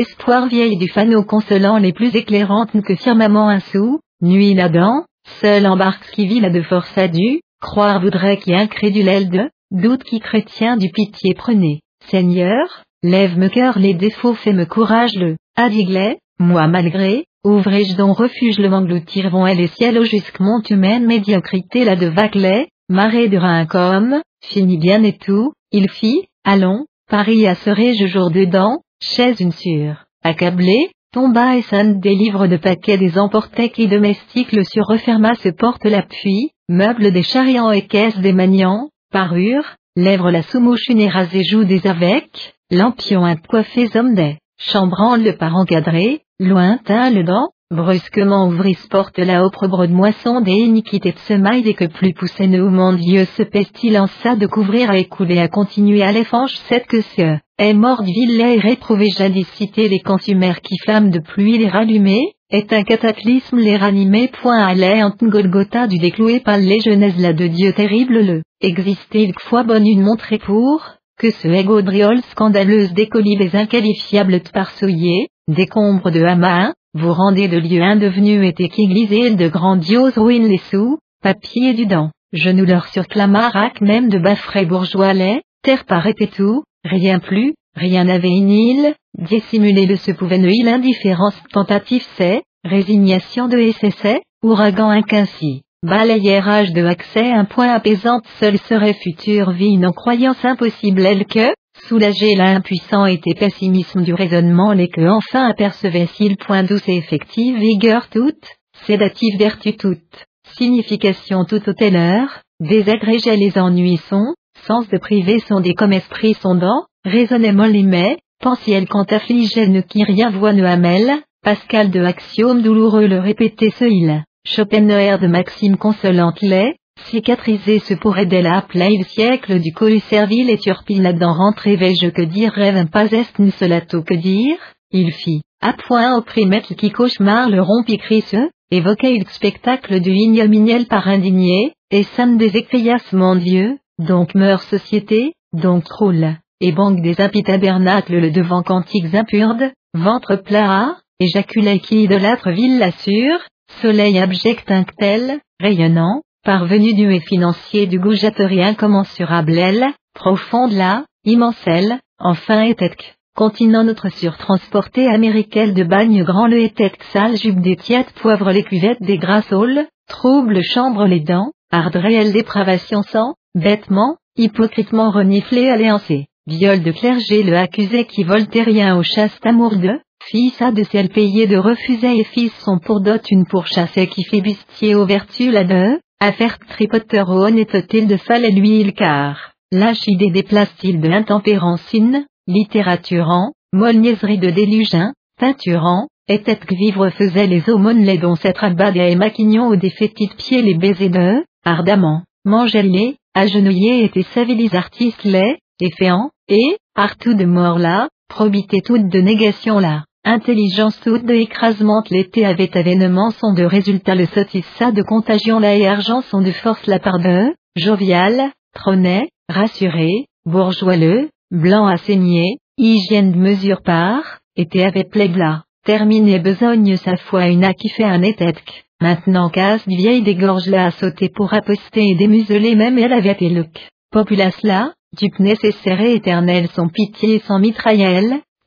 espoir vieille du fanaux consolant les plus éclairantes que firmament un sou, nuit là-dedans, seul embarque qui vit là de force dû, croire voudrait qui incrédule elle de, doute qui chrétien du pitié prenez. Seigneur, lève-me cœur les défauts fais-me courage le, adiglet, moi malgré, ouvrai-je dont refuge le m'engloutiront elle et ciel au jusque mont humaine médiocrité là de Vaclet, marée de rein comme, fini bien et tout, il fit, allons, Paris à serai-je jour dedans, chaise une sûre, accablé, tomba et des livres de paquets des emportait qui domestiques le sur referma se porte l'appui, meuble des chariants et caisses des maniants, parure, lèvres la sous-mouche une et joue des avec, lampion un coiffé homme des, le par encadré, lointain le dent, brusquement ouvrit porte la opprobre de moisson des iniquités de semaille et que plus poussait au monde vieux se pestilença de couvrir à écouler à continuer à l'effange cette que ce, est mort ville et réprouvé jadis cité les consumères qui flamment de pluie les rallumer, est un cataclysme les ranimer point à l'air Golgotha du décloué par les jeunesses là de Dieu terrible le, existait fois bonne une montrée pour, que ce égodriole scandaleuse décolie les inqualifiables tparsouillés, décombres de Hama, vous rendez de lieux indevenus et qu'églisés de grandioses ruines les sous, papier du dent, nous leur rac même de baffrés bourgeois les, terre paraît tout, rien plus, rien n'avait une île, dissimuler le se pouvait ne l'indifférence tentative c'est, résignation de SSC, ouragan inquinci. Balayérage de accès un point apaisante seule serait future vie non croyance impossible elle que, soulager l'impuissant était pessimisme du raisonnement les que enfin apercevait s'il point douce et effective vigueur toute, sédative vertu toute, signification toute au heure, désagrégeait les ennuis sont, sens de sont des comme esprit sondant, les mais, pensiel quand affligeait ne qui rien voit ne amel, Pascal de axiome douloureux le répétait ce il. Schopenhauer de Maxime consolante les, cicatriser se pourrait dès la le siècle du colis servile et turpile là-dedans rentrer vais-je que dire rêve pas est ne tout que dire, il fit, à point opprimé qui cauchemar le rompi ce, évoquait le spectacle du ignominiel par indigné, et sam des écrias mon Dieu, donc meurt société, donc roule, et banque des tabernacles le devant cantiques impurdes, ventre plat, éjaculé qui idolâtre ville l'assure, soleil abject inctel, rayonnant, parvenu du et financier du goujaterie incommensurable elle, profonde là, immense elle, enfin était continent notre surtransporté américaine de bagne grand le était sale jupe des tièdes poivre les cuvettes des grassoles, trouble chambre les dents, arde réelle dépravation sans, bêtement, hypocritement reniflé alliancé, viol de clergé le accusé qui voltairien au chaste amour de, Fils a de ciel payé de refuser et fils sont pour dot une pourchasse qui fait bustier aux vertus la de, affaire tripoteur au honnêteté de et lui car, lâche idée déplace-t-il de l'intempérancine, littératurant, molle niaiserie de délugin, peinturant, était que vivre faisait les aumônes les dons cette abadé et maquignon au défaitit pieds les baisers de, ardemment, mangeait les, agenouillés était savilis artistes les, efféant, et, artout de mort là, probité toute de négation là. Intelligence toute de écrasement l'été avait avènement son de résultat le sotissa de contagion la et argent sont de force la part de, jovial, trônet, rassuré, bourgeois le, blanc à saigner, hygiène de mesure par, était avec plébla, terminé besogne sa foi une qui fait un étetque. Maintenant casse vieille dégorge la à sauter pour apposter et démuseler même elle avait été look. Populace là, dupe nécessaire et éternel son pitié sans mitraille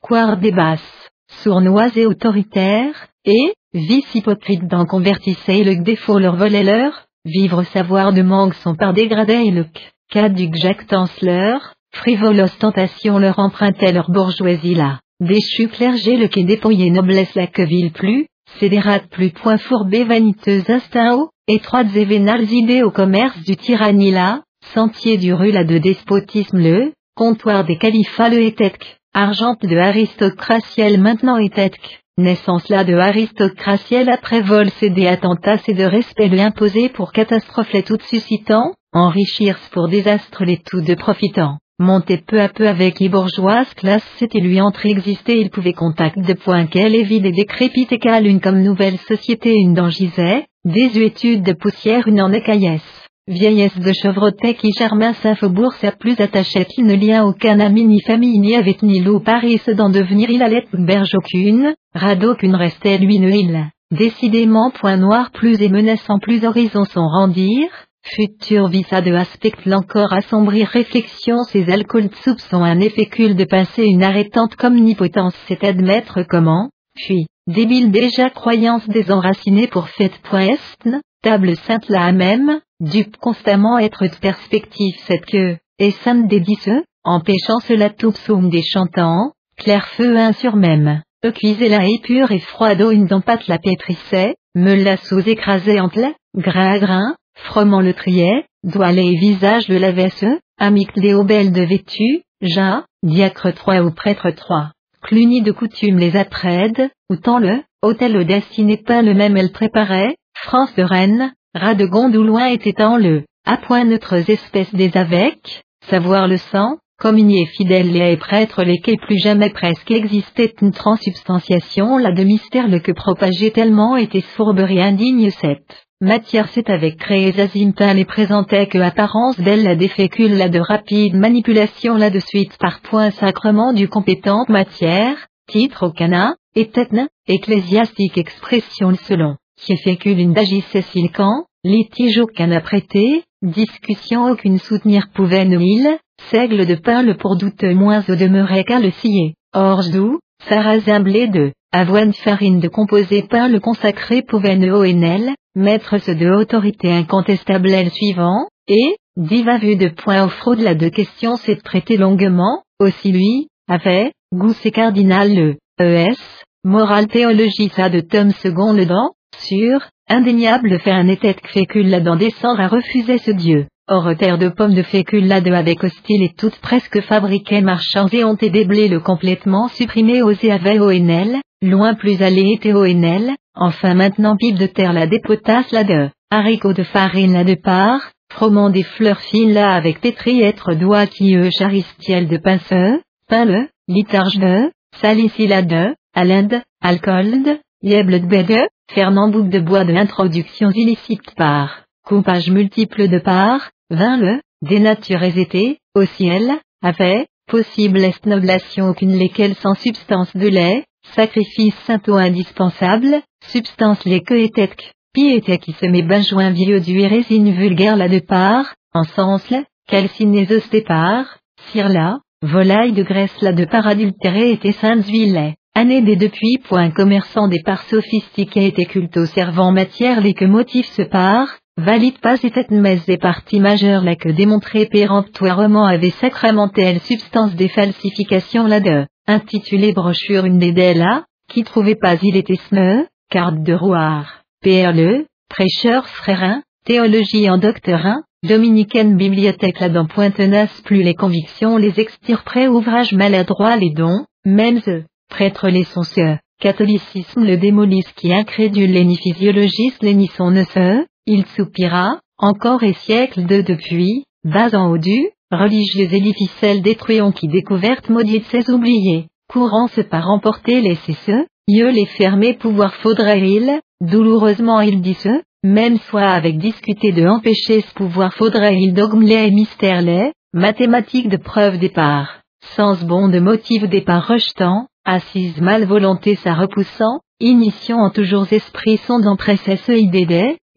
quart des basses sournoise et autoritaire, et, vice hypocrite d'en convertissait le défaut leur volait leur, vivre savoir de manque son par dégradé et le caduc jactance leur, frivole ostentation leur empruntait leur bourgeoisie là, déchu clergé le quai dépouillé noblesse la que ville plus, sédérate plus point fourbé vaniteuse instinct haut, étroites et vénales idées au commerce du tyrannie là, sentier du rue là de despotisme le, comptoir des califats le étetque, Argente de aristocratiel maintenant étetque, naissance là de aristocratiel après vol cédé attentats et de respect le imposé pour catastrophe les toutes suscitant, enrichir pour désastre les tout de profitant, monter peu à peu avec les bourgeoises classe c'était lui entre exister il pouvait contact de point qu'elle est vide et décrépite et une comme nouvelle société une dent gisait, désuétude de poussière une en écaillesse. vieillesse de chevrotet qui Germain Saint-Faubourg s'est plus attaché qu'il ne lien aucun ami ni famille ni avec ni l'eau Paris d'en devenir il allait berge aucune, radeau qu'une restait lui ne il. Décidément point noir plus et menaçant plus horizon son rendir, futur visa de aspect l'encore assombrir réflexion ces alcools soupçons un effécule de passer une arrêtante comnipotence c'est admettre comment, puis, débile déjà croyance désenracinée pour fait est, table sainte là même, dupe constamment être de perspective cette que, et sainte dix empêchant cela tout psaume des chantants, clair feu un sur même. E cuisez la et pure et froide une d'empate la pétrissait, me la sous écrasait en lait, grain à grain, froment le triait, doigt et visage le lavesse, amic belles de vêtu, ja, diacre trois ou prêtre trois. Cluny de coutume les apprède, ou tant le, hôtel destiné pas le même elle préparait, France de Rennes, ras de Gondouloin était en le, à point neutres espèces des avec, savoir le sang, communier fidèle les prêtres lesquels plus jamais presque existait une transubstantiation là de mystère le que propageait tellement était fourberie indigne cette matière c'est avec créé Zazimtin les présentait que apparence d'elle la défécule là de rapide manipulation là de suite par point sacrement du compétente matière, titre au cana, et tetne, ecclésiastique expression selon, qui fécule une d'agissait quand, litige aucun prêté, discussion aucune soutenir pouvait il, Seigle de pain le pour doute moins au demeurait qu'à le scier. Orge doux, sarrasin blé de, avoine farine de composé pain le consacré pouvait ne ONL, mettre ce de autorité incontestable elle suivant, et, diva vu de point au fraude la de questions s'est traité longuement, aussi lui, avait, goût cardinal le, ES, morale théologie de tome second le dent, sur, indéniable fait un état fécule là-dedans descendre à refuser ce Dieu. Or terre de pommes de fécule là de avec hostile et toutes presque fabriquées marchands et ont été blés le complètement supprimé aux avait ONL, loin plus allé était ONL, enfin maintenant pipe de terre la des potasses là de, haricots de farine là de part, froment des fleurs fines là avec pétri être doigt qui eux charistiel de pinceux, pain le, litarge de, salicila de, alinde, alcool de, yeble de bégue, fernand bouc de bois de introduction illicite par coupage multiple de parts, vint le, dénaturés étaient, au ciel, avait, possible est noblation aucune lesquelles sans substance de lait, sacrifice sainto indispensable, substance les que était piété qui se met benjoin vieux du résine vulgaire là de part, en sens là, calcinéseuse départ, cire là, volaille de graisse là de part adultérée était sainte huile Année des depuis point commerçant des parts sophistiqués était culto servant matière les que motifs se part, valide pas cette messe des parties majeures là que démontrer péremptoirement avait sacramenté elle substance des falsifications là de, intitulé brochure une des là, qui trouvait pas il était sme, carte de rouard, PRLE, prêcheur frérin, théologie en doctorin, dominicaine bibliothèque là dans tenace plus les convictions les extirperaient ouvrages maladroits les dons, mêmes eux, prêtre les soncieux, catholicisme le démolisse qui incrédule les ni physiologistes les ni son ne il soupira, encore et siècles de depuis, bas en haut du, religieux édificelle détruisant qui découverte maudite ses oubliés, courant se par emporter les cesse, yeux les fermer pouvoir faudrait-il, douloureusement il dit ce, même soit avec discuter de empêcher ce pouvoir faudrait-il dogme les mystère les, mathématiques de preuve départ, sens bon de motif départ rejetant, assise mal volonté sa repoussant, initiant en toujours esprit son d'empresser ce idée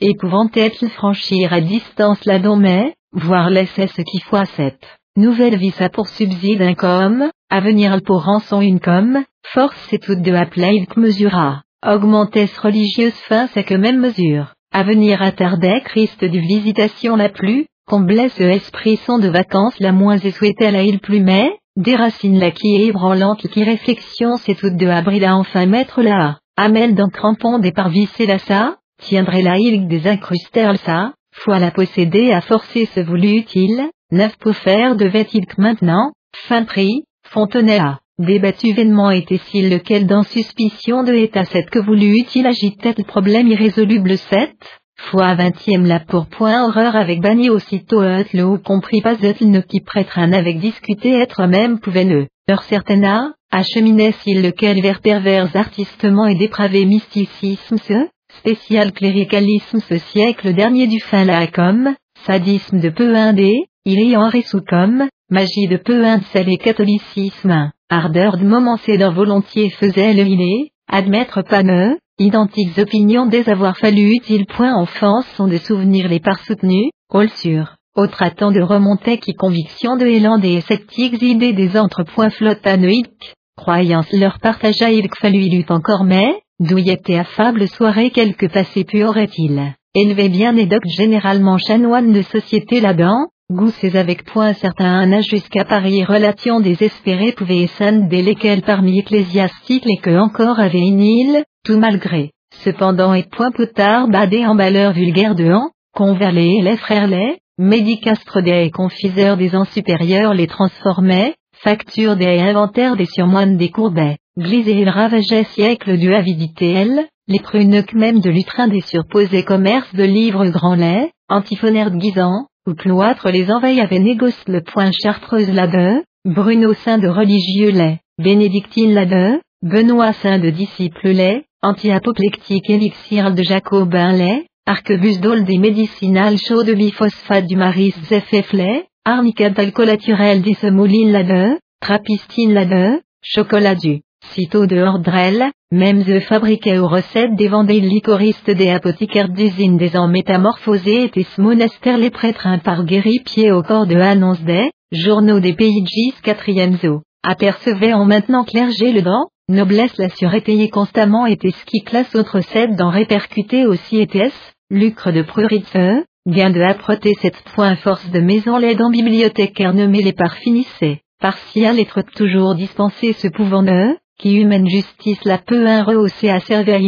Épouvante-t-il franchir à distance la mais, voir laisser ce qui fois cette nouvelle vie ça pour subside un comme, à venir pour rançon une comme, force c'est toute de appeler que mesura, augmentesse religieuse fin c'est que même mesure, à venir attardait Christ du visitation la plus, comblait ce esprit son de vacances la moins et souhaitait la il plus mais, déracine la qui est ébranlante qui réflexion c'est toute de abrida enfin mettre là, amel d'un crampon des parvis la ça, tiendrait la île des incrustères ça, fois la posséder à forcer ce voulu utile, neuf pour faire devait-il que maintenant, fin prix, Fontenay a, débattu vainement était-il lequel dans suspicion de état cette que voulu utile agitait le problème irrésoluble sept, fois vingtième la pour point horreur avec banni aussitôt le ou compris pas ne qui prêtre un avec discuter être même pouvait ne, leur certaine a, acheminait s'il lequel vers pervers artistement et dépravé mysticisme ce, spécial cléricalisme ce siècle dernier du fin comme, sadisme de peu indé, il y en comme, magie de peu sel et catholicisme, ardeur de momencer d'un volontiers faisait le est, admettre pas ne, identiques opinions des avoir fallu utile point enfance sont des souvenirs les par soutenus, rôle sûr, au traitant de remonter qui conviction de élan des sceptiques idées des entrepoints flotanoïques, croyance leur partagea il fallu il encore mais, douillette et affable soirée quelque passé pu aurait-il, élevé bien et doc généralement chanoine de société là-dedans, Gousses avec point certain un âge jusqu'à Paris relation désespérée pouvait dès lesquels parmi ecclésiastiques les que encore avaient une île, tout malgré, cependant et point tard badé en malheur vulgaire de Han, converlés et les frères les, médicastres des confiseurs des ans supérieurs les transformaient, facture des inventaires des surmoines des courbets, glisé ravageait siècle de avidité elle, les prunes même de lutrin des surposés commerces de livres grand lait, antiphonèrent guisant, ou cloître les envahis avaient négocié le point chartreuse là Bruno saint de religieux lait, bénédictine là Benoît saint de disciples lait, anti-apoplectique élixir de jacobin lait, arquebus d'ol des médicinales chaud de biphosphate du maris zff lait, arnica d'alcool naturel là trapistine là chocolat du, sitôt de Ordrel, même the fabriquait aux recettes des vendées licoristes des apothicaires d'usine des en métamorphosés et monastères les prêtres par guéri pied au corps de annonce des, journaux des pays Gis quatrième zo, apercevait en maintenant clergé le dent, noblesse la surétayée constamment était ce qui classe autre recette dans répercuter aussi était lucre de pruritze, gain de âpreté cette point force de maison l'aide en bibliothécaire nommé les parfinissait, partial être toujours dispensé ce pouvant ne, qui humaine justice la peut un rehausser à servir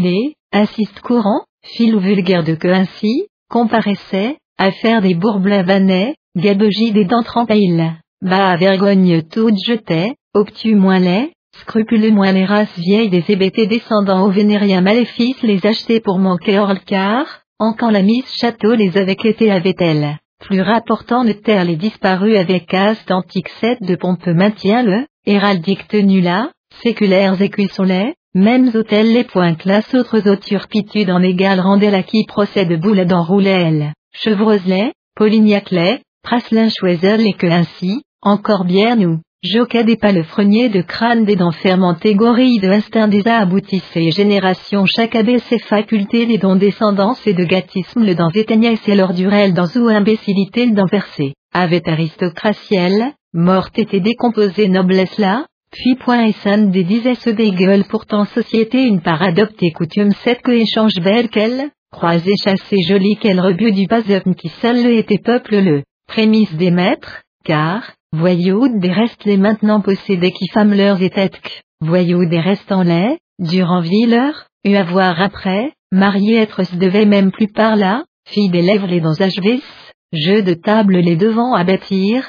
assiste courant, fil ou vulgaire de que ainsi, comparaissait, à faire des bourblavanais, gabegie des dents il bas à vergogne toute jetait, obtus moins les, scrupuleux moins les races vieilles des hébétés descendants aux vénériens maléfices les acheter pour manquer hors le quart, en quand la mise château les avait été avait-elle, plus rapportant de terre les disparus avec caste antique 7 de pompe maintient le, héraldique tenu là, séculaires écussons-les, mêmes hôtels les points classe autres eaux turpitudes en égal rendaient la qui procède boule d'enrouler elle, chevreuse-les, polignac-les, praslin choiseul et que ainsi, encore bien nous. Joquet des pas le frenier de crâne des dents fermentées gorilles de instinct des aboutissait et génération chaque abbé ses facultés les dons descendance et de gâtisme le dents éteignait et l'ordurel dans ou imbécilité le dents versé, avait aristocratielle, morte était décomposée noblesse là, et san des disait se gueules pourtant société une part adoptée coutume cette que échange belle qu'elle, croisée chassée jolie qu'elle rebut du basum qui seul le était peuple le, prémisse des maîtres, car, voyous des restes les maintenant possédés qui femme leurs étaient voyous des restes en lait, durant vie leur, eu avoir après, marié être se devait même plus par là, fille des lèvres les dents achevis, jeu de table les devant à bâtir,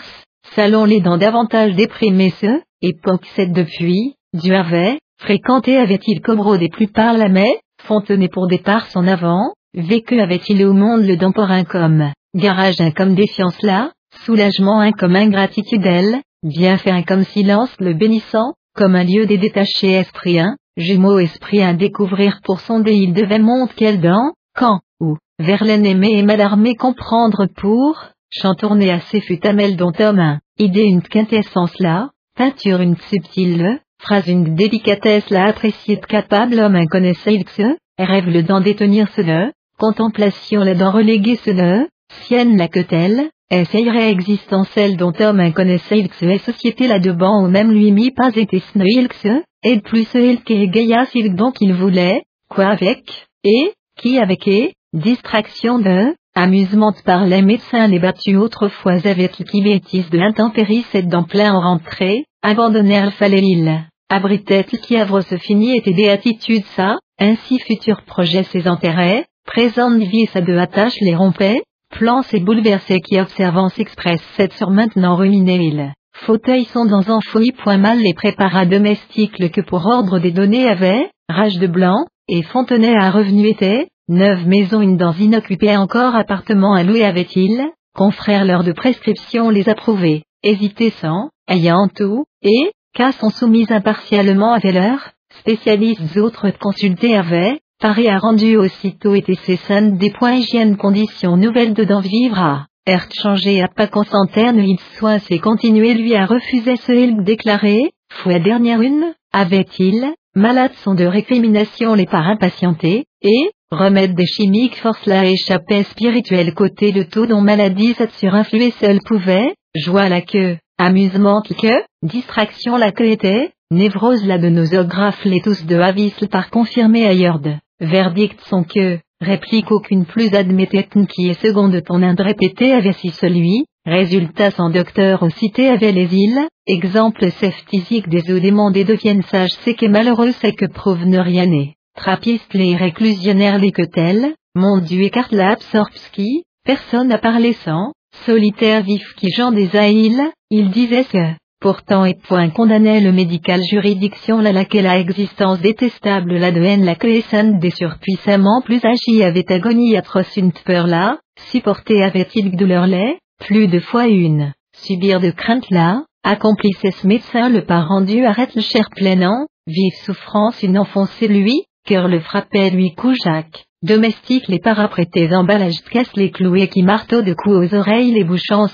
salon les dents davantage déprimés ce, époque cette depuis, Dieu avait, fréquenté avait-il Cobro des plus par la mai, Fontenay pour départ son avant, vécu avait-il au monde le un comme, garage un comme défiance là, soulagement un comme ingratitude elle, bienfait un comme silence le bénissant, comme un lieu des détachés esprit un, jumeau esprit un découvrir pour sonder il devait monter quel dent, quand, où, vers l'aimé et malarmé comprendre pour, chantourner assez fut amel dont homme un, idée une quintessence là, peinture une subtile, phrase une délicatesse la appréciée capable homme inconnaissait il se, rêve le d'en détenir cela, contemplation la d'en reléguer cela, sienne la que telle, essayerait existentielle dont homme inconnaissait il se société là ban ou même lui mis pas été sne il se, et plus il qu'est gaillasse il donc il voulait, quoi avec, et, qui avec et, distraction de, Amusement par les médecins les battus autrefois avec qui bêtise de l'intempérie c'est dans plein en rentrée, abandonnèrent fallait l'île, abritait qui avre se finit et des attitudes ça, ainsi futur projet ses intérêts, présente vie sa deux attaches les rompait, plans et bouleversés qui observant s'expresse cette sur maintenant ruiné il. Fauteuils sont dans un fouillis point mal les préparats domestiques le que pour ordre des données avait, rage de blanc, et Fontenay à revenu était, Neuf maisons une dans inoccupées encore appartements à louer avait-il, confrères leurs de prescription les approuver, hésiter sans, ayant tout, et, cas sont soumis impartialement à l'heure, spécialistes autres consultés avaient, Paris a rendu aussitôt été ses des points hygiène conditions nouvelles dedans vivre à, changé à pas consenterne il soin c'est continuer lui a refusé ce il déclaré, fois dernière une, avait-il, malade sont de récrimination les par impatientés, et, remède des chimiques force la échappée spirituelle côté de tout dont maladie cette surinfluer seul pouvait, joie la queue, amusement que, distraction la queue était, névrose la de nosographes les tous de Avisle par confirmé ailleurs de, verdict sont que, réplique aucune plus admettait qui est seconde ton ind répété avait si celui, résultat sans docteur au cité avait les îles, exemple physique des eaux demandées deviennent sages c'est que malheureux c'est que prouve ne rien n'est, trappiste les réclusionnaires les que tels, mon dieu écarte la absorpski, personne n'a parlé sans, solitaire vif qui Jean des Aïles, il disait que, pourtant et point condamnait le médical juridiction la laquelle la existence détestable la de haine la que des surpuissamment plus agi avait agonie atroce une peur là, supporté avait-il douleur lait, plus de fois une, subir de crainte là, accomplissait ce médecin le pas rendu arrête le cher pleinant, vive souffrance une enfoncée lui, cœur le frappait lui coujac. Domestique les paraprétés emballages casse les cloués qui marteau de coups aux oreilles les bouchons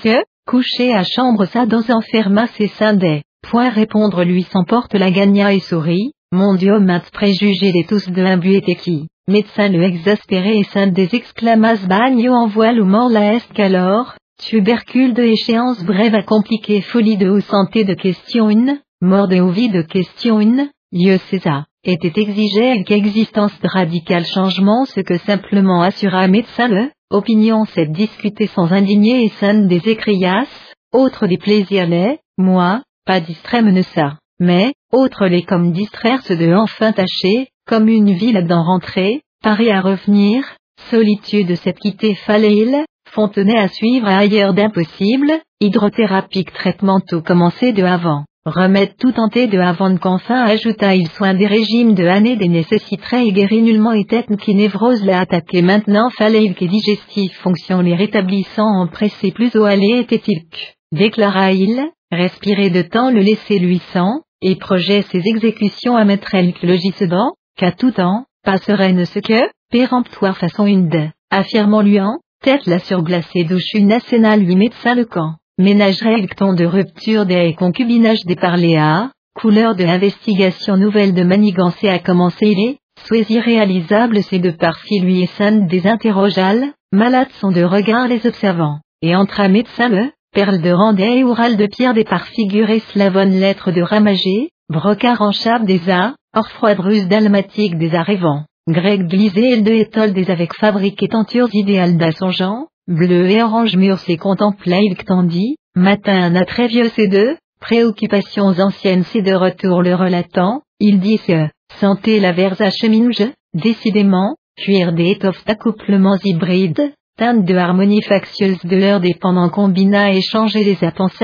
couché à chambre sa dos enferma ses des Point répondre lui s'emporte la gagna et sourit, mon dieu maintes préjugés les tous de et qui, médecin le exaspéré et saint des exclamas bagno en voile ou mort la est qu'alors, tubercule de échéance brève à compliquer folie de haut santé de question une, mort de vie de question une, lieu César, était exigé avec existence de radical changement ce que simplement assura médecin le, Opinion cette discutée sans indigner et saine des écriasses, autre des plaisirs les, moi, pas distrait ne ça, mais, autre les comme distraire se de enfin tâcher, comme une ville d'en rentrer, paré à revenir, solitude cette quitter fallait-il, Fontenay à suivre ailleurs d'impossible, hydrothérapique traitement tout commencé de avant. Remède tout tenté de avant qu'enfin ajouta-il soin des régimes de années des nécessiterait et guérit nullement et tête qui névrose l'a attaqué maintenant fallait-il que digestif fonction les rétablissant en pressé plus au aller était-il déclara-il, respirer de temps le laisser lui sans, et projet ses exécutions à mettre elle logissement, qu'à tout temps, pas sereine ce que, péremptoire façon une de, affirmant lui en, tête la surglacée douche une asséna lui médecin le camp. Ménagerait ton de rupture des concubinages des parléas, couleur de investigation nouvelle de manigancé a commencé les, souhaits irréalisables c'est de parfi lui et san des interrogeales, malades sont de regard les observants, et entre un médecin le, perle de randais et oral de pierre des parfigurés slavonnes lettres de ramagé, brocard en chape des a, orfroidrus dalmatique des arrivants, grec glisé et de étole des avec fabrique et tentures idéales genre bleu et orange mûr c'est contempla il tandis, matin un très vieux c'est deux, préoccupations anciennes c'est de retour le relatant, il dit que, santé la versa cheminge, décidément, cuir des étoffes d'accouplements hybrides, teinte de harmonie factieuse de l'heure dépendant combina et changer les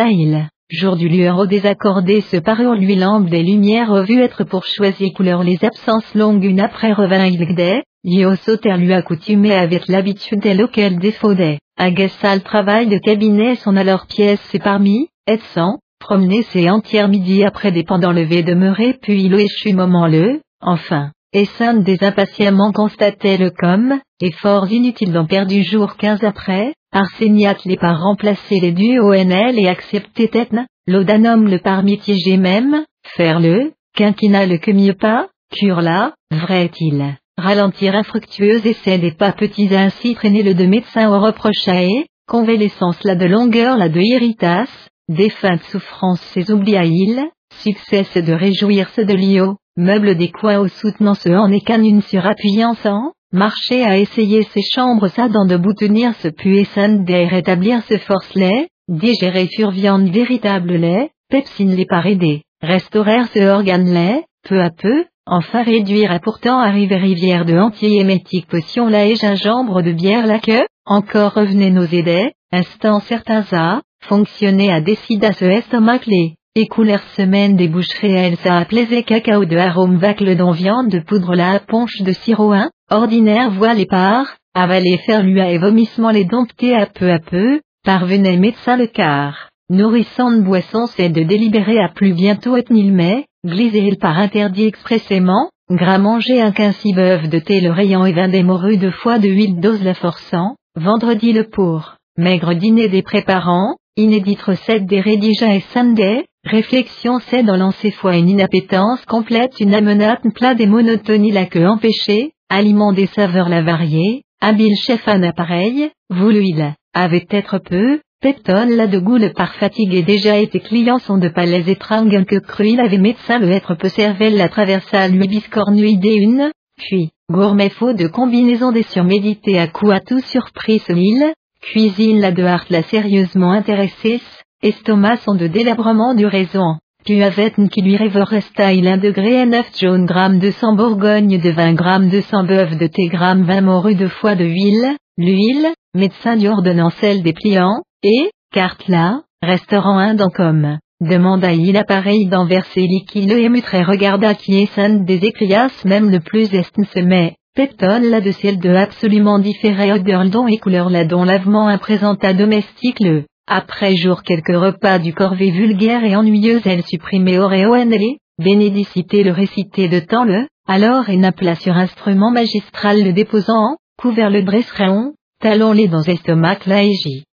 il Jour du lueur au désaccordé se parurent lui lampe des lumières revues être pour choisir couleur les absences longues une après revint il Lio Sauter lui accoutumé avec l'habitude et auquel défaudait, le travail de cabinet son alors pièce et parmi, sans, promener ses entières midi après dépendant levé demeurer puis il échu moment le, enfin, et des impatiemment constatait le comme, et fort inutile d'en perdu jour quinze après, Arseniat les par remplacer les du ONL et accepter tetne, l'odanum le par mitigé même, faire le, quinquina le que mieux pas, cure là, vrai est-il ralentir infructueux essai des pas petits ainsi traîner le de médecin au reprochae, convalescence la de longueur la de irritas, défunte souffrance ses oubliaïles, succès de réjouir-se de l'io, meuble des coins au soutenant ce en écan une sur appuyant sans, marcher à essayer ses chambres ça dans de tenir ce puissant des rétablir ce force-lait, digérer sur viande véritable lait, pepsine les par aider, restaurer ce organe lait, peu à peu, Enfin réduire à pourtant arriver rivière de anti-émétique potion la et gingembre de bière la que, encore revenez nos aidés, instant certains a, fonctionner à décida ce estomac écoulèrent semaine des boucheries elle ça a plaisé cacao de arôme vacle dont viande de poudre la ponche de sirop ordinaire voile les parts, avaler faire lui et vomissement les dompter à peu à peu, parvenait médecin le quart, nourrissante boisson c'est de délibérer à plus bientôt et mai, Glisé il par interdit expressément, gras manger un quinci bœuf de thé le rayant et vin des morues de foie de huile dose la forçant, vendredi le pour. maigre dîner des préparants, inédite recette des rédigés et Sunday, réflexion c'est dans lancer foi une inappétence complète une amenate plat des monotonies la queue empêchée, aliment des saveurs la variée, habile chef un appareil, voulu il, avait être peu, Pepton la de goule par fatigue et déjà été client son de palais étrange que cru il avait médecin le être peu cervelle la traversa lui biscornuidé une, puis, gourmet faux de combinaison des surmédités à coup à tout surpris ce l'île, cuisine la de hart la sérieusement intéressée, estomac son de délabrement du raison, puis avait qui lui resta il un degré et 9 jaune gramme de sang bourgogne de 20 grammes de sang bœuf de thé gramme 20 morue de foie de huile, l'huile, médecin du ordonnancelle des pliants, et, carte là, restaurant Indancom, demanda il appareil d'enverser liquide et très regarda qui est sainte des écrias même le plus est se met, pepton la de ciel de absolument différé odeur et couleur la dont lavement imprésenta domestique le, après jour quelques repas du corvée vulgaire et ennuyeuse elle supprimait auréoanelé, bénédicité le récité de temps le, alors et n'appela sur instrument magistral le déposant, couvert le dresseréon, talon les dans estomac la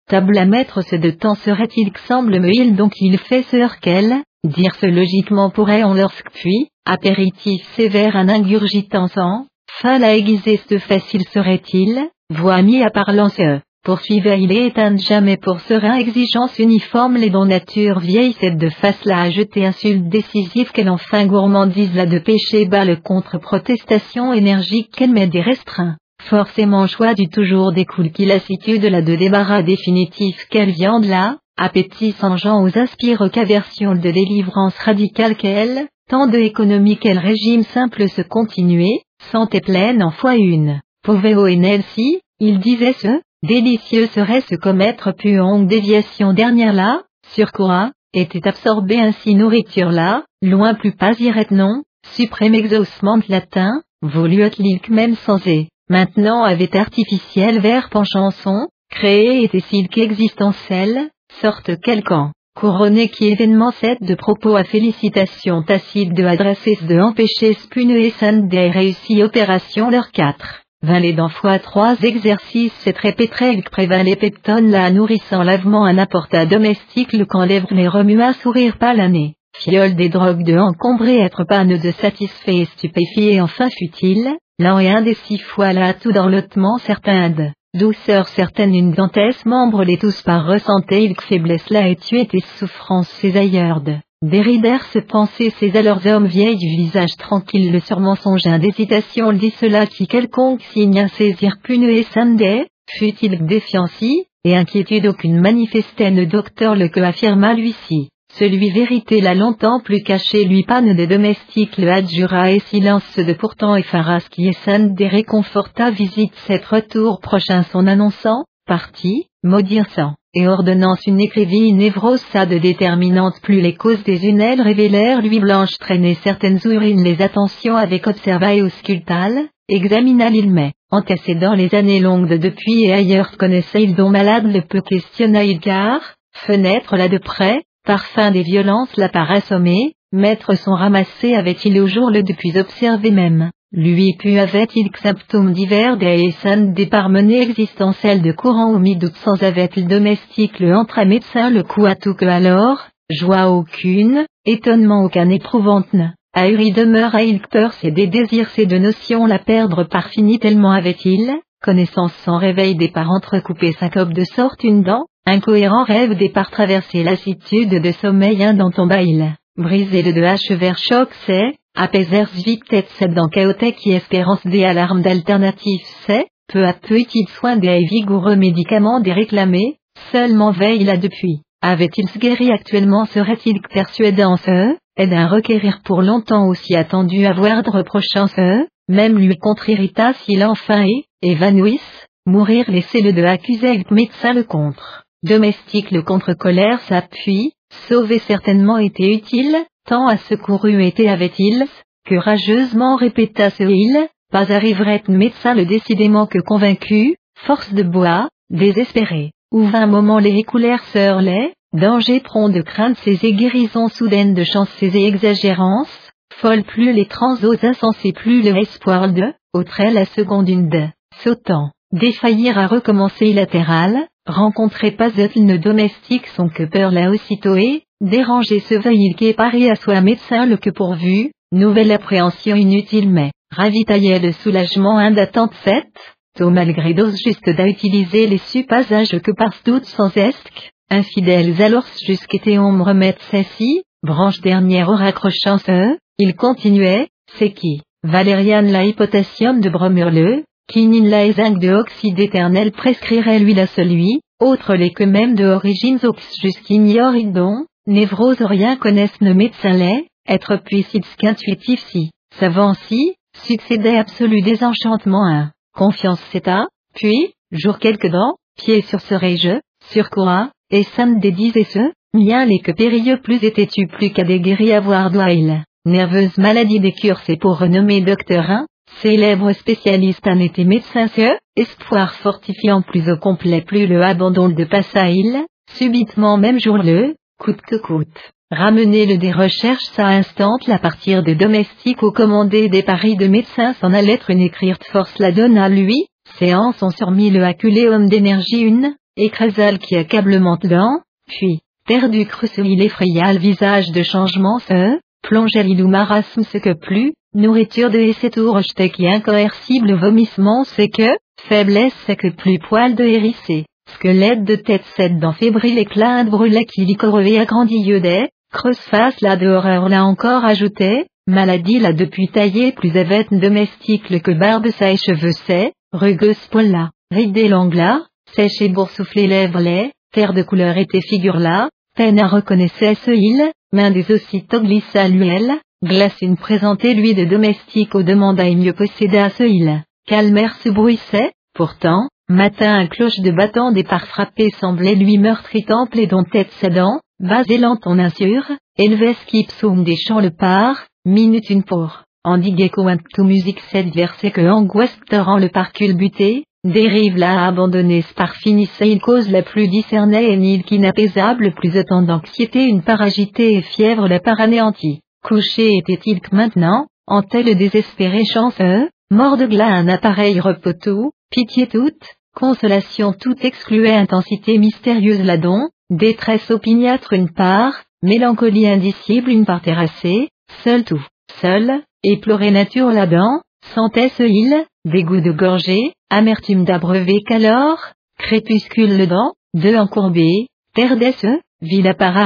Table à mettre ce de temps serait-il que semble me il donc il fait ce qu'elle, dire ce logiquement pourrait en lorsque puis, apéritif sévère un ingurgitant sang, fin la aiguiser ce facile serait-il, voix mis à parlant ce, poursuivait il et éteinte jamais pour serein exigence uniforme les dons nature vieille cette de face là à jeter insulte décisive qu'elle enfin gourmandise la de péché bas le contre protestation énergique qu'elle met des restreints. Forcément choix du toujours découle qui lassitude la de débarras définitif quelle viande là, appétit sans gens aux aspire qu'aversion de délivrance radicale qu'elle, tant de économie quel régime simple se continuer, santé pleine en fois une. Poveo et Nelsie, il disait ce, Délicieux serait ce commettre puante déviation dernière là, sur quoi était absorbé ainsi nourriture là, loin plus pas iret non, suprême exaucement latin, voluotlique même sans et, maintenant avait artificiel verbe en chanson, créé était s'il qu'existentiel, sorte quelqu'un, couronné qui événement cette de propos à félicitations tacites de adresser de empêcher spune et sainte des réussi opération leur quatre. Vingt les dents fois 3 exercices c'est très répétreg prévalet pepton la nourrissant lavement un apporta domestique le camp lèvres les remua sourire pas l'année. Fiole des drogues de encombré être panne de satisfait et stupéfié enfin fut-il, l'un et un des six fois là tout dans l'ottement certain de, douceur certaine une dentesse membre les tous par ressentait il que faiblesse là et tu était souffrance ses ailleurs de déridèrent se penser ces alors hommes vieilles du visage tranquille le surmensonge d'hésitation dit cela qui quelconque signe un saisir pune et sunday, fut-il défianci, et inquiétude aucune manifestait ne docteur le que affirma lui-ci. Celui vérité l'a longtemps plus caché lui panne des domestiques le adjura et silence de pourtant effaras qui est des réconforta visite cet retour prochain son annonçant, parti, maudire sang, et ordonnance une écrivie névrosa de déterminante. Plus les causes des unelles révélèrent lui blanche traîner certaines urines les attentions avec observa et auscultal, examina l'ilmet, antécédant les années longues de depuis et ailleurs connaissait il dont malade le peu questionna il car, fenêtre là de près, Parfum des violences la par assommé, maître son ramassé avait-il au jour le depuis observé même, lui pu avait-il symptômes divers des essans des parmenées existentielles de courant au mi-doute sans avait-il domestique le entre médecin le coup à tout que alors, joie aucune, étonnement aucun éprouvante Ahuri demeure à il peur c'est des désirs c'est de notions la perdre par fini tellement avait-il, connaissance sans réveil des par entrecouper syncope de sorte une dent, Incohérent rêve départ traverser lassitude de sommeil un bail. Briser le de hache vers choc c'est, apaiser vite tête cette dans chaotique qui espérance des alarmes d'alternative c'est, peu à peu il soin des vigoureux médicaments des réclamés, seulement veille là depuis. Avait-il guéri actuellement? Serait-il persuadant ce, et d'un requérir pour longtemps aussi attendu avoir de reprochant ce, même lui contre-irrita s'il enfin est, évanouisse, mourir laisser le de accuser médecin le contre. Domestique le contre-colère s'appuie, sauver certainement était utile, tant à secouru était avait-il, que rageusement répéta ce il, pas arriverait médecin le décidément que convaincu, force de bois, désespéré, ou vingt moments les écoulèrent sœur les, danger prompt de crainte ces guérisons soudaines de chance ces exagérances, folle plus les transos insensés plus le espoir de, autre la seconde une de, sautant, défaillir à recommencer latéral, rencontrait pas une domestique son que peur l'a aussitôt et, dérangé se veille qu'il pari à soi médecin le que pourvu, nouvelle appréhension inutile mais, ravitaillait le soulagement un d'attente faite, tôt malgré dose juste d'utiliser les suppasages que par doute sans esque, infidèles alors jusqu'était on me remettre ceci, branche dernière au raccrochant ce, il continuait, c'est qui, Valérian la hypotassium de bromurle, Kinin la zinc de oxyde éternel prescrirait lui la celui, autre les que même de origines ox jusqu'ignore don, névrose rien connaissent ne médecin lait, être puissite qu'intuitif si, savant si, succédait absolu désenchantement un, confiance c'est à, puis, jour quelques dents, pied sur ce je, sur quoi, et sam des dix et ce, mien les que périlleux plus étais-tu plus qu'à des guéris avoir doigt nerveuse maladie des cures. C'est pour renommer docteur 1, Célèbre spécialiste en été médecin ce, espoir fortifiant plus au complet plus le abandon de Passail, subitement même jour le, coûte que coûte. Ramener le des recherches à instant la partir de domestique au commandé des paris de médecins s'en allait une écrire force la donne à lui, séance ont surmis le homme d'énergie une, écrasal qui accablement lent, puis, perdu il effraya le visage de changement ce, plongeait l'ilou marasme ce que plus, Nourriture de tout rejeté qui incoercible vomissement c'est que, faiblesse c'est que plus poil de hérissé, squelette de tête cette dent fébrile éclat de brûlé qui licorevé agrandi des, creuse face la de horreur là encore ajouté, maladie là depuis taillé plus avette domestique que barbe sa et cheveux c'est, rugueuse poil là, ridé l'angla, sèche et lèvres les, terre de couleur était figure là, peine à reconnaître ce il, main des aussitôt glissa l'huile, Glacine présentait lui de domestique au demanda et mieux posséder à ce île. Calmer se bruissait, pourtant, matin un cloche de battant des parts frappées semblait lui meurtri temple et dont tête dents, bas élant en insure, élevait skipsum des champs le par, minute une pour, endigué tout musique cette versée que angoisse rend le par culbuté, dérive là abandonné par finissait il cause la plus discernée et nil qu'inapaisable plus autant d'anxiété une part agitée et fièvre la part anéantie. Couché était-il que maintenant, en tel désespéré chanceux, mort de glas un appareil repos tout, pitié toute, consolation toute excluait intensité mystérieuse la don, détresse opiniâtre une part, mélancolie indicible une part terrassée, seul tout, seul, éploré nature là-dedans, sentait ce île, dégoût de gorgée, amertume d'abreuver qu'alors, crépuscule le dent, deux encourbés, perdait ce, ville à part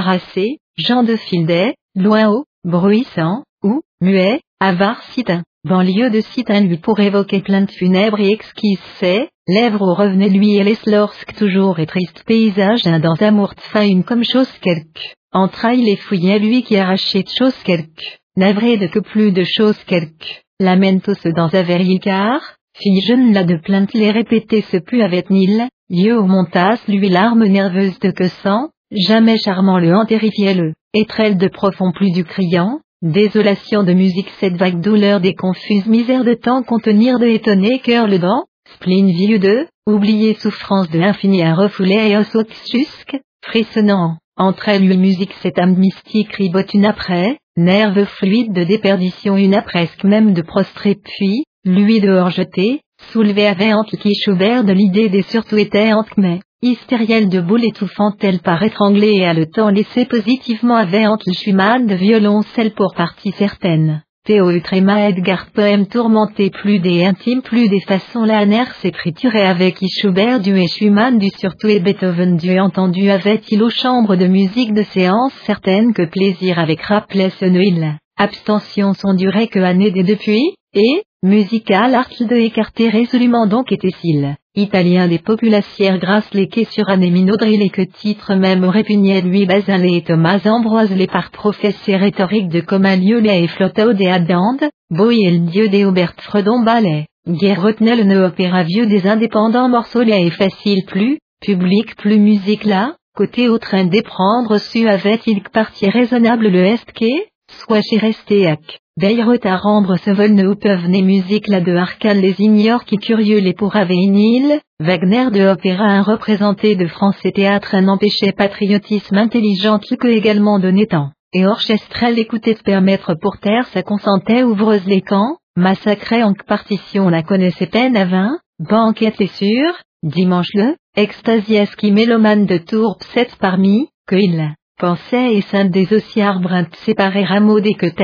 Jean de Fildet, loin haut, bruissant, ou, muet, avare citin. Banlieue de citin lui pour évoquer plainte funèbre et exquise c'est, lèvres au revenait lui et laisse lorsque toujours et triste paysage un dans amour une comme chose quelque. Entrailles les fouillait lui qui arrachait de chose quelque. Navré de que plus de chose quelque. Lamentos dans un car, fille jeune là de plainte les répéter ce pu avec Nil, yeux au montas lui larmes nerveuses de que sang, jamais charmant le terrifiait le. Étrelle de profond plus du criant, désolation de musique cette vague douleur des confuses misères de temps contenir de étonné cœur le dent, spleen vieux de, oublier souffrance de l'infini à refouler et os jusque, frissonnant, entre elles une musique cette âme mystique ribote une après, nerve fluide de déperdition une à presque même de prostré puis, lui dehors jeté, soulevé avec qui Schubert de l'idée des surtout était mais, hystérielle de boule étouffante-elle par étrangler et à le temps laissé positivement avec le Schumann de violoncelle pour partie certaine. Théo Utrema Edgar poème tourmenté plus des intimes plus des façons la nerf s'écriturait avec Schubert du et Schumann du surtout et Beethoven du entendu avait-il aux chambres de musique de séance certaine que plaisir avec rappelait ce Noël. Abstention sont durée que année des depuis, et, musical art de écarter résolument donc était-il italien des populacières grâce les quais sur Anéminodril et que titre même répugnait lui Basilé et Thomas Ambroise les par professeurs rhétoriques de Comagnolet et Flottau des Adandes, Boy le dieu des Aubert Fredon Ballet, Guerre retenait le opéra vieux des indépendants morceaux et facile plus, public plus musique là, côté au train d'éprendre su avait-il que partie raisonnable le est soit chez Restéac. Bayreuth à rendre ce vol ne peuvent né musique là de Arcal les ignore qui curieux les pour Nil, Wagner de opéra un représenté de France et théâtre un empêché patriotisme intelligent que également de temps, et orchestrel. Écoutait permettre pour terre sa consentait ouvreuse les camps, massacrait en partition la connaissait peine à vingt, banquette et sûr, dimanche le, extasies qui mélomane de tourbe sept parmi, que il, pensait et sainte des ossiards bruns séparés rameaux des que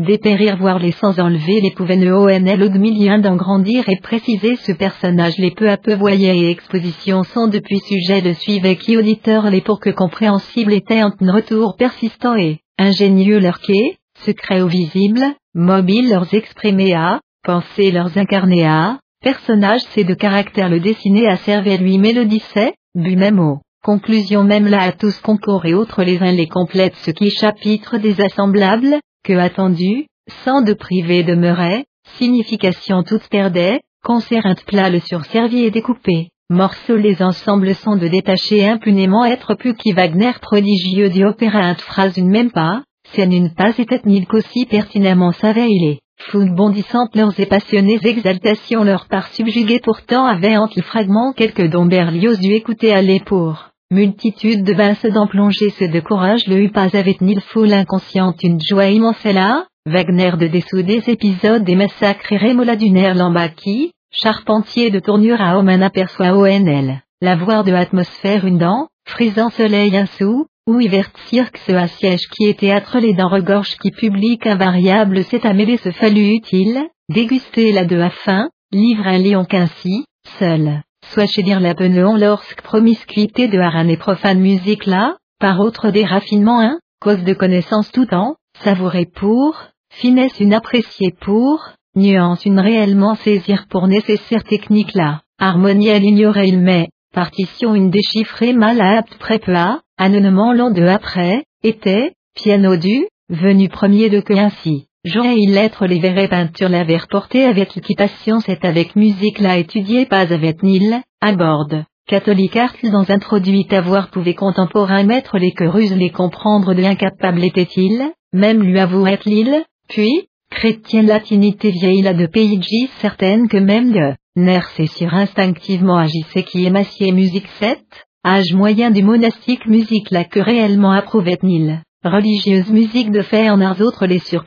dépérir voir les sans enlever les pouvaient ne onl millions d'en grandir et préciser ce personnage les peu à peu voyait et exposition sont depuis sujet de suivre qui auditeur les pour que compréhensible était un retour persistant et, ingénieux leur quai, secret ou visible, mobile leurs exprimés à, pensées leurs incarnés à, personnage c'est de caractère le dessiné à servir lui mélodie c'est, but même au. Conclusion même là à tous concours et autres les uns les complètent ce qui chapitre des assemblables, que attendu, sans de privé demeurait, signification toute perdait, concert plat le surservi et découpé, morceaux les ensembles sont de détacher impunément être plus qui Wagner prodigieux du opéra int phrase une même pas, scène une pas était nil qu'aussi pertinemment savait il est. Foule bondissante leurs et passionnées exaltations leur part subjuguées pourtant avaient entre le fragment quelques dont Berlioz dut écouter aller pour. Multitude de bains dans plonger ce de courage le eut pas avec nil foule inconsciente une joie immense là, Wagner de dessous des épisodes des massacres et Rémola du nerf Lambaki, charpentier de tournure à homme aperçoit ONL, la voir de atmosphère une dent, frisant soleil un sou, ou hiver cirque ce à siège qui est théâtre les dents regorge qui publique invariable s'est amêlé ce fallu utile, déguster la de à fin, livre un lion qu'ainsi, seul soit la peneon lorsque promiscuité de haran et profane musique là, par autre des raffinements un, cause de connaissance tout en, savourer pour, finesse une appréciée pour, nuance une réellement saisir pour nécessaire technique là, harmonie elle ignorait il met, partition une déchiffrée mal apte prépla, anonyment long de après, était, piano du, venu premier de que ainsi. J'aurais lettre les verrais peintures l'avait porté avec l'équitation c'est avec musique la étudié pas avec Nil, à bord. Catholique art dans introduit avoir pouvait contemporain mettre les querus les comprendre de l'incapable était-il, même lui avouer l'île, puis, chrétien latinité vieille là de pays certaine que même de, nerfs et sur instinctivement agissait qui émaciait musique 7, âge moyen du monastique musique là que réellement approuvait Nil. Religieuse musique de arts autres les sur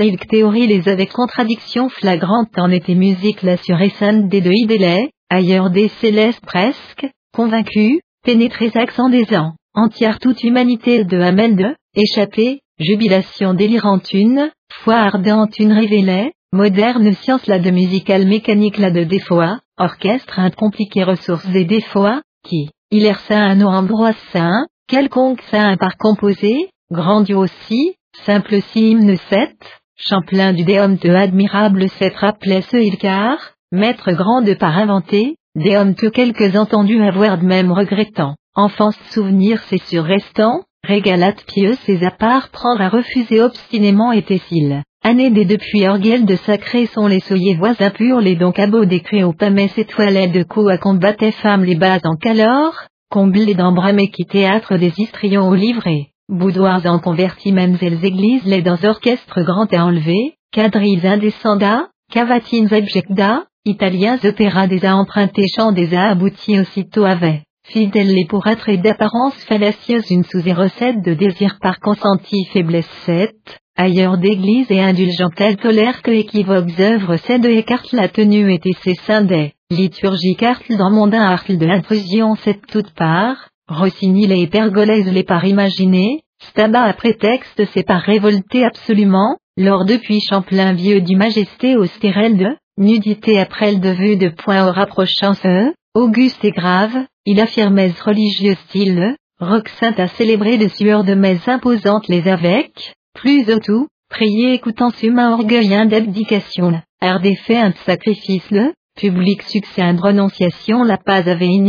ilk théorie les avec contradiction flagrante en était musique la sur des deux idélais, ailleurs des célestes presque, convaincus, pénétrés accent des ans, entière toute humanité de Hamel de, échappée, jubilation délirante une, foi ardente une révélée, moderne science la de musicale mécanique la de défoa, orchestre un compliqué ressources et défoa, qui, il er saint un ambroise saint, quelconque saint par composé, grandiose si, simple si hymne 7, Champlain du déum de admirable 7 rappelait ce ilcar, maître grand de par inventer, déum que quelques entendus avoir de même regrettant, enfance souvenir c'est sur restant, régalate pieux ses apparts prendre à refuser obstinément était-il. Année des depuis orguel de sacré sont les soyez voisins purs les donc beau décret au pamès étoilés de coups à combattre femmes les bases en calor, comblés d'embramés qui théâtre des histrions au livret. Boudoirs en convertis mêmes elles églises les dans orchestres grands à enlever, quadrilles indescendants, cavatines abjecta, italiens opéras des a empruntés chants des a aboutis aussitôt avaient, fidèles les pour et d'apparence fallacieuse une sous et recette de désir par consenti faiblesse 7, ailleurs d'église et indulgent telle colère que équivoques œuvres c'est de écarte la tenue et ses saints des, liturgiques art dans mondain art de l'intrusion c'est toute part, Rossini les pergolèse les par imaginer, Staba à prétexte c'est par révolter absolument, lors depuis Champlain vieux du majesté au de, nudité après le de vue de point au rapprochant ce, auguste et grave, il affirmait religieux style, roc saint à célébrer de sueur de messe imposantes les avec, plus au tout, prier écoutant humain orgueil d'abdication, art des faits un sacrifice le, public succès un renonciation la paz avait une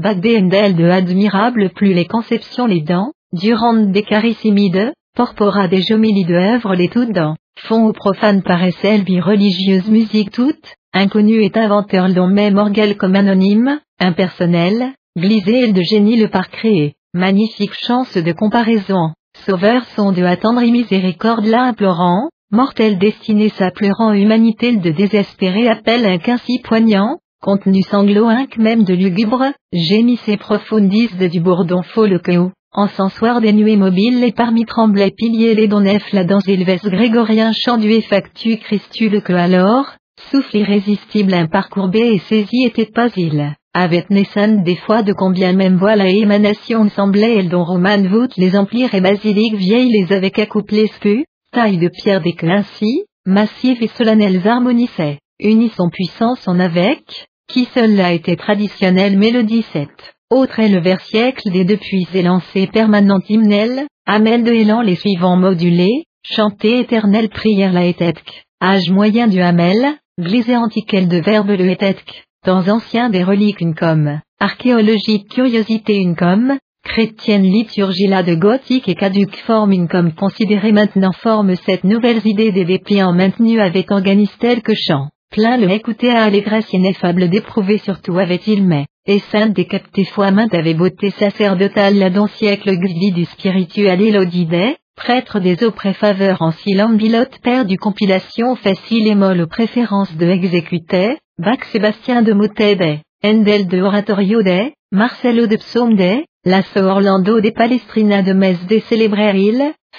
île, Bagdéendel de admirable plus les conceptions les dents, durant des carissimides, porpora des jomélies de œuvres les toutes dents, font ou profane paraissent vie religieuse musique toute, inconnu est inventeur dont même orgueil comme anonyme, impersonnel, glisé de génie le par créé, magnifique chance de comparaison, sauveur sont de attendre et miséricorde là implorant, mortel destiné sa pleurant humanité de désespérer appel un qu'ainsi poignant, contenu sanglot inc même de lugubre, gémissez profondis de du bourdon faux le chaos, encensoir des nuées mobiles et parmi tremblait piliers les nef la danse élevesse grégorien chant du effactu Christu le que alors, souffle irrésistible un parcourbé et saisi était pas il. avait naissance des fois de combien même voilà émanation semblait elle dont Roman voûte les empires et basiliques vieilles les avec accouplés spu, taille de pierre des ainsi, massifs et solennels harmonissaient, unis son puissance en avec, qui seul l'a été traditionnelle mélodie 7. Autre est le vers siècle des depuis élancés permanent hymnel, Amel de élan les suivants modulés, chanter éternelle prière la étetque, âge moyen du Hamel, glisé antiquel de verbe le étetque, temps ancien des reliques une comme, archéologique curiosité une comme, chrétienne liturgie la de gothique et caduque forme une comme considérée maintenant forme cette nouvelle idée des dépliants maintenus avec organistel que chant. Plein le écouter à allégresse ineffable d'éprouver surtout avait-il mais, et sainte décapté foi mainte avait beauté sacerdotale la don siècle gvi du spirituel élodidé, prêtre des eaux préfaveurs en bilote père du compilation facile et molle aux préférences de exécuté, Bac Sébastien de Motede, Endel de Oratorio de, Marcelo de Psaume de, Lasso Orlando des Palestrina de Metz des Célébrères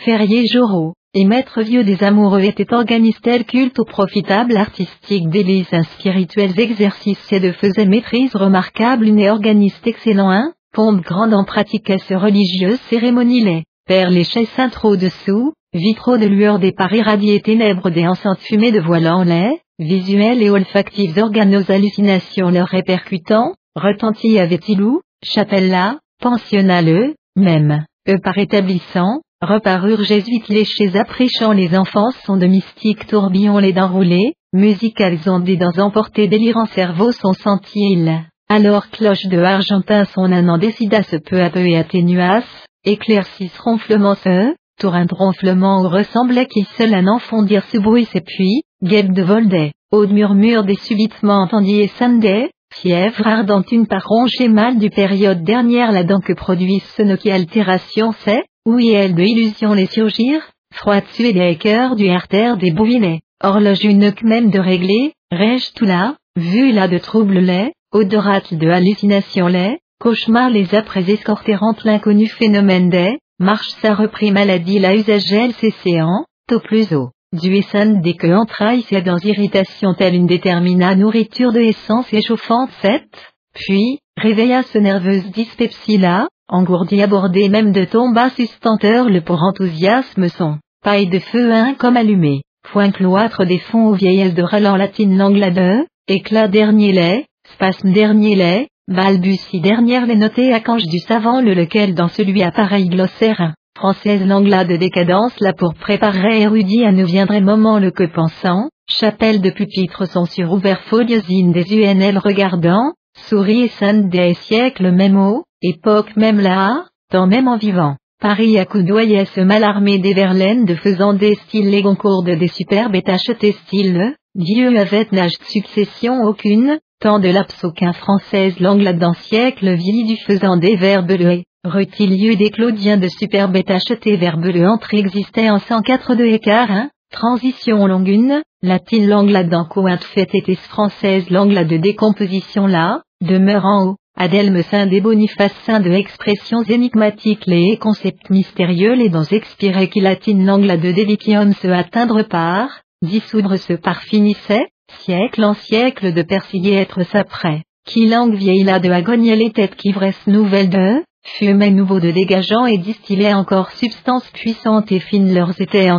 Ferrier Jorot, et maître vieux des amoureux était organiste tel culte au profitable artistique délices spirituels exercices et de faisait maîtrise remarquable. Une organiste excellent un, pompe grande en pratiquait ce religieux cérémonie les, père les chais trop dessous, vitraux de lueur des paris irradiés ténèbres des enceintes fumées de en lait, visuels et olfactifs organes hallucinations leur répercutant, retentis avait-il ou, chapelle là, pensionnat le, même, eux par établissant, Reparurent jésuites les chez apprêchant les enfants sont de mystiques tourbillons les dents roulées, musicales ondes des dents emportées délirant cerveau sont sentis Alors cloche de Argentin son an décida ce peu à peu et atténuas, éclaircisse ronflement ce, tour un ronflement où ressemblait qu'il seul un enfant dire ce bruit c'est puis, guêpe de voldet, haut murmure des subitement entendit et samedé, fièvre ardente une par rongée mal du période dernière la dent que produit ce qui altération c'est, oui elle de illusion les surgir, froid tuer des cœurs du artère des bouvinets, horloge une même de régler, rêche tout là, vu là de troubles les, odorate de hallucination les, cauchemar les après escortérantes l'inconnu phénomène des, marche sa repris maladie la usagelle cécéant, tôt plus haut. Du essan dès que entrailles c'est dans irritation telle une détermina nourriture de essence échauffante 7, puis, réveilla ce nerveuse dyspepsie là, engourdi abordé même de tomba sustenteur le pour enthousiasme son, paille de feu un comme allumé, point cloître des fonds aux vieillesses de ralent latine langue éclat dernier lait, spasme dernier lait, balbutie dernière les notés à cange du savant le lequel dans celui appareil glossaire, française l'angla de décadence là pour préparer érudit à nous viendrait moment le que pensant, chapelle de pupitres sont sur ouvert foliosine des UNL regardant, souris et sainte des siècles même au, époque même là, temps même en vivant. Paris à coudoyer ce mal armé des Verlaines de faisant des styles les goncourdes des superbes et achetés style, Dieu avait nage de succession aucune, tant de l'absoquin française langue d'un siècle vieilli du faisant des verbes le lieu des Claudiens de superbes et achetés verbe le entre existait en 104 de écart hein, transition longue une, latine langue là-dedans cointe fait française langue de décomposition là, demeure en haut. Adelme saint des Boniface saint de expressions énigmatiques les concepts mystérieux les dons expirés qui latine l'angle de délicium se atteindre par, dissoudre se par finissait, siècle en siècle de persiller être s'après, qui langue vieille là de agonier les têtes qui vresse nouvelle de, fumait nouveau de dégageant et distillait encore substance puissante et fine leurs étaient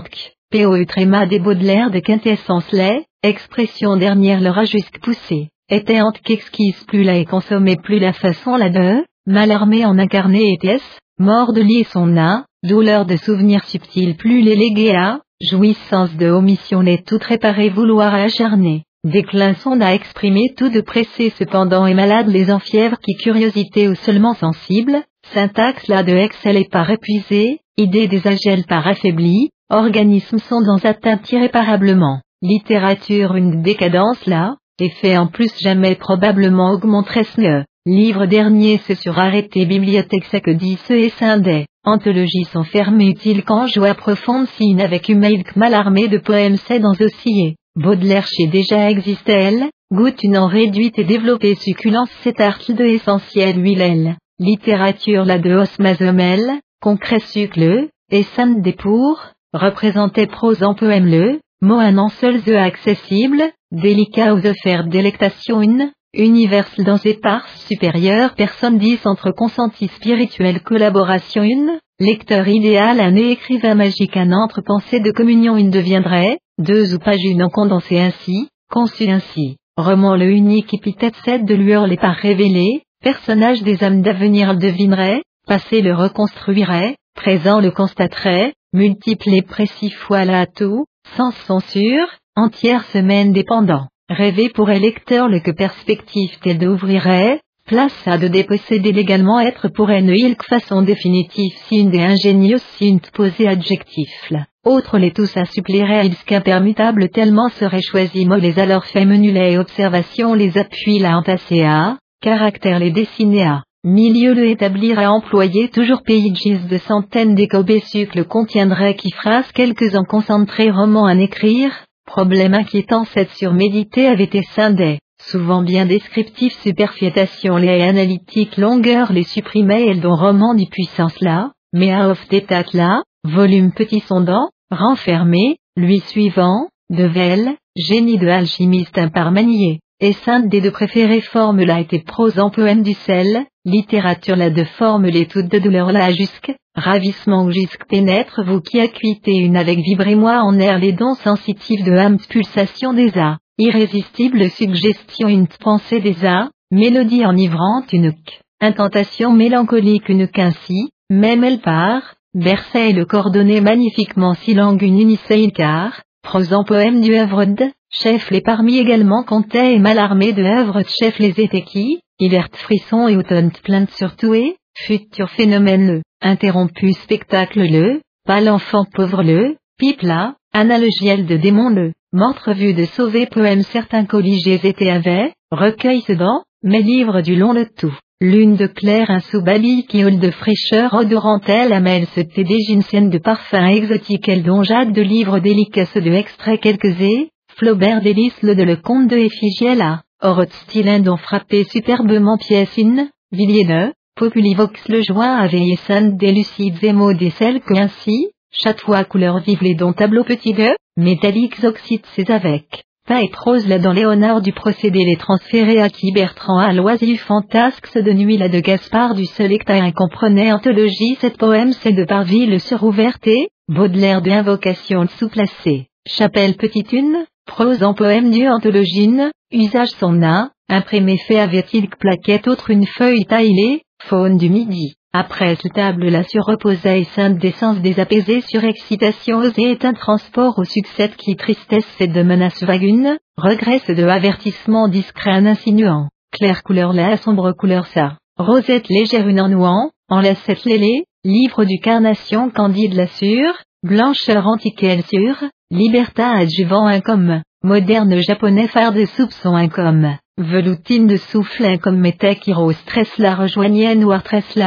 POE tréma des Baudelaire de quintessence les, expression dernière leur a jusque poussé était qu'exquise plus la et consommait plus la façon la de, malarmé en incarné était-ce, mort de lier son âme, douleur de souvenir subtil plus les à, jouissance de omission n'est tout réparé vouloir acharner, déclin son à exprimer tout de pressé. Cependant et malade les enfièvres qui curiosité ou seulement sensible, syntaxe là de excel et par épuisé, idée des agels par affaibli, organismes sont dans atteinte irréparablement, littérature une décadence là, fait en plus jamais probablement augmenterait ce livre dernier c'est sur arrêté bibliothèque dit ce et scindé. Anthologie sont fermées utile quand joie profonde signe avec humaid mal armé de poèmes c'est dans osciller. Baudelaire chez déjà existait elle, goûte une en réduite et développée succulence cet article de essentiel huilelle. Littérature la de osmazomel, concret sucle, et sainte des pour, représentait prose en poème le, mot un an seul the accessible, délicat aux faire délectation une, universel dans ses parts supérieures personne 10 entre consenti spirituel collaboration une, lecteur idéal un écrivain magique un entre-pensée de communion une deviendrait, deux ou page une en condensé ainsi, conçu ainsi, roman le unique épithète 7 de lueur les parts révélées, personnage des âmes d'avenir le devinerait, passé le reconstruirait, présent le constaterait, multiple et précis fois là tout, sans censure, entière semaine dépendant. Rêver pour électeur le que perspective telle d'ouvrirait, place à de déposséder légalement être pour une ilk façon définitive si une des ingénieuses si une posé adjectif. Autre les tous assupplirait il qu'impermutable tellement serait choisi mots les alors fait menulet et observation les appuis la entassé à, caractère les dessiner à, milieu le établir à employer toujours pages de centaines le contiendrait qui phrase quelques en concentré romans à écrire, Problème inquiétant cette surmédité avait été scindé, souvent bien descriptif superfiétation les analytiques longueur les supprimait et le don roman du puissance là, mais à off d'état là, volume petit sondant, renfermé, lui suivant, de Velle, génie de alchimiste imparmanié, et sainte des deux préférées formes là était prose en poème du sel, littérature là de forme les toutes de douleur là jusque, ravissement jusque pénètre vous qui acuitez une avec vibrez-moi en air les dons sensitifs de âme pulsation des a, irrésistible suggestion une pensée des a, mélodie enivrante une intentation mélancolique une qu'ainsi, même elle part, bercée le coordonné magnifiquement si langue une unicée car, prosant poème du œuvre de, chef les parmi également comptait et mal armé de de chef les qui, hiver frisson et automne plainte surtout et, futur phénomène le, interrompu spectacle le, pas l'enfant pauvre le, pipe là, analogiel de démon le, montre vue de sauver poème certains colligés étaient avaient, recueil dans, mais livre du long le tout. Lune de clair un sous babi qui hole de fraîcheur odorantelle amène ce thé de parfum exotique elle dont jade de livres délicaces de extrait quelques et, Flaubert délice le de le comte de Ephigiela, or stylin dont frappé superbement pièce in, Villiers Populivox le joint avait son des lucides mots des celles que ainsi, chatois couleur vive les dons tableau petit de, métalliques oxydes ses avec. Pain et prose là dans Léonard du procédé les transférer à qui Bertrand à l'oisif fantasque de nuit là de Gaspard du seul hectare incomprenait anthologie cette poème c'est de Parville sur ouverté, Baudelaire de invocation sous-placée, chapelle petite une, prose en poème du anthologine, usage son a, imprimé fait avait-il plaquette autre une feuille taillée, faune du midi. Après ce table la surreposée sainte d'essence des apaisés surexcitation osée est un transport au succès qui tristesse et de menace vagune, regresse de avertissement discret un insinuant, claire couleur la sombre couleur ça, rosette légère une ennouant, en laissette lélé, livre du carnation candide la sûre, blancheur antique elle sûre, liberta adjuvant un comme, moderne japonais phare de soupçon un comme. Veloutine de souffle comme mettait Kiro stress la rejoignait noir tresse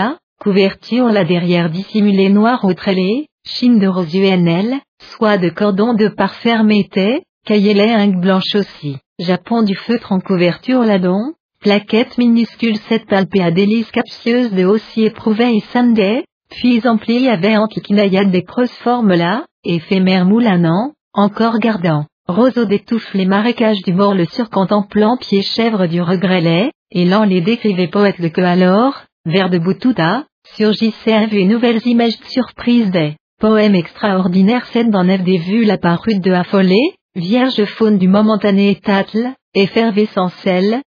couverture la derrière dissimulée noir au trélé, chine de rose UNL, soie de cordon de parfum mettait, caillet ingue blanche aussi, Japon du feutre en couverture ladon, plaquette minuscule cette palpée à délice captieuse de aussi éprouvée et samedi, puis emplie avait antiquinayade des creuses formes là, éphémère moulinant, encore gardant. Roseau d'étouffe les marécages du mort le surcontemplant pied chèvre du regret et l'an les décrivait poète de que alors, vers de Boutouta, surgissaient une nouvelles images de surprise des poèmes extraordinaires scène nef des vues la parure de affolée, vierge faune du momentané étatle, effervescence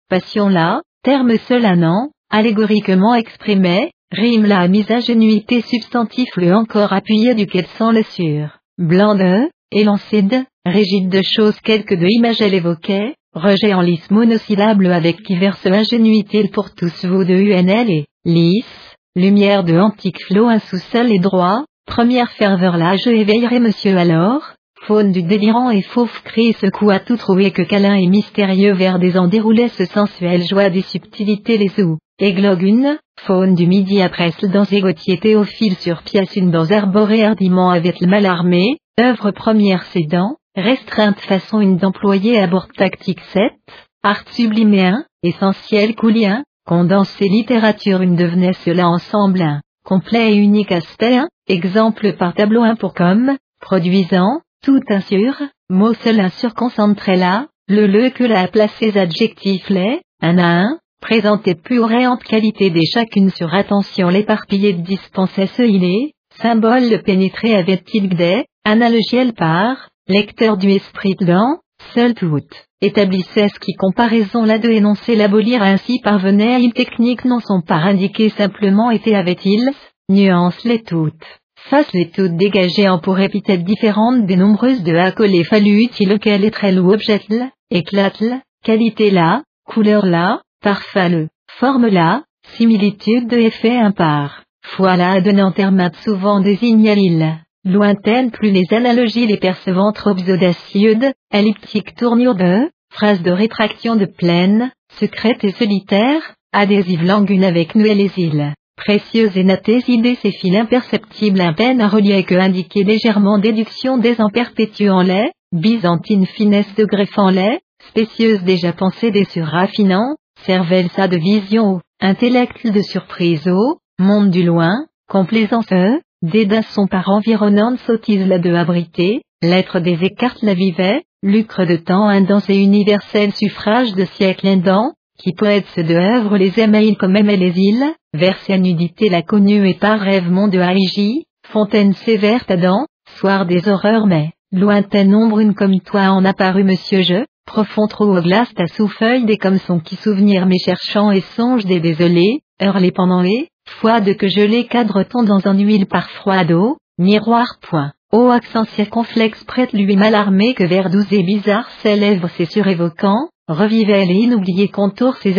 passion là, terme seul un an, allégoriquement exprimé, rime la mise à substantif le encore appuyé duquel sans le sur, blanc de, élancide, rigide de choses quelques de images elle évoquait, rejet en lisse monosyllable avec qui verse ingénuité pour tous vos de UNL et, lisse, lumière de antique flot un sous-sol et droit, première ferveur là je éveillerai monsieur alors, faune du délirant et fauve cri secoua tout trouvé que câlin et mystérieux vers des ans déroulait ce sensuel joie des subtilités les ou, églogue une, faune du midi après dans gautiers théophile sur pièce une dans arboré hardiment avec le mal armé, œuvre première sédant, Restreinte façon une d'employer à bord tactique 7, art subliméen, essentiel coulien, condensé littérature une devenait cela ensemble un, complet et unique aspect un, exemple par tableau un pour comme, produisant, tout insur, mot seul un surconcentré là, le le que la placé adjectif les, un à un, présentait plus auréante qualité des chacune sur attention. L'éparpillé de dispensait ce il est, symbole le pénétré avait-il des, analogiel par, lecteur du esprit dedans, seul tout, établissait ce qui comparaison là de énoncer. L'abolir ainsi parvenait à une technique non sont par indiqué simplement était avait-il, nuance les toutes. Face les toutes dégagées en pour épithètes différentes des nombreuses de accolées fallu utile lequel est très ou objet éclate qualité là, couleur là, parfum le, forme là, similitude de effet impar. Voilà donnant terme souvent désigne l'île. Lointaine plus les analogies les percevant trop audacieuses, elliptique tournure de, phrase de rétraction de plaine, secrète et solitaire, adhésive langue avec nous et les îles. Précieuse et nattées idées ces fils imperceptibles un peine à relier que indiquer légèrement déduction des en perpétuant les, byzantine finesse de greffant les, spécieuse déjà pensée des surraffinants, cervelle ça de vision, intellect de surprise au, monde du loin, complaisance eux, dédain son par environnante sottise la de abriter, lettre des écartes la vivait, lucre de temps indens et universel suffrage de siècle indent, qui poète ce de œuvre les émails comme aimaient les îles, verse nudité la connue et par rêvement de Haïgi, fontaine sévère Adam, soir des horreurs mais, lointaine ombre une comme toi en apparu monsieur je, profond trop au glace ta sous-feuille des comme son qui souvenir mes cherchant et songe des désolés, les pendant et, foi de que je les cadre-t-on dans un huile par froid d'eau, miroir point. Ô accent circonflexe prête lui armé que vers doux et bizarre s'élève ses surévoquants, revivait les inoubliés contours ses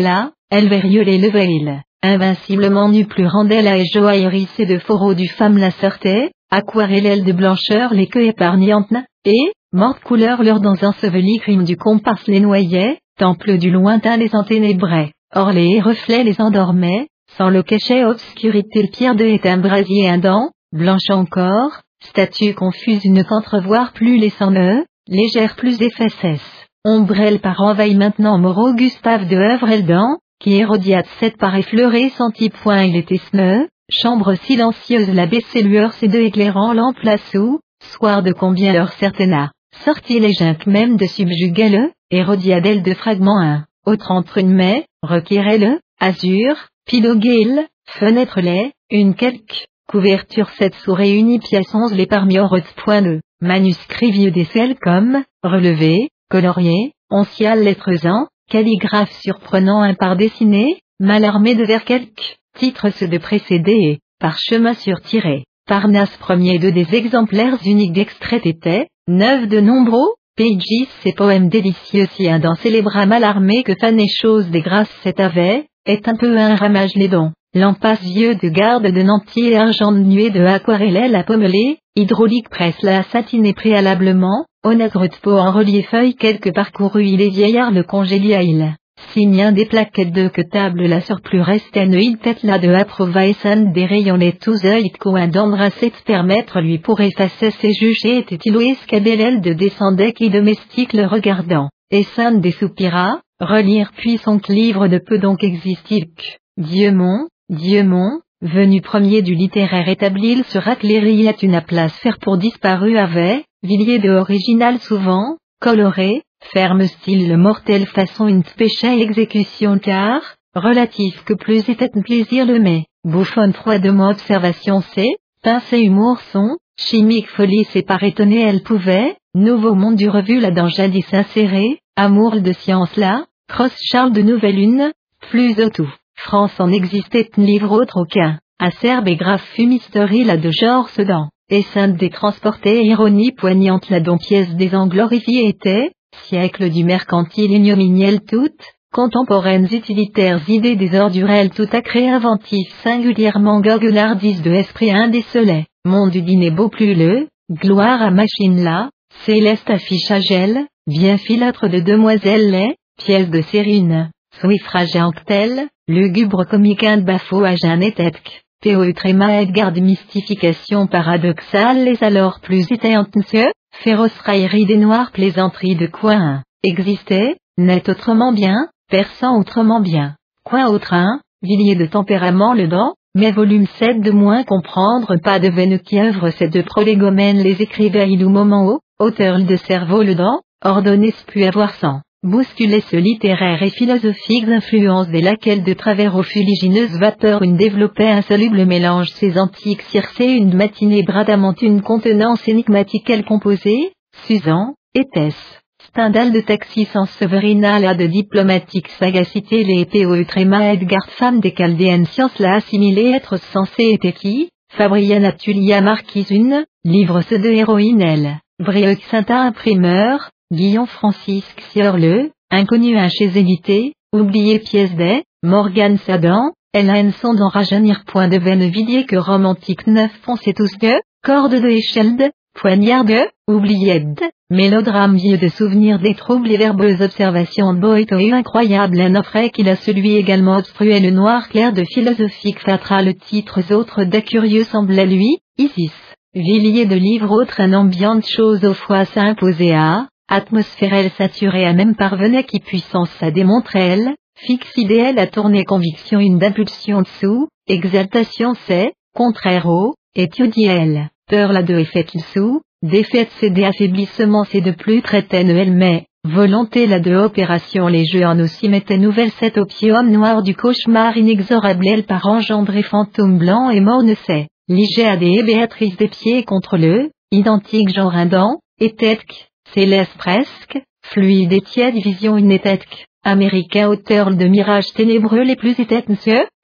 là, elle les leveil. Invinciblement nu plus rendait la et et de fourreau du femme la sortait, aquarelle de blancheur les queues épargnantes, et, morte couleur leur dans un seveli crime du comparse les noyait, temple du lointain les enténébrait, or les reflets les endormaient, sans le cachet obscurité le pierre de est un brasier un dent, blanche encore, statue confuse une qu'entrevoir plus les sans légère plus effaces. Ombrelle par envahi maintenant Moreau Gustave de œuvre Eldan, qui érodiate cette par effleuré senti point il était smeu, chambre silencieuse la baissée lueur ces deux éclairants lampe la sous, soir de combien l'heure certaine sorti les junques même de subjuguer le, érodiadelle de fragments un, autre entre une mai, requirait le, azur, piloguel, fenêtre lait, une quelque, couverture sept sous réunis pièces onze les parmi point de, manuscrit vieux des selles comme, relevé, colorié, oncial lettres en, calligraphe surprenant un par dessiné, mal armé de vers quelques, titres ceux de précédé et, parchemin surtiré, Parnasse premier de des exemplaires uniques d'extraits étaient, neuf de nombreux, pages ces poèmes délicieux si un dans célébra mal armé que fan et chose des grâces cet avait, est un peu un ramage les dons. Lampas vieux de garde de Nantier et argent de nuée de aquarelle la pommelée, hydraulique presse la satiné préalablement, de peau en relief feuille quelques parcouru il est vieillard le congélia il. Signe des plaquettes de que table la surplus restaine il tête la de approvaissan des rayons les tous œils coin d'embrasser permettre lui pour effacer ses jugés était-il ou escabellel de descendait qui domestique le regardant, et san des soupira, relire puis son livre de peu donc existe Dieu mon, Dieu mon, venu premier du littéraire établi sur Atléry une place faire pour disparu avait, Villiers de original souvent, coloré, ferme style le mortel façon une péché exécution car, relatif que plus était plaisir le mais, bouffonne froidement observation c'est, pincé humour son, chimique folie c'est par étonné elle pouvait, nouveau monde du revue la dans jadis inséré, amour de science là, cross Charles de nouvelle une, plus au tout, France en existait un livre autre aucun, acerbe et grave fumisterie là de genre Sedan, et sainte des transportés ironie poignante la dont pièce des était, siècle du mercantile ignominiel toutes, contemporaines utilitaires idées des ordurels tout à créer inventif singulièrement goguenardise de esprit indécelé, monde du dîner beau plus le, gloire à machine là, céleste affichage elle, bien filâtre de demoiselle lait, pièce de sérine, suffrage anctel, lugubre comique de bafo à Jeanne Théo tréma Edgar de mystification paradoxale les alors plus éteintes féroce raillerie des noirs plaisanteries de coin, existait, net autrement bien, perçant autrement bien, coin autre un, villiers de tempérament le dent, mais volume 7 de moins comprendre pas de veine qui œuvre ces deux prolégomènes les écrivains il ou moment haut, auteur de cerveau le dent, ordonnez plus avoir sans. Bousculer ce littéraire et philosophiques influences de laquelle de travers aux fuligineuses vapeurs une développait insoluble mélange ces antiques circés une matinée bradamante une contenance énigmatique elle composée, Suzan, était-ce Stendhal de taxi sans Severina de diplomatique sagacité les P.O. Tréma Edgard femme des chaldéennes sciences la assimilée être censé était qui? Fabrienne Atulia Marquise une, livre ce de héroïne elle, Brieuc saint imprimeur, Guillaume Francisque Siorle, inconnu un chez édité, oublié pièce des, Morgan Sadan, Hélène d'en rajeunir point de Vidier que romantique neuf foncez tous que, corde de échelle poignard de, oublié mélodrame vieux de souvenirs des troubles et verbeuses observations de Boito incroyable un offre qu'il a celui également obstrué le noir clair de philosophique fatra le titre autres des curieux semblait lui, Isis, Villiers de livre autre un ambiante chose au fois s'imposer à, Atmosphère elle saturée à même parvenait qui puissance à démontrer elle, fixe idéal à tourner conviction une d'impulsion dessous, exaltation c'est, contraire au, étudier elle, peur la de effet sous, défaite c'est des affaiblissements c'est de plus traitaine elle mais, volonté la de opération les jeux en aussi mettait nouvelle cette opium noir du cauchemar inexorable elle par engendrer fantôme blanc et mort ne sait, Ligéade et Béatrice des pieds contre le, identique genre indent, et tête céleste presque, fluide et tiède vision une étèque, américain auteur de mirages ténébreux les plus étêtes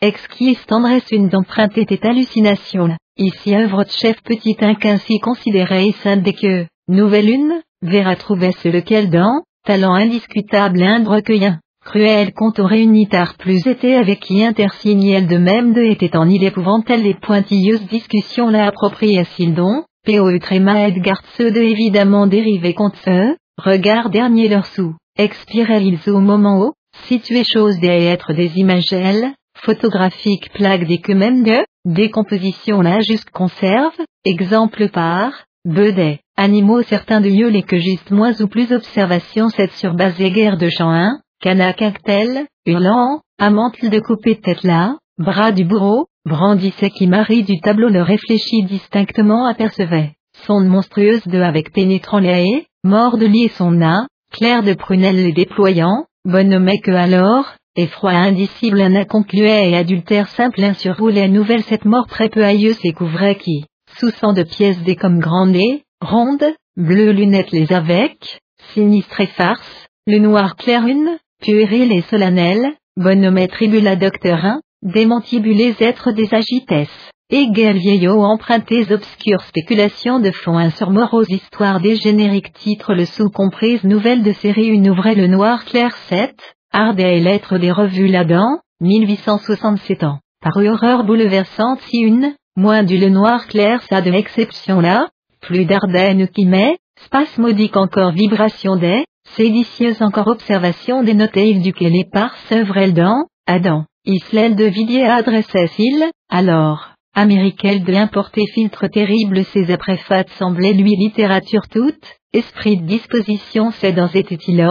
exquise tendresse une d'empreinte était hallucination, ici œuvre de chef petit un qu'ainsi considéré et sainte des que, nouvelle une, verra trouver ce lequel dans, talent indiscutable un recueillant. Cruel compte au réunitar plus été avec qui intersignel de même de était en il épouvantel les pointilleuses discussions la appropriaient-ils donc, P.O. Tréma Edgard ceux de évidemment dérivés contre ce, regard dernier leur sous, expirez-ils au moment où, situé chose des des images elles, photographiques plaques des que même de, décomposition la juste conserve, exemple par, Bedet, animaux certains de lieux les que juste moins ou plus observation cette sur base des guerres de champ 1, cana cactel, hurlant, amantle de couper tête là, bras du bourreau, brandissait qui Marie du tableau le réfléchit distinctement apercevait, sonde monstrueuse de avec pénétrant les haies, mort de lit son nain, clair de prunelle les déployant, bonhomme que alors, effroi indicible un concluait et adultère simple un surroulait nouvelle cette mort très peu hailleuse et couvrait qui, sous sang de pièces des comme grande et, ronde, bleu lunettes les avec, sinistre et farce, le noir clair une, puéril et solennel, bonhomme tribula docteur 1, démantibulés êtres des agitesses, et guerre vieillot empruntés obscures spéculations de fond un sur morose histoire des génériques titres le sous-comprise nouvelle de série une ouvrait le noir clair 7, Ardet et lettres des revues là-dedans, 1867 ans, par horreur bouleversante si une, moins du le noir clair ça de l'exception là, plus d'Ardennes qui met, spasmodique encore vibration des, séditieuse encore observation des notables duquel est par sevrel dans, Adam. Islel de Villiers adressait-il, alors, américaine de importer filtre terrible ses après-fat semblait lui littérature toute, esprit de disposition c'est dans était-il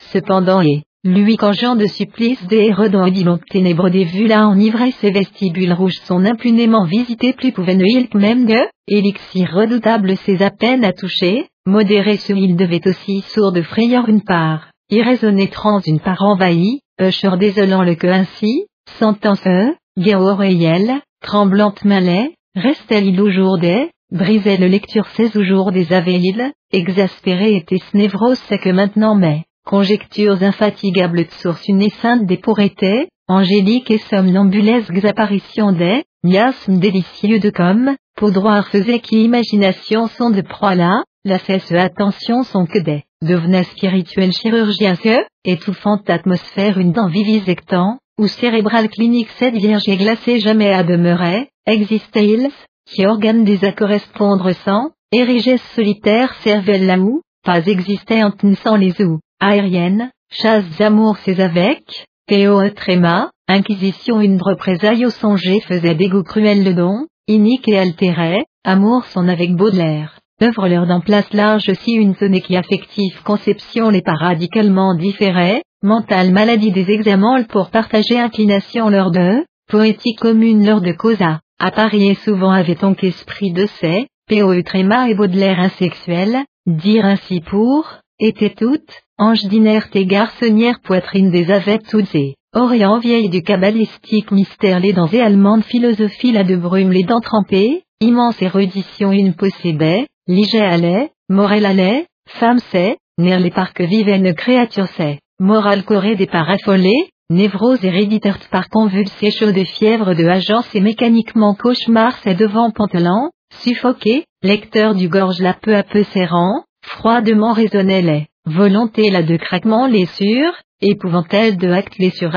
cependant et, lui quand Jean de supplice des Hérodons dit ténébreux des vues là enivrait ses vestibules rouges son impunément visité plus pouvait ne il même de, élixir redoutable ses à peine à toucher, modéré ce il devait aussi sourd de frayeur une part, irraisonné trans une part envahie, Usher désolant le que ainsi, sentant ce, oreillelle, tremblante malais, restait-il au jour des, brisait le lecture ses au jour des avéiles, exaspéré était ce névrose c'est que maintenant mais, conjectures infatigables de source une sainte des pourrités, angélique et somnambulesques apparitions des, miasmes délicieux de comme, poudroir faisait qui imagination sont de proie là, la cesse attention sont que des, devenait spirituel chirurgien étouffante atmosphère une dent vivisectant, ou cérébral clinique cette vierge et glacée jamais à demeurer, existait-il, qui organe des à correspondre sans, érigés solitaire cervelle la moue, pas existante sans les ou, aériennes, chasse d'amour c'est avec, Théo tréma, inquisition une représaille au songer faisait dégoût cruel le don, inique et altéré, amour son avec Baudelaire œuvre leur dans place large si une zone qui affective conception les pas radicalement différés, mentale maladie des examens pour partager inclination lors de, poétique commune lors de causa, à Paris et souvent avait-on qu'esprit de ces, P.O. Tréma et Baudelaire insexuel, dire ainsi pour, était toutes, ange d'inerte et garçonnière poitrine des avettes toutes et, orient vieille du cabalistique mystère les dents et allemande philosophie la de brume les dents trempées, immense érudition une possédait, liget allait, morel allait, femme c'est, nerf les parcs vivaine créature c'est, morale corée des par affolés, névrose héréditaire par convulsé chaud de fièvre de agence et mécaniquement cauchemar c'est devant pantalon, suffoqué, lecteur du gorge la peu à peu serrant, froidement résonnait les, volonté la de craquement les sûrs, épouvantelle de actes les sur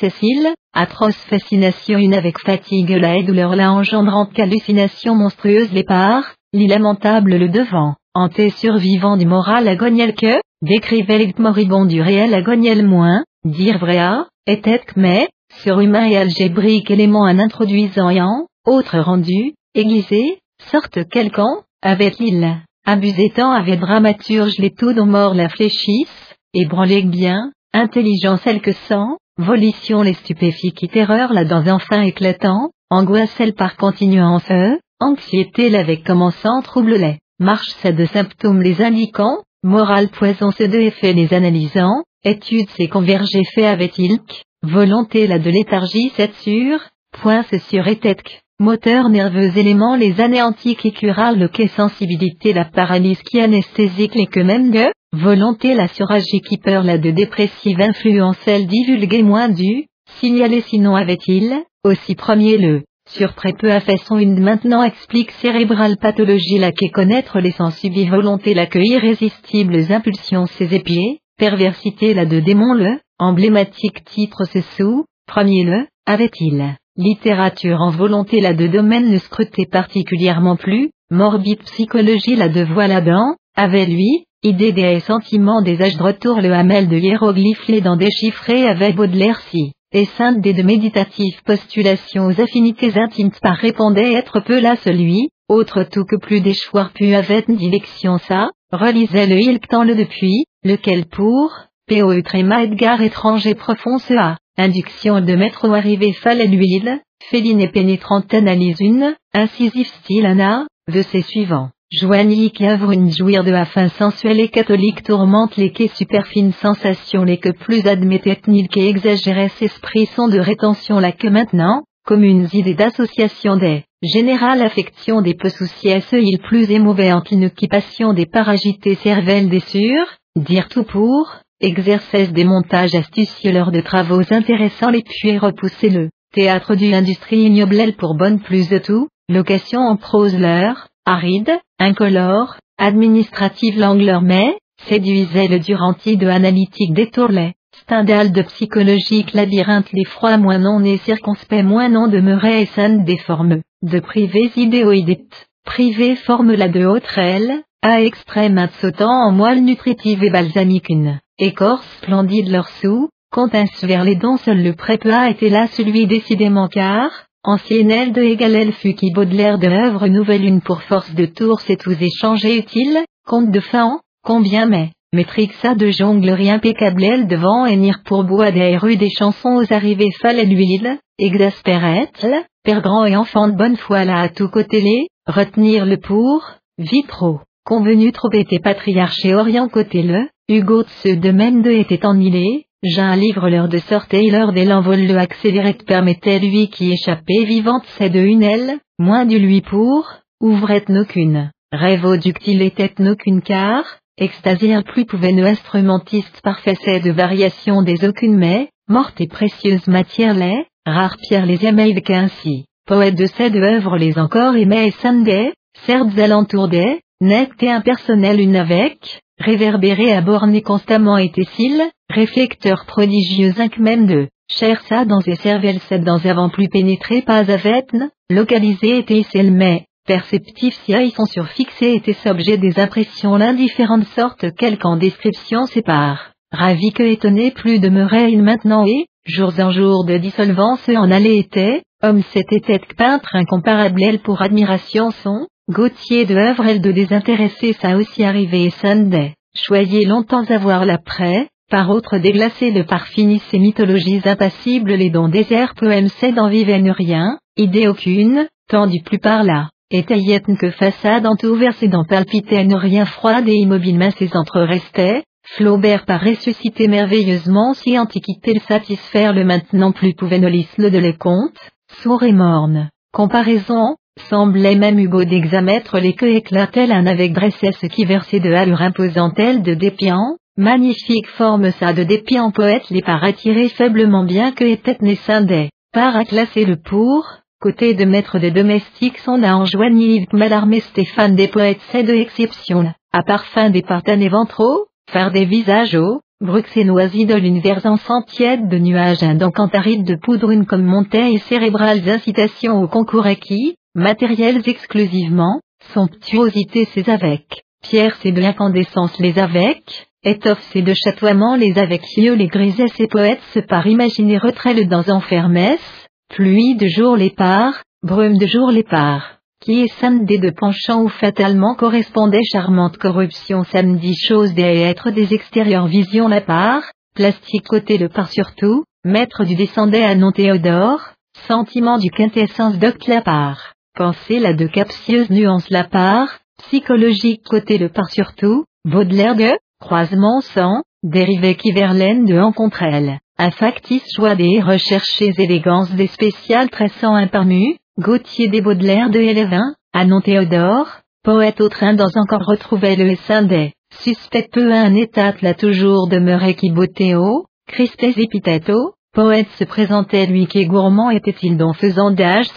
Cécile, atroce fascination une avec fatigue la douleur la engendrant qu'hallucination monstrueuse les parts, l'illamentable le devant, hanté survivant du moral agoniel que, décrivait les moribond du réel agoniel moins, dire vrai à, était mais, surhumain et algébrique élément en introduisant et en, autre rendu, aiguisé, sorte quelqu'un, avait l'île, abusé tant avait dramaturge les tout dont mort la fléchisse, ébranlé bien, intelligence elle que sans, volition les stupéfie qui terreur là dans enfin éclatant, angoisse elle par continuance eux, anxiété l'avec commençant trouble les, marche ces deux symptômes les indiquant, morale poison ces deux effets les analysant, étude ces convergés faits avait-il volonté la de léthargie cette sûre, point ce sur tête. Moteur nerveux éléments les anéantiques et curale le quai sensibilité la paralyse qui anesthésique les que même de, volonté la suragie qui peur la de dépressive influence elle divulguée moins du, signalé sinon avait-il, aussi premier le, surprès peu à façon une maintenant explique cérébrale pathologie la qu'est connaître les sens subis volonté la que irrésistibles impulsions ses épiers, perversité la de démon le, emblématique titre ce sous, premier le, avait-il. Littérature en volonté la de domaine ne scrutait particulièrement plus, morbide psychologie la de voilà-dedans, avait lui, idée des sentiments des âges de retour le hamel de hiéroglyphes les dents déchiffrées avec Baudelaire si, et sainte des de méditatifs postulations aux affinités intimes par répondait être peu là celui, autre tout que plus d'échoir pu avec dilection ça, relisait le ilk le depuis, lequel pour, P.O.E. tréma Edgar étranger profond ce a. Induction de maître ou arrivé fallait l'huile, féline et pénétrante analyse une, incisif style Anna, veut ses suivants. Joigny qui une jouir de afin sensuelle et catholique tourmente les quais superfines sensations les que plus admettait nil qui exagérait esprits sont de rétention là que maintenant, communes idées d'association des, générales affections des peu soucieux il plus émouvant une occupation des paragités cervelles des sûrs, dire tout pour, exercesse des montages astucieux lors de travaux intéressants les puis repousser le théâtre du l'industrie ignoble pour bonne plus de tout, location en prose l'heure, aride, incolore, administrative l'angleur mais, séduisait le duranti de analytique des tourlets, stendhal de psychologique labyrinthe les froids moins non et circonspect moins non demeurait et scène des formes, de privés idéoïdites, privés forme la de haute aile, à extrême sautant en moelle nutritive et balsamique une écorce splendide leur sous, un vers les dents seul le prépa était là celui décidément car, ancienne aile de égal fut qui Baudelaire de l'œuvre nouvelle une pour force de tours c'est tous échangés utile, compte de fin, combien mais, métrixa de jonglerie impeccable elle devant nir pour bois des rues des chansons aux arrivées fallait l'huile, exaspérette, père grand et enfant de bonne foi là à tout côté les, retenir le pour, vitro, convenu trop était patriarche et orient côté le, Hugo de ceux de même deux était j'ai un livre l'heure de sortie l'heure des l'envol le accéléré permettait lui qui échappait vivante c'est de une aile, moins du lui pour, ouvrait qu'une, rêve ductile était qu'une car, extasier plus pouvait ne instrumentiste parfait c'est de variation des aucune mais, morte et précieuse matière les, rare pierre les emails qu'ainsi, poète de ces deux œuvres les encore aimait et Sunday, certes alentour des, net et impersonnel une avec, réverbéré à borne constamment était s'il, réflecteur prodigieux inc même de, cher ça dans ses cervelles cette dans avant plus pénétré pas avetne, localisé était celle mais, perceptif si ils sont surfixés était objet des impressions l'indifférente sorte en description sépare. Ravi que étonné plus demeurait il maintenant et, jours en jours de dissolvance en allait était, homme c'était tête peintre incomparable elle pour admiration son, Gauthier de Havre elle de désintéressé ça aussi arrivé et Sunday. Choyez longtemps avoir l'après, par autre déglacé de par finis ces mythologies impassibles les dons déserts poèmes c'est d'en ne rien, idée aucune, tant du plus par là, et taillette que façade entouverte et d'en palpiter ne rien froide et immobile main ses entre restait, Flaubert par ressusciter merveilleusement si antiquité le satisfaire le maintenant plus pouvait le de les contes, sourd et morne. Comparaison, semblait même Hugo d'examettre les queues éclatait un avec dressesse qui versait de allure imposante de dépiant, magnifique forme ça de dépiant poète les par attirer faiblement bien que était des, par à classer le pour, côté de maître des domestiques son a enjoigni Yves Malarmé Stéphane des poètes c'est de exception à parfum des partanes et ventraux, faire des visages hauts, bruxellois idole une versant tiède de nuages un cantaride de poudre comme montagne cérébrales incitations au concours acquis, matériels exclusivement, somptuosité ses avec, pierre c'est de l'incandescence les avec, étoffe c'est de chatoiement les avec yeux les grises et poètes se par imaginer retrait dans enfermesse, pluie de jour les parts, brume de jour les parts. Qui est samedi de penchant ou fatalement correspondait charmante corruption samedi chose des êtres des extérieurs vision la part, plastique côté le par surtout, maître du descendait à non Théodore, sentiment du quintessence docte la part, pensée la de captieuse nuance la part, psychologique côté le par surtout, Baudelaire de, croisement sans, dérivé qui Verlaine de en contre elle, un factice joie des recherchés élégance des spéciales tressant imparmu, Gauthier des Baudelaire de Hélévin, Anon Théodore, poète au train dans encore retrouvé le des, suspect peu un état là toujours demeuré qui Théo, Christes epithéto, poète se présentait lui qui gourmand était-il donc faisant d'âge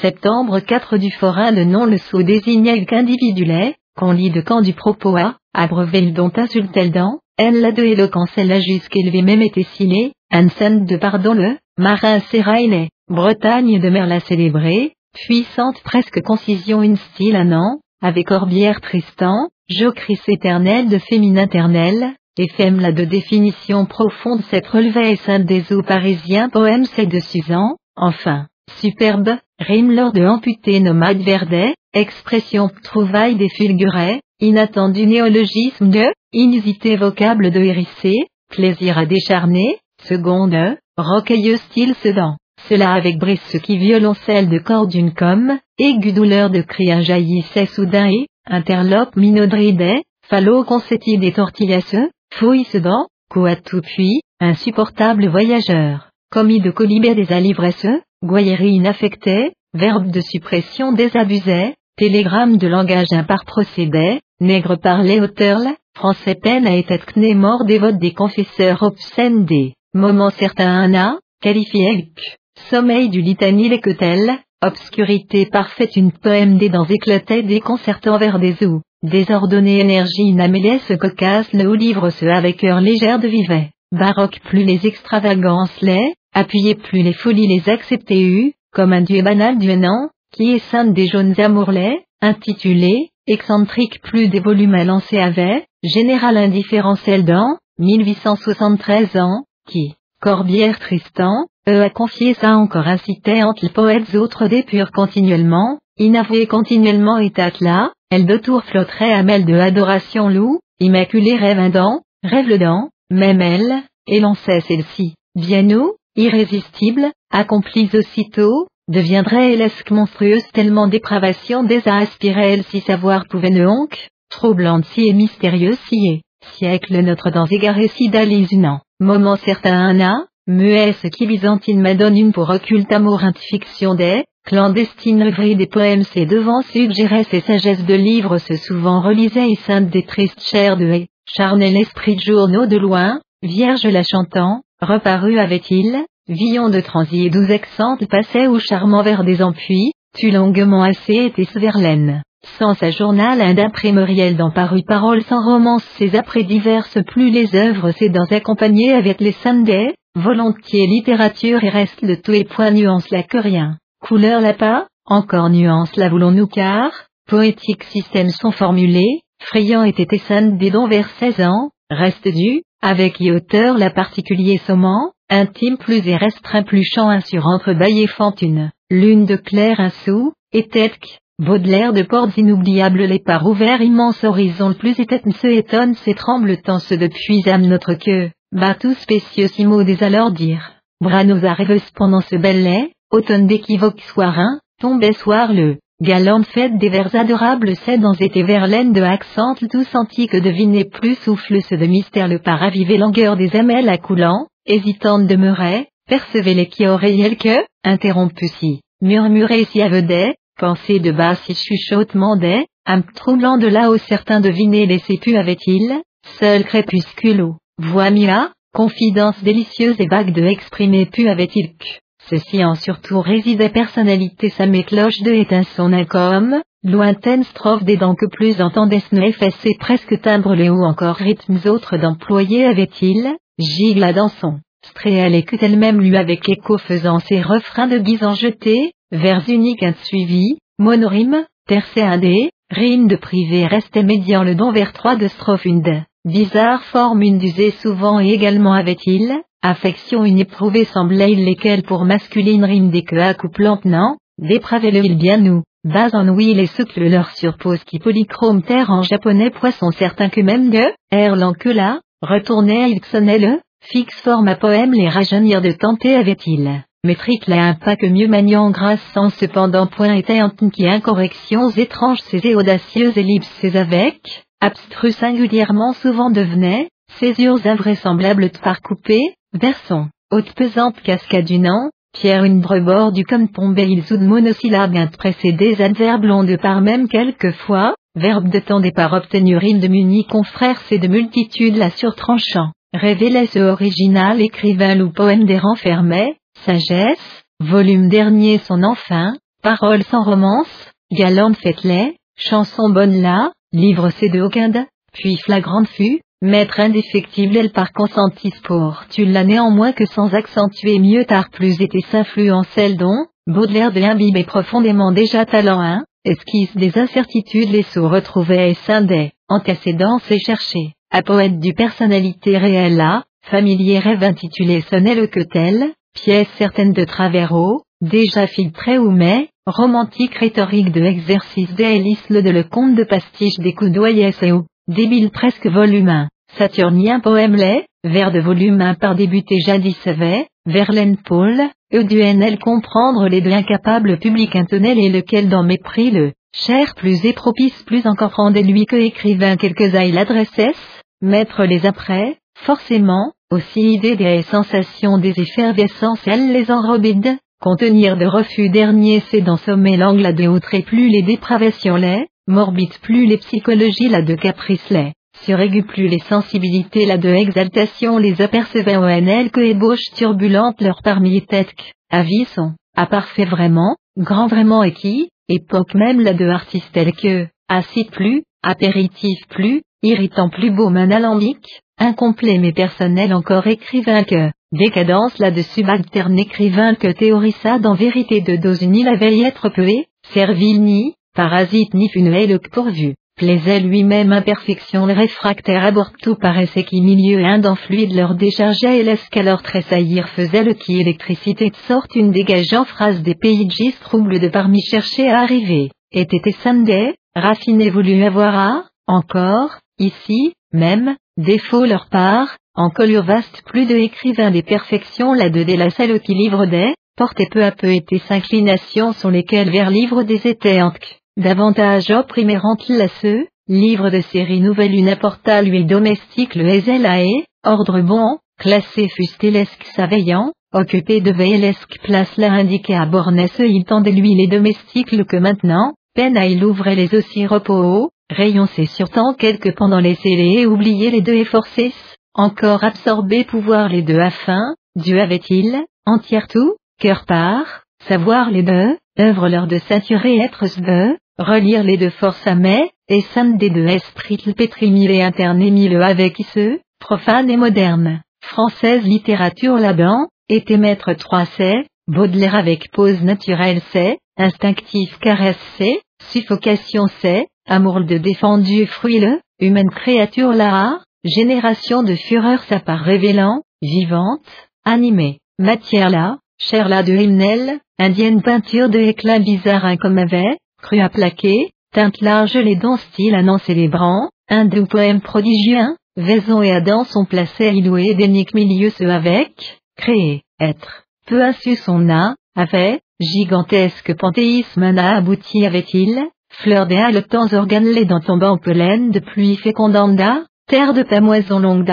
septembre 4 du forain le nom le sceau désignait qu'individuel, qu'on lit de camp du propos à, abreuvé le dont insultait dent, elle la de éloquence elle la jusqu'élevé même était scellé, un scène de pardon le, marin sérailé, Bretagne de Merla célébrée, puissante presque concision une style un an, avec Orbière Tristan, Jocris éternel de féminin éternel, et la de définition profonde cette relevée et sainte des eaux parisiens poème c'est de Suzan, enfin, superbe, rime lors de amputé nomade verdet, expression trouvaille des fulgurets, inattendu néologisme de, inusité vocable de hérissé, plaisir à décharner, seconde, rocailleux style sedan. Cela avec ce qui violoncelle de corde d'une comme, aigu douleur de cri jaillissait soudain et, interlope minodridait, fallo concetti des tortillasse, fouille sedan, quoi tout puis, insupportable voyageur, commis de colibé des alivresses, goyerie inaffectée, verbe de suppression désabusé, télégramme de langage impar procédé, nègre parlé auteurle, français peine à être kné mort dévote des confesseurs obscènes des moments certains un qualifié sommeil du litanie l'écotel, obscurité parfaite une poème des dents éclatait déconcertant vers des eaux, désordonnée énergie inaméliée ce cocasse le haut livre ce avec heure légère de vivet, baroque plus les extravagances les, appuyé plus les folies les accepter eu, comme un dieu banal du nan, qui est sainte des jaunes amourlais, intitulé, excentrique plus des volumes à lancer avait, général indifférentiel dans, 1873 ans, qui, Corbière Tristan, eux a confié ça encore incité entre les poètes autres purs continuellement, inavoué continuellement et là, elle de tour flotterait à mêle de adoration loup, immaculée rêve un dent, rêve le dent, même elle, et lançait celle-ci, bien nous, irrésistible, accomplis aussitôt, deviendrait élesque monstrueuse tellement dépravation des a aspiré elle si savoir pouvait ne honque, troublante si et mystérieuse si est, siècle notre dans égaré si d'alise une moment certain un a, muet ce qui byzantine madone une pour occulte amour fiction des, clandestine œuvrie des poèmes c'est devant suggérait ses sagesses de livres se souvent relisait et sainte des tristes chairs de haie, charnel l'esprit de journaux de loin, vierge la chantant, reparu avait-il, villon de transi et douze accentes passait ou charmant vers des empuis, tu longuement assez était Verlaine. Sans sa journal un d'imprimeriel dans paru paroles sans romance ses après diverses plus les œuvres c'est dans accompagner avec les Sunday, volontiers littérature et reste le tout et point nuance la que rien. Couleur la pas, encore nuance la voulons-nous car, poétique système sont formulés, friand était des dons vers 16 ans, reste du, avec y auteur la particulier sommant, intime plus et restreint plus chant un sur entre baille et fantune, lune de clair un sou, et tête Baudelaire de portes inoubliables les par ouverts immense horizon le plus étête se étonne c'est tremble tant ce depuis âme notre queue, bateau spécieux simo des alors dire, bras nos rêveuse pendant ce bel lait, automne d'équivoque soirin, tombait soir le, galante fête des vers adorables c'est dans été verlaine de accent tout senti que deviner plus souffle ce de mystère. Le par raviver langueur des amels à coulant, hésitante demeurait, percevez les qui oreillelles que, interrompu si, murmurer si avedet, pensée de bas si chuchotement des, âme troublant de là-haut certains deviner les sépus avait-il, seul crépuscule ou, voix mia, confidence délicieuse et vague de exprimer pu avait-il que, ceci en surtout résidait personnalité sa cloche de éteint son income, lointaine strophe des dents que plus entendait ce presque timbre les ou encore rythmes autres d'employer avait-il, gigle dans son stréel et que elle-même lui avec écho faisant ses refrains de guise en jeté, vers uniques suivi, monorime, tercéindé, rime de privé restait médian le don vers trois de strophe une de, bizarre forme une d'usée souvent et également avait-il, affection une éprouvée semblait il lesquels pour masculine rime des que accouplant non, dépravé le il bien nous, bas en oui les souple leur surpose qui polychrome terre en japonais poisson certain que même de, erlan que là, retournait il sonnait le, fixe forme à poème les rajeunir de tenter avait-il. Métrique là un pas que mieux maniant grâce sans cependant point était en qui incorrections étranges ces audacieuses ellipses avec, abstrus singulièrement souvent devenaient, césures invraisemblables par coupé, versons, haute pesante Nant, pierre une brebord du comme tombé ils ou de monosyllabes adverbes longs de par même quelquefois, verbe de temps des par obtenu rime de muni confrères c'est de multitude la surtranchant, révélait ce original écrivain ou poème des renfermait, sagesse, volume dernier son enfin, paroles sans romance, galante fête-les, chanson bonne là, livre c'est de Hawkinde, puis flagrante fut, maître indéfectible elle par consentis pour tu l'as néanmoins que sans accentuer mieux tard plus était celle dont, Baudelaire de l'imbibé profondément déjà talent 1, esquisse des incertitudes les sous retrouvaient et scindait, antécédents et cherchés, à poète du personnalité réelle là, familier rêve intitulé sonnait le que tel, pièce certaine de Travero, déjà filtré ou mais, romantique rhétorique de exercice le de le conte de pastiche des coudoyes et ou, débile presque volume 1, saturnien poème lait, vers de volume 1 par débuté jadis avait, Verlaine Paul, NL comprendre les deux incapables publics intonnel et lequel dans mépris le, cher plus et propice plus encore rendait lui que écrivain quelques ailles l'adressesse, mettre les après, forcément, aussi idée des sensations des effervescences elles les enrobide, contenir de refus dernier c'est dans sommet l'angle à de outre plus les dépravations les, morbide plus les psychologies la de caprice les, suraigu plus les sensibilités la de exaltation les apercevaient ONL que ébauche turbulente leur parmi tête avis sont, à parfait vraiment, grand vraiment et qui, époque même la de artiste telle que, acide plus, apéritif plus, irritant plus beau main alambique, incomplet mais personnel encore écrivain que, décadence là-dessus subalterne écrivain que théorissa dans vérité de dose unie la veille être peu servile ni, parasite ni que pourvu, plaisait lui-même imperfection le réfractaire aborde tout paraissait qui milieu un fluide leur déchargeait et l'escalor tressaillir faisait le qui électricité de sorte une dégageant phrase des pays gis trouble de parmi chercher à arriver, était samedi, raffiné voulu avoir à, encore, ici, même, défaut leur part, en colure vaste plus de écrivains des perfections là de la celle qui livre des, portait peu à peu été s'inclination sur lesquels vers livre des étés davantage opprimérantes la ceux, livre de série nouvelle une apporta lui domestique le Ezelae, ordre bon, classé fustélesque saveillant, occupé de veillesque place là indiqué à Bornesse il tendait lui les domestiques le que maintenant, peine à il ouvrait les aussi repos Rayon c'est surtant quelques pendant les scellés et oublier les deux et encore absorber pouvoir les deux afin, Dieu avait-il, entière tout, cœur part, savoir les deux, œuvre leur de saturer être sveu, relire les deux forces à mai, et sam des deux esprits pétrimile et interne avec ceux, profane et moderne, française littérature là-dedans, était maître trois c'est, Baudelaire avec pose naturelle c'est, instinctif caresse c'est, suffocation c'est, amour de défendu fruit le, humaine créature là, génération de fureur sa part révélant, vivante, animée, matière là, chair là de hymnel, indienne peinture de éclat bizarre comme avait, cru à plaquer, teinte large les dons style annonce célébrant, un doux poème prodigieux, Vaison et Adam sont placés à louer d'énique milieu ce avec, créer, être, peu su son âme, avait, gigantesque panthéisme n'a abouti avait-il, fleur des haletants organes les dents tombant pleines de pluie fécondanda, terre de pamoison longue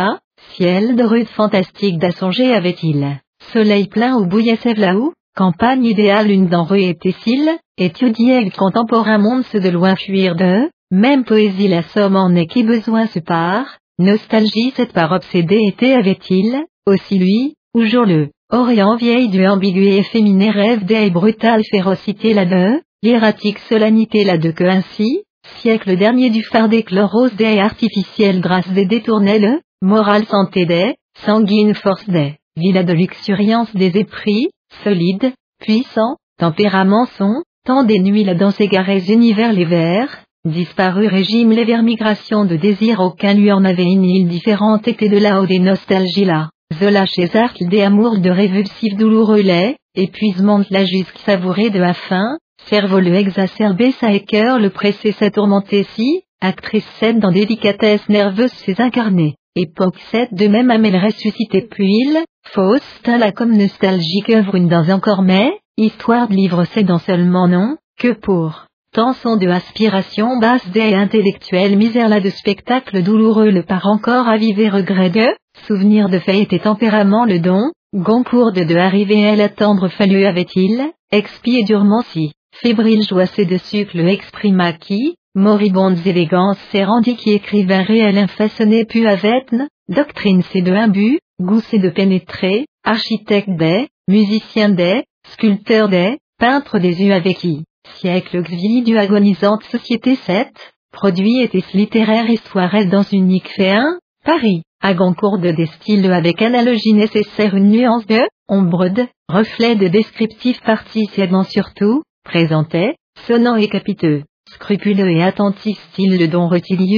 ciel de rude fantastique d'assonger avait-il, soleil plein où bouillait Sévlaou, campagne idéale une denrée était-il, étudier contemporain monde se de loin fuir de, même poésie la somme en est qui besoin se part, nostalgie cette part obsédée était avait-il, aussi lui, ou jour le, Orient vieille du ambigu et féminin rêve des brutale férocité la de, hiératique solennité la de que ainsi, siècle dernier du phare rose des artificielle grâce des détournelles, morale santé des, sanguine force des, villa de luxuriance des épris, solide, puissant, tempérament son, tant des nuits la danse égarée univers les vers, disparu régime les vers migration de désir aucun lui en avait une île différente était de là haut des nostalgies là. Zola chez Arc des amours de révulsif douloureux lait, épuisement de la jusque savourée de la faim, cerveau le exacerbé sa cœur le pressé sa tourmenté si, actrice 7 dans délicatesse nerveuse ses incarnés, époque 7 de même amène ressuscité puis il, fausse la comme nostalgique œuvre une dans encore mais, histoire de livre c'est dans seulement non, que pour. Tension de aspiration basse des intellectuels misère là de spectacle douloureux le par encore avivé regret de, souvenir de fait et tempérament le don, Goncourt de de arriver à l'attendre fallu avait-il, expié durement si, fébrile joie c'est de sucre exprima qui, moribondes élégances rendu qui écrivain réel infaçonné pu avetne, doctrine c'est de imbu, goût c'est de pénétrer, architecte des, musicien des, sculpteur des, peintre des yeux avec qui, siècle xvili du agonisante société 7, produit était littéraire histoire dans unique fait 1, Paris. À Goncourt de des styles avec analogie nécessaire une nuance de, ombre de, reflet de descriptif participant surtout, présentait, sonnant et capiteux, scrupuleux et attentif style le don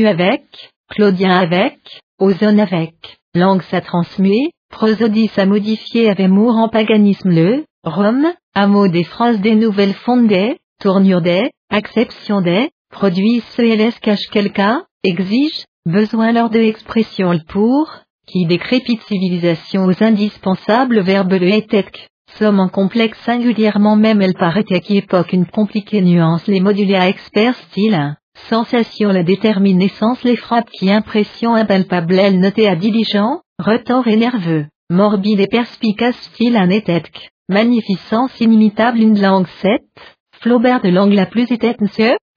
avec, Claudien avec, ozone avec, langue sa transmuer, prosodie à modifier avec mour en paganisme le, Rome, mot des phrases des nouvelles fondées, tournure des, acception des, produits ce cache quel cas, exige, Besoin lors de expression le pour, qui décrépite civilisation aux indispensables verbes le etec. Somme en complexe singulièrement même elle paraît à qui époque une compliquée nuance les modulés à expert style, sensation la déterminescence les frappes qui impression impalpable elle notée à diligent, retort et nerveux, morbide et perspicace style un étèque, magnificence inimitable une langue 7, Flaubert de langue la plus étèque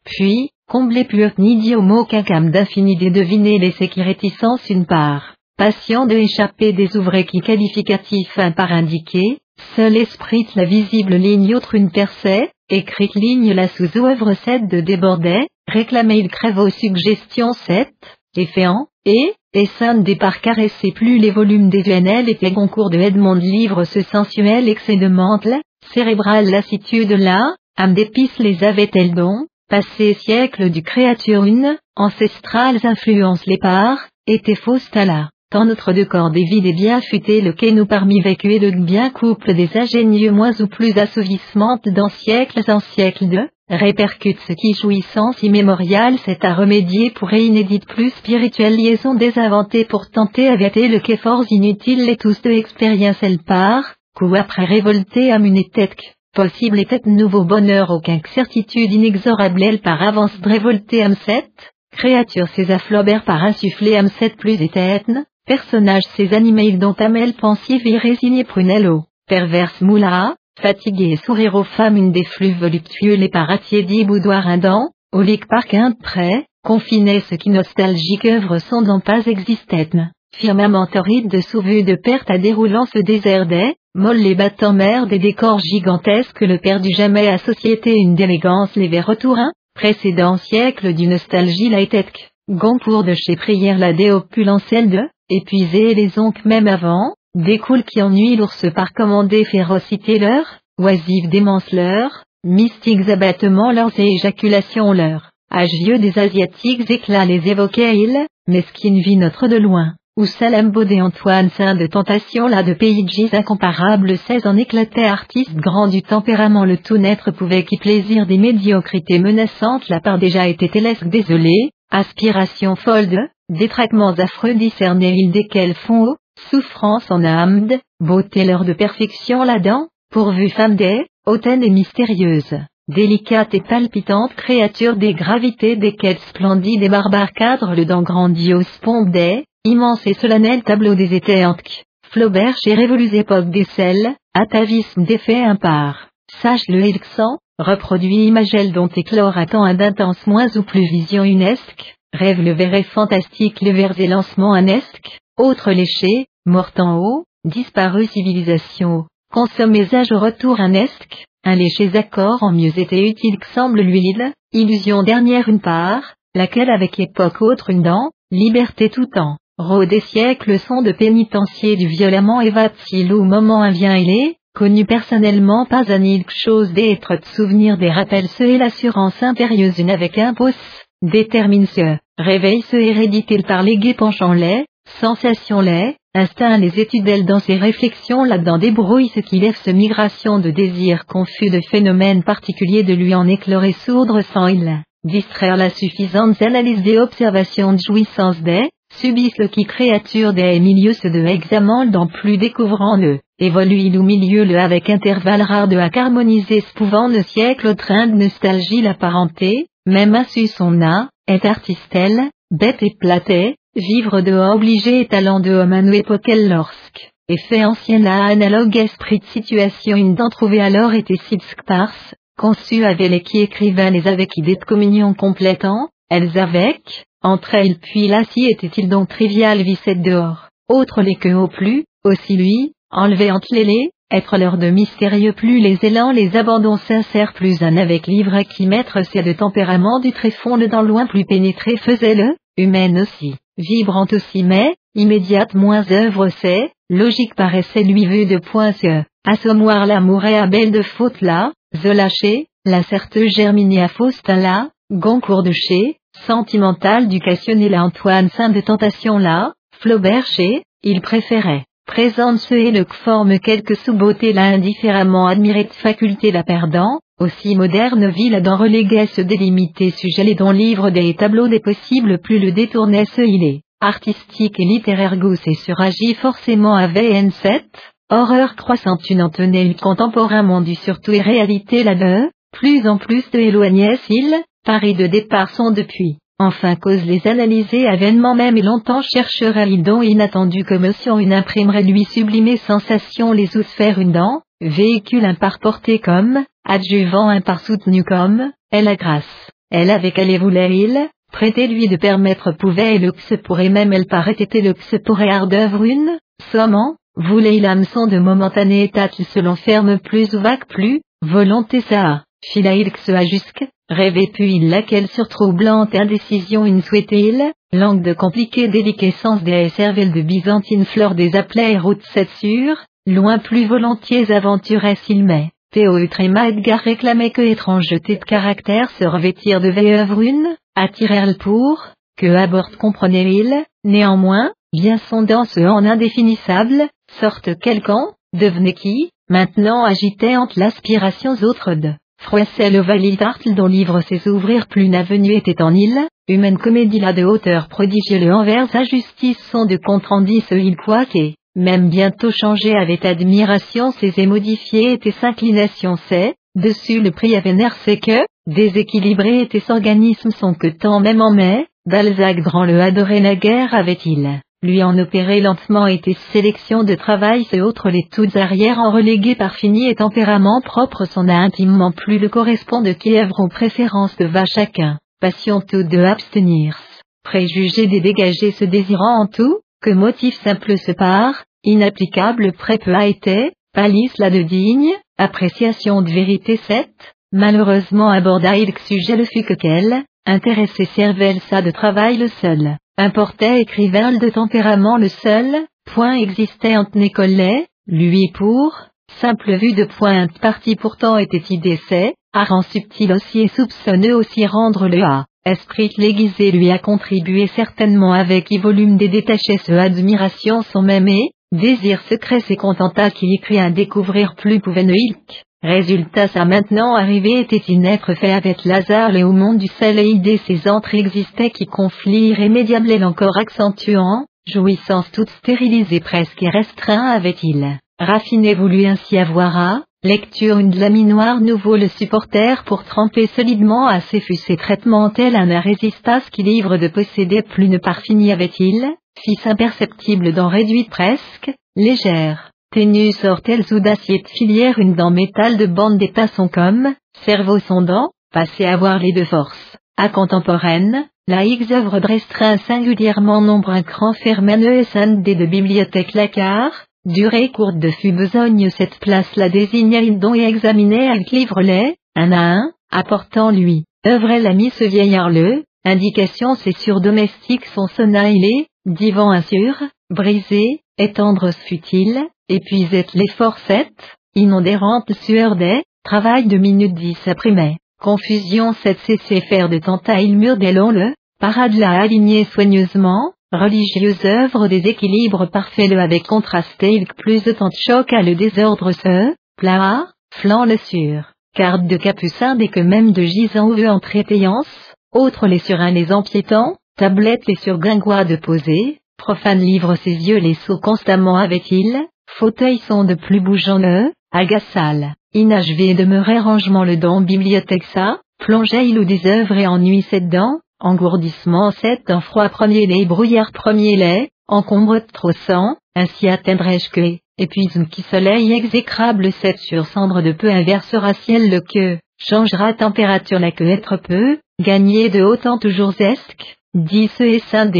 puis, Combler plus ni mot qu'un cam d'infini des deviner laisser qui réticence une part. Patient de échapper des ouvrés qui qualificatif un par indiqué, seul esprit la visible ligne autre une percée, écrite ligne la sous-œuvre 7 de débordet, réclamé il crève aux suggestions 7, efféant, et, et sonne des par caresser plus les volumes des VNL et concours de Edmond livre ce sensuel excès de mantle, cérébral lassitude là, âme d'épices les avait-elles donc, Passé siècle du créature une, ancestrales influences les parts, étaient fausses là. Tant notre de corps des vides et bien futé le quai nous parmi vécu et le bien couple des ingénieux moins ou plus assouvissements dans siècles en siècles de, répercute ce qui jouissance immémoriale c'est à remédier pour inédite plus spirituelle liaison désinventée pour tenter avêter le quai fort inutile les tous de expérience elle part, coup après révolté à tête possible était nouveau bonheur aucun certitude inexorable elle par avance révolté M7, créature ses afflobert par insufflé M7 plus éterne, personnage ses animés dont Amel pensive et résigné prunello, perverse moula, fatigué et sourire aux femmes une des flux voluptueux les par attiédi boudoir indent, au lit par quinte près, confiné ce qui nostalgique œuvre sont dans pas existait firmament torride de sous-vue de perte à déroulant ce désert des, molles les battants mer des décors gigantesques le perdu jamais à société une d'élégance les vers retourins, précédent siècle du nostalgie laïtèque, Goncourt de chez Prière la déopulancelle de, épuisé les oncles même avant, découle qui ennuie l'ours par commander férocité leur, oisive démence leur, mystiques abattements leurs et éjaculations leurs, âge vieux des asiatiques éclats les évoquait il, mesquine vit notre de loin. Où Salem Baudet Antoine Saint de Tentation là de Pays incomparable 16 en éclatait artiste grand du tempérament. Le tout naître pouvait qui plaisir des médiocrités menaçantes. La part déjà était télesque désolé, aspiration folle de, détraquements affreux discernés ils desquels font souffrance en âme beauté leur de perfection là-dedans, pourvu femme des, hautaine et mystérieuse, délicate et palpitante créature des gravités des quêtes splendides et barbares cadre le dans grandiose pompe des, immense et solennel tableau des éternques. Flaubert chez Révolus époque des selles, atavisme d'effet impar. Sache le Hilxan, reproduit Imagel dont éclore tant un d'intense moins ou plus vision unesque, rêve le verre fantastique le vers et lancement anesque, autre léché, mort en haut, disparu civilisation, consommez âge au retour anesque, un léché accord en mieux été utile que semble l'huile, illusion dernière une part, laquelle avec époque autre une dent, liberté tout temps. Ro des siècles sont de pénitencier du violemment évapile au moment invient il est, connu personnellement pas un ilk chose d'être de souvenir des rappels ce et l'assurance impérieuse une avec un pouce, détermine ce, réveille ce hérédité par les penchant les, sensation les, instinct les études dans ses réflexions là-dedans débrouille ce qui lève ce migration de désir confus de phénomènes particuliers de lui en éclore sourdre sans il, distraire la suffisante analyse des observations de jouissance des, subissent le qui créature des milieux se de examen dans plus découvrant le, évolue au milieu le avec intervalle rare de à harmoniser pouvant le siècle au train de nostalgie la parenté, même assu son a, est artistelle, bête et platée, vivre de obligé et talent de homme à nous époquel lorsque, effet ancien à analogue esprit de situation une d'en trouver alors était si sparse, conçu avec les qui écrivaient les avec idées de communion complétant, elles avec, entre elles puis si était-il donc trivial vicette dehors, autre les que au plus, aussi lui, enlevé entre les être leur de mystérieux plus les élans les abandons sincères plus un avec livre qui mettre c'est de tempérament du tréfonde dans loin plus pénétré faisait le, humaine aussi, vibrante aussi mais, immédiate moins œuvre c'est, logique paraissait lui vu de point ce, assommoir l'amour et à belle de faute là, the lâcher, la certe germinie à Faustin là, Goncourt de chez, sentimental du la Antoine Saint de tentation là, Flaubert chez, il préférait, présente ce et le forme quelques sous-beautés la indifféremment admirée de faculté la perdant, aussi moderne ville d'en reléguer ce délimité sujet les dont livre des tableaux des possibles plus le détournait ce il est, artistique et littéraire goût et suragit forcément à VN7, horreur croissante une en tenait contemporainement du surtout et réalité là de, plus en plus de éloignait s'il, Paris de départ sont depuis, enfin cause les analyser avènement même et longtemps cherchera dont inattendu commotion une imprimerait lui sublimer sensation les faire une dent, véhicule un par porté comme, adjuvant un par soutenu comme, elle a grâce, elle avec elle voulait il, prêter lui de permettre pouvait et luxe pourrait même elle paraît été luxe pourrait ardœuvre une, sommant, voulait il hameçon de momentané état qui se l'enferme plus ou vague plus, volonté ça, filaïl a jusque, Rêvait puis laquelle sur troublante indécision une souhaitait-il, langue de compliquée déliquescence des cervelles de byzantine fleur des applets route cette loin plus volontiers aventurait s'il met. Théo Utréma Edgar réclamait que étrangeté de caractère se revêtir de œuvre une, attirer pour, que à bord comprenait-il, néanmoins, bien sondant ce en indéfinissable, sorte quelqu'un, devenait qui, maintenant agitait entre l'aspiration autres de Froissel Ovalitartle dont livre ses ouvrir plus n'avenu était en île, humaine comédie là de hauteur prodigieux le envers à justice sont de rendu ce il que, même bientôt changé avec admiration ses et modifié était s'inclination c'est, dessus le prix avait c'est que, déséquilibré était organisme son que tant même en mai, Balzac grand le adoré naguère avait-il lui en opérer lentement était sélection de travail ce autres les toutes arrières en relégué par fini et tempérament propre son a intimement plus le correspond de qui aux préférences de va chacun, passion tout de abstenir, préjugé des dégagés se désirant en tout, que motif simple se part, inapplicable a été, palisse la de digne, appréciation de vérité 7, malheureusement aborda il sujet le fut que qu'elle, intéressé cervelle ça de travail le seul. Importait écrivain de tempérament le seul, point existait entre Nécollet, lui pour, simple vue de pointe partie pourtant était à rang subtil aussi et soupçonneux aussi rendre le A, esprit l'aiguisé lui a contribué certainement avec y volume des détachés ce admiration son même et, désir secret s'est contenta qui écrit un découvrir plus pouvait. Résultat sa maintenant arrivé était-il n'être fait avec Lazare et au monde du sel et idée ses entrées existaient qui conflit irrémédiable encore accentuant, jouissance toute stérilisée presque et restreint avait-il, raffiné voulu ainsi avoir à, lecture une laminoire nouveau le supporter pour tremper solidement à ses fus et traitements tel un résistas qui livre de posséder plus ne parfini avait-il, fils imperceptible dans réduite presque, légère, ténue sortelles ou d'acier de filière une dent métal de bande des tassons comme, cerveau sondant, passé à voir les deux forces, à contemporaine, la X œuvre restreint singulièrement nombre un cran fermane des de bibliothèque Lacard, durée courte de fut besogne cette place la désigna dont et examinait avec livre-les, un à un, apportant lui, œuvrait l'ami ce vieillard le, indication c'est sur domestique son sonailé, divan assure, brisé, étendre fut-il, épuisait les forcettes, inondérante sueur des, travail de minutes dix après confusion cette cessé faire de tentailles mur longs le, parade la aligner soigneusement, religieuse œuvre des équilibres parfaits le avec contrasté avec plus de de choc à le désordre ce, plat, flanc le sur, carte de capucin dès que même de gisant ou en trétéance, autres les surins les empiétants, tablettes les surgringois de poser, profane livre ses yeux les sauts constamment avait-il, fauteuils sont de plus bougeant le, agaçal, inachevé demeurait rangement le don bibliothèque ça, plongeait il ou des œuvres et ennui cette dent, engourdissement sept un froid premier lait brouillard premier lait, encombre trop sang, ainsi atteindrai-je que, épuisme qui soleil exécrable sept sur cendre de peu inversera ciel le que, changera température la que être peu, gagner de autant toujours esque, dix et saint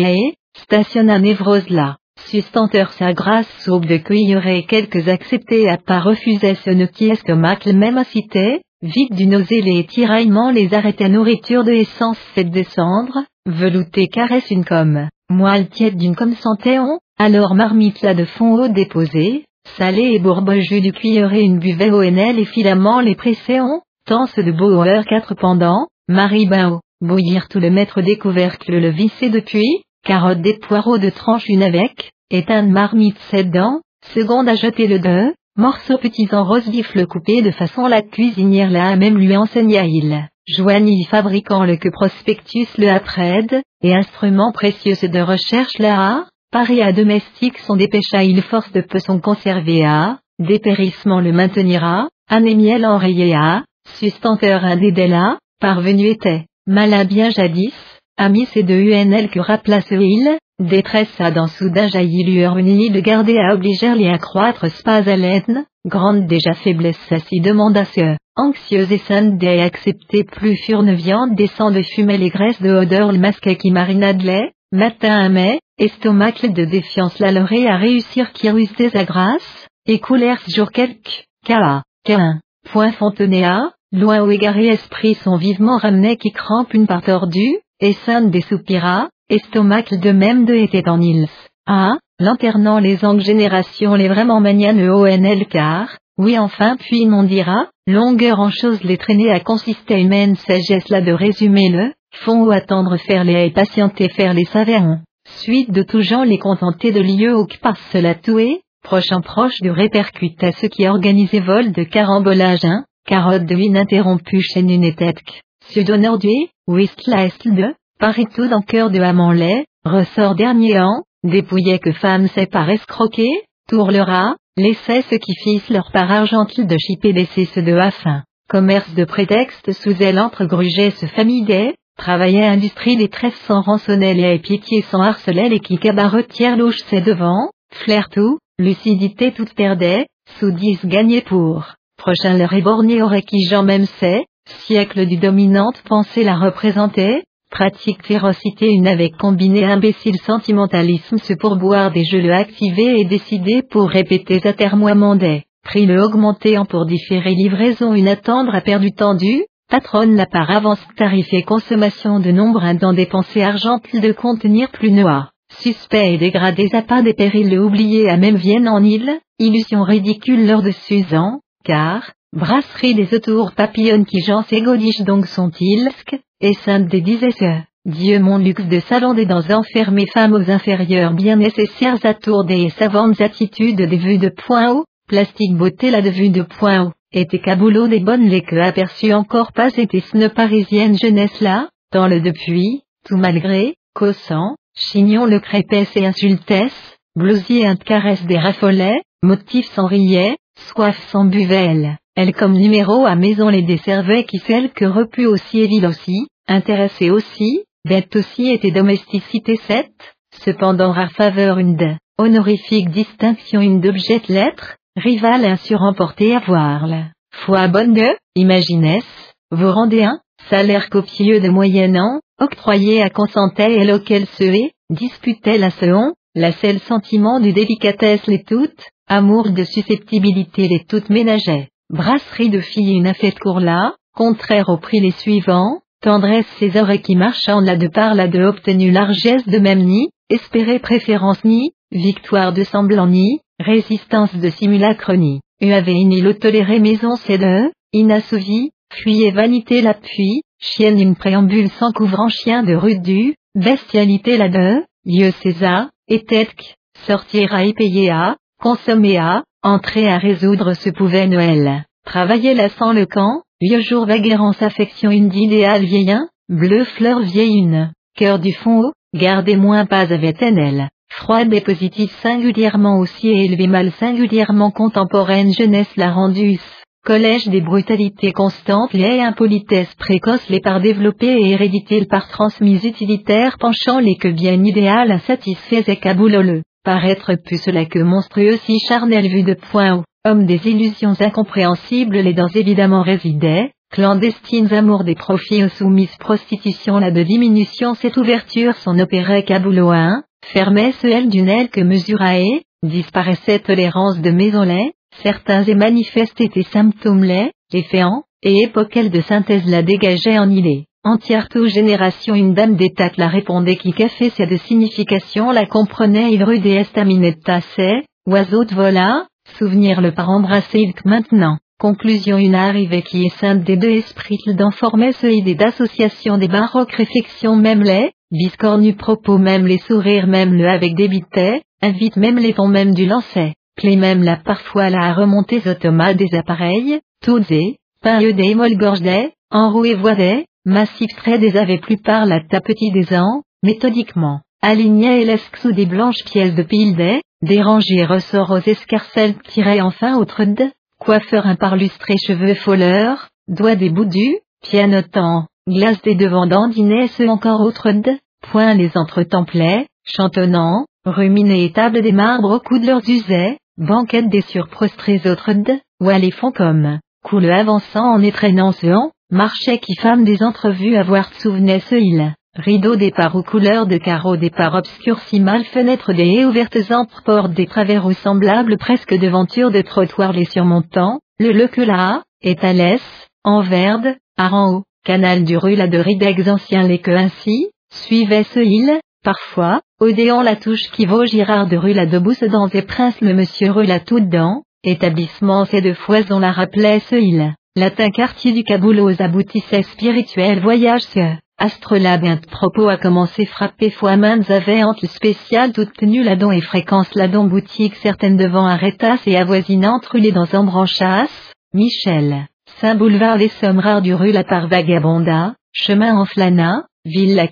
stationna névrose là. Sustenteur sa grâce saube de cueillerait quelques acceptés à pas refuser ce ne qui est que macle même à citer, Vite du nausée les tiraillements les arrêtait nourriture de essence fait descendre, velouté caresse une comme, moelle tiède d'une comme santéon, alors marmite là de fond haut déposé, salé et bourbocheux du cuilleré une buvette ONL et filament les presséons, tense de beau heure quatre pendants, marie bouillir tout le maître des couvercles le visser depuis, carotte des poireaux de tranche une avec, éteindre marmite sept dents, seconde à jeter le deux, Morceaux petits en rose vif le coupé de façon la cuisinière là même lui enseigna il, joignit fabriquant le que prospectus le apprède, et instrument précieux de recherche là, Paris à domestique son dépêcha il force de peu son à, dépérissement le maintenira, anémiel enrayé à, sustenteur indédéla, parvenu était, mal bien jadis, ami c'est de UNL que raplace il, Détresse à dans soudain jaillit lueur unie de garder à obliger les accroître spas à l'aine, grande déjà faiblesse si demanda ce, anxieuse et sainte des accepter plus furne viande descend de fumer les graisses de odeur le masque qui marinade lait, matin à mai, estomac de défiance la à réussir qui ruse des agrasses, et coulèrent jour quelque, Ka, qu'un, point fontenéa, loin où égaré esprit sont vivement ramenés qui crampe une part tordue, et sainte des soupira, Estomac de même de était en ils. Ah, lanternant les angles générations les vraiment manianes ONL car, oui enfin puis m'on dira, longueur en chose les traîner à consister humaine sagesse là de résumer le, font ou attendre faire les et patienter faire les savérons. Suite de tout genre les contenter de lieu ou qui passe cela toué, prochain proche de répercute à ceux qui organisaient vol de carambolage un, carotte de ininterrompue chaîne une étèque. Sudonor du, ouest est de, Paris tout dans cœur de lait, ressort dernier an, dépouillait que femmes sait par escroquer, tourlera, laissait ce qui fissent leur part argentile de chipper laisser ce de afin. Commerce de prétexte sous elle entregrugeait ce famille travaillait industrie des trèfles sans rançonnel et pitié sans harcelait et qui cabaretière louche c'est devant, flair tout, lucidité toute perdait, sous dix gagnait pour. Prochain leur éborné aurait qui j'en même sait, siècle du dominante pensée la représentait, Pratique férocité une avec combiné imbécile sentimentalisme ce pourboire des jeux le activer et décider pour répéter atermoiement des prix le augmenter en pour différer livraison une attendre à perdu tendu, patronne la part avance tarif et consommation de nombre un dans dépenser argent de contenir plus noir. Suspect et dégradé à pas des périls le oublié à même vienne en île, illusion ridicule lors de Suzan, car, brasserie des autours papillonnes qui j'en sais godiche donc sont-ils, et sainte des que, Dieu mon luxe de salon des dents enfermées femmes aux inférieures bien nécessaires à tourder et savantes attitudes des vues de point haut, plastique beauté la de vue de point haut, était caboulot des bonnes les que aperçu encore pas était ce parisienne jeunesse là, dans le depuis, tout malgré, cossant, chignon le crépesse et insultesse, blousier un caresse des raffolets, motif sans riait, soif sans buvelle, elle comme numéro à maison les desservait qui celle que repu aussi et ville aussi, intéressée aussi, bête aussi était domesticité 7, cependant rare faveur une de, honorifique distinction une d'objet lettre, rival insuremporté à voir la, foi bonne de, imaginesse, vous rendez un, salaire copieux de moyennant, octroyé à consentait et lequel se hait, disputait la seon, la seule sentiment du délicatesse les toutes, amour de susceptibilité les toutes ménageait, brasserie de filles une affaire cour là, contraire au prix les suivants, tendresse ses oreilles qui marchand là de par là de obtenu largesse de même ni, espérer préférence ni, victoire de semblant ni, résistance de simulacre ni, avait ni le toléré maison c'est de, inassouvi, fuyez vanité l'appui, chienne une préambule sans couvrant chien de rude du, bestialité la de, lieu César, et tête sortir à y payer à, consommer à, entrer à résoudre ce pouvait Noël, travailler là sans le camp, vieux jour vaguerance affection une d'idéal vieillin, bleu fleur vieille une, cœur du fond haut, gardez moins pas avec elle, froide et positive singulièrement aussi et mal singulièrement contemporaine jeunesse la rendue collège des brutalités constantes les impolitesses précoces les par développées et héréditées par transmises utilitaires penchant les que bien idéal insatisfaits et cabouloleux, paraître plus cela que monstrueux si charnel vu de point où, homme des illusions incompréhensibles les dents évidemment résidaient, clandestines amours des profits aux soumises prostitution la de diminution cette ouverture son opérait cabouloin, fermait ce L d'une aile que mesurae, disparaissait tolérance de maison certains et manifestes étaient symptômes laits, efféants, et époquelle de synthèse la dégageait en îlée. Entière tout génération une dame d'état la répondait qui café c'est de signification la comprenait des estaminette tassait, oiseau de vola, souvenir le par embrasser il maintenant. Conclusion une arrivée qui est sainte des deux esprits d'en former ce idée d'association des baroques réflexions même les, biscornu propos même les sourires même le avec des bitets, invite même les tons même du lancer clé même la parfois la à remonter automates des appareils, toutes et, pain des molles des, enroués des, massifs traits des avait plus par la petit des ans, méthodiquement, aligné et l'esque des blanches pièces de pile des, dérangé ressort aux escarcelles tirait enfin de, coiffeur un parlustré cheveux foleurs, doigts des boudus, pianotant, glace des devants ce encore autre de, point les entretemplait, chantonnant, ruminé et table des marbres au cou de leurs usets, banquette des surprostrés autres de, ou les font comme, coule avançant en étraînant ce an, marchait qui femme des entrevues avoir souvenait ce il, rideau des parts aux couleurs de carreaux des parts obscurcis mal fenêtres des haies ouvertes entre portes des travers ou semblables presque devantures de trottoirs les surmontant, le le que là, étalès, en verde, en haut, canal du rue la de ridex ancien les que ainsi, suivait ce il, Parfois, Odéon la touche qui vaut Girard de rue la debousse dans des princes le monsieur rue la tout dedans, établissement c'est de foison la rappelait ce il, latin quartier du Kaboul aboutissait spirituel voyage ce, astrolabe propos a commencé frapper fois maintes avéantes spéciales toute tenue la don et fréquence la don boutique certaines devant arrêtas et avoisinantes rulées dans embranchas, Michel, Saint-Boulevard les sommes rares du rue la par vagabonda, chemin en flana, ville la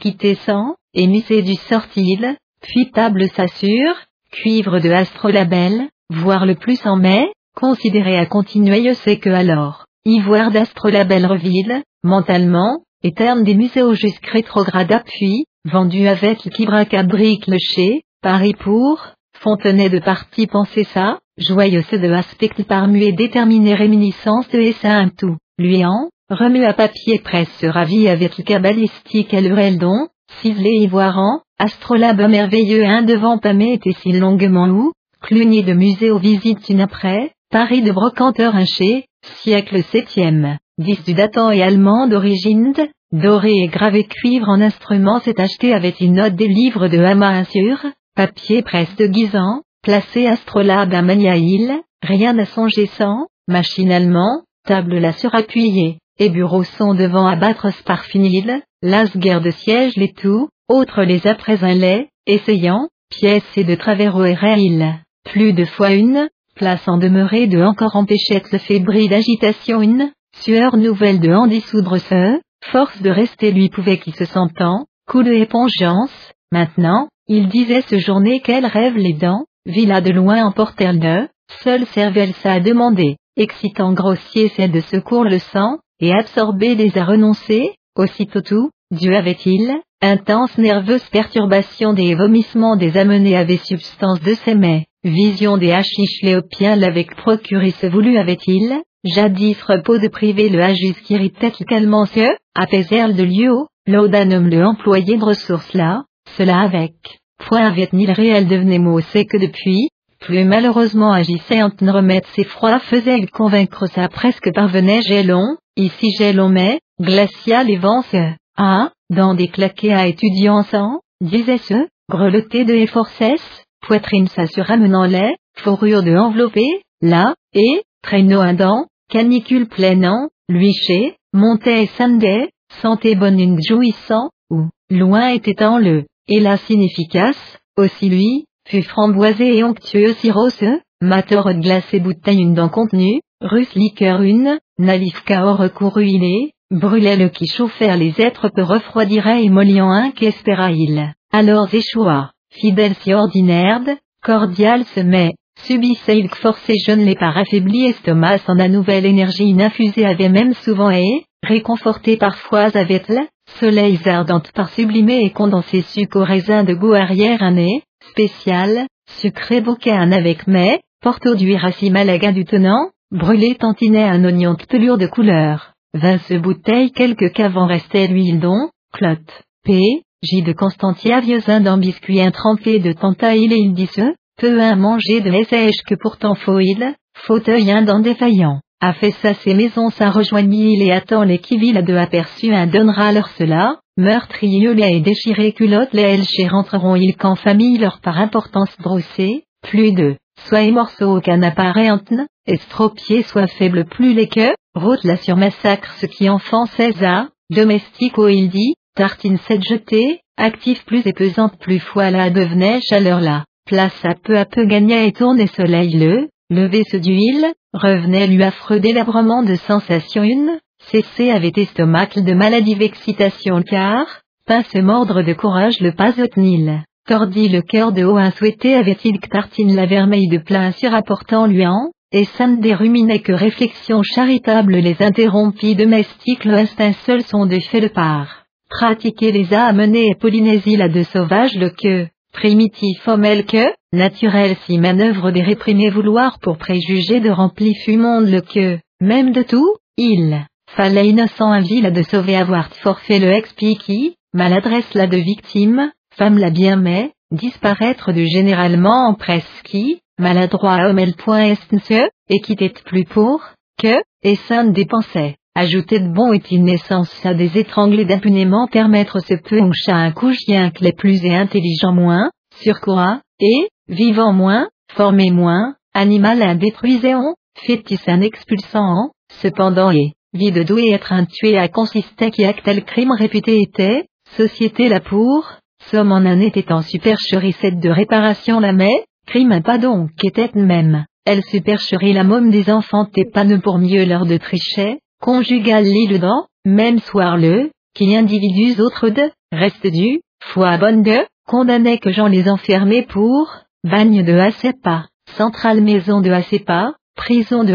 sans, émissé du sortil, puis table s'assure, cuivre de astrolabel, voire le plus en mai, considéré à continuer c'est que alors, ivoire d'astrolabel reville, mentalement, et terme des muséos jusqu'à rétrograde appui, vendu avec Kibracabrique le chez, Paris pour, Fontenay de parti penser ça, joyeuse de aspect par muet déterminé réminiscence de essa un tout, lui en, remue à papier presse se ravit avec cabalistique elle don, ciselé ivoirant, astrolabe merveilleux un devant pamé était si longuement où, clunier de musée aux visites une après, Paris de brocanteur un chez, siècle septième, dix du datant et allemand d'origine, doré et gravé cuivre en instrument s'est acheté avec une note des livres de Hama papier presse de guisant, placé astrolabe à Maniaïl, rien à songer sans, machinalement, table la surappuyée, et bureaux sont devant abattre sparfinil, las guerre de siège les tout, autres les après un lait, essayant, pièces et de travers au plus de fois une, place en demeurée de encore empêchette le fébrile agitation une, sueur nouvelle de en dissoudre ce, force de rester lui pouvait qui se sentant, coup de épongeance, maintenant, il disait ce journée qu'elle rêve les dents, villa de loin emportèrent de, seule cervelle ça a demandé, excitant grossier c'est de secours le sang, et absorber les a renoncés, aussitôt tout, Dieu avait-il, intense nerveuse perturbation des vomissements des amenés avait substance de ses mets, vision des hachiches léopiens l'avec procuré ce voulu avait-il, jadis repos de privé le hajus qui irritait ce, apaiser de lieu, l'audanum le employé de ressources là, cela avec, point avait-il réel devenait mot c'est que depuis, plus malheureusement agissait en remettre ses froids faisait convaincre ça presque parvenait gélon, ici gélon mais, glacial et vent ah, dans des claquets à étudiants sans, disait-ce, greloté de efforcesse, poitrine ça se ramenant lait, fourrure de enveloppé, là, et, traîneau indent, canicule pleinant, luiché, montait et samedait, santé bonne une jouissant, ou, loin était en le, hélas inefficace, aussi lui, fut framboisé et onctueux cirrhose, mateur de glace et bouteille une dent contenue, russe liqueur une, nalifka au recouru il brûlait le qui chauffèrent les êtres peu refroidirait et moliant un qu'espéra il, alors échoua, si ordinaire, cordial se met, subissait il forcé jeune les par affaibli estomac sans la nouvelle énergie ininfusée avait même souvent et, réconforté parfois avec le, soleil ardente par sublimé et condensé sucre au raisin de goût arrière-année, spécial, sucré bouquin avec mais, porto d'huile racine malaga du tenant, brûlé tantinet un oignon de pelure de couleur, vingt bouteilles quelques qu'avant restait l'huile don, clotte, p, de Constantia vieuxin d'un biscuit intrempé de tantaïl et il dit ce, peu un manger de sèche que pourtant foil, fauteuil un défaillant, a fait ça ses maisons ça rejoignit il et attend les qui vit de aperçu un donnera leur cela, meurtrieux les et déchiré culotte les elchés rentreront ils qu'en famille leur par importance brossée, plus de, soit morceaux aucun apparentne, estropié soit faible plus les que, route la sur massacre ce qui enfant César, domestique où il dit, tartine cette jetée, actif plus et pesante plus fois la devenait chaleur là, place à peu à peu gagnait et tournait soleil le, levé ce d'huile, revenait lui affreux délabrement de sensation une, cessé avait estomac de maladie vexcitation car, pince mordre de courage le pas nil. Tordit le cœur de haut insouhaité avait-il que tartine la vermeille de plein surapportant lui en, et ça ne déruminait que réflexion charitable les interrompit domestiques le instinct seul sont des faits de part. Pratiquer les a amenés et Polynésie la de sauvage le que, primitif homme que, naturel si manœuvre des réprimés vouloir pour préjuger de rempli fumonde le que, même de tout, il, fallait innocent un vil de sauver avoir forfait le expliqui, maladresse la de victime, femme la bien mais, disparaître de généralement en presqui, maladroit homme elle point est et quittait plus pour, que, et sainte dépensait. Ajouter de bon est une naissance à des étranglés d'impunément permettre ce peu un chat un coup chien que les plus et intelligents moins, sur quoi, et, vivant moins, formé moins, animal un détruisant, fétis un expulsant, cependant et, vie de doué être un tué à consister qui acte tel crime réputé était, société la pour, somme en un était en supercherie cette de réparation la mais, crime pas donc était même, elle supercherie la môme des enfants t'es pas ne pour mieux leur de tricher, conjugal lit dedans, même soir le, qui individus autres de, reste du, foi bonne de, condamnait que j'en les enfermais pour, bagne de Acepa, centrale maison de Acepa, prison de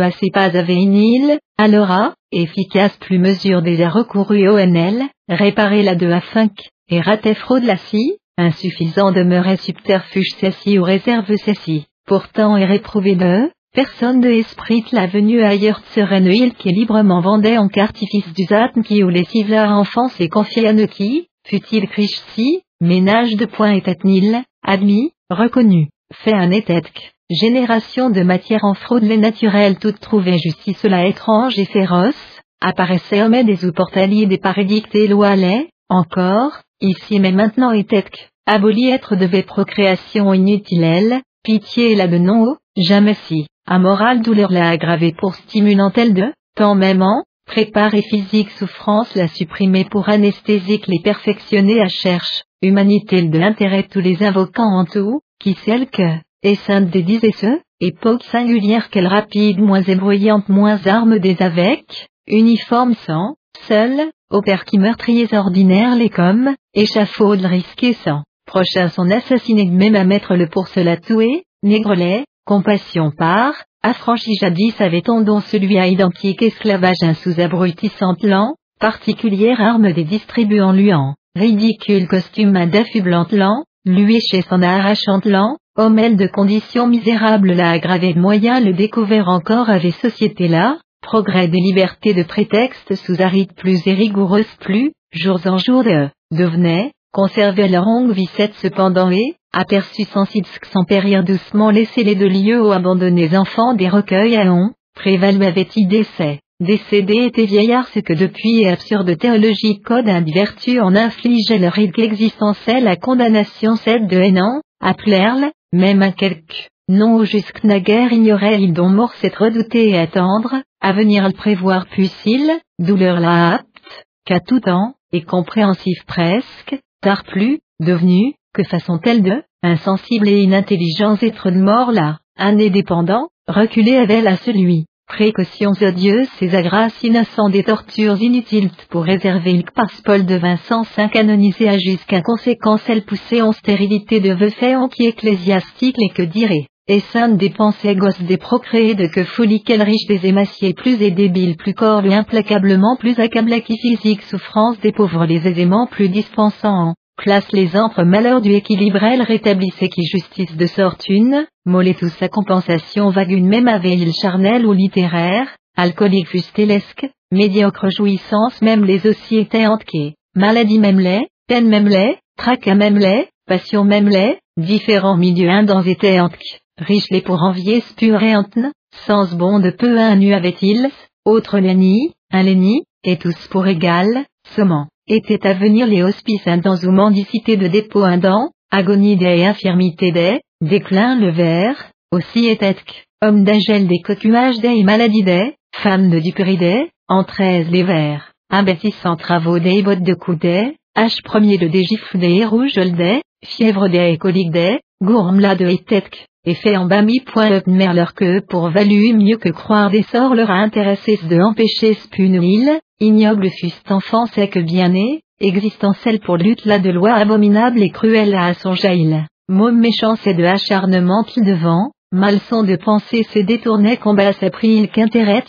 une île, alors efficace plus mesure a recouru ONL, réparer la de Afinc, et raté fraude la scie, insuffisant demeurait subterfuge ceci ou réserve ceci, pourtant est réprouvé de, Personne de esprit la venue ailleurs sereine qui librement vendait en qu'artifice du zatn qui ou les sivlards enfance et confié à qui, fut-il si, ménage de point était nil, admis, reconnu, fait un étetque, génération de matière en fraude les naturelles toutes trouvées justice la étrange et féroce, apparaissait homme des ou portaliers des parédictes et lois encore, ici mais maintenant étetque, aboli être devait procréation inutile pitié la de non jamais si morale douleur l'a aggravé pour stimulant-elle de, tant même en, préparer physique souffrance la supprimer pour anesthésique les perfectionner à cherche, humanité de l'intérêt tous les invoquants en tout, qui celle que, et sainte des disait ce, époque singulière qu'elle rapide moins ébrouillante moins arme des avec, uniforme sans, seul, au père qui meurtriers ordinaires les comme, échafaud risqué sans, prochain son assassiné même à mettre le pour cela tuer, négrelet, compassion par, affranchi jadis avait-on don celui à identique esclavage un sous-abrutissant plan, particulière arme des distribuants luant, ridicule costume à d'affublant lent, lui chez son arrachant lent, homme de conditions misérables l'a aggravé de moyens le découvert encore avait société là, progrès des libertés de prétexte sous aride plus et rigoureuse plus, jours en jours de, devenait, conservait leur longue vicette cependant et, aperçu sans sans périr doucement laisser les deux lieux aux abandonnés enfants des recueils à on, prévalu avait-il décès, décédé était vieillard ce que depuis et absurde théologie code vertu en infligeait leur existentielle la condamnation celle de hainant, appelèrent même à quelque, non jusque naguère ignorait-il dont mort s'être redouté et attendre, à venir le prévoir puisse-il, douleur la apte, qu'à tout temps, et compréhensif presque, tard plus, devenu, que façon-elle de, insensible et inintelligence être de mort là, un indépendant, reculé avait à celui, précautions odieuses ces agrâces innocentes des tortures inutiles pour réserver le passe-paul de Vincent Saint canonisé à jusqu'à conséquence elle poussait en stérilité de vœux faits en qui ecclésiastique et que dirait, et sainte des pensées gosses des procréés de que folie quelle riche des émaciés plus et débiles plus corps implacablement plus accablé qui physique souffrance des pauvres les aisément plus dispensant classe les entre malheurs du équilibre elle rétablissait qui justice de sortune, mollet tous sa compensation vague une même aveille charnelle ou littéraire, alcoolique fustélesque, médiocre jouissance même les aussi étaient entqués, maladie même les, peine même les, tracas même les, passion même les, différents milieux indans étaient entques, riches les pour envier spurentne, sens bon de peu un nu avait-ils, autres léni, un léni, et tous pour égal, semant était à venir les hospices indans ou mendicité de dépôt indans, agonie des infirmités des, déclin le verre, aussi était homme d'agel des cotumages des maladies des, femmes de dupéridés, entraise les vers, imbécissant travaux des bottes de coups H premier de des gifles des rouges des, fièvre des coliques des, gourmla de etetk, et fait en mer leur que pour valu mieux que croire des sorts leur a intéressé de empêcher spunuil, ignoble fust enfant sec bien né, existentiel pour lutte là de loi abominable et cruelle à son jail, môme méchant c'est de acharnement qui devant, malson de pensée se détournait combat pris il qu'intérêt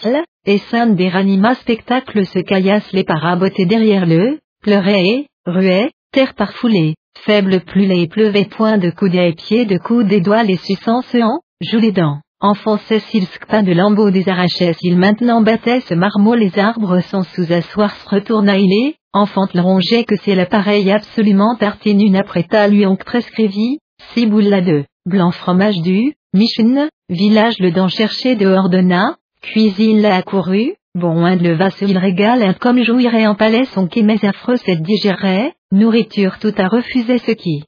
et sainte des ranima spectacle se caillasse les parabotés derrière le, pleurait et, ruait, terre parfoulée, faible plus les pleuvait point de coups et pieds de coups des doigts les suçant en, joue les dents. Enfonçait s'il pas de lambeaux des arrachait s'il maintenant battait ce marmot les arbres sans sous-asseoir se retourna il est, enfante le rongeait que c'est l'appareil absolument tartine après ta lui oncle prescrivit, si boule la deux, blanc fromage du, michne, village le dent cherché de ordonna, cuisine l'a accouru, bon un le vasse il régale un comme jouirait en palais son mais affreux cette digérait, nourriture tout à refuser ce qui,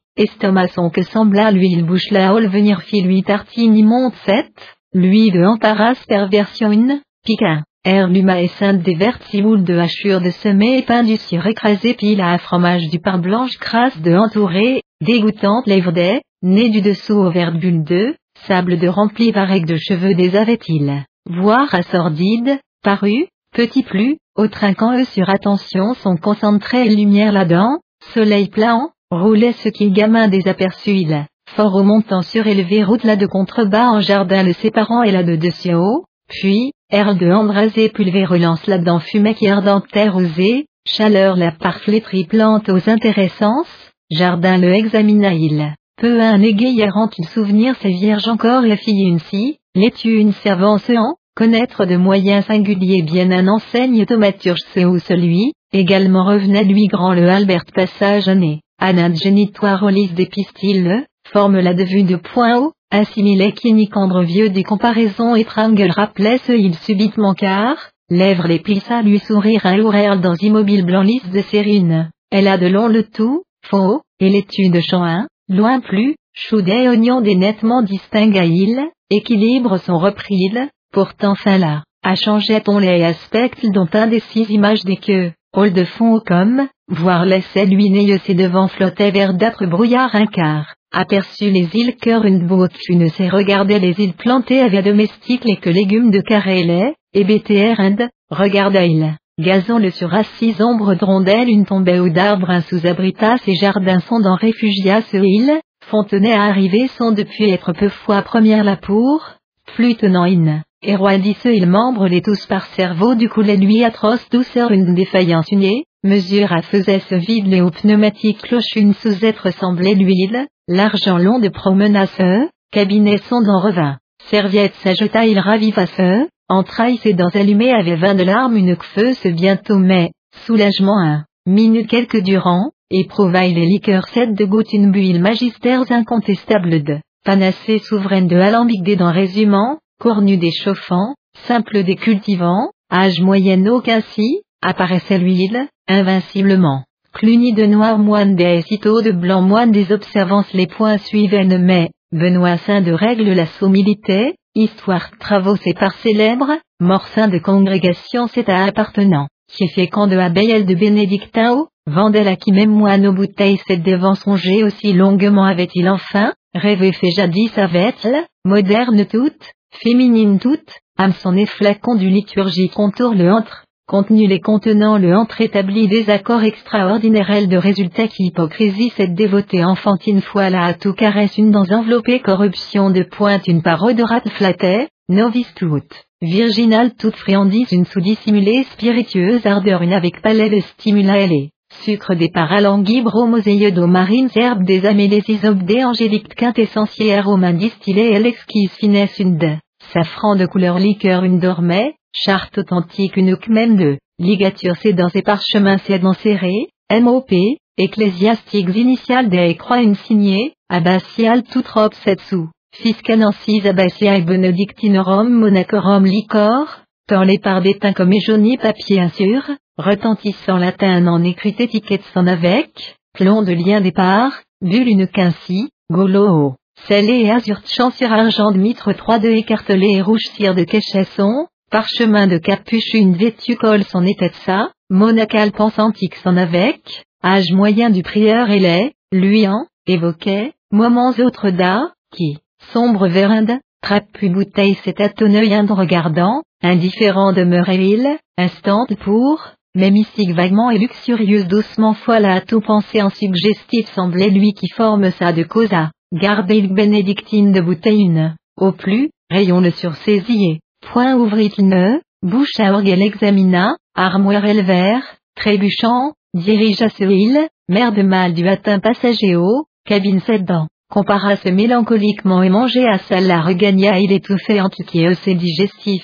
son que sembla lui il bouche la hole venir fit lui tartine immonde sept, lui de emparas perversion une, piquin, air luma et sainte des vertiboules de hachure de semer et pain du sur écrasé pile à fromage du pain blanche crasse de entouré, dégoûtante lèvres des, nez du dessous au vert bulle de, sable de rempli varec de cheveux des avait-il, voire à sordide, paru, petit plus, au trinquant eux sur attention sont concentrés lumière là-dedans, soleil plein, roulait ce qui gamin désaperçu il, fort au montant surélevé route là de contrebas en jardin le séparant et là de dessus haut, puis, air de embrasé pulvérulence là-dedans fumait qui ardente terre osée, chaleur la parflée triplante aux intéressances, jardin le examina il, peu un égayerant il souvenir ses vierges encore la fille une si, l'étu une servance en, connaître de moyens singuliers bien un enseigne thaumaturge ce ou celui, également revenait lui grand le Albert passage année. Anade génitoire lys des pistils, forme la de vue de point haut, assimilait qui nicandre vieux des comparaisons étranges rappelait ce il subitement car, lèvres les plissa lui sourire un horaire dans immobile blanc lisse de sérine, elle a de long le tout, faux, et l'étude de champ loin plus, chou des oignons des nettement distingue à il, équilibre son repris pourtant là, a changé ton lait aspect dont un des six images des queues, hall de fond comme, voir laissait lui ses devant flottait verdâtre brouillard un quart, aperçut les îles cœur une botte ne sait regarder les îles plantées avec domestiques les que légumes de carré lait, et BTR Inde, regarda il. Gazon le sur assise ombre de rondelle une tombée ou d'arbre un sous-abrita ses jardins sont dans réfugia ce île, Fontenay à arriver sont depuis être peu fois première la pour, plus tenant in, et roi ce il membre les tous par cerveau du coulet lui atroce douceur une défaillance unée, mesure à faisait ce vide les pneumatiques cloche une sous-être semblait l'huile, l'argent long de promenace, cabinet son d'en revint, serviette s'ajeta il raviva ce, entraille ses dents allumées avait vingt de larmes une ce bientôt mais, soulagement un, minute quelques durant, éprouvaille les liqueurs sept de gouttes une buille magistères incontestables de, panacée souveraine de alambic des dents résumant, cornu des chauffants, simple des cultivants, âge moyen aucun si, apparaissait l'huile, invinciblement. Cluny de noir moine des citeaux de blanc moine des observances les points suivaient mais, Benoît Saint de règle la sommilité, histoire travaux c'est par célèbre, mort saint de congrégation c'est à appartenant, qui quand de abeille de bénédictin Vendel à qui même moine aux bouteilles cette devant songer aussi longuement avait-il enfin, rêvé fait jadis avait-elle, moderne toute, féminine toute, âme son efflacon du liturgie contour le entre, contenu les contenant le entre établi des accords extraordinaires de résultats qui hypocrisie cette dévotée enfantine foi là à tout caresse une dans enveloppée corruption de pointe une parole de rate flattait, novice toute, virginale toute friandise une sous-dissimulée spiritueuse ardeur une avec palais de stimula elle sucre des paralangues bromoséieux d'eau marine herbes des amélésies des angéliques quintessentiaires aux mains distillées et l'exquise finesse une safran de couleur liqueur une dormait, charte authentique une même de, ligature c'est dans ses parchemins c'est dans serré, MOP, ecclésiastiques initiales des croix une signée, abbatiale toute robe sous, fiscanensis abbatiae benedictinorum monacorum licor, tant les parts d'étain comme jauni papier insur, retentissant latin en écrit étiquette sans avec, plomb de lien départ, bulle une quincy, golo, scellé et azur sur argent de mitre 3 de écartelé et rouge cire de quéchesson, parchemin de capuche une vêtue colle son ça, monacal pensantique sans avec, âge moyen du prieur et les, lui en, évoquait, moments autres d'art, qui, sombre vérinde, trappe puis bouteille cet ind regardant, indifférent demeurait il, instant pour, mais mystique vaguement et luxurieuse doucement folle à tout penser en suggestif semblait lui qui forme ça de causa, garder il bénédictine de bouteille. Au plus, rayon le sursaisier, Point ouvrit ne, bouche à orgue examina, armoire élevère, trébuchant, dirigea ce île, mer de mal du atteint passager haut, cabine dents, compara ce mélancoliquement et mangea à salle la regagna. Il étouffait en qui ses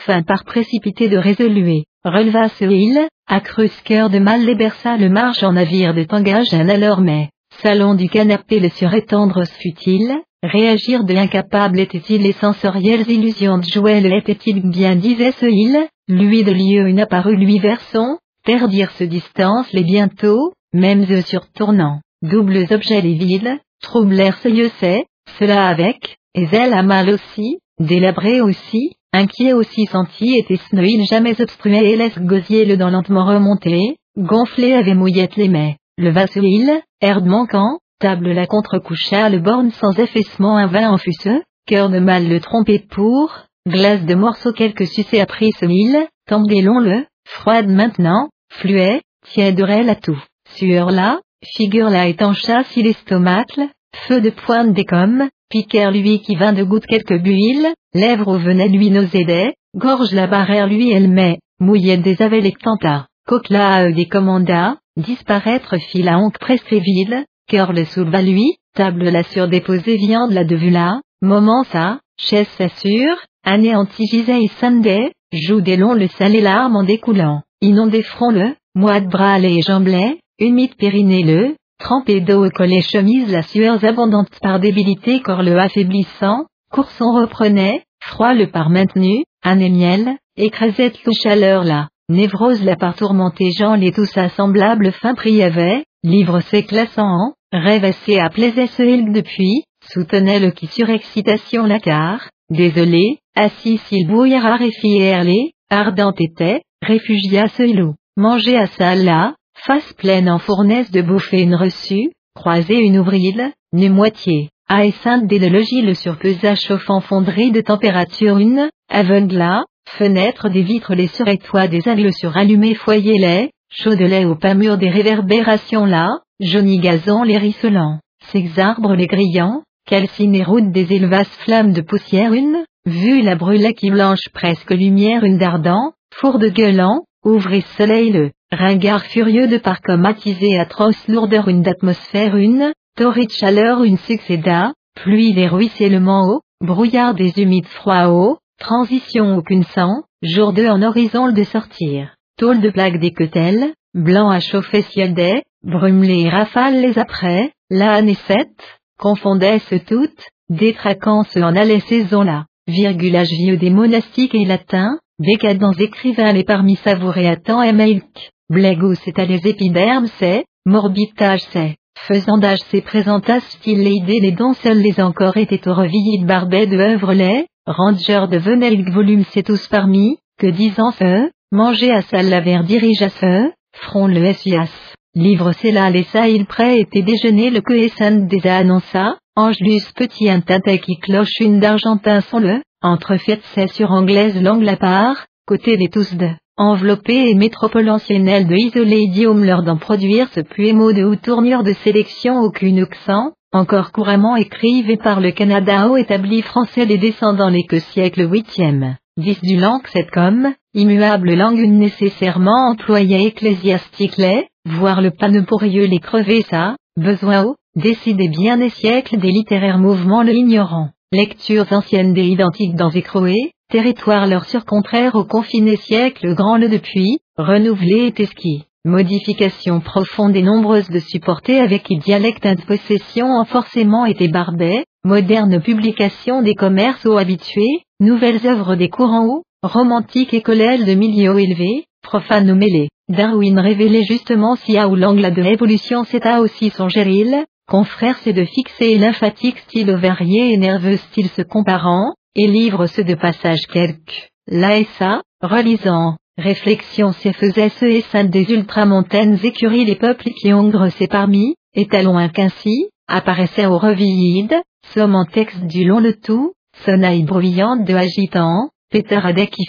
un par précipité de résoluer, releva ce île, accrus cœur de mal les berça le marche en navire de tangage. Un alors mais, salon du canapé le surétendre fut-il, Réagir de l'incapable était-il les sensorielles illusions de Joël était-il bien disait ce il, lui de lieu une apparue lui versant, perdir ce distance les bientôt, mêmes eux surtournant, doubles objets les villes, troublèrent ce lieu c'est, cela avec, et elle a mal aussi, délabré aussi, inquiet aussi senti était il jamais obstrué et laisse gosier le dent lentement remonter, gonflé avait mouillette les mets, le ce il, herde manquant, Table la contre-coucha le borne sans effacement un vin en fusseux, cœur de mal le trompé pour, glace de morceaux quelques sucés après ce mille, le, froide maintenant, fluet, tièderelle à tout, sueur là, figure là étancha si l'estomacle, feu de pointe des commes, piquère lui qui vint de goutte quelques builles, lèvres venaient lui nausédait, gorge la barrière lui elle met, mouillait des avec tenta, coquela des commanda, disparaître fit la honte ville, cœur le souleva lui, table la surdéposée viande la devue là, moment ça, chaise s'assure, anéanti gisait et Sunday, joue des longs le salé larmes en découlant, inondé front le, moite bras et jamblais, humide périnée le, trempé d'eau au collet chemise la sueur abondante par débilité corps le affaiblissant, courson reprenait, froid le par maintenu, année miel, écrasette le chaleur là, névrose la par tourmenté Jean les tous assemblables fin priavait, livre s'éclassant Rêve assez à ce il depuis, soutenait le qui surexcitation la car, désolé, assis s'il bouillera les, ardent était, réfugia ce loup, manger à ça là, face pleine en fournaise de bouffer une reçue, croiser une ouvrile, nu moitié, à sainte de logis le surpesa chauffant fonderie de température une, aveugla, fenêtre des vitres les surétois des angles surallumés foyer lait, chaud de lait au pas mur des réverbérations là, Jauni gazon les risselants, ces arbres les grillants, calcine route des élevages flammes de poussière une, vue la brûlée qui blanche presque lumière une d'ardent, four de gueulant, ouvrez soleil le, ringard furieux de par comme attisé atroce lourdeur une d'atmosphère une, torride chaleur une succéda, pluie des ruissellements haut, brouillard des humides froids haut, transition aucune sang, jour de en horizon de sortir, tôle de plaque des quetelles, blanc à chauffer ciel des, brume les rafales les après, la année sept, confondait-ce toutes, détraquant ce en allait saison-là, virgulage vieux des monastiques et latins, décadents écrivains les parmi savourés à temps et mailk, blégo c'est à les épidermes c'est, morbitage c'est, faisandage c'est présentas style les idées les dons seuls les encore étaient au revillis de barbet de œuvre les, ranger de venelk volume c'est tous parmi, que disant ce, manger à salle la verre dirige à ce, front le SIAS. Livre c'est là les ça il prêt était déjeuner le que des annonça, Angelus petit un qui cloche une d'argentin sans le, entre c'est sur anglaise langue la part, côté des tous de, enveloppé et métropole ancienne de isoler idiome leur d'en produire ce puémo de ou tournure de sélection aucune accent, encore couramment écrivé par le Canada au établi français des descendants les que siècle huitième, 10 du langue cette comme, immuable langue nécessairement employée ecclésiastique les, voir le pannepourieux les crever ça, besoin au, décider bien des siècles des littéraires mouvements le ignorant, lectures anciennes des identiques dans Écroé, territoire leur surcontraire au confiné siècle grand le depuis, renouvelé et esqui. Modification profonde et nombreuse de supporter avec qui dialecte de possession ont forcément été barbet, moderne publication des commerces hauts habitués, nouvelles œuvres des courants hauts, romantiques et collèges de milieux élevés, profanes ou mêlés. Darwin révélait justement si à ou l'angle de l'évolution c'est à aussi son géril, confrère c'est de fixer lymphatique style varié et nerveux style se comparant, et livre ce de passage quelques, et ça, relisant, réflexion c'est faisait ce et sainte des ultramontaines écuries les peuples qui hongre c'est parmi, étalons un qu'ainsi, apparaissait au revillide, somme en texte du long le tout, sonaille bruyante de agitant, pétarade qui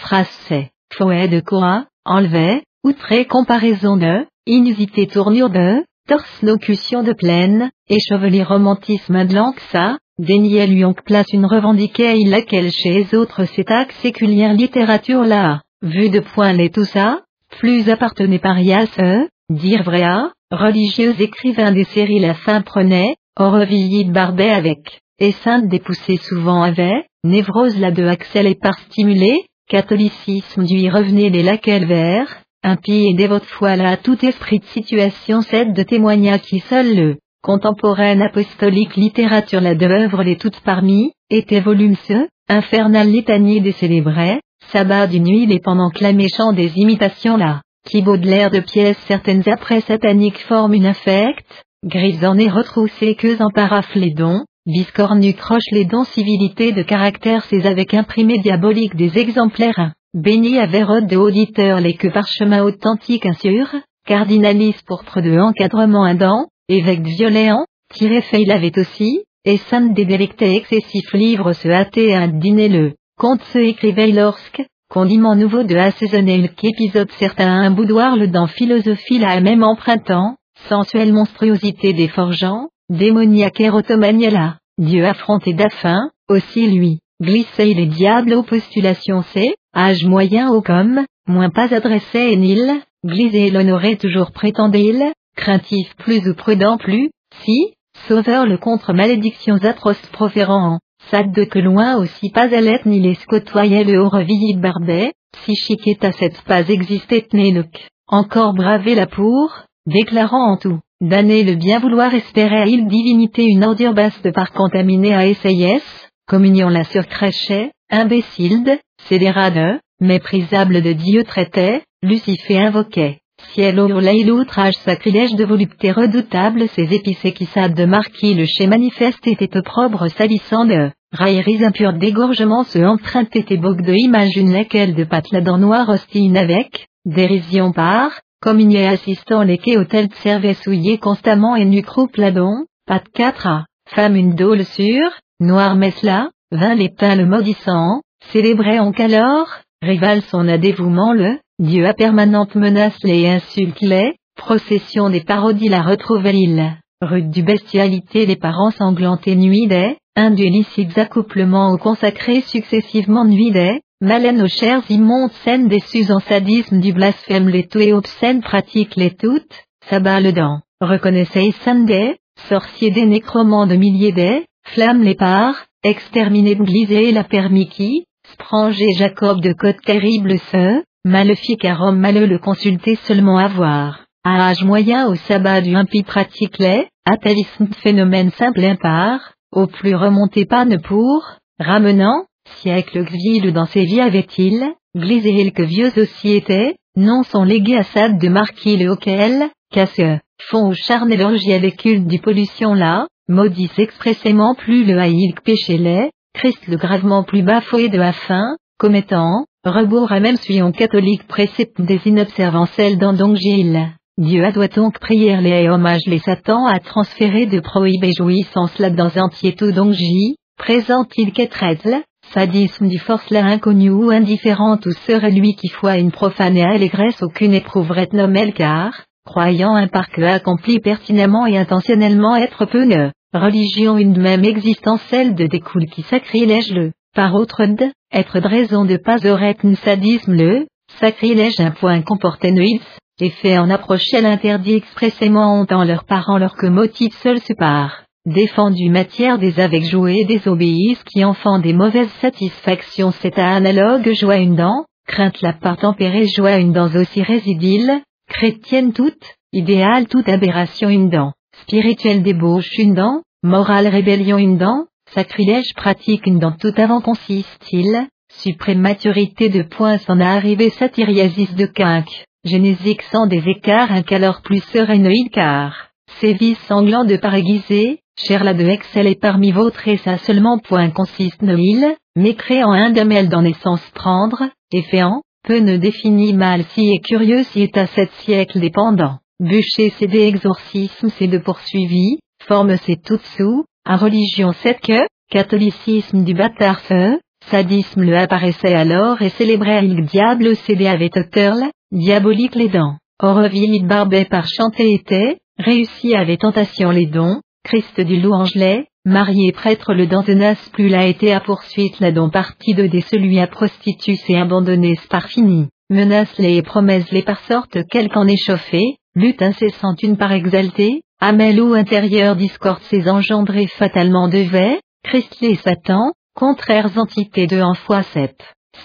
c'est, fouet de quoi, enlevait, outré comparaison de, inusité tournure de, torse locution de plaine, échevelé romantisme de l'anxa, déniait lui en place une revendiquée laquelle chez les autres c'est séculière littérature là, vu de point les tout ça, plus appartenait parias eux, dire vrai à, religieux écrivain des séries la fin prenait, Aurevilly de Barbet avec, et sainte dépoussée souvent avait, névrose la de Axel et par stimulé, catholicisme du y revenait les laquelle vers, impie et dévote foi là tout esprit de situation cède de témoignage qui seul le, contemporaine apostolique littérature la de œuvre les toutes parmi, était volume ce, infernal litanie des célébrait, sabbat du nuit les pendant que la méchant des imitations là, qui Baudelaire de pièces certaines après sataniques forment une affecte, grise en est retroussée que en parafle les dons, Biscornu croche les dons civilité de caractère ces avec imprimé diabolique des exemplaires Béni à Vérode de auditeur les que parchemin authentique insur, cardinalis pourpre de encadrement indent, évêque de violéant, tiré fait il avait aussi, et sainte des délectés excessifs livres se hâter à dîner le, compte se écrivait lorsque, condiment nouveau de assaisonner qu'épisode certain à un boudoir le dans philosophie la même empruntant, sensuelle monstruosité des forgeants, démoniaque là, Dieu affronté d'affin, aussi lui, glisser les diables aux postulations c'est, âge moyen au comme, moins pas adressé et nil, glisé l'honoré toujours prétendait-il, craintif plus ou prudent plus, si, sauveur le contre malédictions atroces proférant, sad de que loin aussi pas à l'être ni les scotoyait le haut revilli barbet, si chiquet à cette pas existait nénouk, encore bravé la pour, déclarant en tout, D'année le bien vouloir espérer à il divinité une ordure basse de par contaminée à SIS, communion la surcrachait, imbécile scélérade, méprisable de Dieu traitait, Lucifer invoquait. Ciel au l'outrage sacrilège de volupté redoutable ces épicés qui savent de marquis le chez manifeste était opprobre salissant de, railleries impures d'égorgement. Se empruntent et bogue de image une laquelle de patte la dent noire avec, dérision par, comme il y a assistant les quais hôtels servaient souillés constamment et nu croupe ladon, de 4 a, femme une dôle sûre, noir mesla, vint les le maudissant, célébrait en calor, rival son adévouement le, Dieu à permanente menace les insulte les, procession des parodies la retrouvait il, rude du bestialité les parents sanglantés nuit des, un illicite accouplement au consacré successivement nuit des, aux chairs immondes scènes déçues en sadisme du blasphème les tout et obscènes pratiques les toutes, s'abat le dent, reconnaissez Sunday, sorcier des nécromants de milliers des, flamme les parts, exterminé Glisé la permis qui, Spranger Jacob de Côte terrible ce, maléfique à Rome le consulter seulement avoir, à âge moyen au sabbat du impie pratique les, phénomène simple impar, au plus remonté pas ne pour, ramenant, siècle ville dans ses vies avait-il, Glisé que vieux aussi était, non son légué à Sade de marquis le auquel, casse, font au charnel orgie avec culte du pollution là, maudissent expressément plus le haïk péché les, Christ le gravement plus bafoué de la fin, commettant, rebours à même suivant catholique précepte des inobservancelles dans donc Gilles. Dieu a doit donc prier les hommages les Satan à transférer de prohibées jouissances là dans entier tout donc J, présente-il qu'être sadisme du force là inconnu ou indifférente ou serait lui qui foi une profane et allégresse aucune éprouverait nommel car, croyant un parc accompli pertinemment et intentionnellement être peu ne, religion une même existence celle de découle qui sacrilège le, par autre de, être de raison de pas aurait sadisme le, sacrilège un point comportait et fait en approcher l'interdit expressément en leurs parents leur que motif seul se part, défendu matière des avec joués des obéissent qui enfant des mauvaises satisfactions c'est à analogue joie une dent, crainte la part tempérée joie une dent aussi résidile, chrétienne toute, idéale toute aberration une dent, spirituelle débauche une dent, morale rébellion une dent, sacrilège pratique une dent tout avant consiste-il, suprême maturité de points s'en a arrivé satiriasis de quinque, génésique sans des écarts un calor plus sereinoïde car, sévice sanglant de paraiguisé, cher la de excel et parmi vôtres et ça seulement point consiste noïl, mécréant un damel dans naissance prendre, et féant, peu ne définit mal si est curieux si est à sept siècles dépendant. Bûcher c'est des exorcismes c'est de poursuivi, forme c'est tout sous, à religion c'est que, catholicisme du bâtard feu, sadisme le apparaissait alors et célébrait il diable cédé avec auteur diabolique les dents, Orville barbet par chanter était, réussi avec tentation les dons, Christ du louangelet, marié prêtre le tenace plus l'a été à poursuite la don partie de des celui à prostitue et abandonné par fini, menace les et promesse les par sorte qu'en échauffé, lutte incessante une par exalté, amel ou intérieur discorde ses engendrés fatalement devait, Christ les Satan, contraires entités de en fois sept.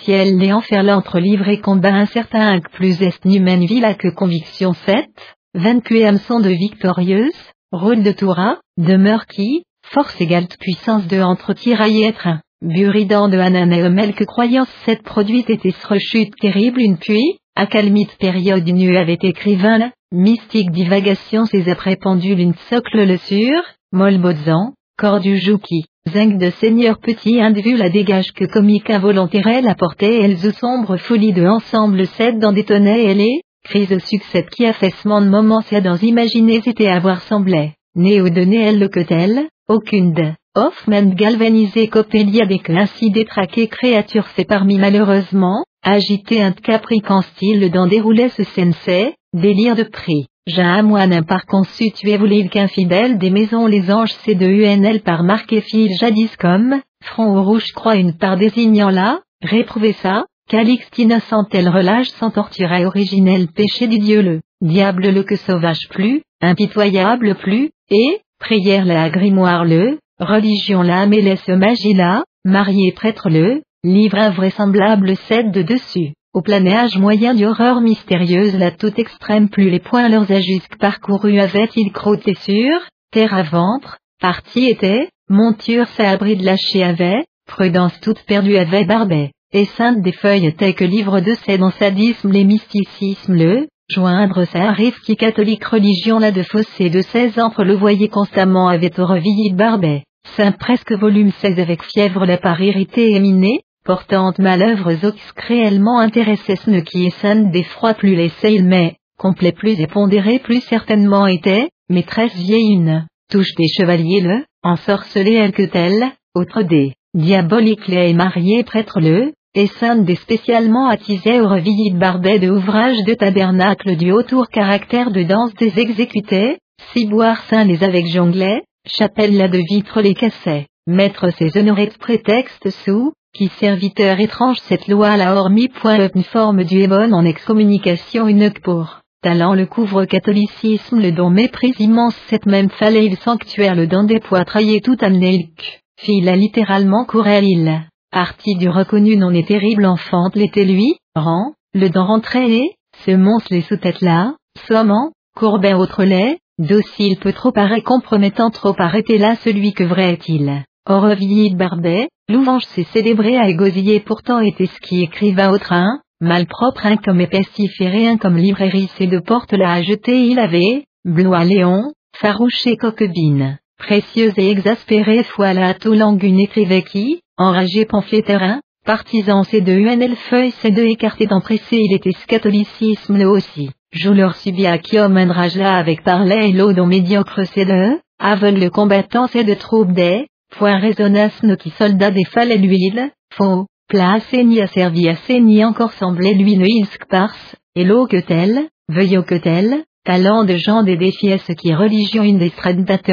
Ciel les enfer l'entre livre et combat incertain que plus est numen villa que conviction sept, vaincu et hameçon de victorieuse, rôle de Toura, demeure qui, force égale puissance de entre tiraille et être un, buridan de Hanan que croyance cette produite était rechute terrible une puits, accalmite période nu avait écrivain mystique divagation ses après pendule une socle le sur, molbozan, corps du jouki, zinc de seigneur petit individu la dégage que comique involontaire elle apportait elles sombre folie de ensemble cède dans des tonnets elle est, crise succède qui affaissement de moments c'est dans imaginer c'était avoir semblait, néo de elle le que tel, aucune de, Hoffman galvanisé copélia des ainsi détraqué créature parmi malheureusement, agité un caprican style dans déroulait ce sensei, délire de prix. J'ai moine par constitué voulez qu'infidèle des maisons les anges c'est de UNL par marqué fil jadis comme, front au rouge croix une part désignant là, réprouver ça, Calixte innocente elle relâche sans torturer originel péché du Dieu le, diable le que sauvage plus, impitoyable plus, et, prière la grimoire le, religion la laisse magie là, marié prêtre le, livre invraisemblable cède de dessus. Au planéage moyen d'horreur mystérieuse la toute extrême plus les points leurs ajusques parcourus avaient-ils crotté sur, terre à ventre, partie était, monture abri de lâcher avait, prudence toute perdue avait barbet, et sainte des feuilles était que livre de ces dans sadisme les mysticismes le, joindre arrive qui catholique religion là de fossé de 16 entre le voyer constamment avait au revillis barbet, saint presque volume 16 avec fièvre la part irritée et minée, portante malœuvres ox réellement intéressées ce qui est sainte d'effroi plus sales mais, complet plus et pondéré plus certainement était, maîtresse vieille une, touche des chevaliers le, ensorcelé elle que telle, autre des, diabolique les marié prêtre le, et des spécialement attisés au revillis de barbet de ouvrage de tabernacle du autour caractère de danse des exécutés, ciboire saint les avec jonglets, chapelle là de vitre les cassets mettre ses honorés de prétexte sous, qui serviteur étrange cette loi la hormis point une forme du ébon en excommunication une pour. Talent le couvre catholicisme le don méprise immense cette même fallait le sanctuaire le don des poitraillés tout amené Fila littéralement courel il. Arti du reconnu non est terrible enfante l'était lui, rang, le dent rentré et, ce monstre les sous-tête là, sommant, courbet autre lait, docile peut trop paraît compromettant trop arrêter là celui que vrai est-il? Oreville Barbet, louange s'est célébré à égosiller pourtant était ce qui écriva au train, malpropre un comme épaissiféré un comme librairie c'est de porte là à jeter il avait, Blois Léon, farouche et coquebine, précieuse et exaspérée foi la tout une écrivait qui, enragé pamphlétaire, partisan c'est de UNL feuille c'est de écarté d'empressé il était catholicisme le aussi, leur subit à qui homme là avec parlait et l'eau dont médiocre c'est de, aveugle le combattant c'est de troupe des, point résonnasse nos qui soldats des et l'huile, faux, plat ni a servi assez ni encore semblait lui ne pars, et l'eau que tel, veuillot que tel, talent de gens des défiesses qui religion une des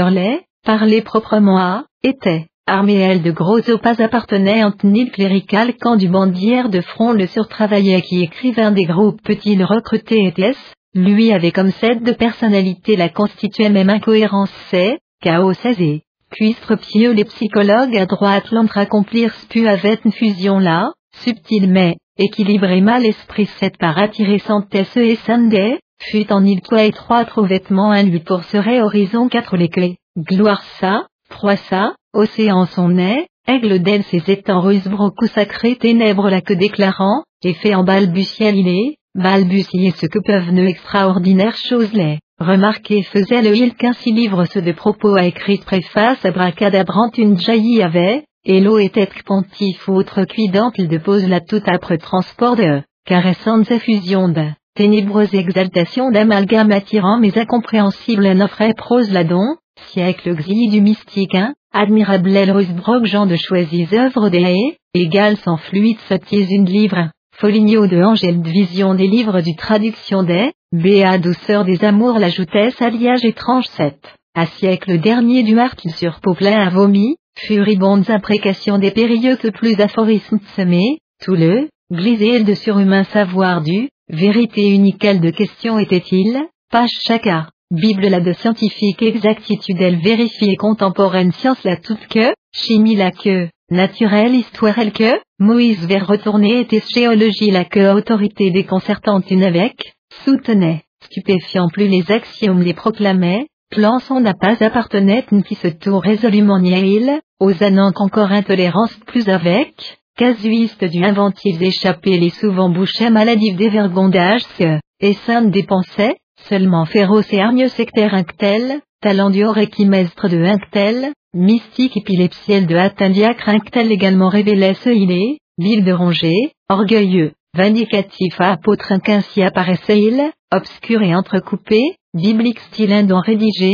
les, parler proprement à, était, armée elle de gros pas appartenait en tenue clérical quand du bandière de front le surtravaillait qui écrivain des groupes petits recrutés était lui avait comme cède de personnalité la constituait même incohérence c'est, chaos saisé. Cuistre pieux les psychologues à droite l'entre accomplir spu avec une fusion là, subtil mais, équilibré mal esprit cette par attirer ce et Sunday, fut en il quoi étroit trop vêtements un lui pour serait horizon quatre les clés, gloire ça, proie ça, océan son nez, aigle d'elle ses étangs russes brocou sacré ténèbres la que déclarant, et fait en balbutiel il est, balbutier ce que peuvent ne extraordinaires choses les. Remarquez faisait le il qu'ainsi livre ce de propos à écrit préface abracadabrant une jaillie avait, et l'eau était pontif autre cuidante il depose la toute âpre transport de, caressante effusion de, ténébreuse exaltation d'amalgame attirant mais incompréhensible un offre prose la don, siècle xili du mystique hein, admirable Elrusbrock Jean de choisis œuvres des haies, égale sans fluide sottise une livre, Foligno de Angèle de Vision des livres du traduction des, Béa douceur des amours l'ajoutesse alliage étrange 7. À siècle dernier du martyr sur plein à vomi, furibondes imprécations des périlleux que plus aphorismes semés, tout le, glisé de surhumain savoir du, vérité unique de question était-il, page chacun, Bible la de scientifique exactitude elle vérifiée contemporaine science la toute que, chimie la que, naturelle histoire elle que, Moïse vers retourner était géologie la que autorité déconcertante une avec, soutenait, stupéfiant plus les axiomes les proclamait, plan son n'a pas appartenait qui se tour résolument nihil, aux anans qu'encore intolérance plus avec, casuiste du inventif échappé les souvent bouchait maladive des vergondages que, et sainte dépensait, seulement féroce et hargneux sectaire inctel, talent du mestre de inctel, mystique épilepsiel de Attendiacre inctel également révélait ce il est, ville de Ronger, orgueilleux, vindicatif à apôtre qu'ainsi apparaissait-il, obscur et entrecoupé, biblique style indon rédigé,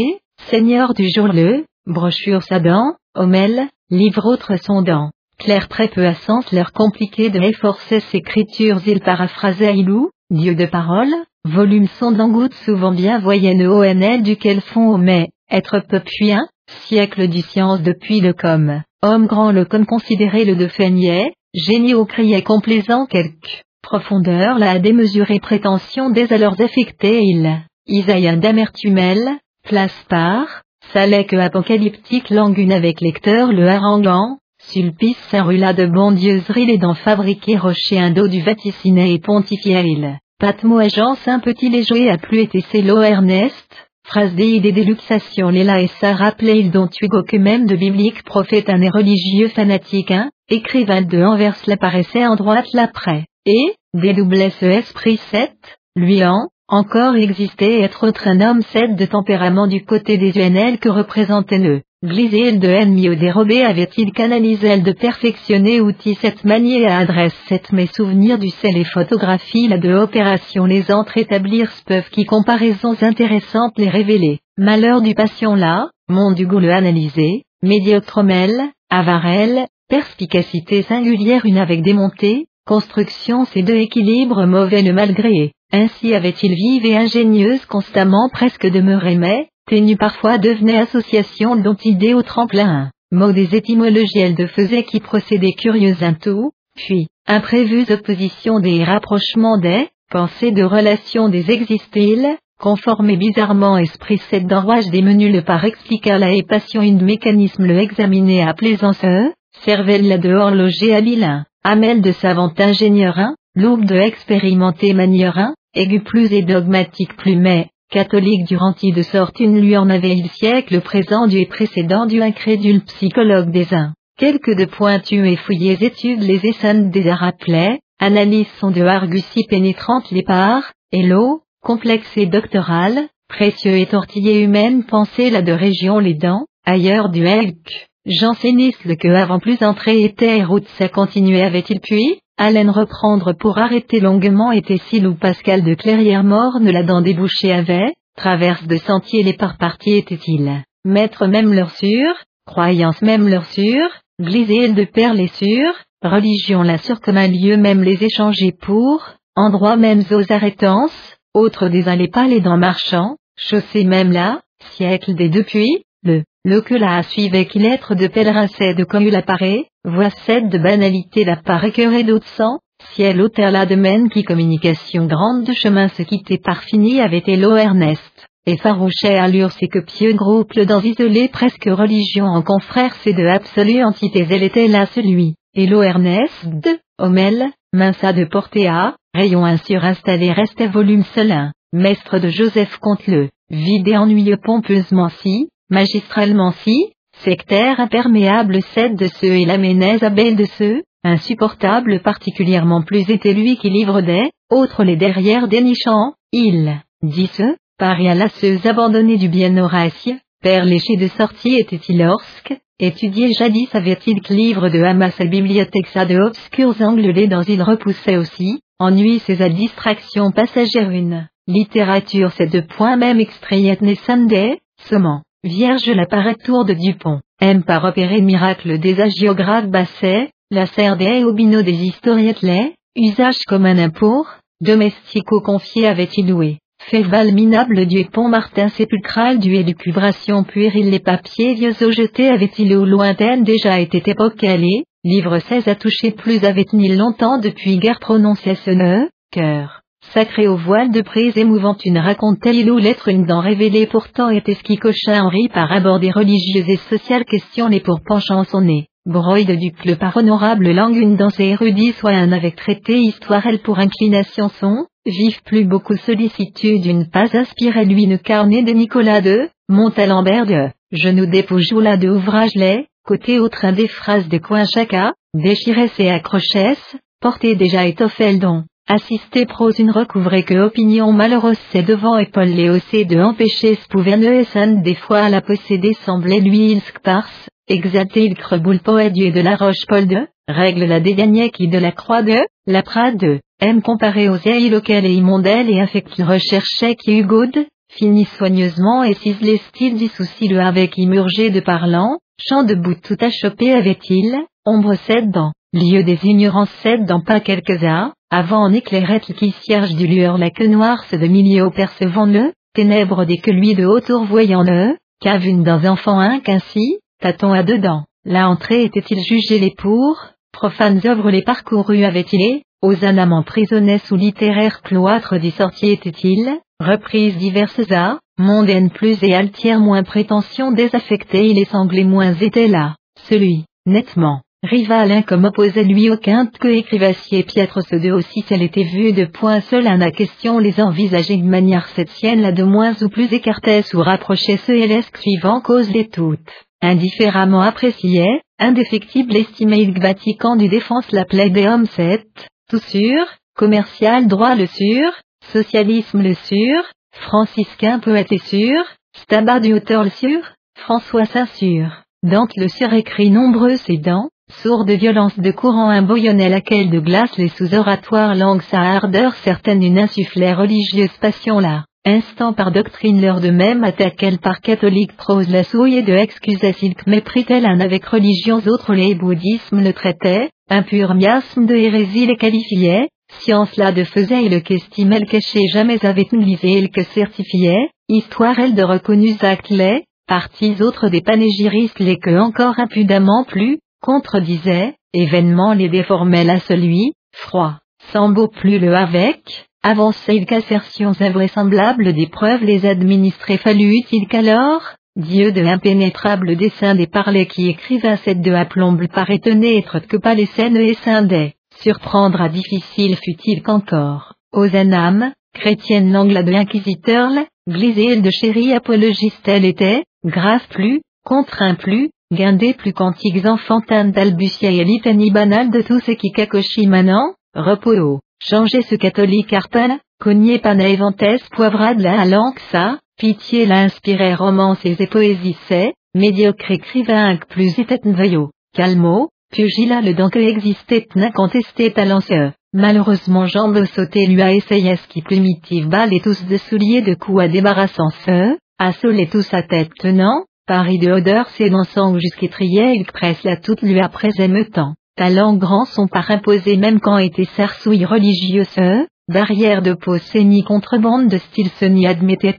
seigneur du jour le, brochure Sadan, Homel, livre autre sondant. Clair très peu à sens l'air compliqué de efforcer écritures il paraphrasait ilou, Dieu de parole, volume sondant goutte souvent bien voyenne ONL duquel fond mais, être peu puis un, siècle du science depuis le com, homme grand le comme considéré le de feignet, génie au criait complaisant quelque profondeur la démesurée prétention des alors affectés il, Isaïe d'amertumel, place par, que apocalyptique langue avec lecteur le haranguant, sulpice sarula de bondieuserie les dents fabriquées rocher un dos du vaticiné et pontifié il, patmo agence un petit léger a plus été célo Ernest, phrase des déluxation Léla et rappelait il dont Hugo que même de biblique prophète un et religieux fanatique un, écrivain de Anvers l'apparaissait en droite l'après. Et, dédoublait ce esprit 7, lui en, encore existait être autre un homme 7 de tempérament du côté des UNL que représentait le, Glisel de ennemi au dérobé avait-il canalisé de perfectionner outil cette manier à adresse 7 mes souvenirs du sel et photographie la de opération les entre établir peuvent qui comparaisons intéressantes les révéler, malheur du patient là, monde du goût le analyser, médiocromel, avarel, perspicacité singulière une avec démontée, construction ces deux équilibres mauvais le malgré, ainsi avait-il vive et ingénieuse constamment presque demeuré mais, ténue parfois devenait association dont idée au tremplin. mot des étymologies de faisait qui procédait curieux un tout, puis, imprévues oppositions des rapprochements des, pensées de relations des existiles, conformé bizarrement esprit cette d'enrouage des menus le par expliqua la épation une mécanisme le examiner à plaisance cervelle la de horloger habilin, amel de savant ingénieur loupe de expérimenté manieur aigu plus et dogmatique plus mais, catholique durant de sorte une lui en avait il siècle présent du et précédent du incrédule psychologue des uns. Quelques de pointus et fouillés études les essens des rappelait, analyse son de argusie pénétrante les parts, et l'eau, complexe et doctoral, précieux et tortillé humaine pensée là de région les dents, ailleurs du helk. Janséniste le que avant plus entrée était route ça continuait avait-il puis, Allen reprendre pour arrêter longuement était-il ou Pascal de Clairière morne la dent débouchée avait, traverse de sentiers les par parties était-il, maître même leur sûr, croyance même leur sûr, glisé de perles et religion la sûr comme un lieu même les échanger pour, endroit même aux arrêtances, autres des allées pas les dents marchands, chaussée même là, siècle des depuis, le, le que la suivait qu'il être de pèlerin c'est de comme il apparaît, voix cette de banalité la part et d'autres sang, ciel terre la domaine qui communication grande de chemin se quittait par fini avait l'eau Ernest, et farouchait allure c'est que pieux groupe dans isolé presque religion en confrère c'est de absolue entité elle était là celui, l'eau Ernest de, Homel, minça de porter à, rayon insur installé restait volume seul maître de Joseph Conteleux, vide et ennuyeux pompeusement si, magistralement si, sectaire imperméable cède de ceux et la ménèse belle de ceux, insupportable particulièrement plus était lui qui livre des, autres les derrière dénichant, il, dit ce, paria lasseuse abandonné du bien Horace, père léché de sortie était-il lorsque, étudié jadis avait-il que livre de Hamas à bibliothèque ça de obscurs angles dans il repoussait aussi, ennui ses à distraction une, littérature ces deux points même extrayet ne Sunday, semant. Vierge la tour de Dupont, aime par opérer miracle des agiographes Basset, la serre des obino des historiettes les, usage comme un impôt, domestico confié avait-il loué, fait minable du pont Martin sépulcral du élucubration puérile les papiers vieux au jeté avait-il au lointaine déjà été époque allée, livre 16 a touché plus avait-il longtemps depuis guerre prononcé ce ne, cœur sacré au voile de prise émouvante une raconte-t-elle ou l'être une dent révélée pourtant était ce qui cocha Henri par aborder religieuses et sociales questions les pour penchant son nez. Broide du le par honorable langue une danse érudit soit un avec traité histoire elle pour inclination son, vive plus beaucoup sollicitude une pas aspire lui une carnet de Nicolas de, Montalembert de, genoux dépoujoula là de ouvrage les, côté au train des phrases de coin chacun, déchirait et accrochait, porté déjà étoffel don. Assister prose une recouvrait que opinion malheureuse c'est devant et Paul Léocé de empêcher Spouverne des fois à la posséder semblait lui il sparse, exalté il creboule poète de la roche Paul de, règle la dégagnait qui de la croix de, la prade de, aime comparer aux ailes auxquelles et immondelle et affecte recherchait qui good, finit soigneusement et ciselé style du souci le avec immurgé de parlant, chant de bout tout achoppé avait-il, ombre cède dans, lieu des ignorances cède dans pas quelques-uns, avant en éclairait qui cierge du lueur la queue noire se de milieu percevant le, ténèbres des que lui de hauteur voyant le, qu'avune dans enfant un qu'ainsi, tâton à dedans, la entrée était-il jugé les pour, profanes œuvres les parcourus avait-il aux âmes prisonnés sous littéraire cloître des sorties était-il, reprises diverses à, mondaines plus et altières moins prétention désaffectée il les sanglés moins étaient là, celui, nettement, Rival comme opposait lui au quinte que écrivassier piètre ce deux aussi elle était vue de point seul à la question les envisager de manière cette sienne là de moins ou plus écartait ou rapprochait ce et l'escrivant cause les toutes, indifféremment appréciait, indéfectible estimé il Vatican du défense l'appelait des hommes sept, tout sûr, commercial droit le sûr, socialisme le sûr, franciscain poète et sûr, stabat du auteur le sûr, François saint sûr. Dante le surécrit nombreux ses dents, Sourd de violence de courant un bouillonnait laquelle de glace les sous-oratoires langue sa ardeur certaine une insufflait religieuse passion là. Instant par doctrine leur de même attaque par catholique prose la souille de excusait s'il méprit-elle un avec religions autres les bouddhismes le traitait, impur miasme de hérésie les qualifiait, science là de faisait et le qu'estimait le caché jamais avait négligé et le que certifiait, histoire elle de reconnus actes les, parties autres des panégyristes les que encore impudemment plus, contredisaient, événements les déformaient à celui, froid, sans beau plus le avec, avançait-il qu'assertions invraisemblables des preuves les administrer fallut-il qu'alors, Dieu de l'impénétrable dessein des parlers qui écrivaient cette de aplombe paraît être que pas les scènes et scindait, surprendre à difficile fut-il qu'encore, aux chrétienne l'angle de l'inquisiteur, glisée de chérie apologiste elle était, grave plus, contraint plus, guindé plus qu'antiques enfantins d'Albutia et litanie banale de tout ce qui cacochit manant, repos changer ce catholique arpel, cogné panaeventes poivrade la ça, pitié la romances et poésies c'est, médiocre écrivain plus veillot, calmo, pugila le donc existait n'incontesté talentueux. Malheureusement Jean de sauter lui a essayé ce qui primitive balle et tous de souliers de coups à débarrassant feu, à tous sa tête tenant, Paris de odeur s'énonçant jusqu'étrier il presse la toute lui après émeutant. Talent grand son par imposé même quand était sarsouille religieuse, barrière de peau saignée contrebande de style se n'y admettait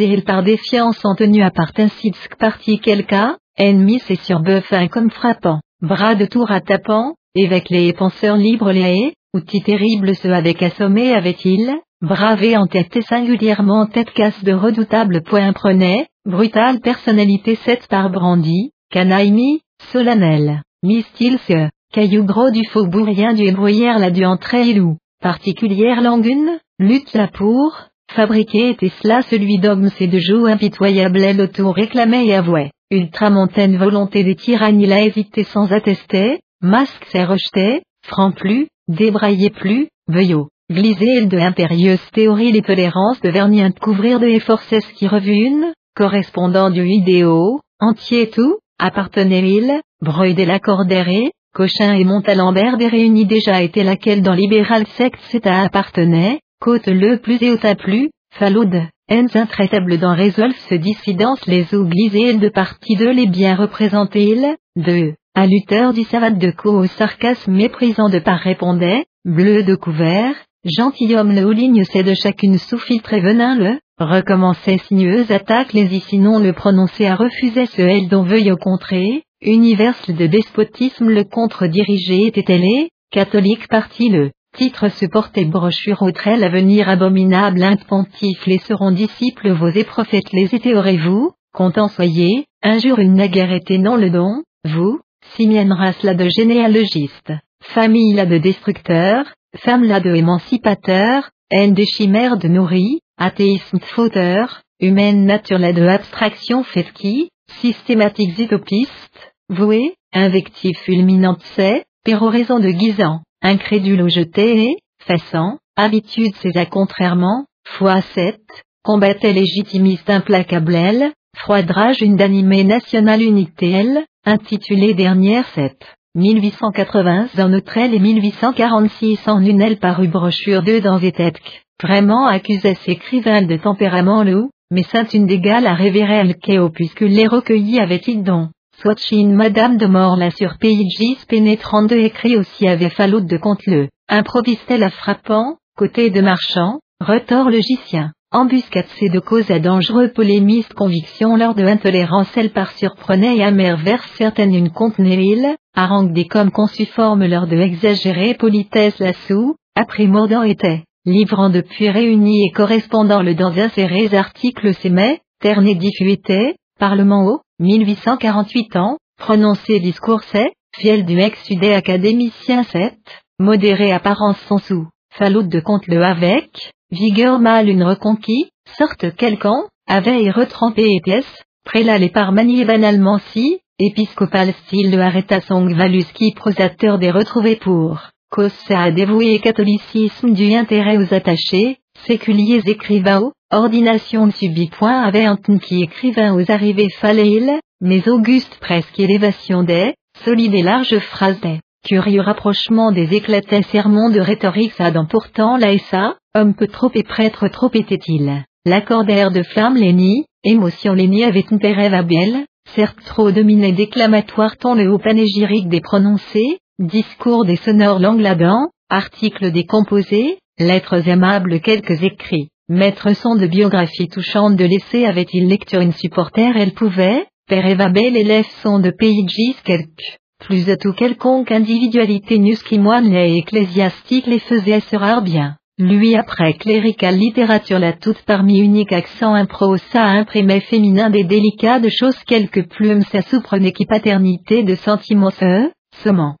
et il par défiance en tenue à part ainsi parti quelqu'un, ennemi c'est sur fin comme frappant, bras de tour à tapant, avec les penseurs libres les haies, outil terrible ce avec assommé avait-il, bravé en tête et singulièrement tête casse de redoutables points prenait, brutale personnalité cette par brandi, canaille solennel, mi-style caillou gros du faubourien du ébrouillère la du entrée loup, particulière langune, lutte la pour, fabriquer était cela celui d'hommes et de joues impitoyable elle autour réclamait et avouait, ultramontaine volonté des tyrannies la hésité sans attester, masque s'est rejeté, franc plus, débraillé plus, veuillot, glisé de impérieuse théorie les tolérances de Vernien de couvrir de forces qui revue une, correspondant du idéo, entier tout, appartenait-il, broidé la cordérée, Cochin et Montalembert des réunis déjà étaient laquelle dans libéral secte à appartenait, côte le plus et au plus, faloude, haines intraitables dans résolve ce dissidence les eaux glisées de partie de les bien représenter il, de, à Luther du savate de co au sarcasme méprisant de part répondait, bleu de couvert, gentilhomme le ligne c'est de chacune sous-filtre et venin le, recommençait sinueuse attaque les y sinon le prononcer à refuser ce elle dont veuille au contraire, univers de despotisme le contre-dirigé était-elle catholique parti le, titre supportait brochure autre l'avenir abominable un pontife les seront disciples vos et prophètes les étaient aurez-vous, content soyez, injure une naguère était non le don, vous, simienne race la de généalogiste, famille la de destructeur, femme la de émancipateur, haine des chimères de nourri, athéisme fauteur, humaine nature la de abstraction qui, systématique utopiste, voué, invective fulminante c'est, péroraison de guisant, incrédule au jeté et, façant, habitude c'est à contrairement, foi 7, combattait légitimiste implacable elle, froidrage une d'animé national unité elle, intitulée dernière 7. 1880 en Autrel et 1846 en une elle parut brochure 2 dans Etetk, vraiment accusait écrivain de tempérament loup, mais saint une d'égal à révérer chaos puisque les recueillis avaient-ils don. Swatchin Madame de Mort la sur Pages pénétrant de écrit aussi avait fallu de compte le, improvisait la frappant, côté de marchand, retort logicien. Embuscade c'est de cause à dangereux polémiste conviction lors de intolérance elle par surprenait et amère vers certaines une contenait harangue des comme consuforme lors de exagérée politesse la sous, après mordant était, livrant depuis réunis et correspondant le dans insérés articles s'aimait, terne diffuité, parlement haut, 1848 ans, prononcé discours c'est, fiel du ex-sudé académicien 7, modéré apparence sans sous, faloute de compte le avec, vigueur mal une reconquis, sorte quelqu'un, avait et retrempé et pièce, prélat les par manier banalement si, épiscopal style de arrêta son qui prosateur des retrouvés pour, cause a dévoué catholicisme du intérêt aux attachés, séculiers écrivains ordination subit point avait un qui écrivain aux arrivées fallait mais auguste presque élévation des, solide et large phrase des, curieux rapprochement des éclatés sermons de rhétorique dans pourtant la ça, Homme peu trop et prêtre trop était-il. L'accordaire de flamme Léni, émotion Léni avait une à biel, certes trop dominé déclamatoire tant le haut panégyrique des prononcés, discours des sonores là articles décomposés, lettres aimables quelques écrits, maître son de biographie touchante de l'essai avait-il lecture une supporter elle pouvait, père Eva bel élève son de paygis quelque, plus à tout quelconque individualité nus qui moine les ecclésiastiques les faisait se rare bien. Lui après clérical littérature la toute parmi unique accent impro ça imprimait féminin des délicats de choses quelques plumes ça souprenait qui paternité de sentiments se, semant,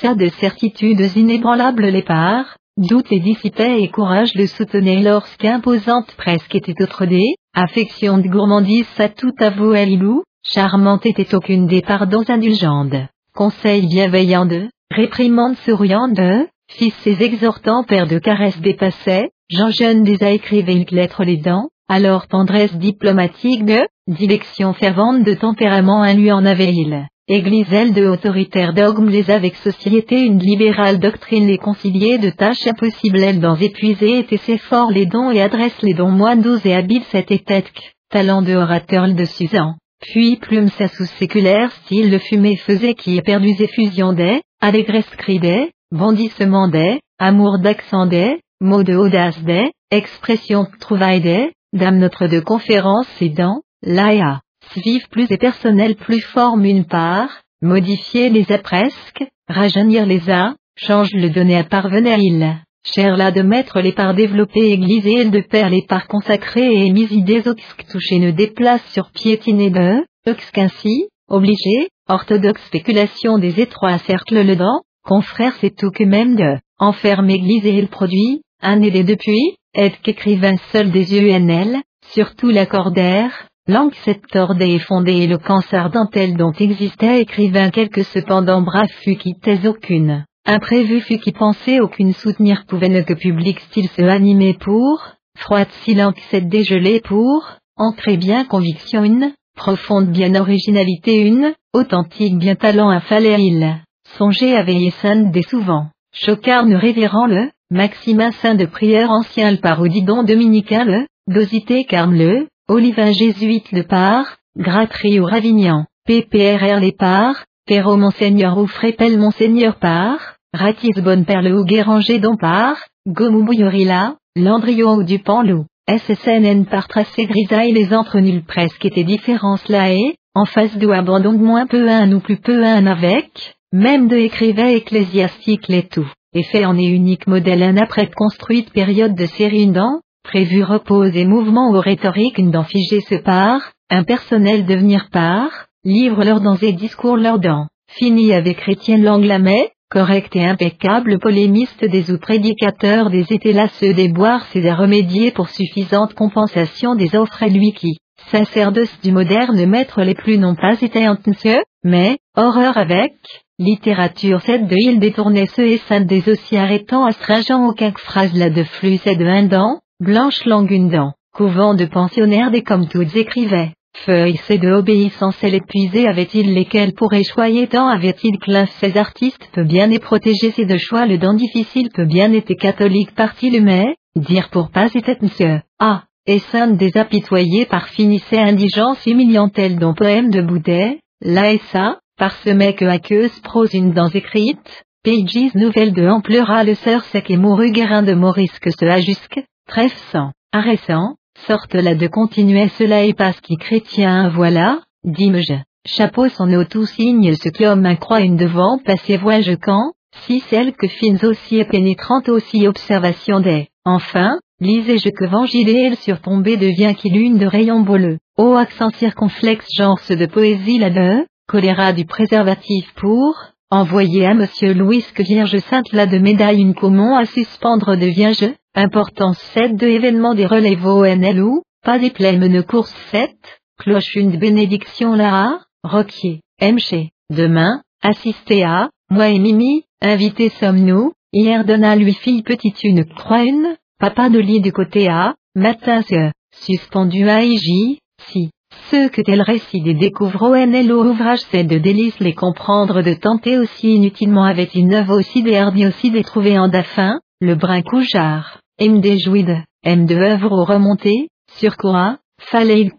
ça de certitudes inébranlables les parts, doute les dissipait et courage le soutenait lorsqu'imposante presque était autre dé, affection de gourmandise ça tout avouait l'ilou, charmante était aucune des pardons indulgentes, conseil bienveillant de, réprimande souriant de, Fils ses exhortants père de caresses dépassait, Jean Jeune déjà écrivait une lettre les dents, alors tendresse diplomatique de, dilection fervente de tempérament un lui en avait il. Église elle de autoritaire dogme les avec société une libérale doctrine les concilier de tâches impossibles elle dans épuisé était ses forts les dons et adresse les dons moines douze et habile cette étèque, talent de orateur de Suzanne. Puis plume sa sous-séculaire style le fumée faisait qui perdu effusion des, allégresse cri des, bondissement des, amour d'accent des, mots de audace des, expression trouvaille des, dame notre de conférence et dans, l'aia, suivre plus et personnel plus forme une part, modifier les a presque, rajeunir les a, change le donner à parvenir il. Cher là de mettre les parts développées églisées de père les parts consacrées et mis idées oxque toucher ne déplace sur piétiner de, oxque ainsi, obligé, orthodoxe spéculation des étroits cercles le dent, confrère c'est tout que même de, enferme église et il produit, un et depuis, est qu'écrivain seul des yeux UNL, surtout l'accordaire, langue cette et fondée et le cancer dentelle dont existait écrivain quelque cependant brave fut qui taise aucune, imprévu fut qui pensait aucune soutenir pouvait ne que public style se animer pour, froide silence cette dégelée pour, entrer bien conviction une, profonde bien originalité une, authentique bien talent un fallait il. Songez à veiller sainte des souvent. Chocarne révérend le, Maximin saint de prière ancien le parodidon dominicain le, Dosité carme le, Olivin jésuite le par, Gratry ou Ravignan, PPRR les par, Perro Monseigneur ou Frépel Monseigneur par, Ratis Bonne Perle ou Guéranger don par, Gomou Bouillorilla, Landrio ou Dupanlou, SSNN par tracé grisaille les entre nuls presque étaient différences là et, en face d'où abandon moins peu un ou plus peu un avec, même de écrivain ecclésiastique les tout, et fait en est unique modèle un après construite période de série dans, prévu repose et mouvement ou rhétorique une dent figée se part, un personnel devenir part, livre leur dans et discours leur dans, fini avec chrétienne Langlamet, correct et impeccable polémiste des ou prédicateur des étés lasseux des boires c'est à remédier pour suffisante compensation des offres à lui qui, sacerdoce du moderne maître les plus n'ont pas été anticieux, mais, horreur avec, Littérature 7 de il détournait ce et sainte des aussi arrêtant astringent aucun phrase là de flux et de un dent, blanche langue une dent, couvent de pensionnaires des comme toutes écrivaient. Feuilles c'est de obéissance elle épuisée avait-il lesquels pourraient choyer tant avait-il classe ces artistes peut bien et protéger ces deux choix le dent difficile peut bien été catholique parti le mais, dire pour pas était monsieur, ah, et sainte des apitoyés par finissait indigence humiliante-elle dont poème de Boudet, là et ça, par ce mec aqueuse prose une dans écrite, Pages nouvelle de Amplera le sœur sec et mourut guérin de Maurice que ce a jusque, trèfle sans, arrêtant, sorte là de continuer cela et parce qui chrétien voilà, dis-je, chapeau son auto signe ce que l'homme croit une devant passer vois-je quand, si celle que fines aussi et pénétrante aussi observation des, enfin, lisez-je que vangile surtombé devient qui lune de rayons boleux, ô accent circonflexe genre de poésie là-de, choléra du préservatif pour, envoyer à monsieur Louis que Vierge Sainte la de médaille une common à suspendre de Vierge, importance 7 de événements des relèves ONL ou, pas des plèmes course 7, cloche une bénédiction là, Roquier, Mché, demain, assisté à, moi et Mimi, invité sommes-nous, hier donna lui fille petite une croix une, papa de lit du côté A, matin ce, suspendu à IJ, si. Ce que tel récit des découvre ou ouvrage c'est de délice les comprendre de tenter aussi inutilement avec une œuvre aussi des aussi des trouver en daffin, le brin couchard, M des jouides, M de œuvre au remonté, sur quoi, fallait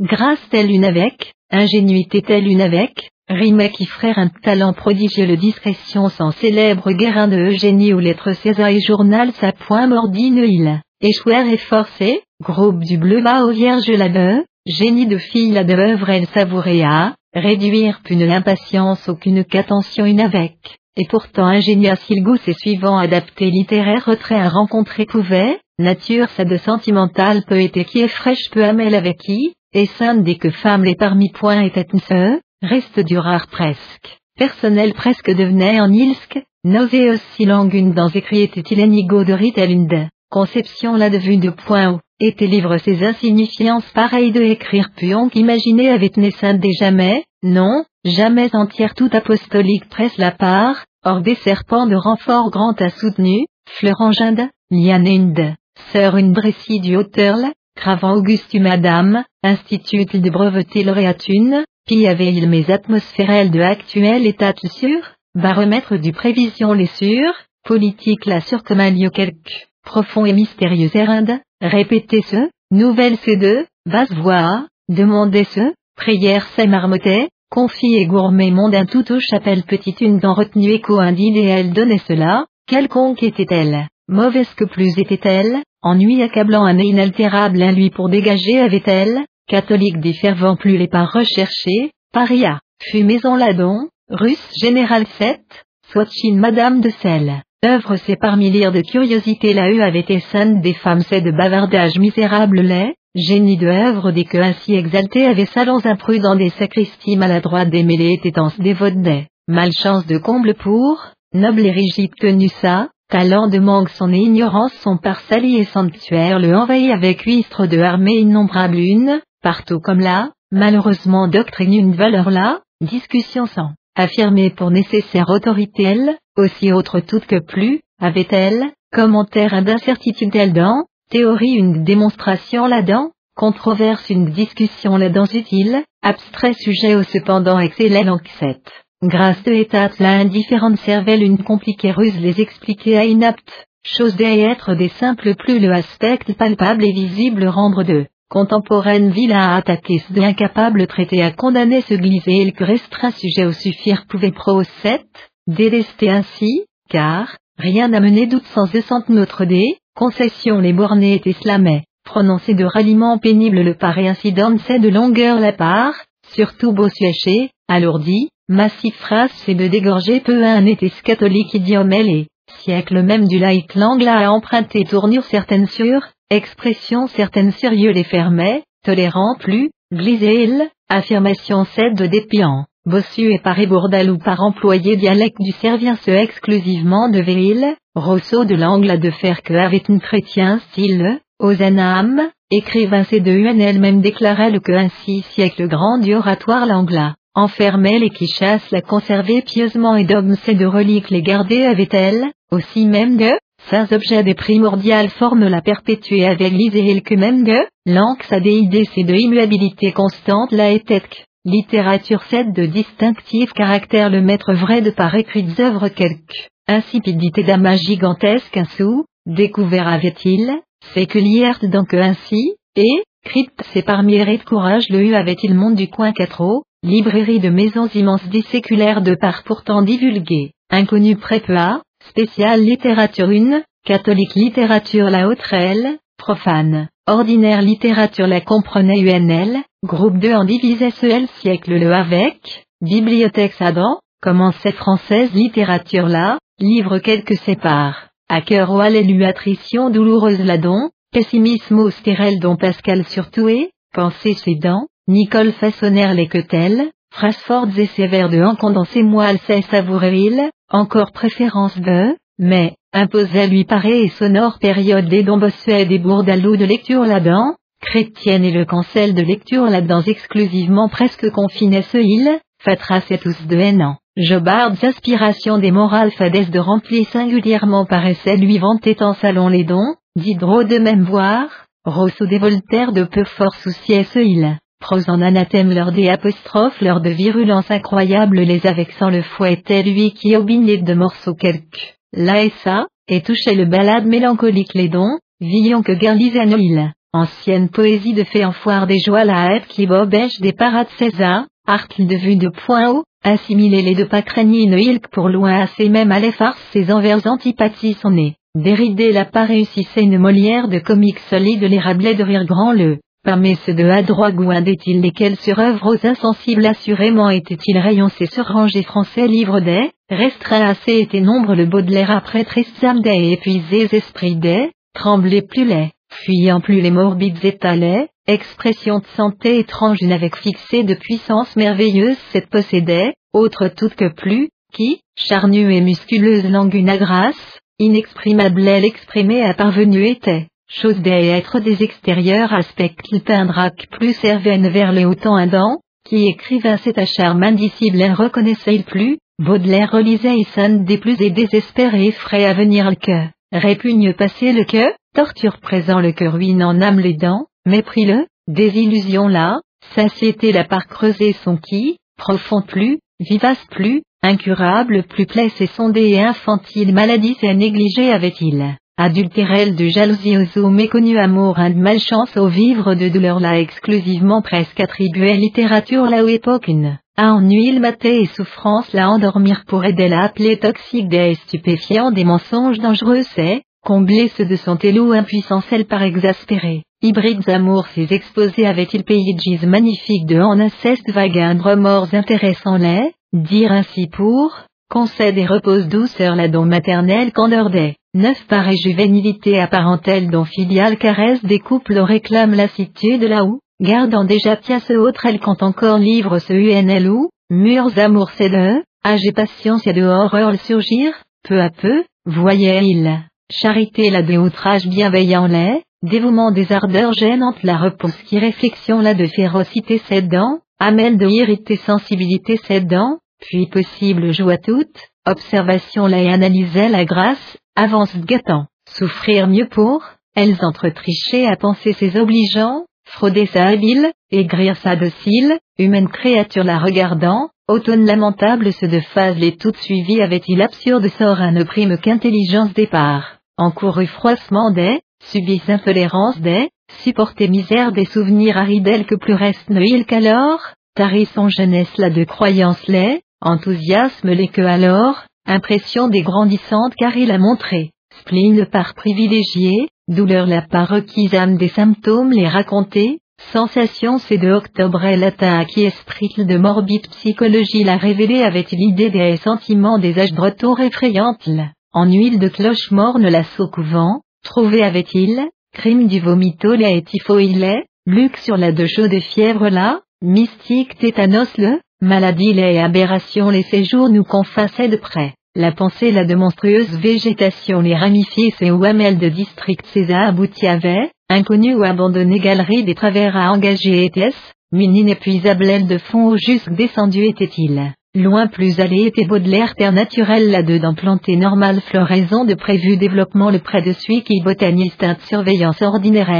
grâce telle une avec, ingénuité telle une avec, rime qui frère un talent prodigieux le discrétion sans célèbre guérin de Eugénie ou lettre César et journal sa point mordine il, échouer et forcé, groupe du bleu bas au vierge la de, génie de fille la de œuvre elle savouréa, réduire pune l'impatience aucune qu'attention une avec, et pourtant ingénieux s'il goût ses suivants adapté littéraire retrait à rencontrer pouvait, nature sa de sentimentale poété qui est fraîche peu amèle avec qui, et sainte dès que femme les parmi points était ce, reste du rare presque, personnel presque devenait en ilsk, nauséeuse si une dans écrit était-il enigo de rite une de, conception la de vue de point où, était livre ses insignifiances pareilles de écrire puant qu'imaginer avait naissance des jamais, non, jamais entière tout apostolique presse la part, hors des serpents de renfort grand à soutenu, fleuranginde, liane sœur une brécie du hauteur Cravant Augustu Madame, Institut de breveté lauréatune, avait-il mes atmosphérelles de actuel état sûr, baromètre du prévision les sûrs, politique la surcomalio quelque, profond et mystérieux erinde, répétez ce, nouvelle C2, basse voix, demandez ce, prière c'est marmotet, confie et gourmet mondain tout aux chapelles petite une dans retenue écho elle donnait cela, quelconque était-elle, mauvaise que plus était-elle, ennui accablant un et inaltérable un lui pour dégager avait-elle, catholique des fervents plus les pas recherchés, paria, fut maison ladon, russe général 7, Swatchine madame de sel. Œuvre c'est parmi lire de curiosité. La eue avait été des femmes c'est de bavardage misérable. Lait, génie de œuvre des que ainsi exalté avait salons imprudents des sacristies maladroites des mêlées étant dévotes des, malchance de comble pour, noble et rigide tenu ça, Talent de manque son ignorance son par et sanctuaire. Le envahit avec huistre de armée innombrable une, partout comme là, malheureusement doctrine une valeur là, discussion sans, affirmée pour nécessaire autorité. Elle, aussi autre toute que plus, avait-elle, commentaire d'incertitude elle-dedans, théorie une démonstration là-dedans, controverse une discussion là-dedans utile, abstrait sujet au cependant excellent en Grâce de état la indifférente cervelle une compliquée ruse les expliquer à inapte, chose être des simples plus le aspect palpable et visible rendre de, contemporaine ville à attaquer de incapable traité à condamner ce glisser et le restreint sujet au suffire pouvait pro 7, délester ainsi, car, rien n'a mené doute sans descente notre dé, concession les bornés et slamais, prononcer de ralliement pénible le pareil incident c'est de longueur la part, surtout beau suéché, alourdi, Massif phrase c'est de dégorger peu un étis catholique idiome et, siècle même du laïc langue a emprunté tournure certaines sur, expression certaines sérieux les fermait, tolérant plus, il, affirmation cède de dépiant, bossu et par ébourdal ou par employé dialecte du servien se exclusivement de Véil, Rousseau de l'angle de faire que avait une chrétien style, Osanam, écrivain c de UNL même déclarait le que ainsi siècle grand du oratoire l'angla enfermait les qui chassent la conserver pieusement et dogme c'est de reliques les garder avait-elle, aussi même de, saints objets des primordiales forment la perpétuer avec l'isée que même de, l'anx a des c'est de immuabilité constante la étèque. Littérature 7 de distinctif caractère le maître vrai de par écrites œuvres quelque, insipidité d'amas gigantesque un sou, découvert avait-il, séculière donc ainsi, et, crypte c'est parmi de courage le U avait-il monde du coin 4 Librairie de maisons immenses disséculaires de part pourtant divulguée, inconnu à, spéciale littérature 1, catholique littérature la L, profane, ordinaire littérature la comprenait UNL, groupe 2 en divisait ce siècle le avec, bibliothèque Sadan, commençait française littérature là, livre quelques séparent, à cœur ou attrition douloureuse la don, pessimisme au stérel dont Pascal surtout est, pensée dents, Nicole façonnèrent les quetelles, phrases fortes et sévères de un condensé moelle c'est savourer encore préférence de, mais, imposait lui paré et sonore période des dons bossuet des bourdalots de lecture là-dedans, chrétienne et le cancel de lecture là-dedans exclusivement presque confinait ce il, fatras et tous de hainant. Jobards aspirations des morales fadaises de remplir singulièrement paraissait lui vanter en salon les dons, Diderot de même voir, Rousseau des Voltaire de peu fort souciait ce il. Prose en anathème lors des apostrophes lors de virulence incroyable les avec sans le fouet était lui qui obignait de morceaux quelques, là et ça, et touchait le balade mélancolique les dons, Villon que Noël. Ancienne poésie de fait en foire des joies la haie qui bobèche des parades César, arcle de vue de point haut, assimiler les deux pas ilk pour loin assez même à les farces ses envers antipathies sont nés. Déridé la pas réussissait une Molière de comique solide les Rabelais de rire grand le. Parmi ceux de adroit gouindait-il lesquels sur œuvres aux insensibles? Assurément étaient-ils rayoncés sur rangées français livres des, restreint assez était nombre le Baudelaire après tristes âmes des et épuisés esprits des, tremblés plus laid, fuyant plus les morbides états expression de santé étrange n'avait fixé de puissance merveilleuse cette possédait, autre toute que plus, qui, charnue et musculeuse langue une grâce, inexprimable elle exprimée à parvenue était, chose des êtres des extérieurs aspects qu'il peindra que plus servaine vers les autant indans, qui écrivain cet acharme indicible elle reconnaissait il plus, Baudelaire relisait et sonne des plus et désespérés frais à venir le cœur, répugne passer le cœur, torture présent le cœur ruine en âme les dents, mépris le, désillusion là, satiété la part creuser son qui, profond plus, vivace plus, incurable plus et sondé et infantile maladie et négligé avait-il. Adultérel de jalousie aux eaux méconnu amour un malchance au vivre de douleur là exclusivement presque attribué littérature là où époque une, à ennui le maté et souffrance là endormir pour aider la appeler toxique des stupéfiants des mensonges dangereux c'est, combler ceux de santé ou impuissance elle par exaspérer. Hybrides amours ces exposés avait-il paysage magnifiques de en inceste vague remords intéressants les, dire ainsi pour, concède et repose douceur la don maternelle candeur des, neuf par juvénilité apparentelle dont filiale caresse des couples réclame lassitude là où, gardant déjà pièce autre elle quand encore livre ce UNL ou, murs amours c'est de, âge et patience et de horreur le surgir, peu à peu, voyait-il, charité la de outrage bienveillant les, dévouement des ardeurs gênantes la repousse qui réflexion la de férocité cédant, amène de irrité sensibilité cédant, puis possible joie toute, observation la et analysait la grâce, avance gâtant, souffrir mieux pour, elles entre tricher à penser ses obligeants, frauder sa habile, aigrir sa docile, humaine créature la regardant, automne lamentable ce de phase les toutes suivies avait-il absurde sort un ne prime qu'intelligence départ, encouru froissement des, subit intolérance des, supporter misère des souvenirs arides que plus reste il qu'alors, tarit son jeunesse la de croyance les, enthousiasme les que alors, impression des grandissantes car il a montré, spleen par privilégié, douleur la part des symptômes les raconter, sensation c'est de octobre latin qui esprit de morbide psychologie la révélé avait-il idée des sentiments des âges retour effrayantes en huile de cloche morne la couvent, Trouvé avait-il, crime du vomito et typhoïde luxe sur la de chaude fièvre là, mystique tétanos le, maladie les aberrations les séjours nous confassaient de près. La pensée la de monstrueuse végétation les ramifiées ces ouamels de district César abouti avait, inconnu ou abandonné galerie des travers à engager était-ce, mine inépuisable aile de fond au jusque descendu était-il. Loin plus allé était Baudelaire terre naturelle là-dedans plantée normale floraison de prévu développement le près de celui qui botaniste surveillance ordinaire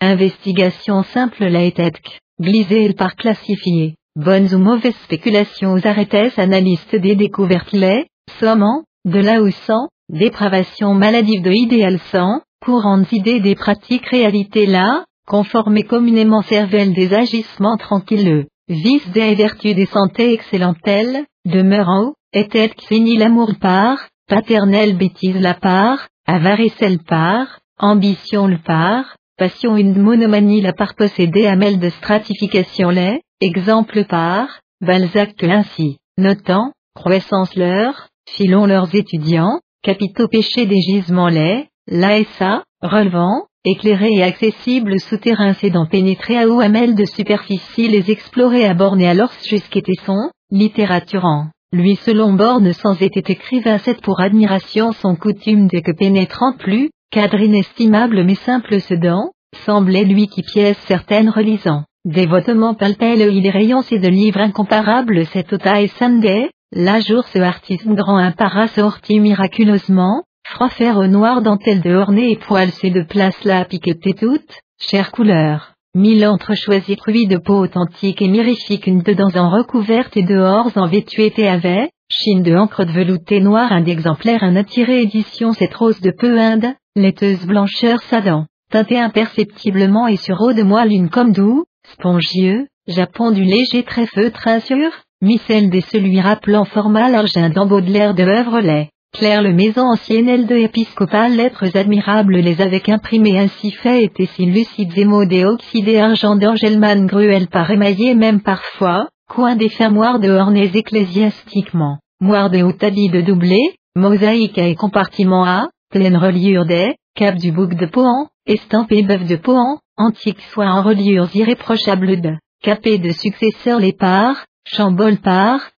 investigation simple la étèque, glisé par classifié, bonnes ou mauvaises spéculations aux arrêtés analystes des découvertes les, sommant, de là où sans, dépravation maladive de idéal sans, courantes idées des pratiques réalités là, conformées communément cervelle des agissements tranquilleux Vice des vertus des santé excellentes-elles, demeurant, est-elle finit l'amour part, paternelle bêtise la part, avarice elle part, ambition le part, passion une monomanie la part possédée amel de stratification les, exemple par, Balzac ainsi, notant, croissance leur, filons leurs étudiants, capitaux péchés des gisements les, l'ASA, relevant, éclairé et accessible souterrain c'est d'en pénétrer à amel de superficie les explorer à bornes et alors jusqu'était son, littératurant. Lui selon borne sans était écrivain cette pour admiration son coutume de que pénétrant plus, cadre inestimable mais simple sedan, semblait lui qui pièce certaines relisant. Dévotement palpait le il rayons et de livres incomparables cet ota et Sunday, la jour ce artiste grand impara sorti miraculeusement, Froid fer au noir dentelle de ornée et poils c'est de place là piquetée toute, chère couleur. Mille entre choisis fruits de peau authentique et mirifique une dedans en recouverte et dehors en vêtuité avait, chine de encre de velouté noir un d'exemplaire un attiré édition cette rose de peu inde, laiteuse blancheur dent, teintée imperceptiblement et sur eau de moelle une comme doux, spongieux, japon du léger très feutre insure, micelle des celui rappelant format l'argent de l'air de œuvre lait Claire le maison ancienne de épiscopale lettres admirables les avec imprimés ainsi fait et si lucides et modés oxydés argent d'Angelman gruel par émaillé même parfois, coin des fermoirs de ornés ecclésiastiquement, moire de haut de doublé, mosaïque et compartiment A, pleine reliure des, cap du bouc de Pohan, estampé bœuf de Pohan, antique soit en reliures irréprochables de, capé de successeurs les parts, chambol par,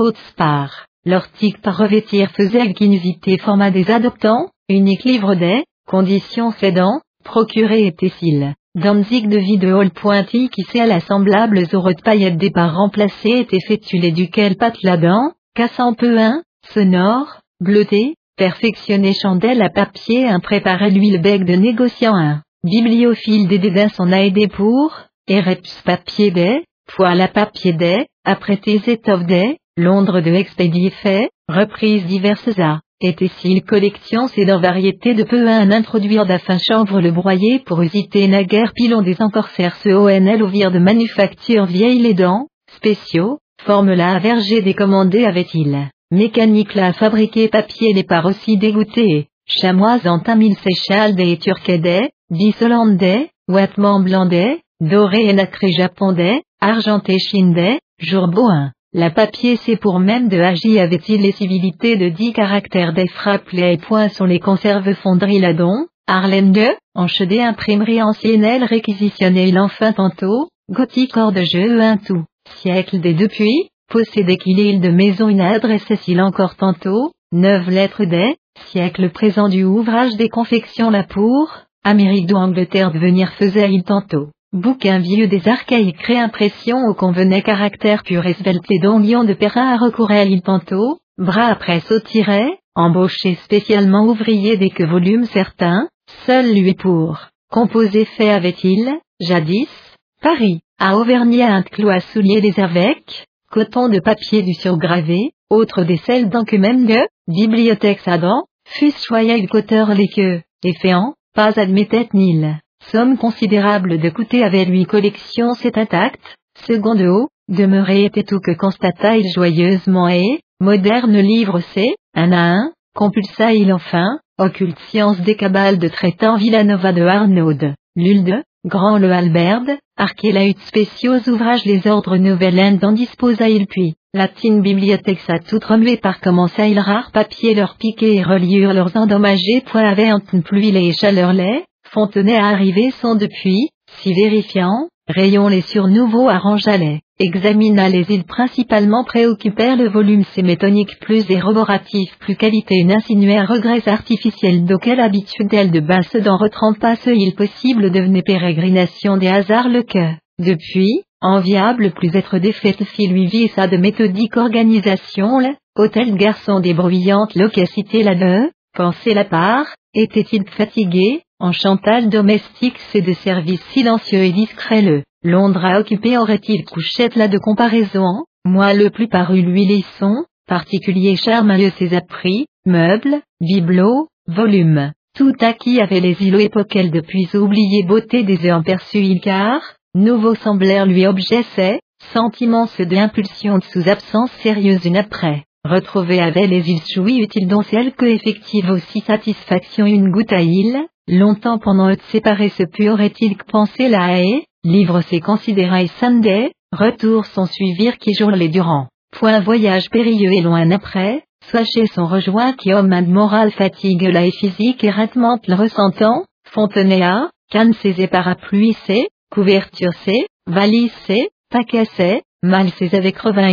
haute par. L'ortique par revêtir faisait qu'inusité format des adoptants, unique livre des, conditions cédant, procuré et Tessil. Danzig de vie de hall pointy qui à l'assemblables aux de paillettes des parts remplacées et effectué duquel ladin, cassant peu un, sonore, bleuté, perfectionné chandelle à papier un préparé l'huile bec de négociant un, bibliophile des dédains s'en a aidé pour, ereps papier des, poil à papier des, apprêtés étoffes des, Londres de expédier fait, reprises diverses à, et s'il collection c'est dans variété de peu à un introduire d'afin chanvre le broyer pour usiter naguère pilon des encore faire ce ONL au vire de manufacture vieille les dents, spéciaux, forme la verger décommandé avait-il, mécanique la fabriquer papier les par aussi dégoûté, chamois en tamil séchal des turquais bissolandais, ouattement blandais, doré et nacré japondais, argenté chindais, jourboin. La papier c'est pour même de agi avait-il les civilités de dix caractères des frappes les points sont les conserves fonderies ladon, Arlène de, enchedé imprimerie ancienne réquisitionné l'enfin tantôt, gothique hors de jeu un tout, siècle des depuis, possédé qu'il est de maison une adresse s'il encore tantôt, neuf lettres des, siècle présent du ouvrage des confections la pour, Amérique d'Angleterre devenir faisait il tantôt. Bouquin vieux des archaïques réimpressions au convenait caractère pur et svelte et donguion de Perrin à recourir à l'île tantôt, bras après sautirait, embauché spécialement ouvrier dès que volume certain, seul lui pour, composer fait avait-il, jadis, Paris, à clou à soulier des avec, coton de papier du surgravé, autre des celles dans que même de, bibliothèque Adam, fût choyé le coteur les queues, et féant, pas admettait nil somme considérable de coûter avait lui collection c'est intact, second de haut, demeuré était tout que constata-il joyeusement et, moderne livre c'est, un à un, compulsa-il enfin, occulte science des cabales de traitant Villanova de Arnaud, Lulde, Grand le Alberde, Archélaüt spéciaux ouvrages les ordres nouvelles d'en disposa-il puis, latine bibliothèque sa toute remuée par commença il rare papier leur piquer et reliure leurs endommagés points avait pluie les chaleurs les, Fontenay à arriver sans depuis, si vérifiant, rayon les sur nouveaux arrangea-les, examina les îles principalement préoccupèrent le volume sémétonique plus éroboratif plus qualité une insinuaire regrets artificielle d'auquel habitude elle de basse d'en retrempa ce il possible devenait pérégrination des hasards le que, depuis, enviable plus être défaite fit lui vie sa de méthodique organisation le, hôtel garçon des bruyantes locacités là de, pensez la part, était-il fatigué, en Chantal domestique c'est de service silencieux et discret le, Londres a occupé aurait-il couchette là de comparaison, moi le plus paru lui les sons, particulier charmeux ses appris, meubles, bibelots, volumes, tout acquis avait les îlots époquels depuis oublié beauté des œufs perçus il car, nouveau semblèrent lui objet c'est, sentiments de impulsion sous absence sérieuse une après. Retrouver avec les îles jouis utile dont celle que effective aussi satisfaction une goutte à île, Longtemps pendant eux séparer ce pu aurait-il que pensé la haie, livre ses considérailles Sunday, retour son suivirent qui jour les durant. Point voyage périlleux et loin après, soit chez son rejoint qui homme de morale fatigue la et physique et le ressentant, Fontenay canne ses et parapluie c'est, couverture c'est, valise c'est, paquet c'est, mal ses avec revin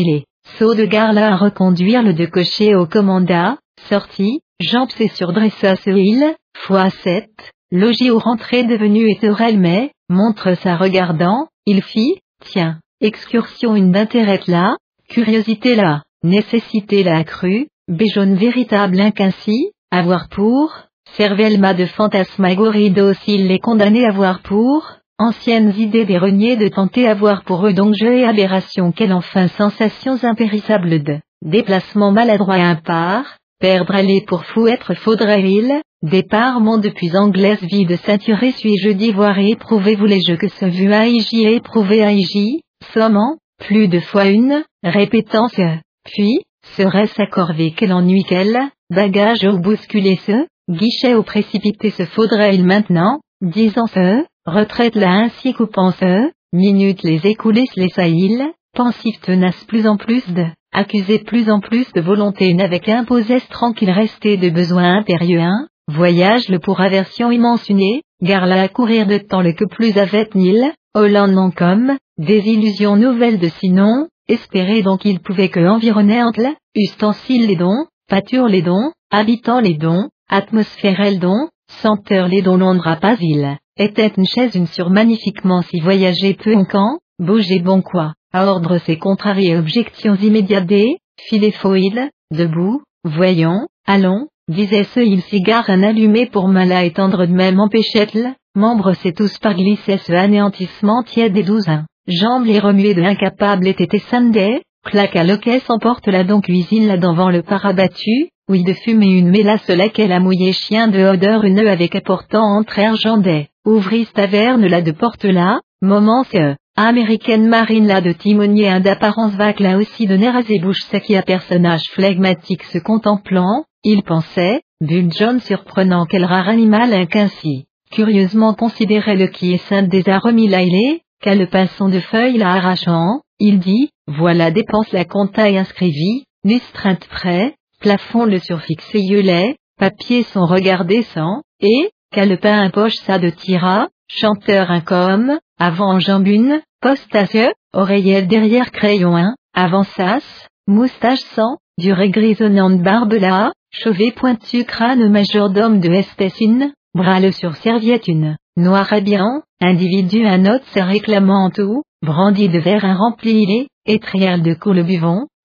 saut de gare là à reconduire le de cocher au commanda, sorti, jambes c'est sur dressa ce île, fois 7, logis aux rentrées devenu étorel mais, montre sa regardant, il fit, tiens, excursion une d'intérêt là, curiosité là, nécessité là accrue, béjaune véritable inquinci, avoir pour, cervelle de fantasmagorie docile les condamnés à voir pour, anciennes idées des reniers de tenter avoir pour eux donc jeu et aberration quelle enfin sensations impérissables de, déplacement maladroit impar, perdre aller pour fou être faudrait-il, Départ mon depuis anglaise vie de ceinture suis-je d'ivoire et éprouvez-vous les jeux que ce vu à Iji et éprouvé à Iji, sommant, plus de fois une, répétant que, puis, serait-ce à corvée quel ennui qu'elle, bagage au bousculé ce, guichet au précipité se faudrait-il maintenant, disant ce, retraite là ainsi coupant ce, minutes les écoulées les saïles, pensif tenace plus en plus de, accusé plus en plus de volonté une avec imposesse tranquille resté de besoin impérieux un, voyage le pour aversion immense une, gare à courir de temps le que plus avait nil, Hollande non comme, des illusions nouvelles de sinon, espérer donc il pouvait que environner entre ustensiles les dons, pâture les dons, habitant les dons, atmosphère les dons, senteur les dons Londres pas il, était une chaise une sur magnifiquement si voyager peu en camp, bouger bon quoi, à ordre ses contrariés objections immédiates des, filéfoïdes, debout, voyons, allons, disait ce il cigare un allumé pour mala étendre de même empêchait le, membre c'est tous par glisser ce anéantissement tiède des douzains, jambes les remuées de l'incapable était Sunday, claque à loquet s'emporte la donc cuisine là devant le parabattu, oui de fumer une mélasse laquelle a mouillé chien de odeur une avec apportant entre argendet, ouvrit taverne là de porte là, moment ce, américaine marine là de timonier un d'apparence vague là aussi de nerfs et bouche qui à personnage flegmatique se contemplant, il pensait, Bull John surprenant quel rare animal qu'ainsi, curieusement considérait le qui est saint des a remis là il qu'à le pinceau de feuilles là arrachant, il dit, voilà dépense la compta et inscrivit, n'estreinte prêt, plafond le surfixé yeulet, papier son regard décent, et, qu'à le pain un poche ça de tira, chanteur un comme, avant jambune, postacieux, oreillette derrière crayon un, avant sas, moustache sans, durée grisonnante barbe là, Chauvet pointu crâne majordome de espèce une, bras le sur serviette une, noir habillant, individu un autre se réclamant tout, brandi de verre un rempli il est, de cou le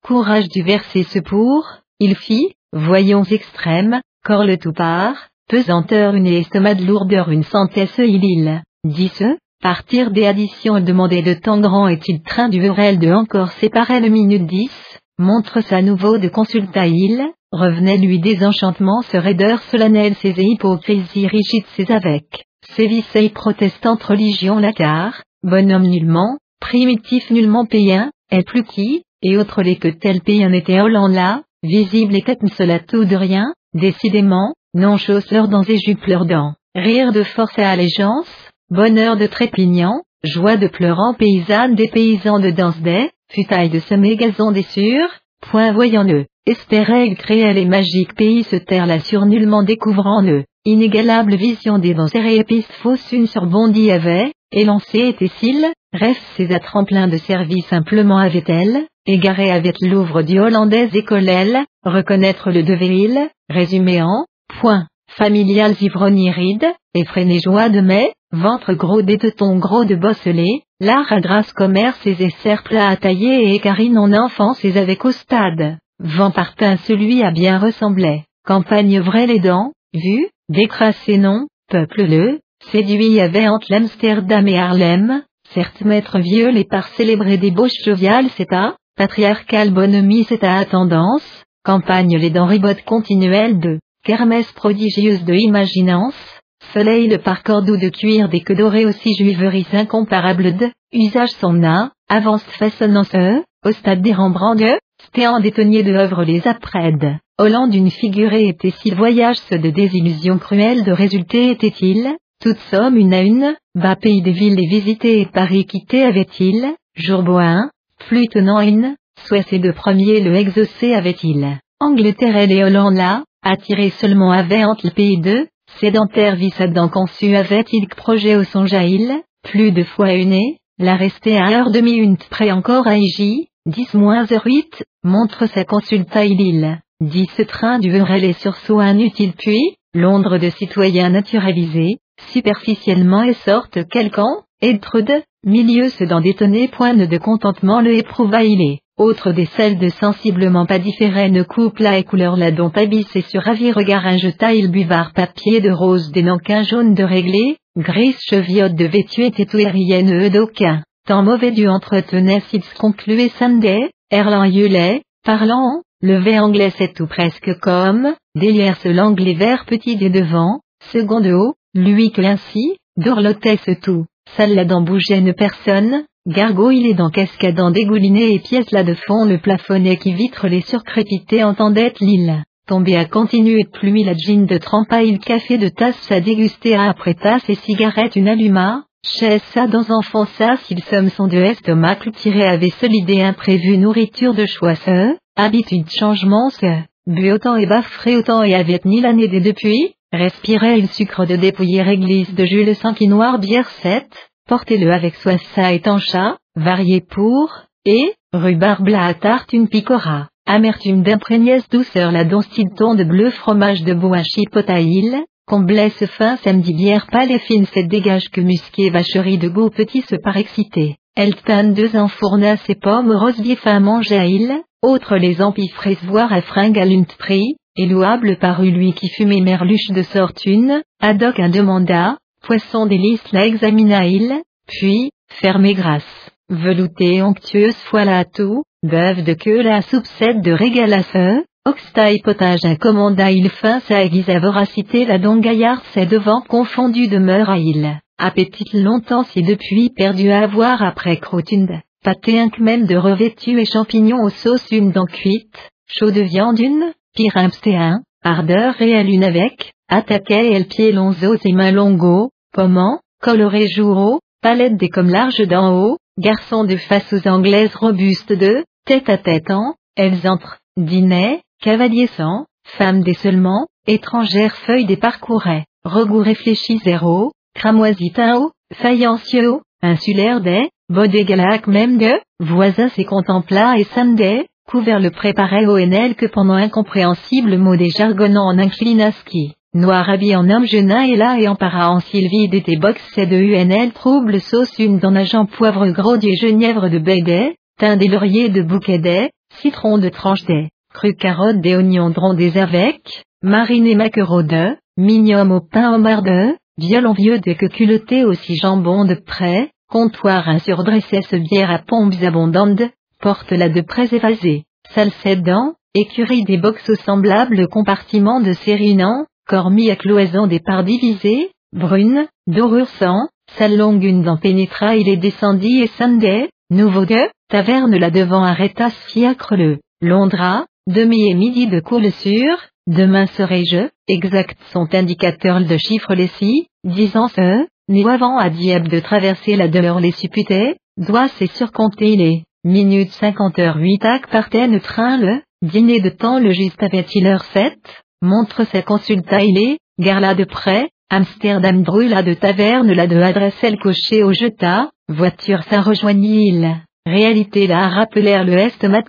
courage du verser ce pour, il fit, voyons extrêmes, corps le tout part, pesanteur une estomac de lourdeur une synthèse il ce, partir des additions demander de temps grand est-il train du verrel de encore séparer le minute 10, montre sa nouveau de consulta il, revenait lui des enchantements ce raideur solennel ses hypocrisies rigides ses avec, sévisse et protestante religion la car, bonhomme nullement, primitif nullement payen, est plus qui, et autre les que tel payen était Hollande là, visible et tête cela tout de rien, décidément, non chose leurs dents et jupes dents, rire de force et allégeance, bonheur de trépignant, joie de pleurant paysanne des paysans de danse des, futaille de semer gazon des sûrs, point voyant-le, espérait créer les magiques pays se taire la sur nullement découvrant le, inégalable vision des dents et épices fausses une surbondie avait, élancé était-il, rêve ses tremplin de service simplement avait-elle, égaré avec l'ouvre du hollandais écolelle, reconnaître le devait-il, résumé en, point, familiales ivrognes ride, effréné joie de mai, ventre gros des tetons gros de bosselé, l'art à grâce commerce et plats à tailler et écarine en enfance et avec au stade, vent partin celui à bien ressemblait, campagne vraie les dents, vu, décrassé non, peuple le, séduit avait entre l'Amsterdam et Harlem, certes maître vieux les par célébrer débauches joviales c'est à, patriarcal bonhomie c'est à tendance, campagne les dents ribotes continuelles de, kermesse prodigieuse de imaginance, soleil le par cordou de cuir des queues dorées aussi juiveries incomparables de, usage son art, avance façonnant ce, au stade des Rembrandt stéant détonnier de œuvre les apprèdes. Hollande une figurée était-il voyage ce de désillusions cruelles de résulter était-il, toute somme une à une, bas pays des villes et visité et Paris quitté avait-il, jour un, plus tenant une, soit ces deux premiers le exaucé avait-il, Angleterre et Hollande là, attiré seulement avait entre le pays de, sédentaire vis Adam conçu avait-il projet au songe à il, plus de fois une la rester à heure demi une près encore à Ij, 10 moins 8, montre sa consulta il il, dit ce train du Verel et sursaut inutile puis, Londres de citoyens naturalisés, superficiellement et sorte quelqu'un, être de, milieu se dans d'étonnés points de contentement le éprouva il est, autre des celles de sensiblement pas coupe la et couleur la dont et sur ravi regard un jeta il buvard papier de rose des nanquins jaunes de réglé, grise cheviote de vêtu et eux d'aucun, tant mauvais du entretenait s'ils concluait Sunday, Erlan Yulet, parlant, le anglais c'est tout presque comme, derrière ce l'anglais vert petit des devant, second de haut, lui que ainsi, ce tout, salle là dans une personne, gargouille dans cascadant dégouliné et pièces là de fond le plafonnet qui vitre les surcrépités entendait l'île. tombé à continuer de plumer la gin de trempa il café de tasse à déguster à après tasse et cigarette une alluma, chaise ça dans enfonça s'il somme son de estomac tiré avait solidé imprévu nourriture de choix ce, habitude changement ce, bu autant et baffré autant et avait ni l'année des depuis, respirait il sucre de dépouiller église de Jules Saint-Quinoire bière 7, portez-le avec ça chat, varié pour, et, rhubarbe à tarte une picora. Amertume d'imprégnesse douceur la ton de bleu fromage de bois chipotaïl, ce fin samedi bière pâle et fine cette dégage que musqué vacherie de goût petit se par excité. Eltan deux enfournas et pommes rose à manger à il, autre les empifres voir à fringue à prix, et louable parut lui qui fumait merluche de sortune, ad hoc un demanda, poisson délice la examina il, puis, fermé grâce, velouté onctueuse foile à tout, Bœuf de queue la soupcette de régal à feu, potage un commanda il fin sa aiguise à voracité la don gaillard c'est devant confondu de meur à il, appétit longtemps si depuis perdu à avoir après croutinde, pâté un même de revêtu et champignons aux sauces une dent cuite, chaud de viande une, pire un, ardeur réelle une avec, attaquait elle pied longs et mains longo, pommant, coloré jour palette des comme large d'en haut, garçon de face aux anglaises robustes de, Tête à tête en, elles entrent, dînaient, cavalier sans, femmes des seulement, étrangères feuilles des parcouraient, regout réfléchi zéro, cramoisi haut, faïencieux, insulaire des, bodégalac même de, voisins et contempla et samedé, couvert le préparait au NL que pendant incompréhensible mot des jargonnants en inclinaski, noir habillé en homme genin et là et en para en sylvie d'été box c'est de UNL trouble sauce une dans agent poivre gros du genièvre de bédet, thym des lauriers de bouquet citron de tranche d'aies, cru carottes des oignons des avec, mariné maquereau de, mignon au pain au mar de, violon vieux de que culotté aussi jambon de près, comptoir un surdressé bière à pompes abondantes, porte-la de près évasée, salsette dents, écurie des boxes semblables compartiments de sérinant, cormis à cloison des parts divisées, brune, dorure sang, salle longue une dent pénétra il est descendit et sunday, nouveau de, Taverne là devant arrêta fiacre le, Londra, demi et midi de coule sur, demain serai-je, exact sont indicateurs de chiffres les si, disant ce, ni avant à diable de traverser la douleur les supputés, doit c'est surcompter les, minutes 50 heures 8 ac partaient train le, dîner de temps le juste avait-il heure 7, montre ses consulta il est, garla de près, Amsterdam brûla de taverne la de adresse elle cochée au jeta, voiture ça rejoignit il. Réalité la rappelèrent le est mat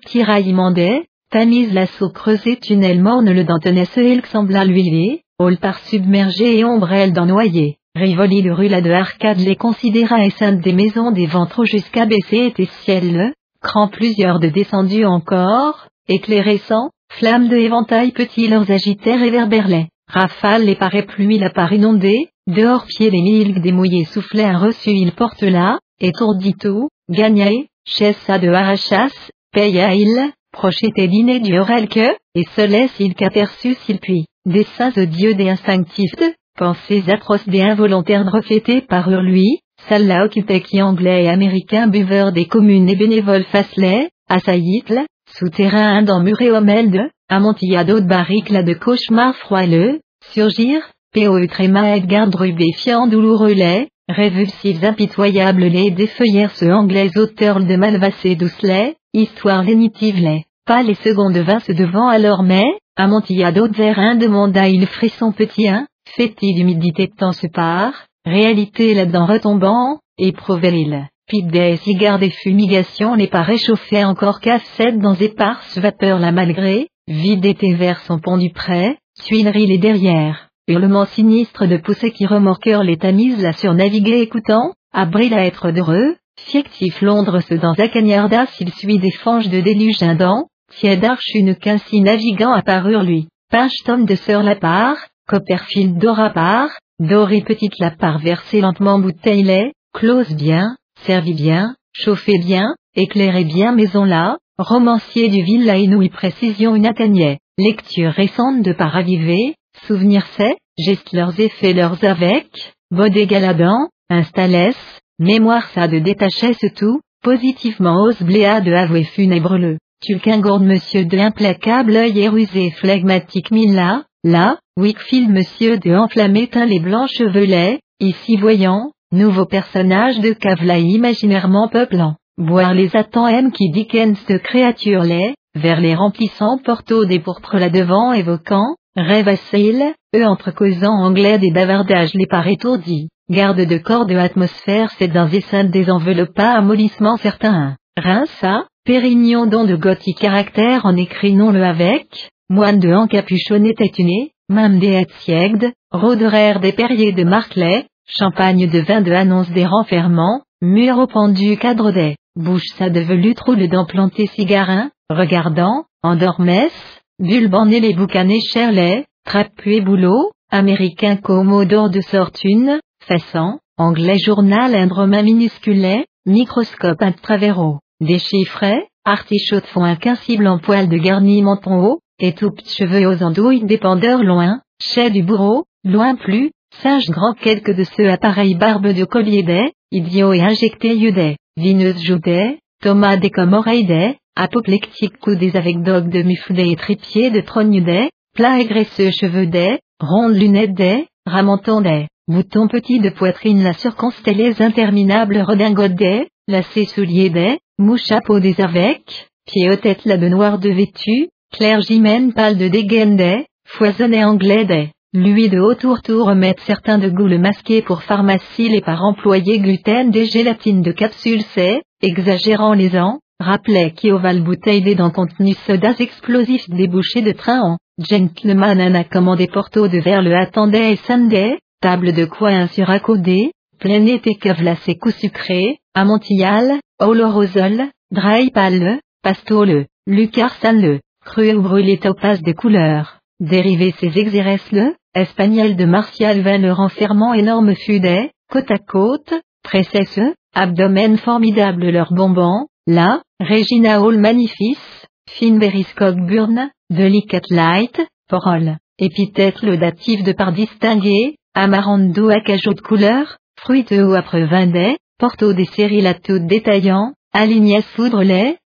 mandait, tamise l'assaut creusé tunnel morne le dantenait ce il sembla lui hall par submergé et ombrelle d'en noyer. Rivoli le rue la de arcade les considéra et sainte des maisons des ventres jusqu'à baisser était ciel cran plusieurs de descendus encore, éclairessant, flammes de éventail petits leurs agitaient réverbèrent rafales les parapluies la part inondée, dehors pied les mille démouillés soufflaient un reçu il porte là, étourdi tout, gagné, Chessa de Harachas, paye à il, procheté dîner du que, et se laisse il qu'aperçut s'il puis, des saints odieux des instinctifs, pensées atroces des involontaires reflétés parurent lui, Salah occupé qui anglais et américain buveur des communes et bénévoles facelets, assaillitle, souterrain un muré au de, amontillado de là de cauchemars froileux, surgir, P.O.E. tréma Edgar Drubé douloureux lait, Révulsifs impitoyables les défeuillèrent ce anglais auteur de Malvassé doucelet, histoire lénitive les, pas les secondes vingt devant alors mais, amontillado de demanda il frisson petit un, fait-il d'humidité tant se part, réalité là-dedans retombant, éprouvé il. Pite des cigares des fumigations n'est pas réchauffé encore caf dans éparses vapeurs là malgré, vide était vers son pont du près, tuileries les derrière. Hurlement sinistre de pousser qui remorqueur les tamises la surnaviguer écoutant, abril à être d'heureux, fiectif Londres se dans à cagnardas s'il suit des fanges de déluge indent, tiède arche une quincy navigant apparurent lui, pinche tom de sœur la part, Copperfield dora part, Dory petite la part versée lentement bouteille lait, close bien, servi bien, chauffé bien, éclairé bien maison là, romancier du villa inouï précision une atteignait, lecture récente de paravivé, Souvenir c'est, geste leurs effets leurs avec, bodé galadant, installès, mémoire ça de détacher ce tout, positivement ose bléa de avouer funèbre le. Tulquin gourde monsieur de implacable œil et rusé flegmatique Mila, là, Wickfield monsieur de enflammé teint les blancs chevelets, ici voyant, nouveau personnage de cavela imaginairement peuplant, boire les attends M qui Dickens de créature les, vers les remplissants porto des pourpres là devant évoquant, rêve à sail, eux entre causant anglais des bavardages les par étourdis, garde de corps de atmosphère c'est d'un dessin désenveloppa un mollissement certain, rinça, pérignon don de gothique caractère en écrit non le avec, moine de encapuchonné tétuné, même des siegde, rôderaire des perriers de Marclay, champagne de vin de annonce des renferments, mur au pendu cadre des, bouche ça de velutre trou dents planté cigarin, regardant, endormesse, bulbané les boucanés cherlet, trapué boulot, américain commodore de sortune, façant, anglais journal indromain minusculet, microscope intravero, déchiffré, artichaut font inquincible en poil de garni menton haut, et tout cheveux aux andouilles dépendeurs loin, chais du bourreau, loin plus, singe grand quelques de ceux appareils barbe de collier des, idiots et injectés des, vineuse joudet, thomas des comme oreilles des, apoplectique coudés avec dog de muflé et tripier de trogne des, plat et graisseux cheveux des, rondes lunettes des, ramenton des, boutons petits de poitrine la surconstellés interminables redingotes des, lacets souliers des, mouche chapeau des avec, pieds aux têtes la de de vêtu, clergymen pâle de dégaine des, foisonné anglais des, lui de haut tour tour remettre certains de goût le masqué pour pharmacie les par employés gluten des gélatines de capsules c'est, exagérant les ans, rappelait qui ovale bouteille des dents contenu sodas explosifs débouchés de train en, gentleman a commandé porto de verre le attendait et Sunday, table de coin suracodé, plein été cavelassé coup sucré, amontillal, olorosol, dry pâle, pastole, lucarsan le, cru ou brûlé topaz de couleur, dérivé ses exérès le, espagnol de Martial le renfermant énorme fudet, côte à côte, précesse, abdomen formidable leur bonbon, là, Regina Hall Magnifice, Finberiscock Burn, Delicate Light, Porol, épithète le datif de par distingué, Amarando cajot de couleur, fruiteux ou après vindet, porto des séries la toute détaillant, aligné foudre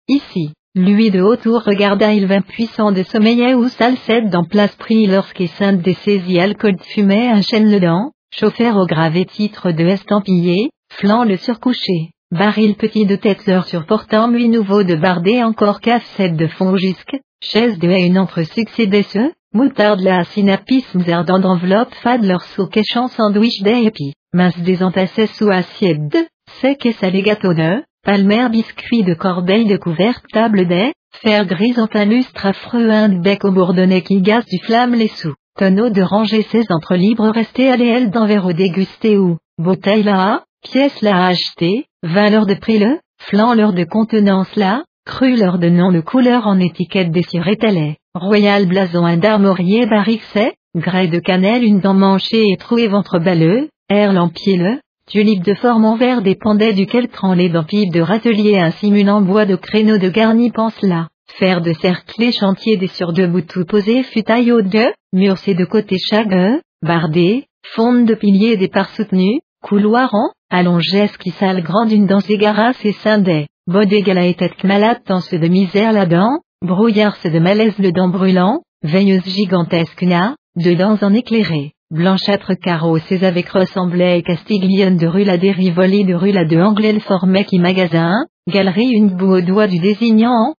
ici. Lui de haut tour regarda il vint puissant de sommeil ou salcette dans place pris lorsqu'est sainte des saisies alcool de fumée un chêne le dent, chauffeur au gravé titre de estampillé, flanc le surcouché. Baril petit de tête leur surportant lui nouveau de bardé encore cassette de fond jusque, chaise de une entre succédé ce, moutarde la synapisme zerdant d'enveloppe fade leur sous quéchant sandwich d'épi, mince des entassés sous assiette de, sec et salé gâteau de, palmer biscuit de corbeille de couverte table des, fer en lustre affreux un bec au bourdonnet qui gaze du flamme les sous, tonneau de ranger ses entre libres restés à d'envers au dégusté ou, bouteille là, pièce là acheter, valeur de prix le, flanc l'heure de contenance là, cru l'heure de nom de couleur en étiquette désirée lait, royal blason un d'armorier barrique c'est, grès de cannelle une dent manchée et troué ventre balleux, air lampier le, tulipe de forme en verre dépendait duquel dans pipe de râtelier un simulant bois de créneau de garni pense là. Fer de cercle chantier des sur deux bouts tout posé futaille au de, mur de côté chaque, bardé, fonte de piliers des parts soutenus, couloir en, allongé qui sale grande une danse égaras et scindait, bodégala et tête malade danse de misère là-dedans, brouillard de malaise le dent brûlant, veilleuse gigantesque na, dedans en éclairé, blanchâtre carreau ses avec ressemblait et castiglione de rue la dérivoli de rue la de anglais le formait qui magasin, galerie une boue au doigt du désignant,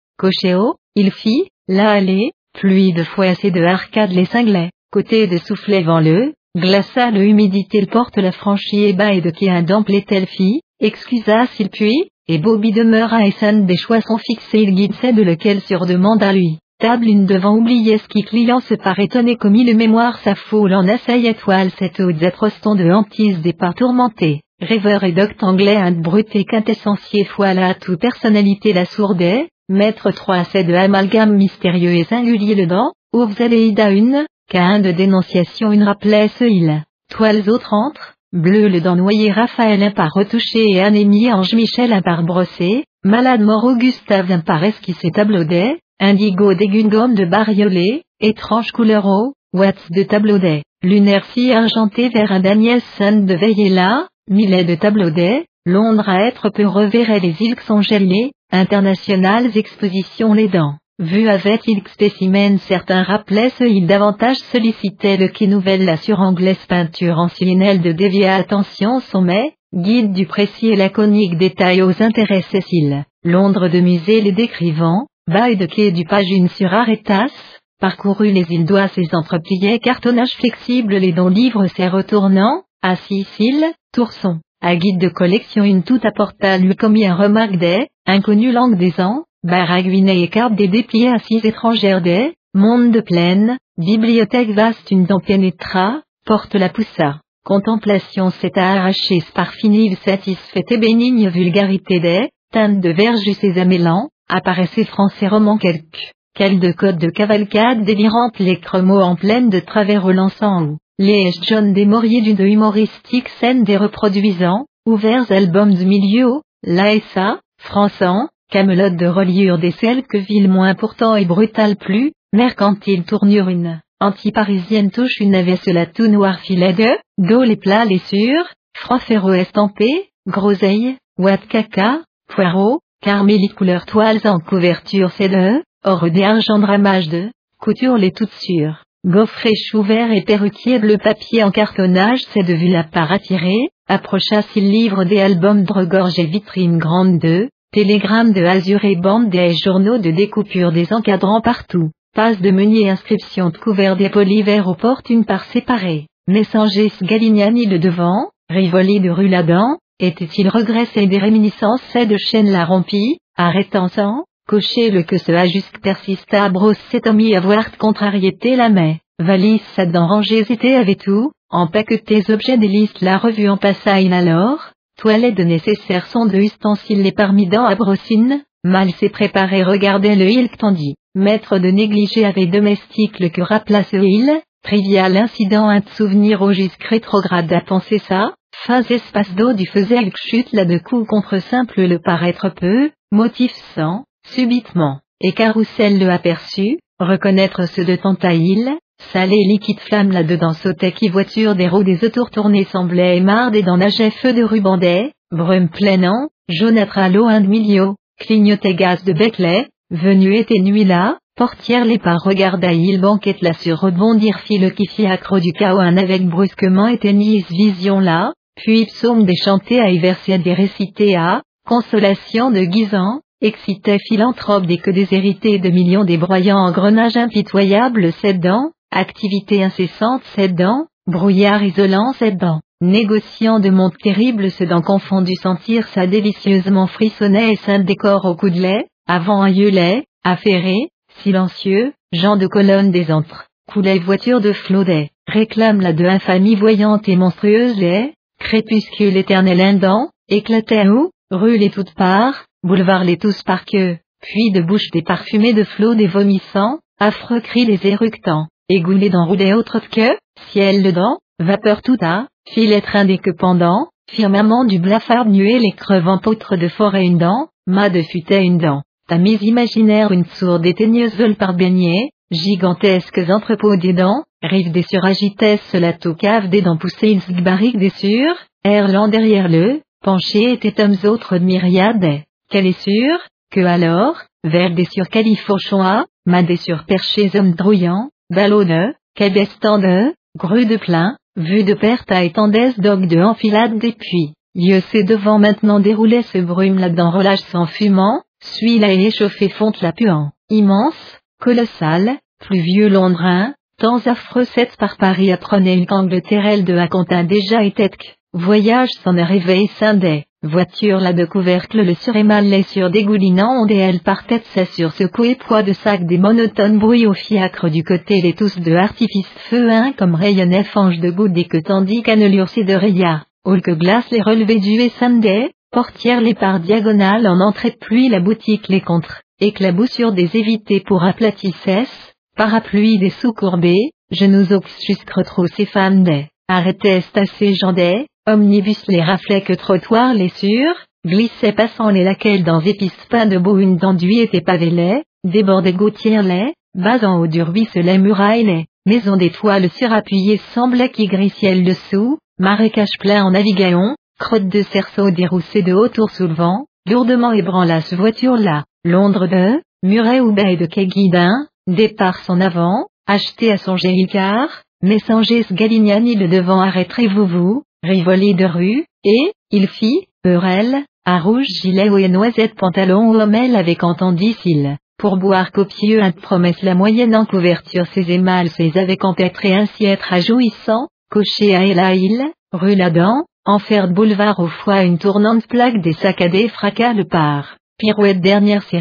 haut, il fit, là aller, pluie de fouesse et de arcade les cinglait, côté de soufflet vent le, glaça le humidité le porte la franchie et bas et de qui un telle fille, excusa s'il puis, et Bobby demeura et son des choix sont fixés il guidait de lequel sur demande à lui. Table une devant oublier ce qui client se par étonné commis le mémoire sa foule en assaille étoile cette haute atroston de hantise des pas tourmentés. Rêveur et docte anglais un brut et quintessencier foi à toute personnalité la sourdée, maître trois c'est de amalgame mystérieux et singulier le dent, ouvre Ida une, qu'à un de dénonciation une rappelait ce il. Toiles autres entre, bleu le dent noyé Raphaël un par retouché et anémie Ange Michel un par brossé, malade mort Augustave un par esquissé tableaudet, indigo dégungome de bariolé, étrange couleur eau, watts de tableaudet, lunaire si argenté vers un Daniel Sun de veiller là, millet de tableaudet, Londres à être peu reverrait les îles sont gelées, internationales expositions les dents. Vu avec il spécimen certains rappelaient ce il davantage sollicitait le quai nouvelle la suranglaise peinture ancienne de dévier attention sommet, guide du précis et laconique détail aux intérêts céciles. Londres de musée les décrivant, bail de quai du pagine sur Aretas, parcouru les îles d'Oise et entrepliés cartonnage flexible les dons livres ses retournants, à Sicile, Tourson, à guide de collection une toute apporta lui commis un remarque des, inconnu langue des ans, Baraguinet et carte des dépliés assises étrangères des, monde de plaine, bibliothèque vaste une dent pénétra, porte la poussa. Contemplation s'est à arracher sparfinive satisfait et bénigne vulgarité des, teinte de verge sésamélan, apparaissait français roman quelques, quel de code de cavalcade délirante les cremots en pleine de travers relançant ou, les John des Mauriers d'une humoristique scène des reproduisant, ouverts albums du milieu, l'ASA, Françan, Camelot de reliure des que ville moins pourtant et brutale plus, mercantile tournure une, anti-parisienne touche une la tout noir filet de, dos les plats les sûrs, froid ferro estampé, groseille, ouate caca, poireau, carmélie couleur toiles en couverture c'est de, or des argent dramage de, couture les toutes sûres. Gaufret chou vert et perruquier bleu papier en cartonnage c'est de vue la part attirée, approcha s'il livre des albums de regorge et vitrine grande de, Télégramme de Azur et bande des journaux de découpure des encadrants partout. Passe de meunier inscription de couvert des polyvers aux portes une part séparée. Messager Galignani le devant, Rivoli de Ruladan, était-il regressé des réminiscences de chaîne la rompie, arrêtant sans, cocher le que ce a jusque persista bros s'est omis avoir contrariété la main, valise sa dent rangée avait tout, en tes objets des la revue en passaille alors, Toilette de nécessaire sont de ustensiles les parmidans à brossine, mal s'est préparé regardait le il tandis, maître de négliger avec domestique le que rappela ce il, trivial incident un souvenir au jusque rétrograde à penser ça, fin espace d'eau du faisait chute là de coup contre simple le paraître peu, motif sans, subitement, et carrousel le aperçut, reconnaître ce de Tantaïl, Salé liquide flamme là-dedans sautait qui voiture des roues des autours tournées semblait émarde et dans nageait feu de rubandet, brume pleinant, jaunâtre à l'eau un milieu, clignotait gaz de Beckley, venu était nuit là, portière les pas regarda il banquette là sur rebondir fil qui fiacre du chaos un avec brusquement éteignit vision là, puis psaume déchanté à y verser des récités à, consolation de guisant, excitait philanthrope des que déshérités de millions des broyants engrenages impitoyables cédant, Activité incessante dents, brouillard isolant dents, négociant de monts terribles dents confondu sentir sa délicieusement frissonnait et saint décor au coup de lait, avant un lait, affairé, silencieux, gens de colonne des antres, coulait voiture de flaudet, réclame la de infamie voyante et monstrueuse les, crépuscule éternel indent, éclatait où, rue les toutes parts, boulevard les tous par queue, puis de bouche des parfumés de flots des vomissants, affreux cris des éructants égoulé d'enrouler autre que, ciel dedans, vapeur tout à, filet des que pendant, firmament du blafard nué les crevant poutres de forêt une dent, mât de futaie une dent, ta mise imaginaire une sourde et teigneuse veule par beignet, gigantesques entrepôts des dents, rive des sur agitesse la cave des dents poussées barrique des sur, erlant derrière le, penché était hommes autres de myriades, qu'elle est sûre, que alors, vers des sur califourchons à, ma des sur perchés hommes drouillants, ballonne, cabestande, grue de plein, vue de perte à étendesse d'og de enfilade des puits. Lieu c'est devant maintenant déroulait ce brume là-dedans relâche sans fumant, suit la et échauffé fonte la puant. Immense, colossal, pluvieux londrin, temps affreux cette par Paris apprenait une Angleterre de Acontin déjà était voyage s'en réveil scindait. Voiture la de couvercle le surémal les sur dégoulinant onde et elle partait sa sur secoué poids de sac des monotones bruits au fiacre du côté les tous de artifice feu un comme rayonnait fange de gouttes et que tandis qu'annelure de ria, ou que glace les relevés du et Sunday, portière les par diagonale en entrée pluie la boutique les contre, éclaboussure des évités pour aplatissesse, parapluie des sous-courbés, genoux trop ces femmes des, arrêtaient assez jandais, Omnibus les raflait que trottoir les sûrs, glissait passant les laquelle dans épices pain de beau une d'enduit était pavé lait, débordait gouttière lait, bas en haut du ruisseau les murailles les, maison d'étoiles surappuyées semblait qui grissiel dessous, marécage plein en navigaon, crotte de cerceau déroussée de haut tour sous le vent, lourdement ébranla ce voiture-là, Londres de, Muret ou baie de Keguidin, départ son avant, acheté à son Icard, Messanger Galignani le devant arrêterez-vous vous, Rivoli de rue, et, il fit, Eurel, à rouge gilet ou et noisette pantalon ou homelle avec entendu s'il, pour boire copieux un promesse la moyenne en couverture ses émals ses avec empêtré ainsi être ajouissant, coché à Elaïl, rue Ladan, en fer de boulevard au foie une tournante plaque des saccadés fracas le par, pirouette dernière ses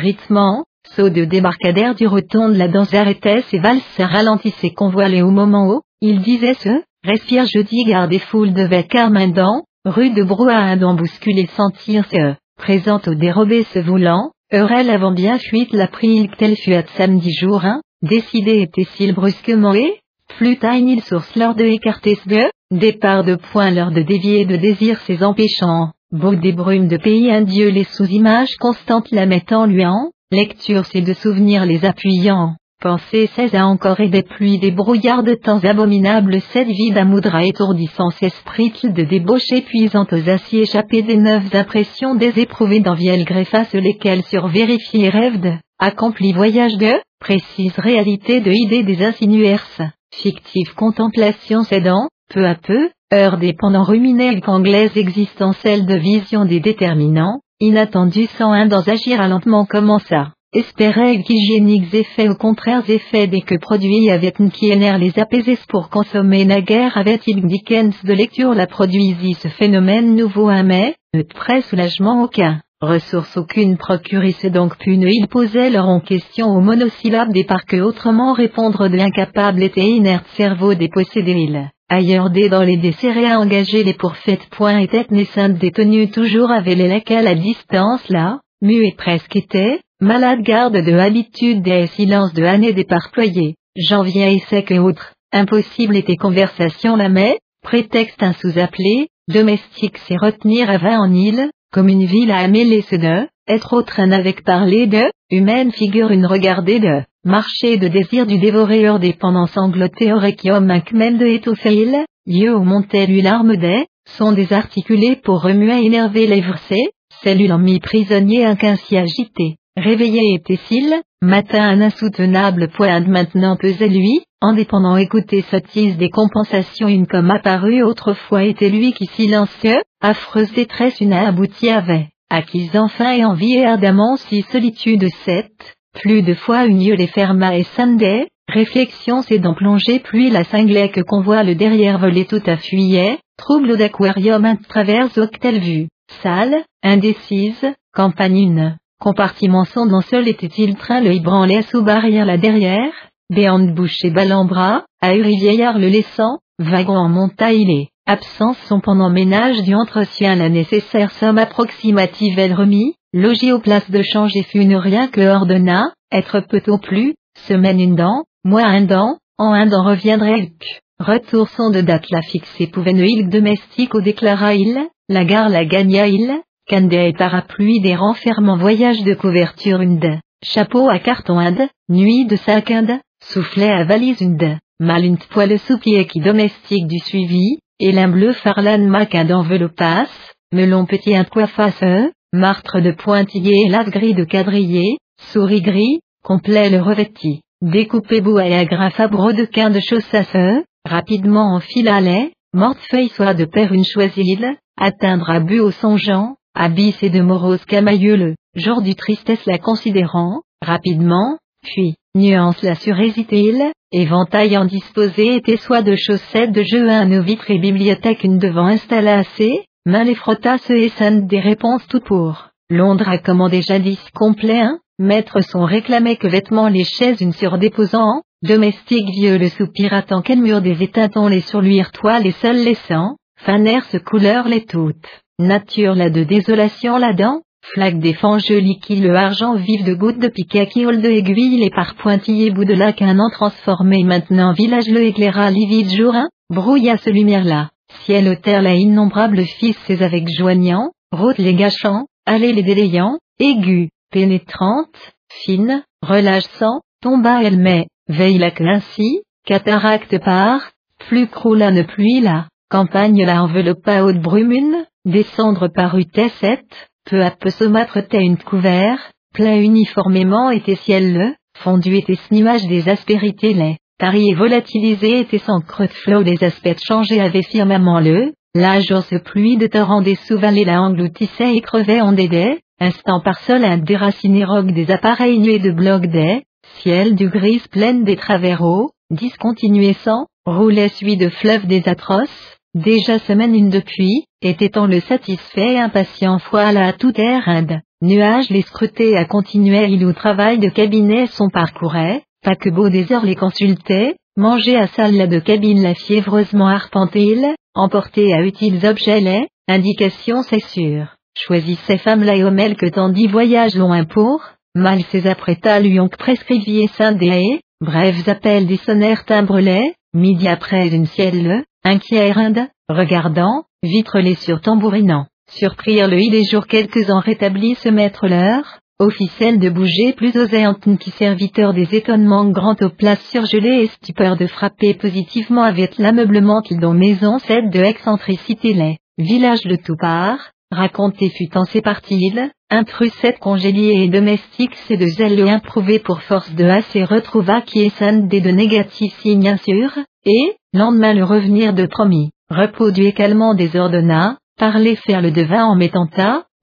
de débarcadère du rotonde la danse arrêtait ses valses ralentissait convoilé au moment où, il disait ce, respire jeudi garde foule de vec carmindant, rue de Brouhaha bousculer sentir ce, présente au dérobé se voulant, Eurel avant bien fuite la pris tel fut à samedi jour 1, décidé était-il brusquement et, plus il source lors de écarter ce départ de point lors de dévier de désir ses empêchant, beau des brumes de pays indieux les sous-images constantes la mettant lui en, lecture c'est de souvenirs les appuyant, Pensée 16 à encore et des pluies des brouillards de temps abominables. Cette vie d'amoudra étourdissant s'esprit de débauche épuisant aux aciers échappés des neuves impressions des éprouvés d'enviel grefface lesquelles sur vérifier rêve de, accompli voyage de, précise réalité de idées des insinuers, fictive contemplation cédant, peu à peu, heure dépendant ruminelle qu'anglaise existentielle de vision des déterminants, inattendu sans un dans agir à lentement commença espérait qu'hygiéniques effets au contraire effets dès que produit avec n'kiener les apaiser pour consommer naguère avait-il Dickens de lecture la produisit ce phénomène nouveau un mais, ne près soulagement aucun, ressource aucune procurisse donc pu ne il posait leur en question aux monosyllabes des par que autrement répondre de l'incapable était inerte cerveau dépossédé il. Ailleurs dès dans les desserrés à engager les pourfaites points étaient naissantes détenues toujours avec les laquelle à distance là, muet presque était, Malade garde de habitude des silences de années déparployés, janvier et sec et autres, impossible était conversation la mais, prétexte un sous-appelé, domestique c'est retenir à vingt en île, comme une ville à améler ce de, être autre un avec parler de, humaine figure une regardée de, marché de désir du dévoreur dépendant sangloté au requiem un de étouffer lieu où montait lui larme des, sont désarticulés pour remuer énerver les versets, cellules en mis prisonnier un qu'ainsi agité. Réveillé était-il, matin un insoutenable poids maintenant pesait lui, en dépendant écouter sottise des compensations une comme apparue autrefois était lui qui silencieux, affreuse détresse une aboutie avait, acquise enfin et envie ardemment si solitude sept, plus de fois une lieu les ferma et Sunday, réflexion d'en plonger puis la cinglait que convoit le derrière voler tout à fuyet, trouble d'aquarium un travers octel vue, sale, indécise, campagne une. Compartiment sondant seul était-il train le ébranlait sous barrière la derrière, béante bouche et bras, à vieillard le laissant, wagon en monta absence son pendant ménage du entretien la nécessaire somme approximative elle remit, logis aux places de change et fut ne rien que ordonna, être peut au plus, semaine une dent, mois un dent, en un dent reviendrait. Retour son de date la fixée pouvait ne il domestique ou déclara il, la gare la gagna il, Cande et parapluie des renfermants voyage de couverture une chapeau à carton inde, nuit de sac inde, soufflet à valise une mal une poêle sous-pied qui domestique du suivi, et l'un bleu farlan mac d'enveloppasse, melon petit un coiffasse, martre de pointillé et lave gris de quadrillé, souris gris, complet le revêti, découpé bout et agrafe à de quin de chaussasse, rapidement en fil à lait, morte feuille soit de père une choisille, atteindre à but au songeant, Abyss et de morose camailleux le genre du tristesse la considérant, rapidement, puis, nuance la surhésité-il, éventail en disposé était soit de chaussettes de jeu à nos vitres et bibliothèque une devant installée assez, main les frottasse et scène des réponses tout pour. Londres a commandé jadis complet un, maître son réclamé que vêtements les chaises une surdéposant, domestique vieux le soupiratant qu'elle mur des éteintons les surluire toile et seuls laissant, fanère ce couleur les toutes. Nature la de désolation là-dedans, flaque des fanges liquide le argent vif de gouttes de piquet qui de aiguille et par pointillés bout de lac un an transformé. Maintenant village le éclaira livide jour un, brouilla ce lumière-là, ciel au terre la innombrable fils ses avec joignant, route les gâchant, allez les délayant, aiguë, pénétrante, fine, relâchant, tomba elle met, veille la ainsi, cataracte part, plus croula ne pluie là, campagne la enveloppa haute brumune, Descendre par U-7, peu à peu saumâtre une couvert, plein uniformément était ciel le, fondu était nuage des aspérités les, tari et volatilisé était sans creux de flot des aspects changés avait firmament le, la jour ce pluie de torrent des sous-vallées la engloutissait et crevait en dédé, instant par sol un déraciné roc des appareils nués de blocs des, ciel du gris pleine des traversaux, discontinué sans, roulait suivi de fleuves des atroces, déjà semaine une depuis, était le satisfait et impatient foile à tout air inde, nuages les scrutés à continuer il ou travail de cabinet son parcourait, pas que beau des heures les consultait, manger à salle de cabine la fiévreusement arpenté emporté à utiles objets les, indications c'est sûr, choisissait femme la que tant dit voyage loin pour, mal ses apprêta lui onc prescrivier saint des brefs appels des sonnaires timbrelets, midi après une ciel inquiet inde, regardant, vitre les sur tambourinant, surprirent le i des jours quelques-uns rétablis se mettre l'heure, officiel de bouger plus oséante qui serviteur des étonnements grand aux places surgelées et stupeur de frapper positivement avec l'ameublement qui dont maison cède de excentricité les, village de tout part, raconté fut en ses parties intrus sept congéliers et domestiques c'est de zèle improuvé pour force de assez retrouva qui est des de négatifs signes insurent, et, lendemain le revenir de promis, repos du écalement des ordonna, parler faire le devin en mettant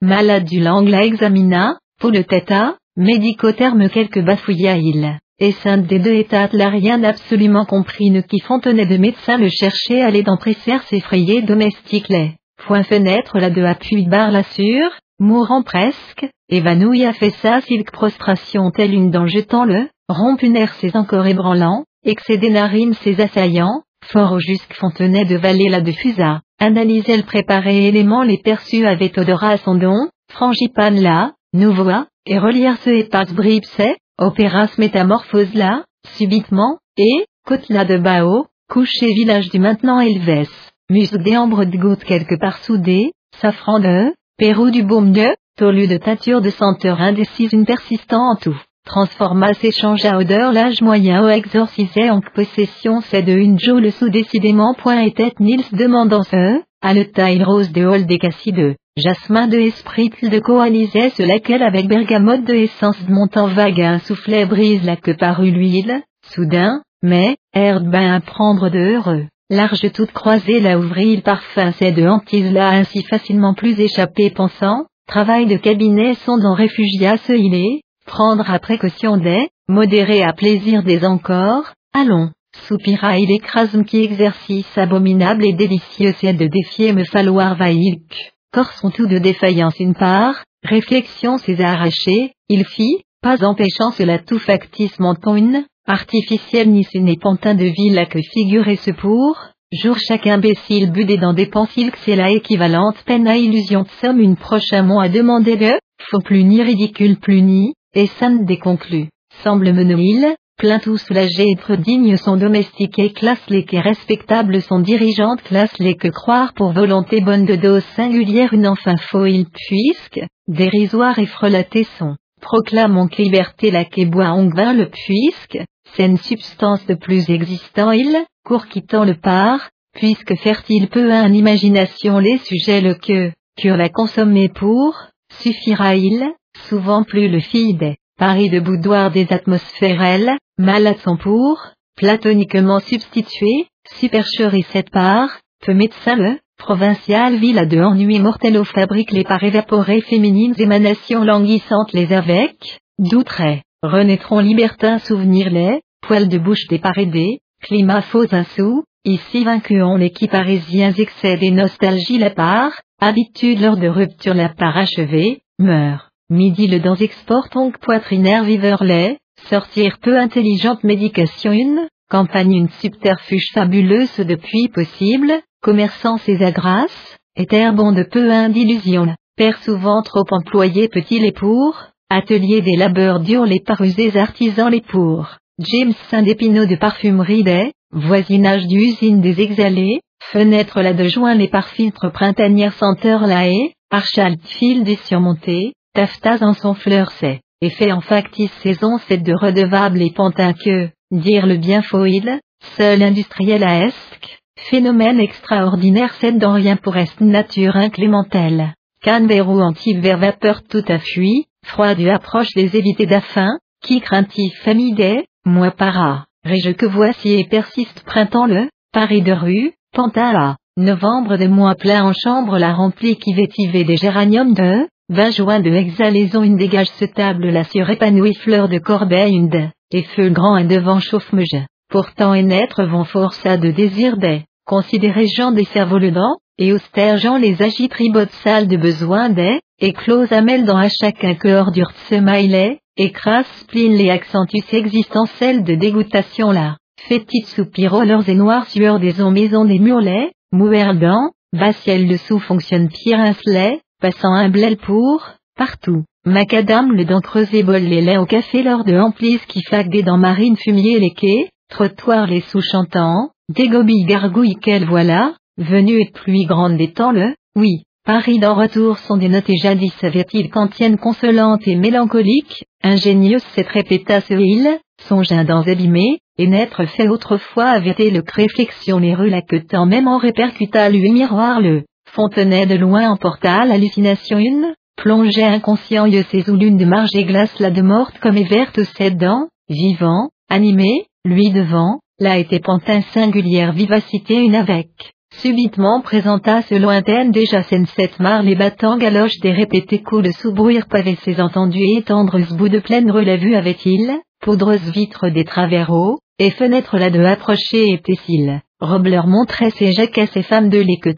malade du langue la examina, pour le têta, médico-terme quelques bafouilla il. Et sainte des deux états la rien absolument compris. Ne qui fontenait de médecin le chercher aller dans presser s'effrayer. Domestique les. Point fenêtre la de appui barre la sur, mourant presque, évanouit a fait sa silk prostration telle une dent jetant le, rompt une air ses encore ébranlant, excédé narine ses assaillants, fort au jusque fontenay de vallée la diffusa, analysait le préparé élément les perçus avait odorat à son don, frangipane là, nouvoa, et relier ce épax bripse, opéras métamorphose là, subitement, et, côte là de Bao, couché village du maintenant Elves, musc déambre de gouttes quelque part soudé, safran de, pérou du baume de, tolu de teinture de senteur indécise une persistant en tout. Transforma s'échange à odeur l'âge moyen au exorcisé en possession c'est de une joule sous décidément point était Nils demandant ce, à le taille rose de hall des cassideux, jasmin de esprit de coalisait ce laquelle avec bergamote de essence de montant vague un soufflet brise la que parut l'huile, soudain, mais, air bain à prendre de heureux. Large toute croisée la ouvrit parfum c'est de hantise là ainsi facilement plus échappé pensant, travail de cabinet sont dans réfugia ce il est, prendre à précaution des, modérer à plaisir des encore, allons, soupira il écrasme qui exercice abominable et délicieux c'est de défier me falloir vailque, corps sont tout de défaillance une part, réflexion s'est arraché, il fit, pas empêchant cela tout factice menton une, artificielle ni ce n'est pantin de ville à que figurer ce pour, jour chaque imbécile budé dans des pensiles que c'est la équivalente peine à illusion. De somme une prochain mot à demander de, faut plus ni ridicule plus ni, et Sam déconclut, semble menouil, plein tout soulagé être digne son domestique et classe les que respectable son dirigeante classe les que croire pour volonté bonne de dose singulière une enfin faux il puisque, dérisoire et frelaté son, proclame que liberté la que boit ongvin le puisque, une substance de plus existant il, court quittant le part, puisque fertile peu à un imagination les sujets le que, cure la consommer pour, suffira-il, souvent plus le des paris de boudoir des atmosphères malades sont pour, platoniquement substitué, supercherie cette part, peu médecin le, provincial ville de ennui mortel aux fabrique les par évaporées féminines émanations languissantes les avec, d'outre, renaîtront libertins souvenirs les, poils de bouche des parédés, climat faux insous, ici vaincuons les qui parisiens excès des nostalgies la part, habitude lors de rupture la part achevée, meurt. Midi le dans export onc poitrinaire viveur lait, sortir peu intelligente médication une, campagne une subterfuge fabuleuse depuis possible, commerçant ses agrasses, et bon de peu d'illusion, père souvent trop employé petit les pour, atelier des labeurs durs les parusés artisans les pour, James Saint d'Épinot de parfumerie des, voisinage d'usine des exhalés, fenêtre la de juin les parfiltres printanières senteur la haie, archal fil des surmontés, Taftas en son fleur c'est, et fait en factice saison c'est de redevable et pantin que, dire le bien foil, seul industriel à esque, phénomène extraordinaire c'est dans rien pour est nature inclémentelle. Canberou anti-ver vapeur tout a fui, froid du approche les évités d'affin, qui craintif famille des, moi para, rége que voici et persiste printemps le, Paris de rue, Pantala, novembre de mois plein en chambre la remplie qui vétivait des géraniums de, 20 juin de exhalaison une dégage ce table la surépanouie fleur de corbeille une de, et feu grand un devant chauffe-mege, pourtant et naître vont força de désir des, considérés gens des cerveaux le dent, et austères gens les agit ribote sale de besoin des, et close amel dans à chacun que ordure smiley, et crasse spleen les accentus existentiels de dégoûtation là, fétit soupiro leurs et noirs sueurs des ondes maisons des murlets, mouerdant, bas ciel dessous fonctionne pirincelet, passant un blêle pour, partout. Macadam le dent creusé bol les laits au café lors de amplis qui faguaient dans marine fumier les quais, trottoir les sous-chantants, dégobille gargouille quelle voilà, venue et pluie grande des temps le, oui, Paris d'en retour sont des notes et jadis avait-il kantienne consolante et mélancolique, ingénieuse cette répétasse île, songeant dans abîmé, et n'être fait autrefois avait le réflexion les rues que tant même en répercuta lui miroir le, fontenay de loin emporta l'hallucination une, plongeait inconscient yeux ses ou lune de marge et glace la de morte comme est verte ses dents, vivant, animé, lui devant, là était pantin singulière vivacité une avec subitement présenta ce lointaine déjà scène cette mar les battants galoches des répétés coups de sous-bruire pavé ses entendus et tendres bouts de pleine relève avait-il, poudreuse vitres des hauts, et fenêtres là de approcher et pessil, robe leur montrait ses jaquets ses femmes de lait que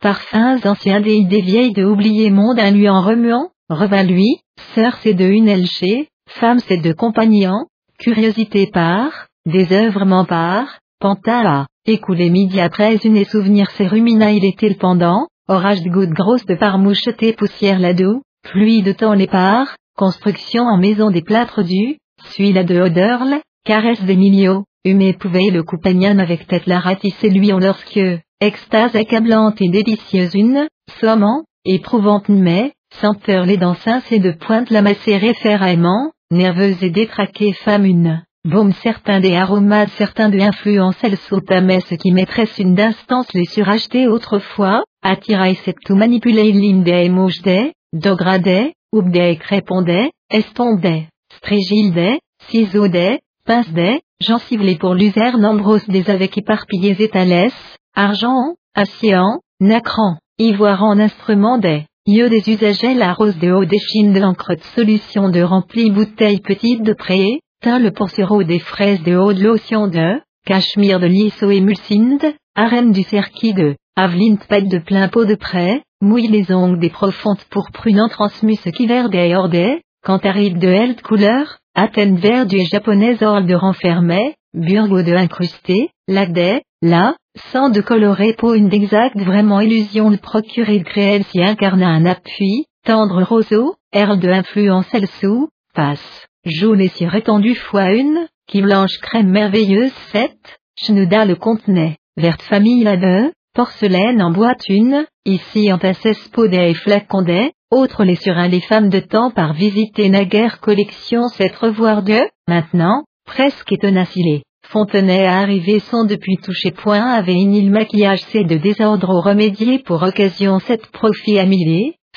parfums anciens des idées vieilles de oublier monde un lui en remuant, revint lui, sœur c'est de une elchée, femme c'est de compagnon, curiosité par, désœuvrement par, panta Écoulé midi après une et souvenir ses rumina il était pendant, orage de gouttes grosses de parmoucheté poussière là-dessous, pluie de temps les parts, construction en maison des plâtres du, suit la de Oderle, caresse des milieux, humé pouvait le compagnon avec tête la ratisser lui en lorsque, extase accablante et délicieuse une, sommant, éprouvante mais, senteur les dents et de pointe la macérée ferraillement, nerveuse et détraquée femme une. Baume certains des aromates certains de influence elle saute à ce qui maîtresse une d'instance les suracheter autrefois, attiraille cette tout manipulé linde et mouche-des, dogradait, oubdait crépondait, estondait, strégildait, ciseaudait, pince-des, gencivelé pour l'usère nombreuses des avec éparpillés étalès, argent, acier, nacran, ivoire en instrument des, yeux des usagers la rose de haut des chines de l'encre de solution de remplie bouteille petite de pré, le poursureau des fraises de haute lotion de, cachemire de lisso et mulcinde, arène du cerquis de, avelint pâte de plein pot de près, mouille les ongles des profondes pour prunant transmus qui vert des ordais, cantaride de held couleur, Athènes vert du japonais orle de renfermé, burgo de incrusté, ladais, là, sans de coloré peau une d'exact vraiment illusion le procuré de créel si incarna un appui, tendre roseau, erle de influence elle sous, passe jaune et si rétendue fois une, qui blanche crème merveilleuse sept, chenouda le contenait, verte famille la deux, porcelaine en boîte une, ici en tassesse podé et flacondait, autre les surins les femmes de temps par visiter naguère collection cette revoir de, maintenant, presque étonacilé. Fontenay à arriver sans depuis toucher point avait une maquillage c'est de désordre au remédier pour occasion cette profit à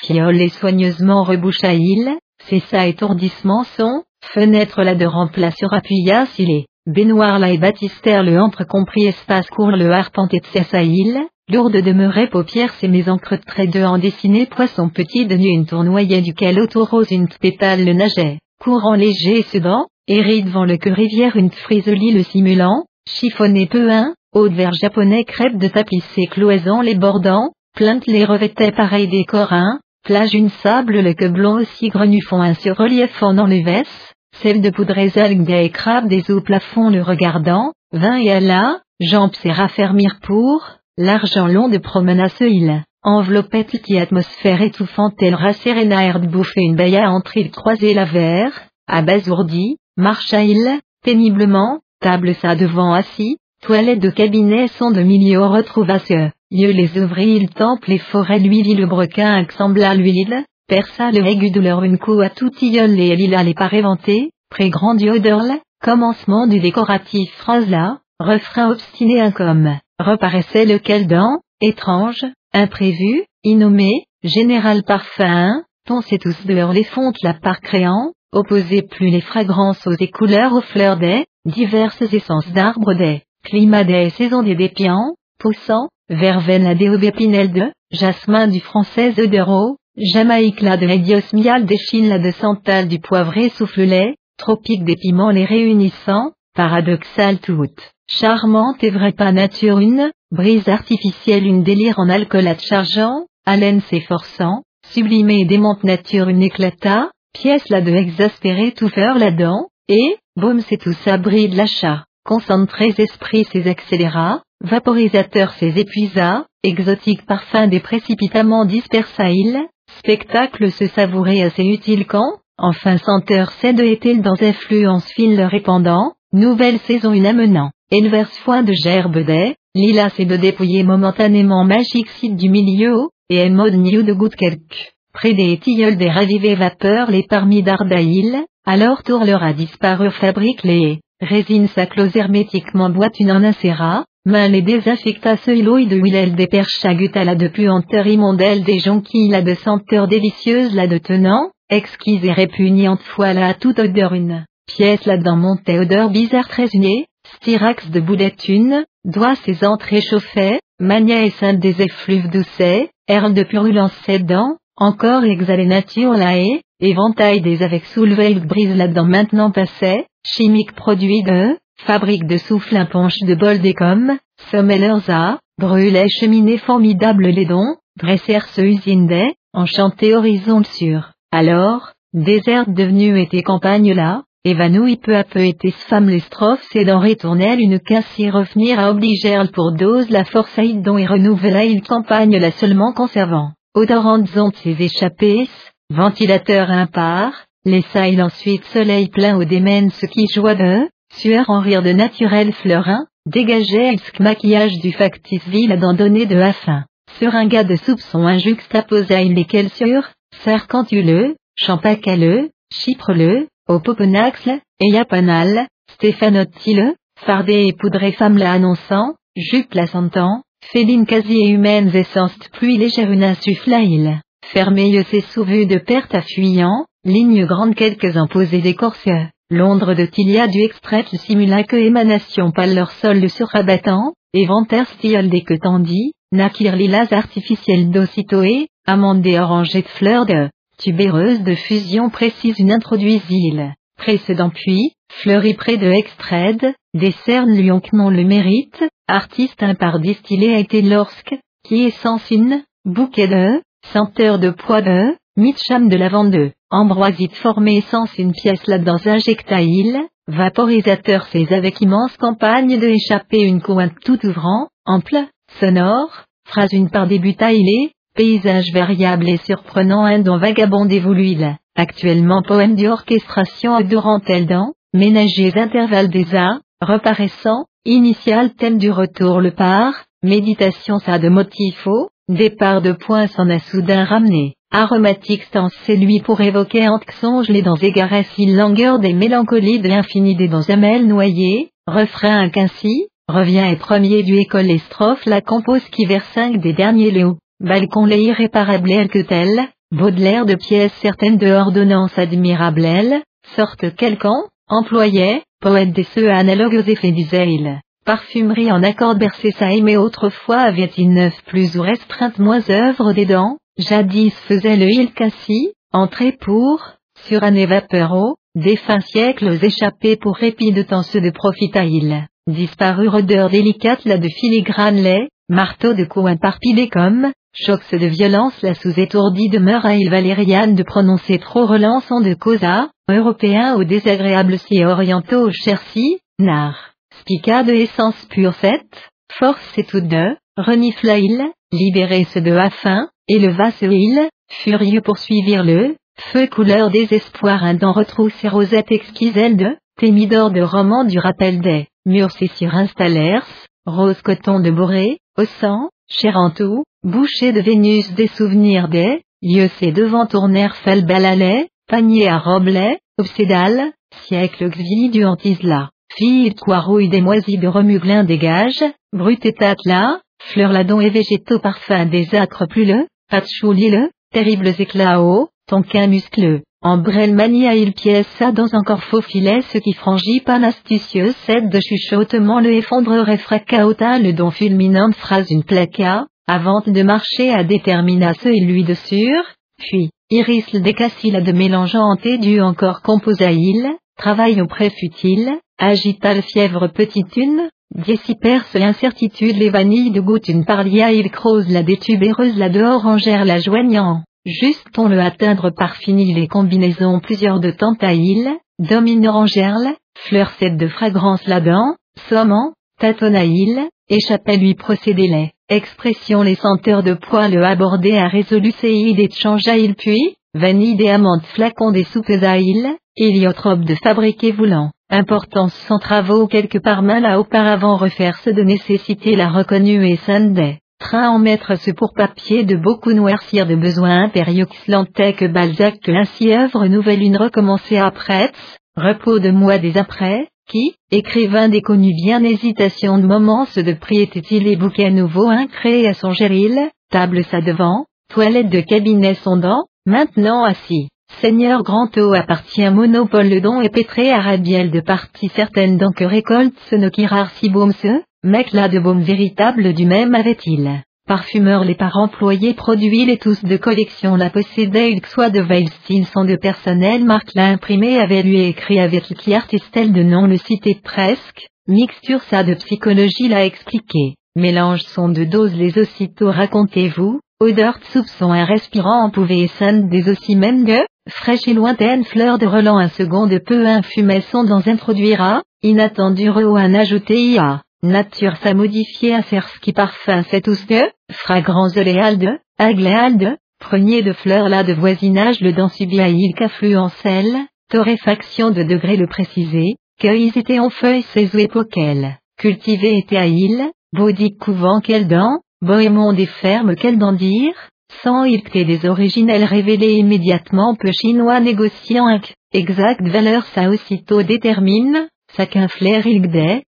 fiole et soigneusement reboucha il, c'est ça étourdissement son, Fenêtre là de remplace appuya s'il est. Baignoire là et baptistère le entre compris espace court le arpenté de île, lourde demeurait paupières ses mésencres de traits de en dessiné poisson petit de nuit une tournoyait duquel autour rose une pétale le nageait, courant léger et sedant, et devant le que rivière une friselie le simulant, chiffonné peu un, haut de verre japonais crêpe de tapissé cloisons les bordant, plainte les revêtait pareil des corins, plage une sable le que blond aussi grenu font un surrelief en les vesses, celle de poudrez algues des crabes des eaux plafond le regardant, vin et Allah, jambes et raffermir pour, l'argent long de promena ce île, enveloppait qui atmosphère étouffante elle rasséréna de bouffer une baïa entre îles croisées la verre, abasourdi, marcha il, péniblement, table sa devant assis, toilette de cabinet son de milieu retrouva ce, lieu les ouvriers le temple les forêts lui vit le brequin sembla l'huile, perça le aigu de leur une coup à tout tilleul et lila les paréventés, pré-grandioderle, commencement du décoratif phrase là, refrain obstiné comme, reparaissait lequel dans, étrange, imprévu, innommé, Général Parfum, c'est tous dehors les fontes la par créant, opposez plus les fragrances aux et couleurs aux fleurs des, diverses essences d'arbres des, climats des saisons des dépiants, poussant, verveine la déobépinelle de, jasmin du français eudero, jamaïque la de diosmial des chines la de santal du poivré souffle tropique des piments les réunissant, paradoxal toutes, charmante et vraie pas nature une, brise artificielle une délire en alcoolate chargeant, haleine s'efforçant, sublimée et démente nature une éclata, pièce la de exaspéré touffeur là-dedans, et, baume c'est tout sabri de l'achat, concentrés esprit ses accéléra, vaporisateur ses épuisa, exotique parfum des précipitamment dispersa il, spectacle se savourer assez utile quand, enfin senteur c'est de est-il dans influence fine le répandant, nouvelle saison une amenant, inverse foin de gerbe des, lilas et de dépouiller momentanément magique site du milieu, et mode new de goutte quelque. Près des tilleuls des ravivés vapeurs les parmi d'Ardaïl, alors a disparu fabrique les résines sa close hermétiquement boîte une en insera, main les désaffecta l'ouïe de huile des perches à la de puanteur immondelle des jonquilles la de senteur délicieuse la de tenant, exquise et répugnante fois la à toute odeur une pièce là-dedans montait odeur bizarre très unie, styrax de boulette une, doigt ses entrées chauffaient, mania et sainte des effluves doucets, herle de purulence dents, encore exhalé nature la haie, éventail des avec soulevé brise là-dedans. Maintenant passait, chimique produit de, fabrique de souffle un punch de bol des comme, leurs a, brûlait cheminée formidable les dons, dressèrent ce usine des, enchanté horizon sur, alors, déserte devenue était campagne là, évanouie peu à peu était femme les strophes et d'en retournelle une cassie revenir à obliger pour dose la force à dont et renouvela il campagne la seulement conservant, odorantes ondes ses échappées, ventilateur impar, laissa il ensuite soleil plein au démène ce qui de, sueur en rire de naturel fleurin, dégageait ce maquillage du factice ville abandonné de un gars de soupçon un juxtaposa il lesquels sur, sercantuleux, champacaleux, chypreleux, au Popenax, Eyapanal, Stéphanotile, fardé et poudré femme la annonçant, jupe la sentant, féline quasi et humaines essences pluie légère une insufflaïle, fermé ses sous de perte à fuyant, ligne grande quelques imposés d'écorce, Londres de Tilia du extrait simula que émanation pâle leur sol surabattant, éventaire stiol des que tendit, naquir lilas artificielles d'ocytoé, amandé orangé de fleurs de, tubéreuse de fusion précise une introduisile, précédent puis, fleuri près de extrait, décerne lui non le mérite, artiste impar distillé a été lorsque, qui est sans une, bouquet de, senteur de poids de, mitcham de lavande, ambroisite formée sans une pièce là dans injectaïle, vaporisateur ses avec immense campagne de échapper une cointe tout ouvrant, ample, sonore, phrase une part débuta il est, Paysage variable et surprenant un don vagabond dévolu actuellement poème d'orchestration adorant dans, ménagers intervalles des arts, reparaissant, initial thème du retour le part, méditation ça de motifo, départ de points s'en a soudain ramené, aromatique stance c'est lui pour évoquer songe les dents égarées il langueur des mélancolies de l'infini des dents amelles noyées, refrain qu'ainsi, revient et premier du école et strophe la compose qui vers cinq des derniers léos. Balcon les irréparables que tel, Baudelaire de pièces certaines de ordonnance admirable elle, sorte quelqu'un, employait, poète des ceux analogues aux effets du zèle. Parfumerie en accord bercé ça aimait autrefois avait-il neuf plus ou restreinte moins œuvre des dents, jadis faisait le il cassis, entrée pour, sur un vapeur des fins siècles échappés pour répit de temps ceux de profitaïl, disparu odeur délicate la de filigrane lait, marteau de coin parpillé comme, Chocs de violence la sous-étourdie demeure à il Valériane de prononcer trop relançant de causa, européen ou désagréable si orientaux au chersi, nar, spica de essence pure faite, force et tout de, renifla il, libéré ce de afin, et le vasse il, furieux poursuivirent le, feu couleur désespoir un dent retrousse rosette exquiselle de, témidor de roman du rappel des, murs sur installers, rose coton de bourré, au sang, tout, boucher de Vénus des souvenirs des, lieux ces devant tournèrent balalais, panier à robelet, obsédal, siècle xvi du antisla, fille de des moisis de remuglin dégage, brut et là, fleurs ladon et végétaux parfums des acres plus le, patchouli le, terribles éclats haut, tonquin muscleux. Embrel mania il pièce dans encore faux filet ce qui frangit pan astucieux cède de chuchotement le effondrerait fracauta le don fulminante phrase une placa, avant de marcher à déterminace et lui de sûr, puis, iris le décassila de mélangeante et du encore composaïl, travail au futile, agita le fièvre petite une, Diessiperce l'incertitude les vanilles de goutte une parlia il creuse la détubéreuse la de orangère la joignant. Juste on le atteindre par fini les combinaisons plusieurs de tentaïl, domine orangerle, fleur cette de fragrance là-dedans, sommant, tatonaïl, échappait lui procédé les, expression les senteurs de poil abordé à résolu séide et il puis, vanille des amantes flacons des soupes d'aïl, héliotrope de fabriquer voulant. Importance sans travaux quelque par main là auparavant refaire ce de nécessité la reconnue et Sunday. Train en mettre ce pour papier de beaucoup noircir de besoin impérieux que Balzac que ainsi œuvre nouvelle une recommencée après, repos de mois des après, qui, écrivain déconnu bien hésitation de moments de prix était-il les bouquets nouveaux incréés à son géril, table sa devant, toilette de cabinet sondant, maintenant assis. Seigneur Grand Eau appartient monopole le don et pétré à Rabiel de partie certaine donc récolte ce rare si mec là de baume véritable du même avait-il. Parfumeur les par employés produits les tous de collection la possédait il soit de style sont de personnel marque l'a imprimé avait lui écrit avec qui artistel de nom le cité presque, mixture ça de psychologie l'a expliqué, mélange son de doses les aussitôt racontez-vous, odeur de soupçon un respirant en pouvait et des aussi même que, fraîche et lointaine fleur de relent un second de peu infumé son dans introduira, inattendu re un ajouté ia. Nature sa modifié à qui parfum fait tous que, fragrance oléalde, agléalde, premier de fleurs là de voisinage le densubiaïl qu'affluencelle, torréfaction de degré le précisé, cueillis étaient en feuilles ces époquelles, cultivé était à île, baudique couvent quel dent, bohémond des fermes quel dent dire, sans ilk des originels révélés immédiatement peu chinois négociant exact valeur ça aussitôt détermine, ça qu'un flair ilk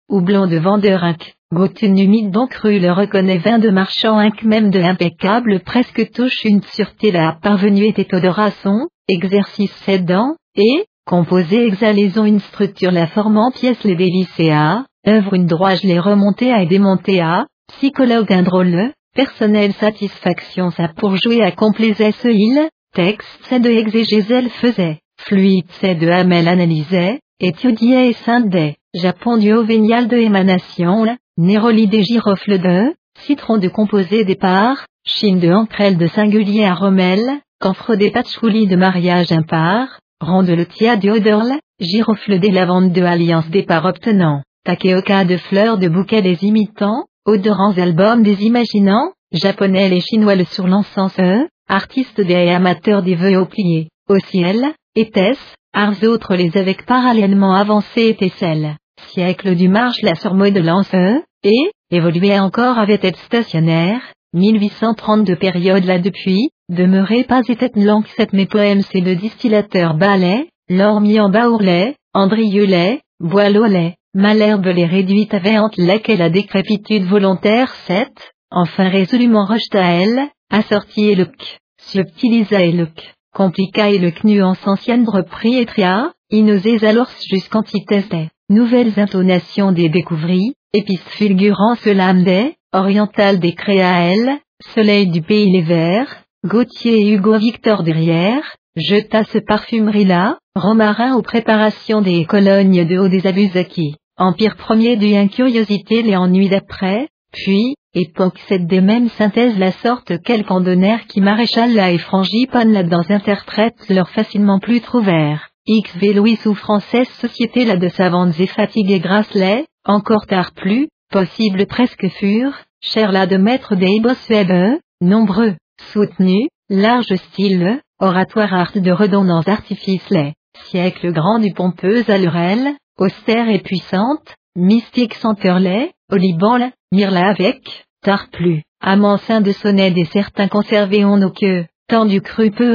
ou blanc de vendeur inc, gotune humide donc cru le reconnaît vin de marchand inc. Même de impeccable presque touche une sûreté la parvenue était odorason, exercice cédant, et, composé exhalaison une structure la formant pièce les délicéa, œuvre une droite les remonter à et démonter à, psychologue un drôle, personnel satisfaction ça pour jouer à complaisait ce il, texte c'est de exégèse faisait, fluide c'est de Hamel analysait, étudiait et scindait, Japon du haut vénial de émanation, néroli des girofles de, citron de composé départ, chine de encrel de singulier à rommel, camphre des patchouli de mariage impar, ronde le tia de odorle, girofle des lavandes de alliance départ obtenant, takeoka de fleurs de bouquets des imitants, Odorants albums des imaginants, japonais et chinois le sur l'encens artistes des amateurs des vœux au plié, au ciel, était-ce, arts autres les avec parallèlement avancés étaient celles, siècle du marche la de eux, et, évolué encore avait été stationnaire, 1832 période là depuis, demeurait pas était langue cette mes poèmes c'est le distillateur balai, l'ormi en baourlet, andrieulet, boileaulet, Malherbe les réduite à véante laquelle la décrépitude volontaire 7, enfin résolument rejeta elle, assorti et le subtilisa et le compliqua et le nuance ancienne repris et tria, inosés alors jusqu'antithèse nouvelles intonations des découvris, épices fulgurant ce des, oriental des créaël, soleil du pays les verts, Gauthier et Hugo Victor derrière, jeta ce parfumerie-là, romarin aux préparations des colognes de haut des acquis. Empire premier du incuriosité les ennuis d'après, puis, époque cette des mêmes synthèses la sorte quelque donnèrent qui maréchal la et frangipane là dans interprète leur facilement plus trouvèrent. XV Louis ou française société là de savantes et fatiguées grasselet, encore tard plus, possible presque furent, cher là de maître des web, nombreux, soutenus, large style, oratoire art de redondance artifice les, siècle grand du pompeux allurel, austère et puissante, mystique sans lait, au Liban mirla avec, tard plus, amansin de sonnet et certains conservés ont nos queues, tant du cru peu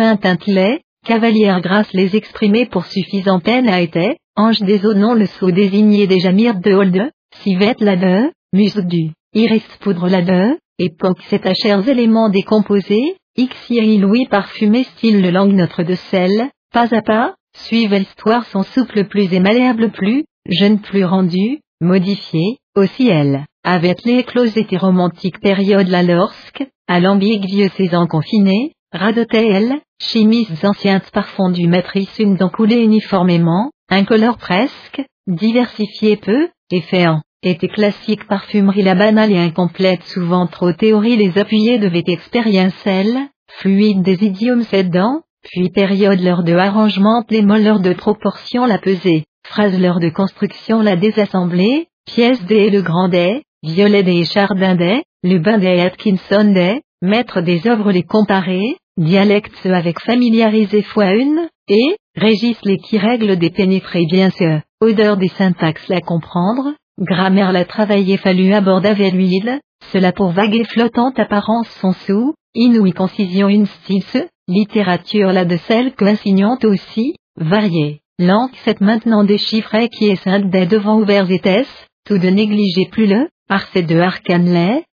lait, cavalière grâce les exprimer pour suffisant peine a été, ange des eaux non le sceau désigné déjà myrte de holde, civette la de, musque du, iris poudre la de, époque c'est à chers éléments décomposés, Xy Louis parfumé style le langue notre de sel, pas à pas, suivent l'histoire son souple plus et malléable plus, jeune plus rendu, modifié, aussi elle, avec l'éclose été romantique période là lorsque, à l'ambigue vieux saison confiné, radotait elle, chimistes anciens parfondus matrice une dent coulée uniformément, incolore presque, diversifié peu, efféant, était classique parfumerie la banale et incomplète souvent trop théorie les appuyés devaient expérientiel, fluide des idiomes cédants, puis période l'heure de arrangement plémol l'heure de proportion la pesée, phrase l'heure de construction la désassembler, pièce des le grand des, violet des chardin des, le bain des Atkinson des, maître des œuvres les comparer, dialectes avec familiariser fois une, et, régisse les qui règlent des pénétrer bien ce, odeur des syntaxes la comprendre, grammaire la travailler fallu aborder avec l'huile, cela pour vague et flottante apparence son sous, inouï concision une style littérature la de celle que insignante aussi, variée, cette maintenant des chiffres qui est sainte des devant ouverts et tout de négliger plus le, par ces deux arcanes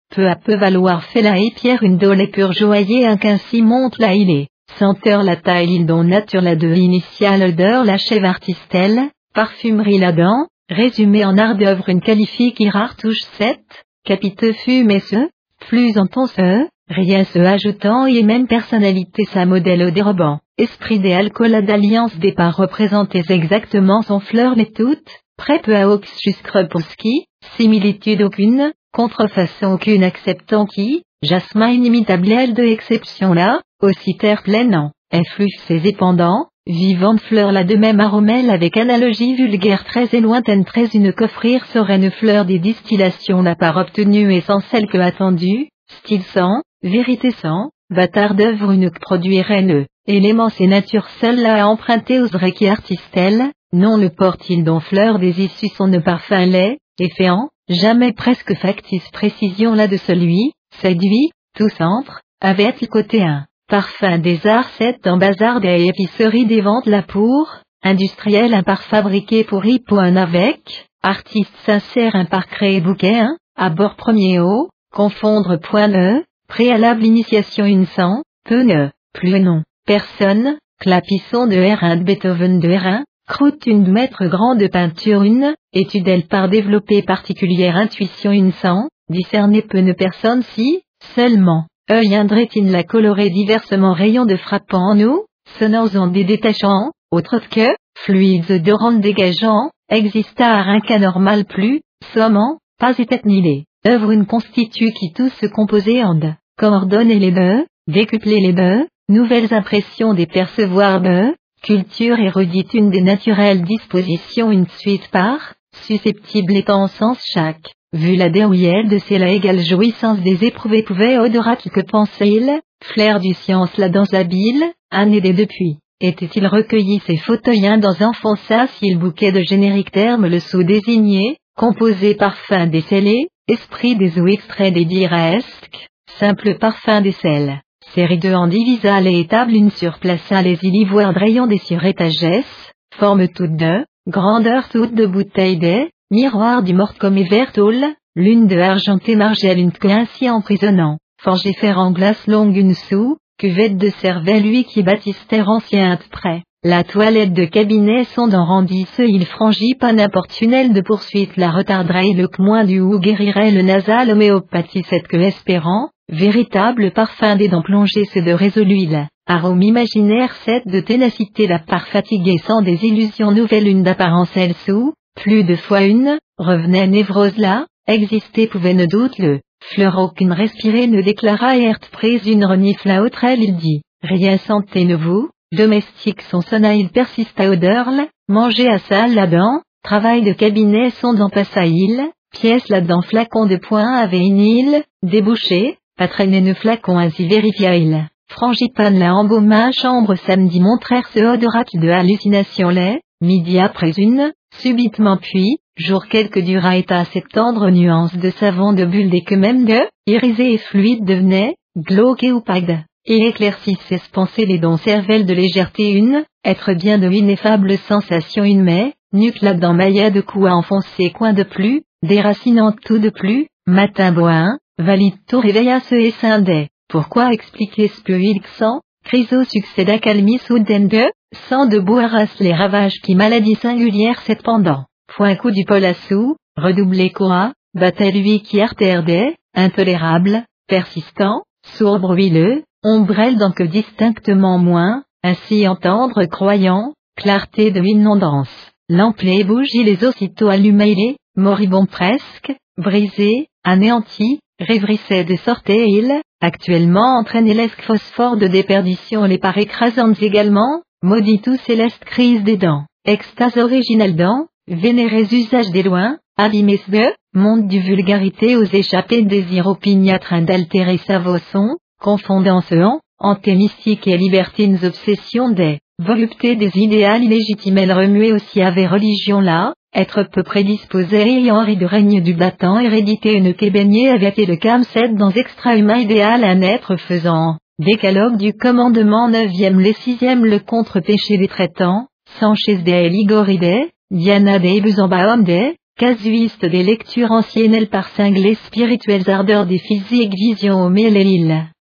peu à peu valoir fait la et pierre une dole et pur joyer un qu'ainsi monte la il est, senteur la taille il dont nature la de initiale odeur la chèvre artistelle, parfumerie la dent, résumé en art d'œuvre une qualifie qui rare touche 7, capiteux fume et ce, plus en ton ce, rien se ajoutant et même personnalité sa modèle au dérobant, esprit des alcools d'alliance des pas représentés exactement son fleur les toutes, près peu à Ox ski, similitude aucune, contrefaçon aucune acceptant qui, jasmin inimitable elle de exception là, aussi terre pleine effluve ses épandants, vivante fleur la de même aromelle avec analogie vulgaire très et lointaine très une coffrir sereine fleur des distillations la part obtenue et sans celle que attendue, style sans, vérité sans, bâtard d'œuvre une produit renne, élément c'est nature seule là à emprunter aux qui artistelle, non le porte-il dont fleur des issues son parfum lait, efféant, jamais presque factice précision là de celui, séduit, tout centre, avec le côté 1. Parfum des arts 7 dans bazar des épiceries des ventes la pour, industriel un par fabriqué pour hippo un avec, artiste sincère un par créé bouquet un, à bord premier haut, confondre point ne, préalable initiation une sang, peu ne, plus non, personne, clapisson de R1 de Beethoven de R1, croûte une maître grand de peinture une, étude par développer particulière intuition une sang, discerner peu ne personne si, seulement, œil indrétine la colorer diversement rayons de frappant en nous, sonores en des détachants, autres que, fluides odorants dégageants, exista à un cas normal plus, sommant, pas et nilé, œuvre une constitue qui tous se composer en coordonner les bœufs, décupler les bœufs, nouvelles impressions des percevoir bœufs, culture érudite une des naturelles dispositions une suite par, susceptible étant en sens chaque, vu la dérouillelle de c'est la égale jouissance des éprouvés pouvait odorat que pensait-il, flair du science la danse habile, année des depuis. Était-il recueilli ses fauteuils dans enfonça s'il bouquet de génériques termes le sous-désigné, composé parfum décelé, esprit des ou extrait des diresques, simple parfum des sels. Série de en divisa les étables une surplaça les ilivoires drayant des surétagesses, forme toute de, grandeur toute de bouteilles des, miroir du mort comme vertoul, l'une de argenté margelle une que ainsi emprisonnant, forgé fer en glace longue une sous, cuvette de cervelle lui qui baptistère ancien près. La toilette de cabinet son rendit ce il franchit pas n'importe une aile de poursuite la retarderait le moins du ou guérirait le nasal homéopathie cette que espérant, véritable parfum des dents plongées c'est de résolu il, arôme imaginaire cette de ténacité. La part fatiguée sans des illusions nouvelles. Une d'apparence elle sous, plus de fois une, revenait névrose. Là, exister pouvait ne doute le, fleur aucune respirée ne déclara. Hert prise une renifle autre elle il dit, rien santé ne vous, Domestique son sonna il persiste à odeur manger à salle là-dedans, travail de cabinet son dans il, pièce là-dedans flacon de poing avait une île, débouché, traîner ne flacon ainsi vérifia il. Frangipane la embauma chambre samedi montrèrent ce odorat de hallucination lait, midi après une, subitement puis, jour quelque dura état septendre nuance de savon de bulles et que même de, irisé et fluide devenait, glauque et opaque et éclaircissait penser les dons cervelles de légèreté une, être bien de l'ineffable sensation une mais, nuque là-dedans maillet de coups à enfoncer coin de plus, déracinante tout de plus, matin boin, valide tout réveilla ce et scindait. pourquoi expliquer spuilk sang, Chryso succède à calmis de, sans de boiras les ravages qui maladie singulière cependant, point coup du pôle sous, redoublé quoi, battait lui qui arterdait, intolérable, persistant, sourd bruyeux, ombrelle donc distinctement moins, ainsi entendre croyant, clarté de inondance, lampe les bougies les aussitôt allumées moribond presque, brisé, anéanti, sorte et il, actuellement entraîné l'esque phosphore de déperdition les par écrasantes également, maudit tout céleste crise des dents, extase originale dents, vénérés usages des loins, abîmés de, monde du vulgarité aux échappées désir opiniâtre d'altérer sa vosson, confondant ce en, antémystique et libertines obsessions des, voluptés des idéales illégitimes elle remuait aussi avait religion là, être peu prédisposé ayant ri de règne du battant hérédité une québénier avait été le camset dans extra-humain idéal un être faisant, décalogue du commandement neuvième les sixième le contre-péché des traitants, Sanchez des Ligorides, Diana des Busambaum des, casuiste des lectures anciennes par cinglés spirituelles ardeurs des physiques visions au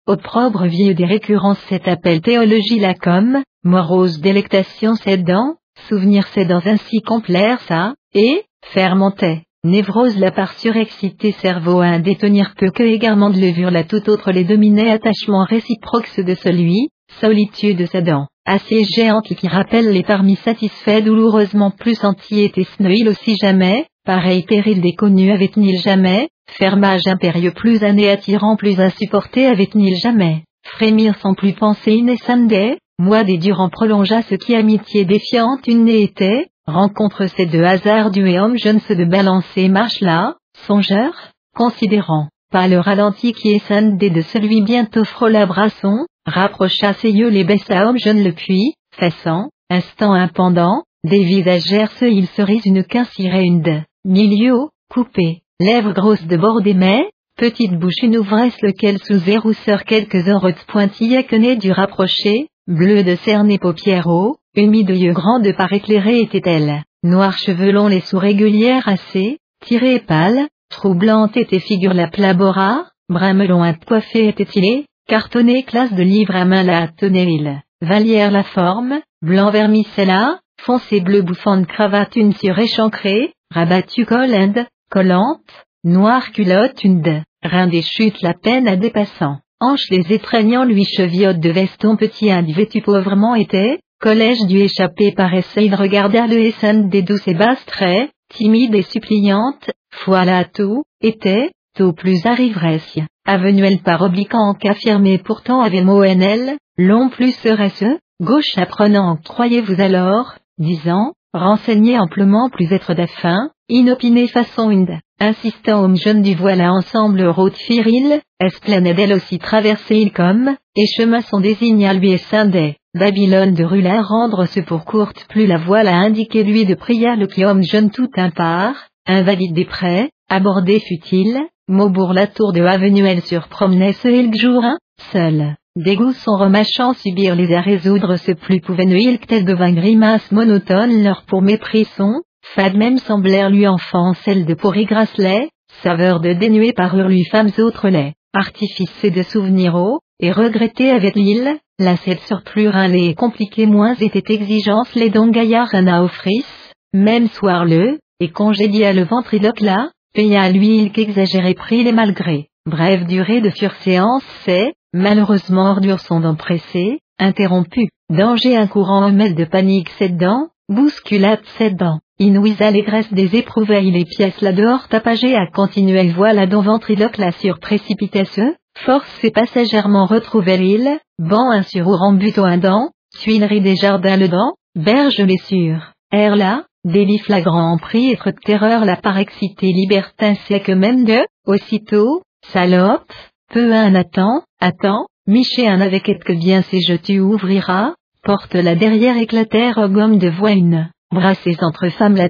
opprobre vieux des récurrences cet appel théologie la comme, morose délectation cédant, souvenir cédant ainsi complaire ça, et, fermentait, névrose la part surexcité cerveau à un détenir peu que égarement de levure la tout autre les dominait attachement réciproque de celui, solitude cédant assez géante qui rappelle les parmi satisfaits douloureusement plus sentis et sneuil aussi jamais, pareil péril déconnu avait-il jamais, fermage impérieux plus anné attirant plus insupporté avait-il jamais, frémir sans plus penser inessandé, moi des durant prolongea ce qui amitié défiante une était, rencontre ces deux hasards du et homme jeune se de balancer. Marche là, songeur, considérant, pas le ralenti qui est scindé de celui bientôt frôla brasson, rapprocha ses yeux les baissa homme jeune le puits, faisant, instant impendant, des visagères ce il serait une quincirait une de, milieu, coupé, lèvres grosses de bord des mets, petite bouche une ouvresse lequel sous des rousseurs quelques oreilles pointillées que né du rapproché, bleu de cerné paupières hauts, humide yeux grands de par éclairés était-elle, noir cheveux longs les sous régulières assez, tirées pâles, troublante était figure la plabora, brun melon à coiffé était-il cartonné classe de livre à main la tenait Valière la forme, blanc vermicella, foncé bleu bouffant cravate une sur échancrée, rabattu collande, collante, noir culotte une rein des chutes la peine à dépassant, hanche les étreignant lui cheviote de veston petit vêtu pauvrement était, collège du échappé paraissait il regarda le essaim des douces et basses traits, timide et suppliante, foi la tout, était, tout plus arrivresse, avenuel par obliquant qu'affirmé pourtant avait moenel, long plus serait-ce, gauche apprenant croyez-vous alors, disant, renseigné amplement plus être d'afin, inopiné façon une, insistant homme jeune du voilà ensemble route firil, esplanade elle aussi traversée il comme, et chemin son désigna lui et scindé, Babylone de Rula rendre ce pour courte plus la voile à indiquer lui de prière le qui homme jeune tout un part, invalide des prêts, abordé fut-il, Maubourg la tour de Avenuel sur promenait ce il jour un, seul. Dégoût son remachant subir les à résoudre ce plus pouvait il tel devint grimace monotone leur pour mépris son, fade même semblèrent lui enfant celle de pourri grasselet, saveur de dénué parurent lui femmes autres laits, artifice de souvenirs haut, et regretté avec l'île, la sur surplus rinlé et compliqué moins était exigence les dons gaillards à offris, même soir le, et congédia le ventriloque là, paya à l'huile qu'exagéré pris les malgré. Brève durée de séance c'est, malheureusement ordure son dents pressé, interrompu, danger un courant mêle de panique dents, bousculade dents, inouïs allégresse des éprouvées les pièces là dehors tapagées à continuelle voix la dont ventriloque la sur précipitation, force et passagèrement retrouver l'île, banc un sur buto un dent, tuilerie des jardins le dent, berge les sur, air là, délit flagrant prix de terreur la part excité libertin sec même de, aussitôt, salope, peu un attend, attend, miché un avec et que bien si je tu ouvriras, porte la derrière éclatère gomme de voix une, brassés entre femmes la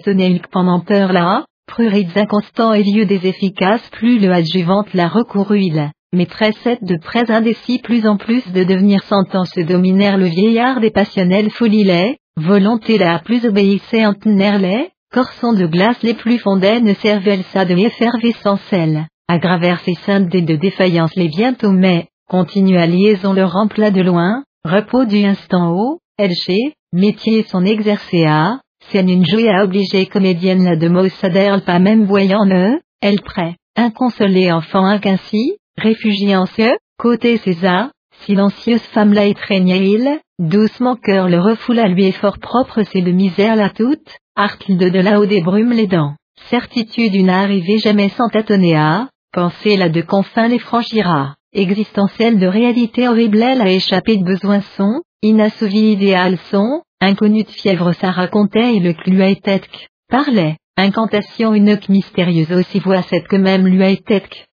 pendant peur là, prurides inconstants et lieu des efficaces plus le adjuvante la recourut il, maîtresse de près indécis plus en plus de devenir sentence dominèrent le vieillard des passionnels folies volonté la plus obéissait en nerlais, corsons de glace les plus fondaines servaient ça de l'effervescence elle, aggravèrent ses saintes de défaillance les bientôt mais, continua liaison le rempla de loin, repos du instant haut, elle chez, métier son exercé à, une à obligée comédienne la de Mossaderl pas même voyant ne, elle prêt, inconsolée enfant inquinci, réfugié en ce, côté César, silencieuse femme la étreignait il, doucement cœur le refoula lui est fort propre c'est de misère la toute, Artilde de là-haut des brumes les dents, certitude une arrivée jamais sans tâtonner à, penser là de confins les franchira, existentielle de réalité horrible elle a échappé de besoins son, inassouvi idéal son, inconnu de fièvre ça racontait et le été parlait, incantation une mystérieuse aussi voix cette que même lui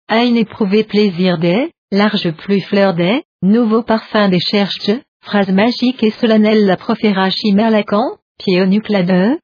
a une éprouvé plaisir des, large plus fleur des, nouveau parfum des cherches, phrase magique et solennelle la proféra chimère Lacan, pied au nucla de,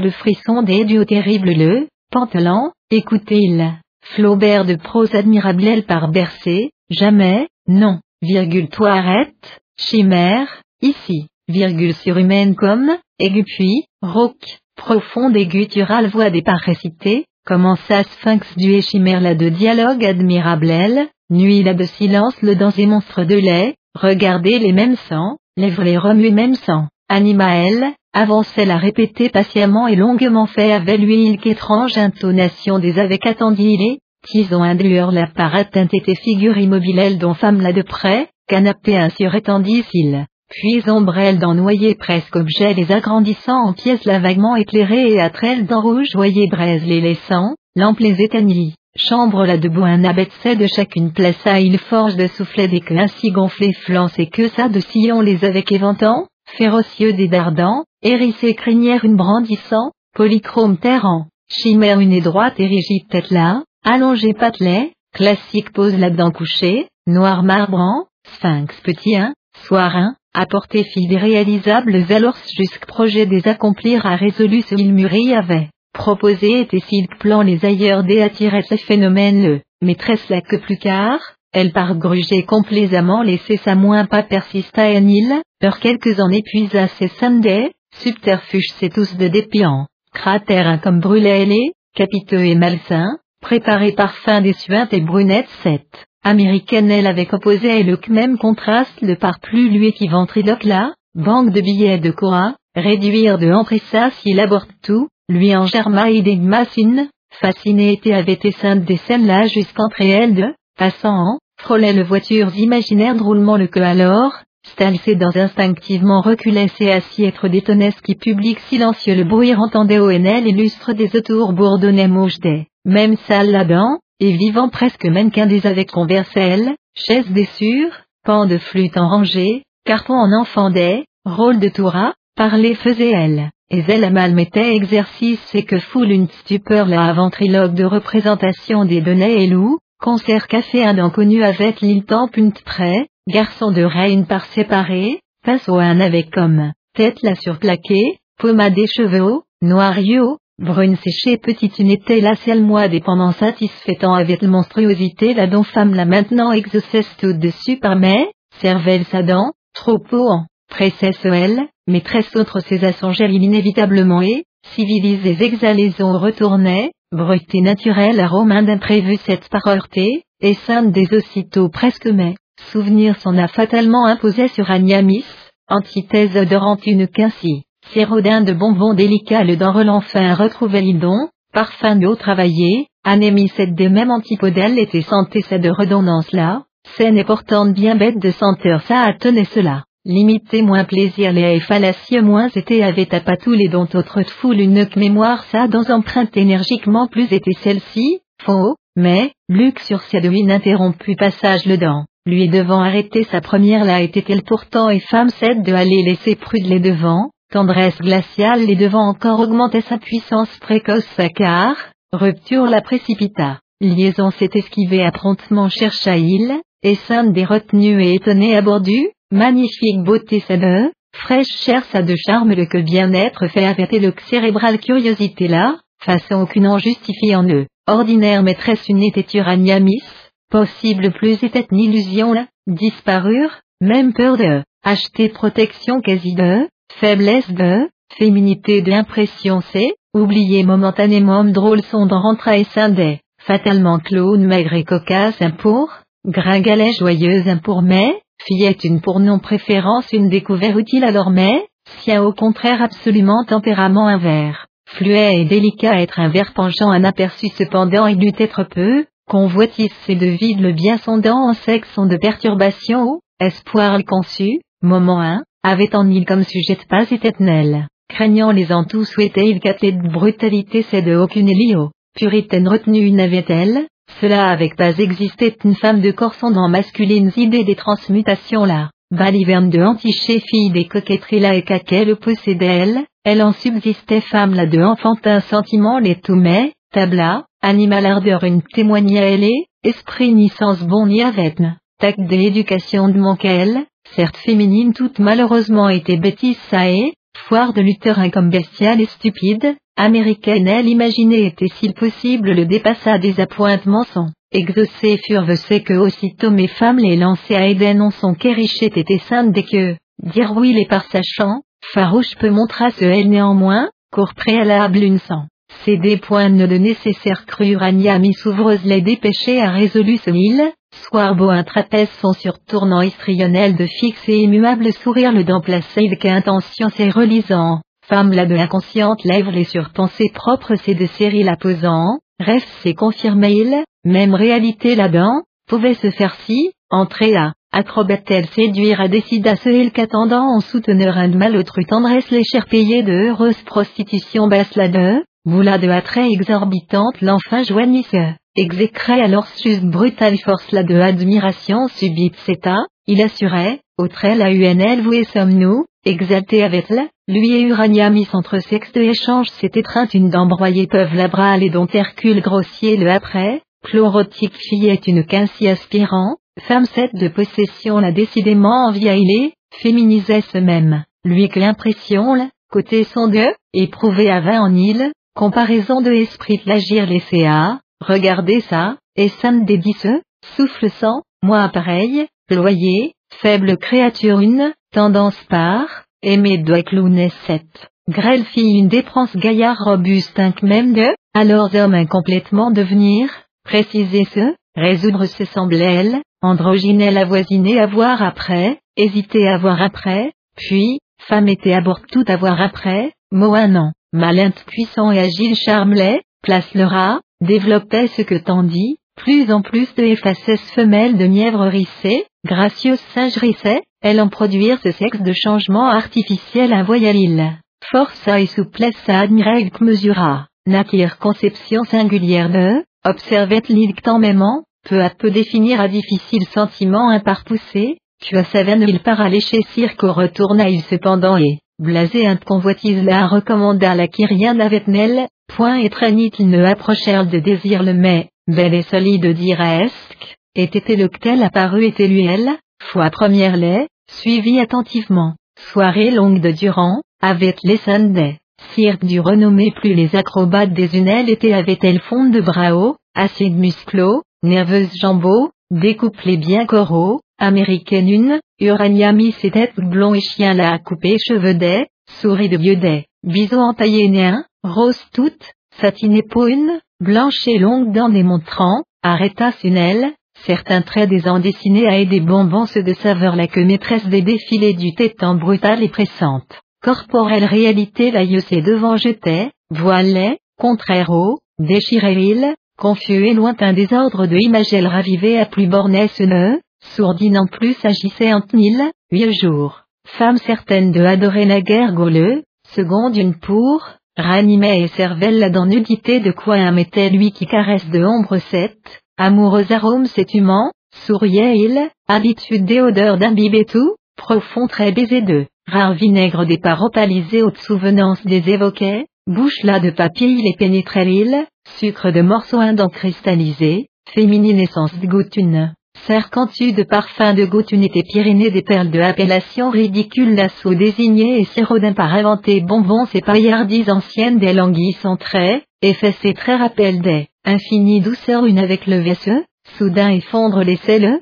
le frisson des dieux terribles le, pantelant, écoutez-il, Flaubert de prose admirable elle par Bercé, jamais, non, virgule toi arrête, chimère, ici, virgule surhumaine comme, aigu puis, rauque, profonde et gutturale voix des récité, commença sphinx du chimère là de dialogue admirable elle, nuit là de silence le dans et monstre de lait, regardez les mêmes sangs, lèvres les remuer même sang, anima elle, avançait la répéter patiemment et longuement fait avec lui qu'étrange intonation des avec attendu il est, tison un lueur la part atteinte était figure immobile elle dont femme là de près, canapé ainsi rétendit s'il, puis ombrelle d'en noyer presque objet les agrandissant en pièces la vaguement éclairée et à trelle d'en rouge voyer braise les laissant, lampe les éteignit. Chambre là debout un abaissait de chacune place à il forge de soufflet des queues ainsi gonflés flancs et que ça de sillon les avec éventants, férocieux des dardans, hérissé crinière une brandissant, polychrome terrant, chimère une droite et rigide tête là, allongé patelet, classique pose là-dedans couché, noir marbrant, sphinx petit un, soir apporter fille des réalisables alors jusqu'à projet des accomplir a résolu ce il mûrit avait. Proposé était s'il plan les ailleurs des attirait ce phénomène le, maîtresse la que plus car, elle par gruger complaisamment laisser sa moins pas persista à île, leur quelques en épuisa ses Sunday, subterfuge c'est tous de dépiant, cratère un comme brûlait les, capiteux et malsain, préparé parfum des suintes et brunettes sept. Américaine elle avait opposé et le même contraste le par plus lui qui ventriloque banque de billets de Cora, réduire de ça s'il aborde tout, lui en germa et des massines, fasciné était avait sainte des scènes là jusqu'entre elles de, passant en, frôlait le voitures imaginaires drôlement le que alors, Stalcé dans instinctivement reculait ses assis être détonnesque qui public silencieux le bruit entendait au NL illustre des autours bourdonnait mouche des, même salle là-dedans, et vivant presque même qu'un des avec converselle, chaise des sûrs, pan de flûte en rangée, carton en enfant des, rôle de toura, parler faisait elle, et elle mal mettait exercice c'est que foule une stupeur la ventriloque de représentation des données et loups, concert café un inconnu avec l'île une près, garçon de reine par séparé, passe au un avec comme, tête la surplaquée, pommade des cheveux, noiriot, Brune séchée petite une était la seule moi dépendant satisfaitant avec monstruosité la dont femme la maintenant exaucesse tout dessus par mais, cervelle sa dent, trop en, précesse elle, maîtresse autre ses assongères inévitablement et, civilisées exhalaisons retournaient, bruté naturel arôme d'imprévu cette par et sainte des aussitôt presque mais, souvenir s'en a fatalement imposé sur Agnamis, antithèse odorante une quincy. Sérodin de bonbons délicats le dans relenfin retrouvait l'idon, parfum d'eau travaillée, anémie cette des mêmes antipodelles était santé cette de redondance là, saine et portante bien bête de senteur ça a tenu cela. Limité moins plaisir les fallacieux moins était avait à pas les dont autres foule une mémoire ça dans empreinte énergiquement plus était celle-ci, faux, mais, Luc sur ces deux ininterrompu passage le dent, lui devant arrêter sa première là était-elle pourtant et femme cède de aller laisser prude les devant, Tendresse glaciale les devant encore augmenter sa puissance précoce car, rupture la précipita. Liaison s'est esquivée promptement chercha il, et sainte des retenues et étonnée à bord du, magnifique beauté sa de, fraîche chair sa de charme le que bien-être fait averter le cérébral curiosité là, façon aucune en justifie en eux, ordinaire maîtresse une était uraniamis, possible plus était une illusion là, disparure, même peur de, acheter protection quasi de, Faiblesse de, féminité d'impression c'est, oublier momentanément drôle son dans rentra et scindait, fatalement clown maigre et cocasse pour, gringalet joyeuse un pour mais, fillette une pour non préférence une découverte utile alors mais, sien au contraire absolument tempérament un verre, fluet et délicat être un verre penchant un aperçu cependant il dut être peu, convoitise c'est de vide le bien sondant en sexe sont de perturbation ou, espoir le conçu, moment 1, avait en il comme sujet pas éternel, craignant les en tout souhaitait il qu'attée de brutalité c'est de aucune élio, puritaine retenue n'avait-elle, cela avec pas existé une femme de corps sondant masculines idées des transmutations là. Baliverne de Antiché fille des coquetteries là et qu'elle possédait elle, elle en subsistait femme là de enfantin sentiment les tout mais, tabla, animal ardeur une témoignait elle et, esprit ni sens bon ni avec tact de mon qu'elle, certes féminine toute malheureusement bêtise ça et, foire de lutherin comme bestiale et stupide, américaine elle imaginait était s'il possible le dépassa des appointements son, exaucé furent c'est que aussitôt mes femmes les lançaient à Eden on son qu'Erichet était sainte dès que, dire oui les par sachant, farouche peut montrer ce elle néanmoins, court préalable une sang. C'est des points de nécessaire crure mi s'ouvreuse les dépêchés à résolu ce mille, soir beau un trapèze son surtournant histrionnel de fixe et immuable sourire le dent placé avec intention c'est relisant, femme la de inconsciente lèvres les surpensées propres c'est de série la posant, rêve c'est confirmé il, même réalité là-dedans, pouvait se faire si, entrer à, acrobatelle séduire à décida ce il qu'attendant en souteneur un de malautre tendresse les chers payés de heureuse prostitution basse la de, Moula de attrait exorbitante l'enfin joignisse, exécrait alors sus brutale force la de admiration subite s'état, il assurait, au trait la UNL voué sommes-nous, exalté avec la, lui et Urania mis entre sexe de échange s'est étreinte une dent broyée peuvent la bras et dont Hercule grossier le après, chlorotique fille est une quincy aspirant, femme cette de possession la décidément envieillée, féminisait ce même, lui que l'impression la, côté son de, éprouvé à vingt en île, Comparaison de esprit l'agir les CA, regardez ça, et Sam débisse, souffle sans, moi pareil, loyer, faible créature une, tendance par, aimé doit clowner sept. Grêle fille une dépense gaillard robuste inc même de, alors homme incomplètement devenir, préciser ce, résoudre ce semble elle, androgynelle avoisiner avoir après, hésiter avoir après, puis, femme était à bord tout avoir après, mot un an. Malin puissant et agile charmelait, place le rat, développait ce que tendit, plus en plus de effaces femelles de mièvre rissée, gracieuse singe rissée, elle en produire ce sexe de changement artificiel invoyalil. Força et souplesse à admirer que mesura, naquire conception singulière de, observait l'ictamément, peu à peu définir à difficile sentiment imparpoussé, tu as sa veine il part chez cirque retourna il cependant et, Blasé un convoitise la recommanda la rien n'avait nel, point étreignit il ne approchèrent de désir le mais, belle et solide diresque, et était le tel apparu était lui elle, fois première lait, suivit attentivement, soirée longue de durant, avait les Sunday, cirque du renommé plus les acrobates des unelles étaient avait-elle fond de bras haut, assez de musclos, nerveuse jambeau, découplé bien coraux, américaine une, Urania mis ses têtes blond et chien la a coupé cheveux des, souris de vieux des, bison entaillé néen, rose toute, satinée une, blanche et longue dents démontrant, arrêta aile, certains traits des en dessinés à des bonbons ceux de saveur la que maîtresse des défilés du tétan brutale et pressante. Corporelle réalité la devant jetait, voilait, contraire au, déchiré il, confus et lointain désordre de imagel ravivé à plus bornesse ne, Sourdine en plus agissait en Tnil, huit jours. Femme certaine de adorer la guerre gauleux, seconde une pour, ranimait et cervelle la dans nudité de quoi un mettait lui qui caresse de ombre sept, amoureux arôme s'étumant, souriait il, habitude des odeurs d'imbiber tout, profond très baisé de, rare vinaigre des paropalisés aux souvenances des évoquait, bouche là de papier il et pénétrait l'île, sucre de morceaux indents cristallisés, féminine essence de goutune. Sercantu de parfum de goutte était Pyrénées des perles de appellation ridicule l'assaut désigné et sirodin par inventé bonbons et paillardises anciennes des languilles sans trait, effacées très rappel des, infinies douceur une avec le vaisseux, soudain effondre les selles,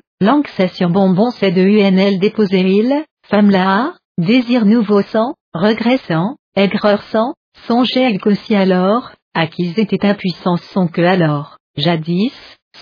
sur bonbons c'est de UNL déposer il, femme là, désir nouveau sang, regressant, aigreur sang, songeait qu'aussi alors, acquis était impuissance sont que alors, jadis,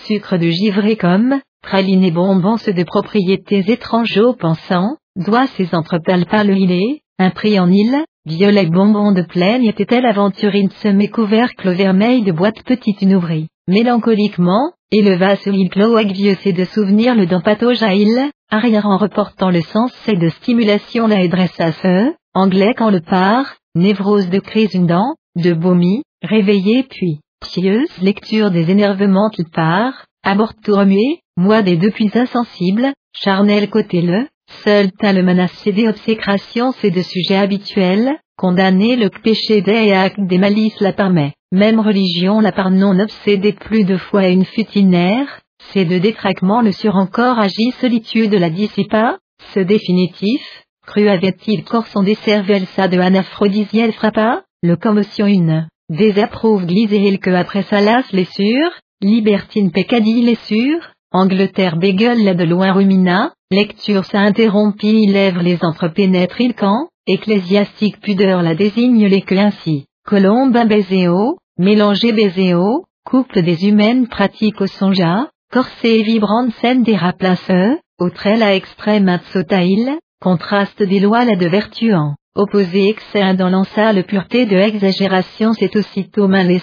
sucre de givré comme, praline bonbons de propriétés étranges aux pensants, doit ses entrepales pâles îlées, un prix en île, violet bonbons de plaine était-elle aventurine semé couvercle vermeil de boîte petite une ouvrie, mélancoliquement, éleva sur il cloaque vieux c'est de souvenir le dent patauge à il, arrière en reportant le sens c'est de stimulation la dressa ce, anglais quand le part, névrose de crise une dent, de vomi, réveillé puis, pieuse lecture des énervements qui part, aborte tout remuer, moi des depuis insensibles, charnel côté le, seul t'as le menacé des obsécrations c'est de sujets habituels, condamner le péché des actes des malices la permet, même religion la par non obsédée plus de foi une futinaire, c'est de détraquement le sur encore agit solitude la dissipa, ce définitif, cru avait-il corps son cervelles ça de anaphrodisiel frappa, le commotion une, désapprouve il que après ça lasse les sûrs, libertine peccadille les sûrs, Angleterre bégueule la de loin rumina, lecture ça interrompit lèvre les entrepénètre il camp, ecclésiastique pudeur la désigne les que ainsi, colombe bézéo, mélanger bézéo, couple des humaines pratiques au sonja, corset et vibrante scène des raplaceux, au trait la extrême il, contraste des lois la de vertuant, opposé excès dans le pureté de exagération c'est aussitôt main les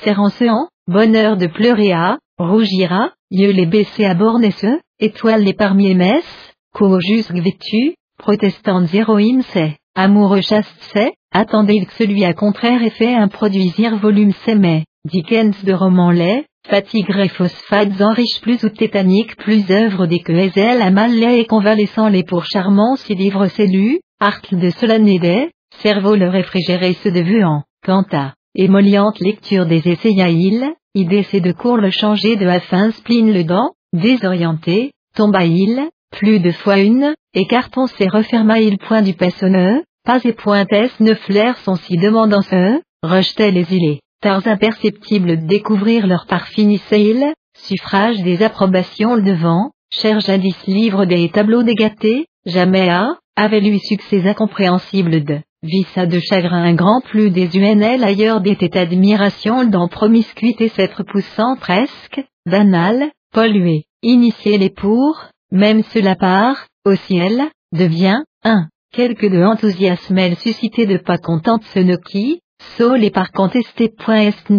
en bonheur de pleurer à, rougira, yeux les baisser à bornesse, étoiles les parmi messes, co jusque vêtu, protestantes héroïnes c'est, amoureux chaste c'est, attendez que celui à contraire effet un produisir volume c'est mais, Dickens de roman lait, Fatigue et phosphates enrichent plus ou tétanique plus œuvre des que Ezel à mal et convalescent les pour charmants si livres cellus, arcle de Solanédé, cerveau le réfrigéré se de vuant, quant à, émolliente lecture des essais il, idée c'est de court le changer de afin spleen le dent, désorienté, tomba il, plus de fois une, écarton s'est referma il point du pessonneux, pas et pointesse ne flaire son si demandant ce, rejetait les îlets tards imperceptibles découvrir leur part finissait-il, suffrage des approbations le devant, cher jadis livre des tableaux dégatés, jamais a, avait lui succès incompréhensible de, vissa de chagrin un grand plus des UNL ailleurs d'était admiration dans promiscuité s'être poussant presque, banal, pollué, initié les pour, même cela part, au ciel, devient, un, quelque de enthousiasme elle suscité de pas contente ce ne qui, Saul et par contesté.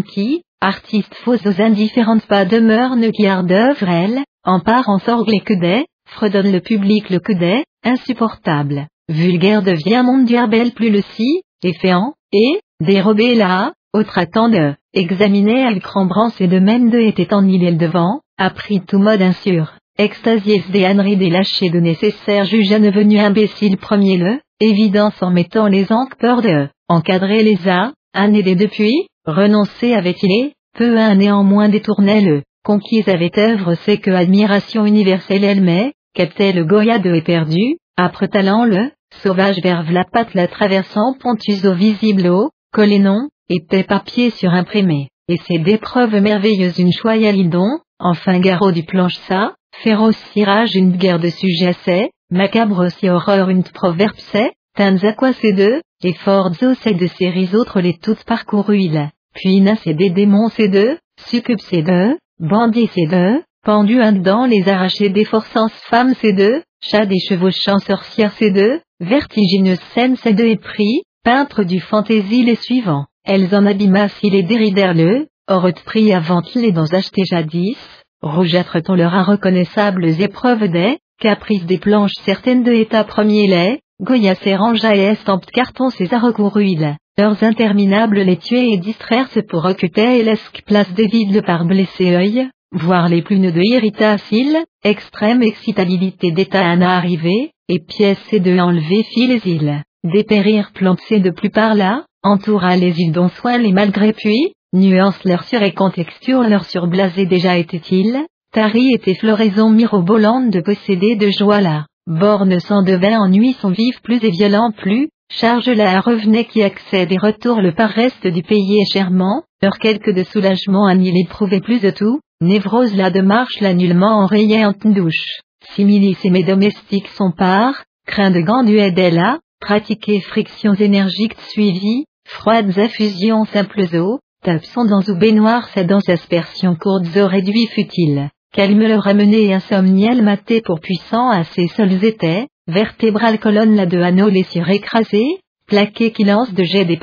qui, artiste faux aux indifférentes pas demeure ne qui d'œuvre elle, en part en sorgle et que des, fredonne le public le que des, insupportable, vulgaire devient monde belle plus le si, efféant, et, dérobé là, autre attend de, examiner à crambrance et de même de était en île devant, appris tout mode insur, extasies des âneries des lâchés de nécessaire juge à venu imbécile premier le, évidence en mettant les encres peur de, encadrer les a, un aidé depuis, renoncer avait-il peu un néanmoins détournait le, conquise avait œuvre c'est que admiration universelle elle met, captait le Goya de éperdu, après talent le, sauvage verve la patte la traversant pontus au visible au, collé non, épais papier sur imprimé, et c'est d'épreuves merveilleuses une choya lidon, enfin garrot du planche ça, féroce cirage une guerre de sujets c'est, macabre aussi horreur une proverbe c'est, Tanza quoi ces deux, et Forzo c'est de séries autres les toutes parcourues il, puis Nas et des démons ces deux, succube ces deux, bandit ces deux, pendu un dedans les arrachés des forçances femmes ces deux, chat des chevauchants sorcières ces deux, vertigineuse scène ces deux et pris, peintre du fantaisie les suivants, elles en abîma si les déridèrent le, or pris avant les dans acheté jadis, rougeâtre ton leur reconnaissables épreuves des, caprices des planches certaines de état premier lait, Goya rangea et estampes carton ses recourruides, leurs interminables les tuer et distraire-se pour occuper et l'esque place des vides par blessé œil, voir les plumes de irritacile, extrême excitabilité d'état à arriver, et pièces et de enlever fil les îles, dépérir plantés de plus par là, entoura les îles dont soin les malgré puis, nuance leur sur et contexture leur surblasé déjà était-il, tari était floraison mirobolante de posséder de joie là. Borne sans devint ennui son vif plus et violent plus, charge-la à revenait qui accède et retourne le par reste du pays et chèrement, leur quelque de soulagement à n'y l'éprouver plus de tout, névrose la de marche la nullement enrayée en douche. Similis et mes domestiques sont part, craint de là, pratiquer frictions énergiques suivies, froides affusions simples eaux, sont dans ou baignoire sa danse aspersion courtes eaux réduits futile qu'elle me le ramenait insomniel maté pour puissant à ses seuls étaient, vertébrale colonne là de anneaux les écrasés, plaqués qui lancent de jets des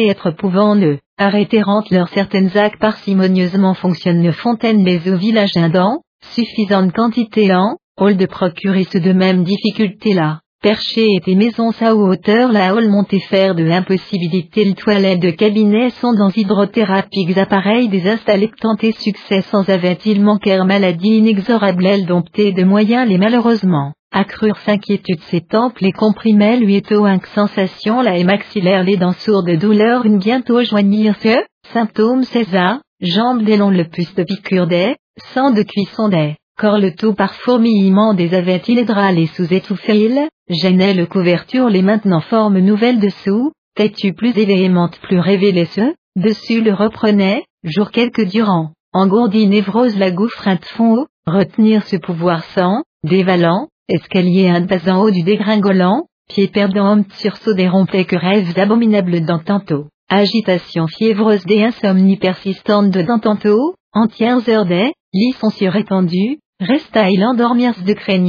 et être pouvant ne, arrêter leurs certaines actes parcimonieusement fonctionnent fontaine les eaux village indans, suffisante quantité en, hall de procurer ce de même difficulté là. Perché et tes maisons à hauteur la hall monté faire de l'impossibilité le toilette de cabinet sont dans hydrothérapiques appareils des installés tentés succès sans avait-il manquer maladie inexorable elle domptée de moyens les malheureusement accrurent s'inquiétude ses tempes les comprimait lui éto un sensation la et maxillaire les dents sourdes douleur une bientôt joignir ce, symptômes césar, jambes des longs le plus de piqûre des, sang de cuisson des, corps le tout par fourmillement des avait-il les sous étouffé il, gênait le couverture les maintenant formes nouvelles dessous, têtu plus évéhémente plus révélé ce, dessus le reprenait, jour quelques durant, engourdi névrose la gouffre fond retenir ce pouvoir sans, dévalant, escalier un pas en haut du dégringolant, pied perdant sursaut des que rêves abominables dans tantôt, agitation fiévreuse des insomnies persistantes de dans tantôt, entières heures des, lit son surétendu, resta il endormir de craigne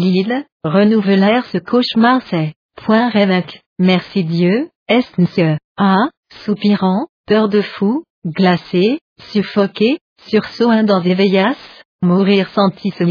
renouvelèrent ce cauchemar c'est, point rêvac, merci Dieu, est monsieur, ah, soupirant, peur de fou, glacé, suffoqué, sursaut un dans mourir senti ce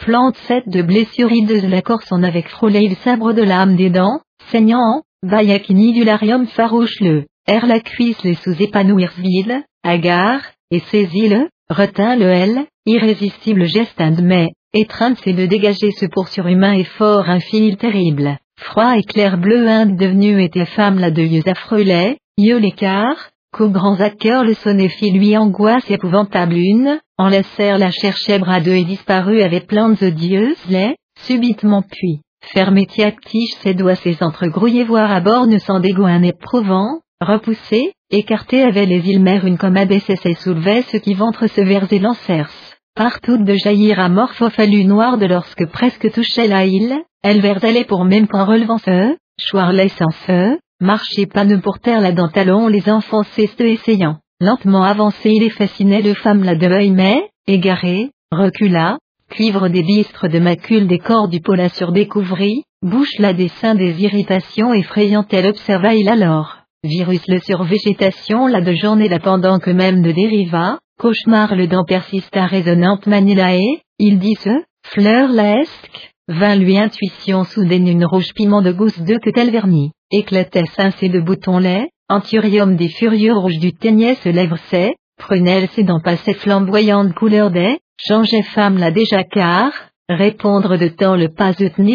Plante faite de blessures hideuses la corse en avec frôlé le sabre de l'âme des dents, saignant, vaillakini dularium farouche le, air la cuisse les sous épanouir ville, agar, et saisit-le, retint le L, irrésistible geste de mais, étreinte c'est de dégager ce pour surhumain et fort infini terrible, froid et clair bleu inde devenu était femme la deuilleuse affreux yeux l'écart, qu'aux grands acteurs le sonnéfie lui angoisse épouvantable une, en laissèrent la cherchait bras deux et disparut avec plantes odieuses les, subitement puis, fermé tige ses doigts ses entregrouillés voir à bord ne sans dégoût un éprouvant, repoussé, écarté avait les îles mères une comme abaissait et soulevait ce qui ventre se vers et lancèrent. Partout de jaillir amorphe fallu noir de lorsque presque touchait la île, elle vers allait pour même qu'en relevant ce, choir laissant feu, marcher pas ne pour terre la dent talon les enfants cestent essayant. Lentement avancé il fascinait de femme la deuil mais, égaré, recula, cuivre des bistres de macule des corps du pôle découvrit, bouche la des seins des irritations effrayantes elle observa il alors. Virus le sur végétation la de journée la pendant que même de dériva, cauchemar le dent persista résonnante manilae, il dit ce, fleur laesque, vint lui intuition soudaine une rouge piment de gousse de que tel vernis, éclatait cincé de boutons lait, Anthurium des furieux rouges du teignait se lèvre ses, prunelle ses dents passaient flamboyantes couleur des, changeait femme la déjà car, répondre de temps le pas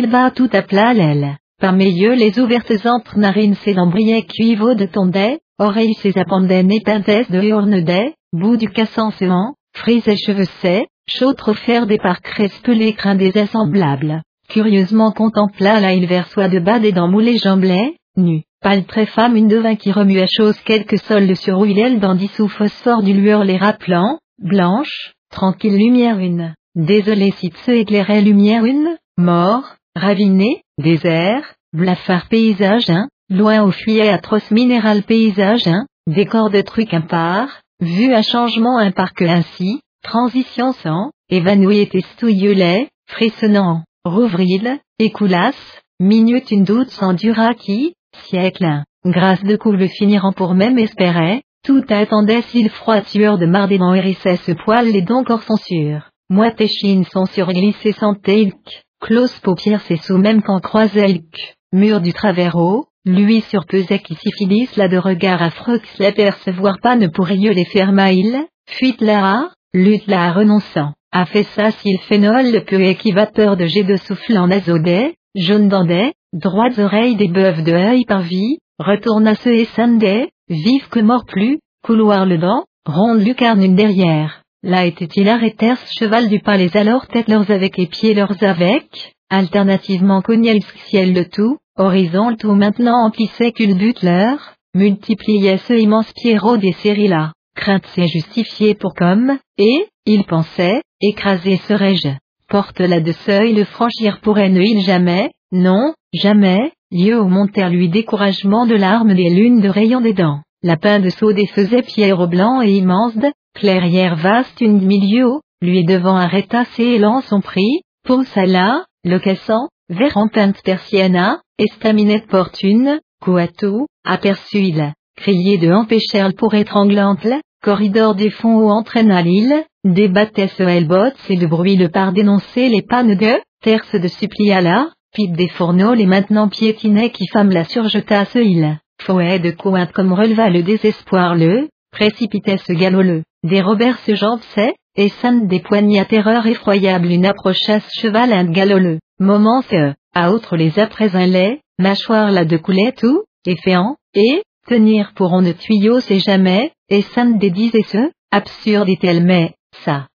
bas tout à plat l'aile. Par mes yeux les ouvertes entre narines ses dents brillaient cuivaux de tondait, oreilles ses appendaient népintesses de hurne des, bout du cassant séant, frise et cheveux ses, chaud trop faire des parcs crespelés crins des assemblables. Curieusement contempla la il soi de bas des dents moulées jamblées, nu. Pâle très femme une devin qui remue à chose quelques soldes sur huile dans dissous phosphore du lueur les rappelant, blanche, tranquille lumière une, désolé si se éclairait lumière une, mort, raviné, désert, blafard paysage un, loin au fuyet atroce minéral paysage un, décor de truc impar, vue à changement un parc ainsi, transition sans, évanoui et estouilleux frissonnant, rouvril, écoulasse, minute une doute sans dura qui, siècle, grâce de couple finiront pour même espérer, tout attendait s'il froid tueur de mardément hérissait ce poil les dents corps sont sûrs, moite chines sont surglissées sans ilk, close paupières c'est sous même qu'en croisait ilk, mur du travers haut, lui surpesait qui syphilis là de regard affreux les percevoir pas ne pourrait les ferma il, fuite là, lutte là renonçant, a fait ça s'il phénol le peu équivateur de jet de souffle en azodé, jaune dandais, droites oreilles des bœufs de œil par vie, retourne à ce et Sunday, vive que mort plus, couloir le dent, ronde lucarne une derrière. Là était-il arrêtèrent cheval du palais alors tête leurs avec et pieds leurs avec, alternativement cognel ciel le tout, horizon le tout maintenant emplissait qu'une but leur, multipliait ce immense pierrot des séries là, crainte c'est justifié pour comme, et, il pensait, écrasé serais-je. Porte là de seuil le franchir pourrait ne jamais, non, jamais, lieu au monter lui découragement de larmes des lunes de rayons des dents. Lapin de saut des faisait pierre blanc et immense, clairière vaste une milieu lui devant arrêta ses élans son prix, poussa là, le cassant, peinte persiana, estaminette portune, coatou, aperçut il, crié de empêcher pour étranglante corridor des fonds où entraîna l'île, débattait ce helbots et de bruit le par dénoncer les pannes de, terce de supplia là, pipe des fourneaux les maintenant piétinait qui femme la surjeta ce île, fouet de cointe comme releva le désespoir le, précipitait ce galop le, des Robert se jampsait, et san des poignées à terreur effroyable une approcha ce cheval un galoleux, moment ce, à autre les après un lait, mâchoire là de coulait tout, et féant, et, tenir pour on ne tuyau c'est jamais, et Sam disait ce, absurde est-elle mais,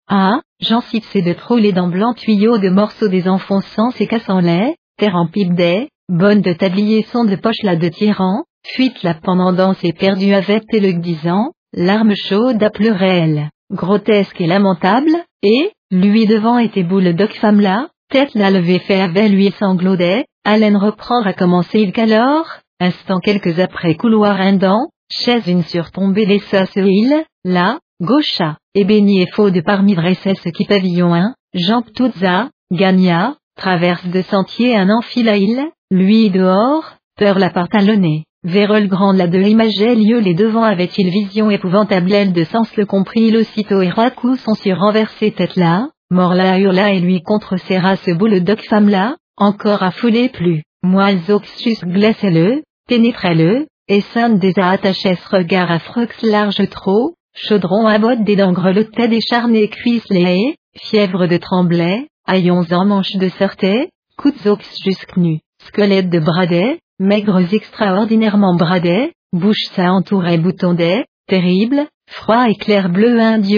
ah, j'en cite de trop les dents blancs tuyaux de morceaux des enfonçants et cassant lait, terre en pipe des, bonne de tablier son de poche là de tyran, fuite la pendant danse et perdu avec et le disant, larmes chaudes à pleurer elle, grotesque et lamentable, et, lui devant était boule doc femme là, tête la levée fait avec lui sanglotait, haleine reprend à commencer il qu'alors, instant quelques après couloir indent, chaise une surtombée les sauces île, là, gaucha, ébéni et faux de parmi ce qui pavillon un, Jean Ptoutza, gagna, traverse de sentier un île, lui dehors, peur la partalonnée. Vérole grande la de lieu les devants avait-il vision épouvantable elle de sens le comprit il aussitôt et coup son sur renversé tête là, mort là hurla et lui contre serra ce boule doc femme là, encore affolé plus, moelle oxus glacez le pénétrait le et Sainte des attachait ce regard à frux large trop, chaudron à botte des dents grelottait des charnés cuisses les fièvre de tremblay, haillons en manche de sortait, coups ox jusque nus, squelette de bradet, maigres extraordinairement bradets, bouche ça entourait bouton des, terrible, froid et clair bleu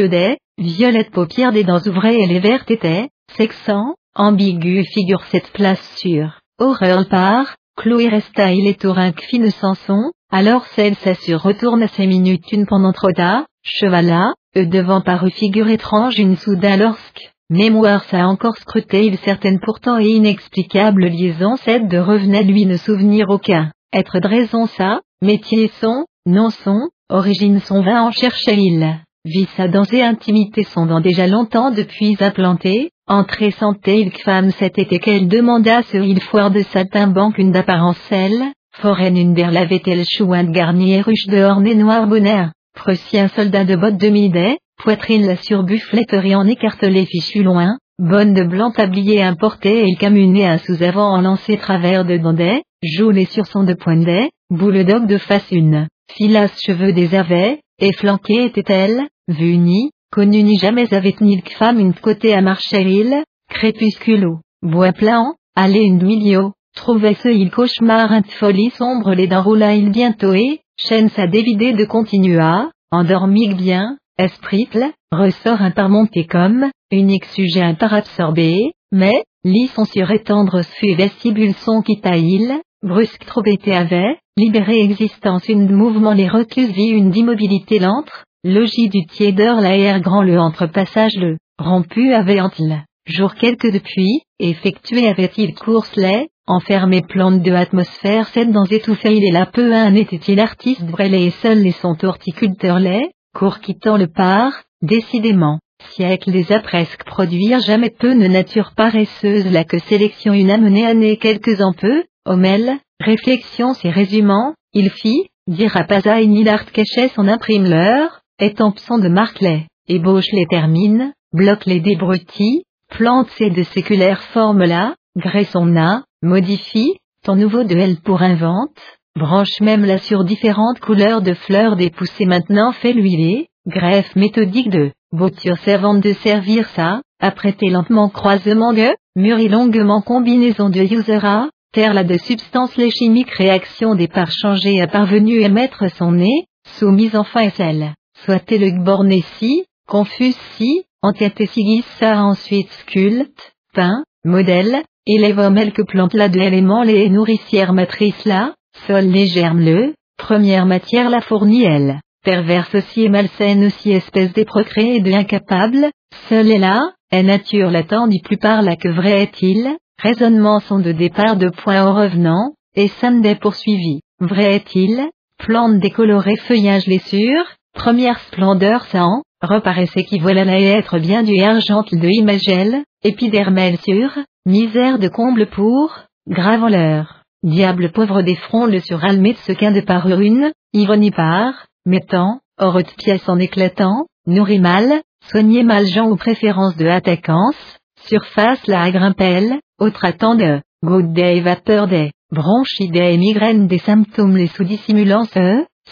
des, violette paupières des dents ouvrées et les vertes étaient, sexant, ambigu figure cette place sûre, horreur part, Chloé resta il est au fine Samson, alors celle s'assure retourne à ses minutes une pendant trop tard, chevala, eux devant paru figure étrange une soudain lorsque, mémoire ça encore scruté il certaine pourtant et inexplicable liaison cette de revenait lui ne souvenir aucun, être de raison ça, métier son, non son, origine son va en chercher il, vit sa danse et intimité sont dans déjà longtemps depuis implanté, Entrée santé il femme cet été qu'elle demanda sur il foire de saltimbanque une d'apparence elle, foraine une der lavait-elle chouin de garnier ruche de orné noir bonheur, prussien soldat de bottes de midet, poitrine la surbuffletterie en écartelé fichu loin, bonne de blanc tablier importé et camuné un sous-avant en lancé travers de dandet, joue sur son de poindet, boule d'oc de face une, filasse cheveux des et flanquée était-elle, vue ni, connu ni jamais avait ni femme une côté à il, crépusculo, bois plein, allez une milieu, trouvait ce il cauchemar un folie sombre les dents roula il bientôt et, chaîne sa dévidée de continua, endormi bien, espritle, ressort un par monté comme, unique sujet un par absorbé, mais, lit son surétendre fut vestibule son quitta il, brusque trop été avait, libéré existence une mouvement les reclus vit une d'immobilité l'entre, Logis du tiédeur l'air grand le entre-passage le, rompu avait-il, jour quelque depuis, effectué avait-il course les, enfermé plante de atmosphère cette dans étouffé il est là peu un était-il artiste brêlé et seul les son horticulteur les, court quittant le par, décidément, siècle des a presque produire jamais peu de nature paresseuse la que sélection une amenée année quelques en peu, homel, réflexion s'y résumant, il fit, dire à Paza et Nilart cachait son imprime l'heure, étampson de Marclay, ébauche les termine, bloque les débrutis, plante ces de séculaires formes là, grès son a, modifie, ton nouveau de L pour invente, branche même là sur différentes couleurs de fleurs des poussées maintenant fait l'huiler, greffe méthodique de, bouture servante de servir ça, apprêter lentement croisement de, mûrit longuement combinaison de usera, terre là de substances les chimiques réaction des parts changées à parvenu à mettre son nez, soumise enfin à celle soit le borné si, confus si, sigis ça ensuite sculpte, peint, modèle, élève que plante la de éléments les nourricières matrices là, sol les germes le, première matière la fournit elle, perverse aussi et malsaine aussi espèce des procréés de incapable, seul est là, est nature l'attendit plus par là que vrai est-il, raisonnements sont de départ de point au revenant, et samedi poursuivi, vrai est-il, plante décolorée feuillage les sûrs, Première splendeur ça reparaissait qui voilà la être bien du argentil de Imagel, épidermel sur, misère de comble pour, grave l'heure, diable pauvre des fronts le suralmé de ce qu'un de par une, ironie par, mettant, hors de pièce en éclatant, nourrit mal, soigner mal gens aux préférences de attaquance, surface la grimpelle, autre attend de, good day vapeur des, bronchides et migraines des symptômes les sous-dissimulants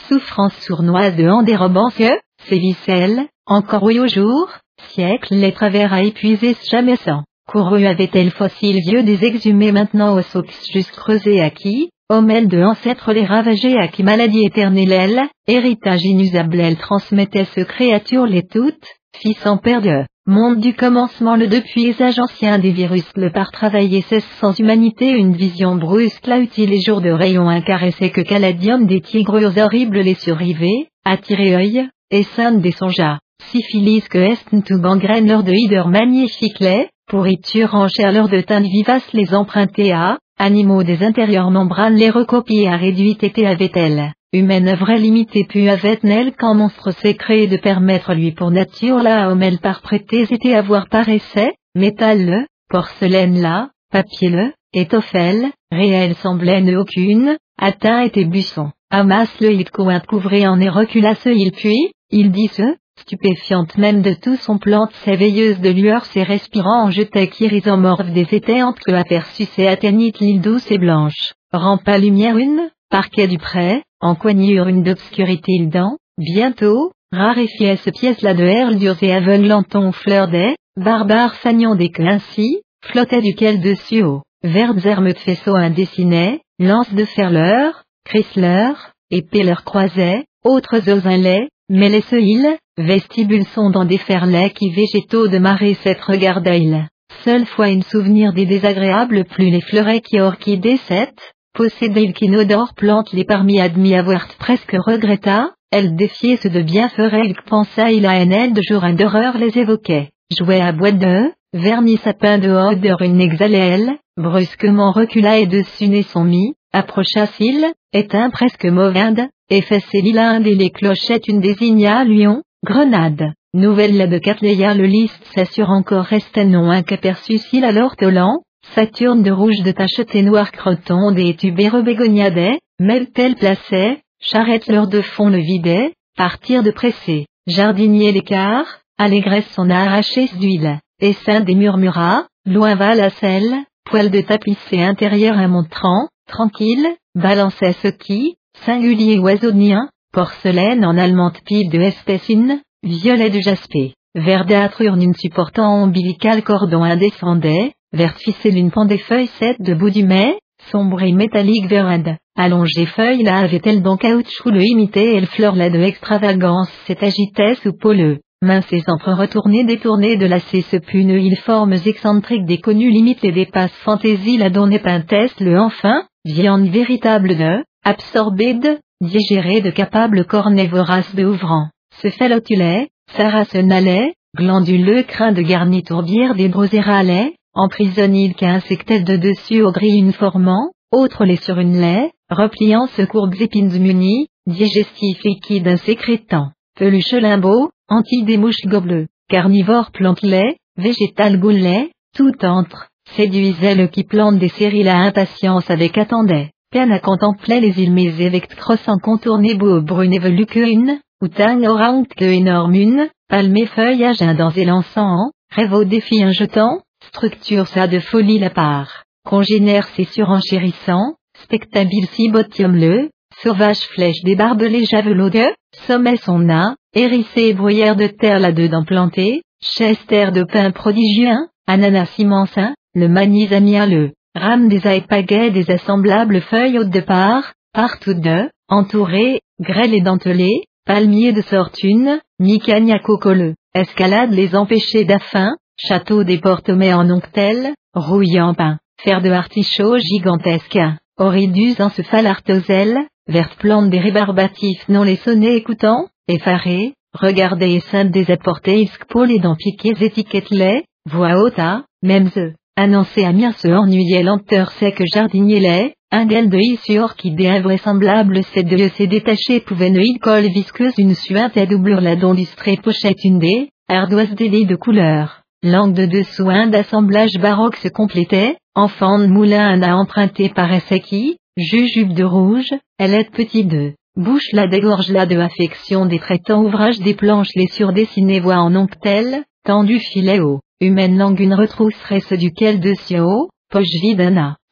souffrance sournoise de en dérobance sévicelle, encore oui au jour, siècle les travers à épuiser jamais sans. Couru avait-elle fossile vieux des exhumés maintenant aux sox juste creusés à qui, Homel de ancêtres les ravagés à qui maladie éternelle elle, héritage inusable elle transmettait ce créature les toutes, fils en père de, monde du commencement le depuis âge ancien des virus le par travailler cesse sans humanité une vision brusque la utile les jours de rayons incaressés que caladium des tigres horribles les surrivés, attiré œil, et sainte des sonjas, syphilis que est tout gangrène de hider magnifique les, pourriture en chair de teinte vivace les emprunter à, Animaux des intérieurs membranes les recopier à réduite était avait-elle, humaine vraie limitée pu avait-elle qu'en monstre s'est créé de permettre lui pour nature la homme elle par prêter était avoir par essai, métal le, porcelaine là, papier le, étoffel, réel semblait aucune, atteint était buisson, amas le hit couvrait en et recula ce il puis, il dit ce, stupéfiante même de tout son plante s'éveilleuse de lueur ses respirants en jetait chirisomorphe des étéantes que aperçut ses atteignit l'île douce et blanche, rampa lumière une, parquet du pré, en coignure une d'obscurité il dent, bientôt, raréfiait ce pièce-là de herle dures et aveuglanton fleur des, barbares fagnon des que ainsi, flottait duquel dessus haut, vertes hermes de faisceaux indessinés, lance de ferleur, Chrysler, épée leur croisait, autres lait, mais les seuils, vestibules sont dans des ferlets qui végétaux de marée cette regardail. Seule fois une souvenir des désagréables plus les fleurets qui orchidées cette, possédait qu'inodore plante les parmi admis avoir presque regretta, elle défiait ce de bien ferait pensa il a un de jour un d'horreur les évoquait, jouait à bois de, vernis sapin de odeur une exhalait elle, brusquement recula et dessus son mis, approcha s'il, éteint presque mauvinde, et fessé l'île et les clochettes une désigna Lyon, Grenade, nouvelle de Catléa le liste s'assure encore restait non un qu'aperçut s'il alors tolant, Saturne de rouge de tacheté noir croton des tubéreux bégoniadais, Meltel placait, charrette leur de fond le vidait, partir de pressé, jardinier l'écart, allégresse son arraché d'huile, et des murmura, loin va la selle, poil de tapissé intérieur montrant, tranquille, balançait ce qui, singulier oiseaunien, porcelaine en allemande pipe de espècine, violet de jaspé, verdâtre urne supportant ombilical cordon indescendait, vert ficelle une pendait feuille sept de bout du mai, sombre et métallique verde, allongée feuille là avait-elle donc caoutchouc le imité elle fleur là de extravagance s'est agitait sous poleux. Mince et entre retournées détournées de la ce puneux il formes excentriques des connus limites et dépasse fantaisie la donnée pintesse le enfin, viande véritable de, absorbée de, digérée de capable cornet vorace de ouvrant, se fellotulet, sarracenalais, glanduleux crin de garni tourbière des broséralais, emprisonnil qu'insectait de dessus au gris une formant, autre les sur une lait, repliant ce courbes épines munies, digestif liquide insécrétant, peluche limbeau, anti des mouches gobeleux, carnivore plante lait, végétal goulet, tout entre, séduisait le qui plante des séries la impatience avec attendait, peine à contempler les îles mais avec croissant contourné beau brune évolu une, ou tang orang que énorme une, palmé feuillage dans et l'encens, rêve au défi un jetant, structure ça de folie la part, congénère ses surenchérissants, spectabile si botium le, sauvage flèche des barbelés javelots de, sommet son nain, hérissé et bruyère de terre là-dedans planté, chester de pain prodigieux, ananas immense, le manis le, rame des aépagais des assemblables feuilles hautes de part, partout de, entourées, grêle et dentelées, palmiers de sortune, à cocoleux, escalade les empêchés d'affin, château des portemets en onctel, rouillant pain, fer de artichaut gigantesque, oridus en ce artoselle, verte plante des rébarbatifs non les sonnets écoutant, effarés, regardez et sainte des apportés iscpol et dans piquets étiquettes les, voix haute à, même eux, annoncé à mire se ennuyait lenteur sec jardinier lait, un d'elle de issue orchidée invraisemblable cette de s'est détaché pouvait ne colle visqueuse une suinte à doublure la dont l'illustrée pochette une des, ardoise des de couleur. Langue de dessous un d'assemblage baroque se complétait, enfant de moulin à emprunté par qui, jujube de rouge, elle est petit de, bouche la dégorge la de affection des traitants ouvrages des planches les surdessinés voix en onctel, tendu filet haut, humaine langue une retrousserait ce duquel de haut, poche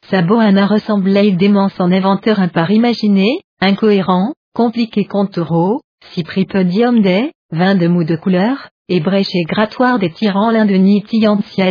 Sabot un ressemblait démence en inventeur un par imaginé, incohérent, compliqué contouraux, cypripodium des, vin de mou de couleur, et brèche et grattoir des tyrans l'un de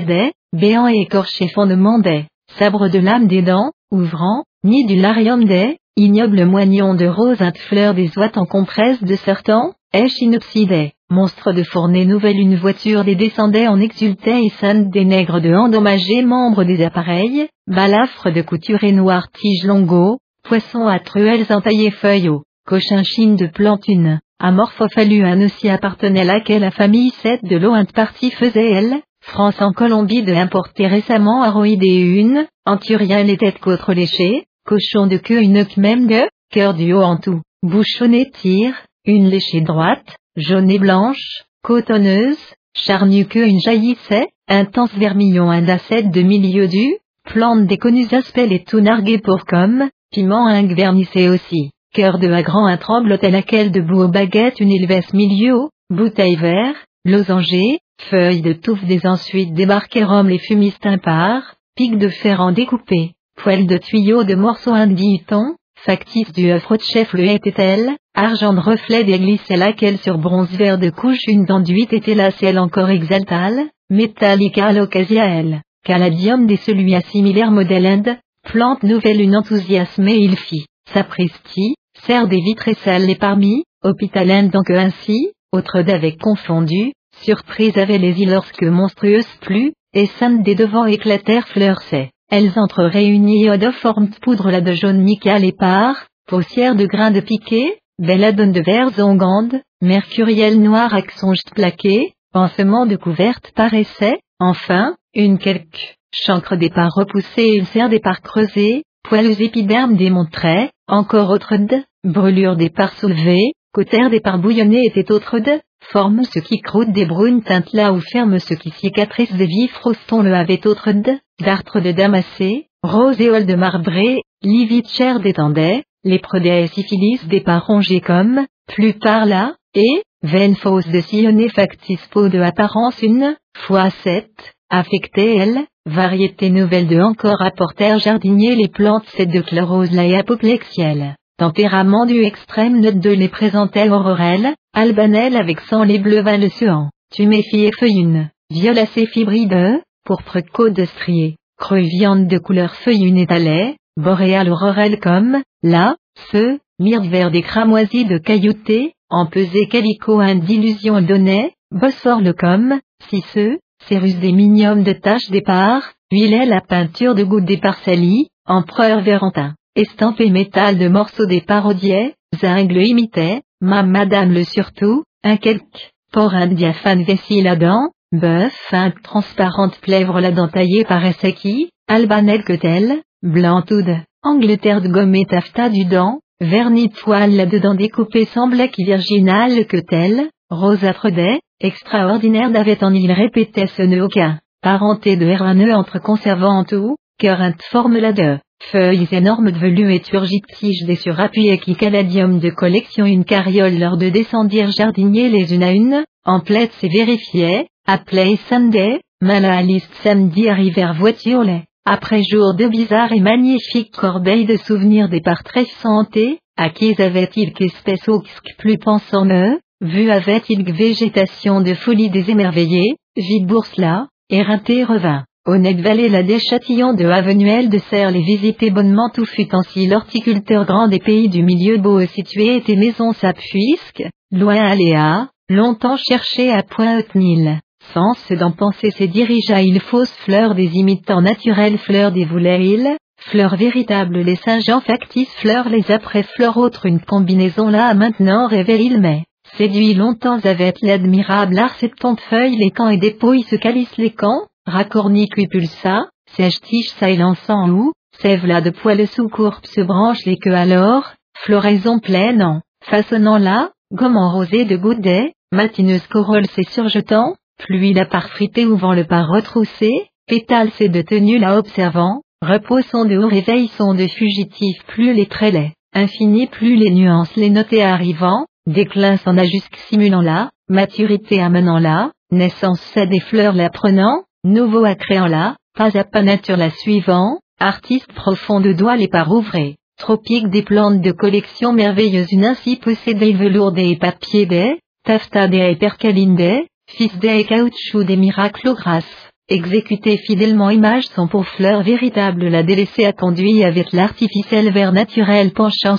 des, béant et écorché fondement des, sabre de lame des dents, ouvrant, ni du larium des, ignoble moignon de rose de fleurs des oies en compresse de sertants, échinopsidés, monstre de fournée nouvelle une voiture des descendait en exultait et sainte des nègres de endommagés membres des appareils, balafres de couture et noir tige longo, poissons à truelles entaillées feuilles cochin chine de plantune, amorphophalu un aussi appartenait laquelle la famille 7 de l'Ointe partie faisait elle, France en Colombie de importer récemment aroïde une, anturien les têtes côtres léchées, cochon de queue une même de, cœur du haut en tout, bouchonnet tire, une léchée droite, jaune et blanche, cotonneuse, charnue que une jaillissait, intense vermillon un dacette de milieu du, plante des connus aspects et tout nargué pour comme, piment un vernissé aussi, cœur de à grand un à laquelle debout aux baguettes une ilvesse milieu, bouteille vert, losanger, feuilles de touffe des ensuite débarquer rhum les fumistes imparts, pics de fer en découpé, poêle de tuyaux de morceaux inditon, factice du œuvre chef le était-elle, argent de reflet d'église c'est laquelle sur bronze vert de couche une d'enduite était la ciel encore exaltale, métallique à l'occasiael, caladium des celui à similaire modèle Inde, plante nouvelle une enthousiasme et il fit, sapristi, serre des vitres et salles et parmi, hôpital donc ainsi, autre d'avec confondu, surprise avait les îles lorsque monstrueuse plus, et sainte des devants éclatèrent fleurs elles entrent réunies de poudre la de jaune nickel et par, paussière de grains de piqué, belladone de verre ongande, mercuriel noir songe plaqué, pansement de couverte paraissait, enfin, une quelque, chancre des parts repoussées ulcère des parts creusées, poils épidermes démontraient, encore autre de, brûlure des parts soulevées, cautère des parts bouillonnées était autre de, forme ce qui croûte des brunes teintes là ou ferme ce qui cicatrice des vifs rostons le avait autre de, dartre de damassé, roséole de marbré, livide chair d'étendait, les des syphilis des parongés comme, plus par là, et, veine fausse de sillonner factice peau de apparence une, fois sept, affectée elle, variété nouvelle de encore apportèrent jardinier les plantes sept de chlorose la et apoplexielle. Tempérament du extrême note de les présentait aurorelle, albanelle avec sang les bleus le suant, tuméfie et feuillune, violacée fibride, pourpre côte striée, creux viande de couleur feuillune étalée, boréal aurorelle comme, là, ce, myrte vert des cramoisis de caillouté, empesé calico un d'illusion donnait, bosphore le comme, si ce, cérus des miniums de taches départ, huilait la peinture de gouttes des parcelles, empereur Vérentin estampé métal de morceaux des parodiers, zinc le imitait, ma madame le surtout, un quelque, pour un diaphane vessie la dent, bœuf fin transparente plèvre la dent taillée par qui, albanel que tel, blanc de, Angleterre de gomme et du dent, vernis poil là-dedans découpé semblait qui virginal que tel, rosâtre des, extraordinaire d'avait en il répétait ce ne aucun, parenté de R1 entre conservant tout, cœur forme la de, Feuilles énormes de velu et turgite tiges des surappuyés qui caladium de collection une carriole lors de descendir jardinier les unes à une, en plaide c'est vérifié, appelé Sunday, liste samedi arrivèrent voiture les, après jour de bizarres et magnifiques corbeilles de souvenirs des partraits santé, à qui avait-il qu'espèce au plus pensant eux, vu avait-il végétation de folie des émerveillés, vide bourse là, éreinté revint. Honnête vallée la déchâtillon de Avenuel de Serre les visiter bonnement tout fut ainsi l'horticulteur grand des pays du milieu beau situé était maison puisque, loin aléa, longtemps cherché à point nil Sans se d'en penser se dirigea il fausse fleurs des imitants naturels fleurs des voulets fleurs véritables les Saint-Jean factices fleurs les après fleurs autres une combinaison là maintenant révèle mais séduit longtemps avec l'admirable art septante feuilles les camps et dépouilles se calissent les camps, Racorni pulsa, sèche-tige l'encens ou, sève là de poils sous courbe se branche les queues alors, floraison pleine en, façonnant-la, gomme rosé de goudet, matineuse corolle c'est surjetant, pluie la part fritée ou vent le par retroussé, pétale c'est de tenue la observant, repos sont de haut réveil sont de fugitifs plus les traits laids, infini plus les nuances les notés arrivant, déclin s'en ajusque simulant la, maturité amenant la, naissance c'est des fleurs la prenant, nouveau à créant la, pas à pas nature la suivant, artiste profond de doigts les par ouvrés, tropique des plantes de collection merveilleuse une ainsi possédée velours des papiers des, taffeta des percaline des, fils des caoutchouc des miracles grâces, exécutés fidèlement images sont pour fleurs véritables la délaissée a conduit avec l'artificiel vers naturel penchant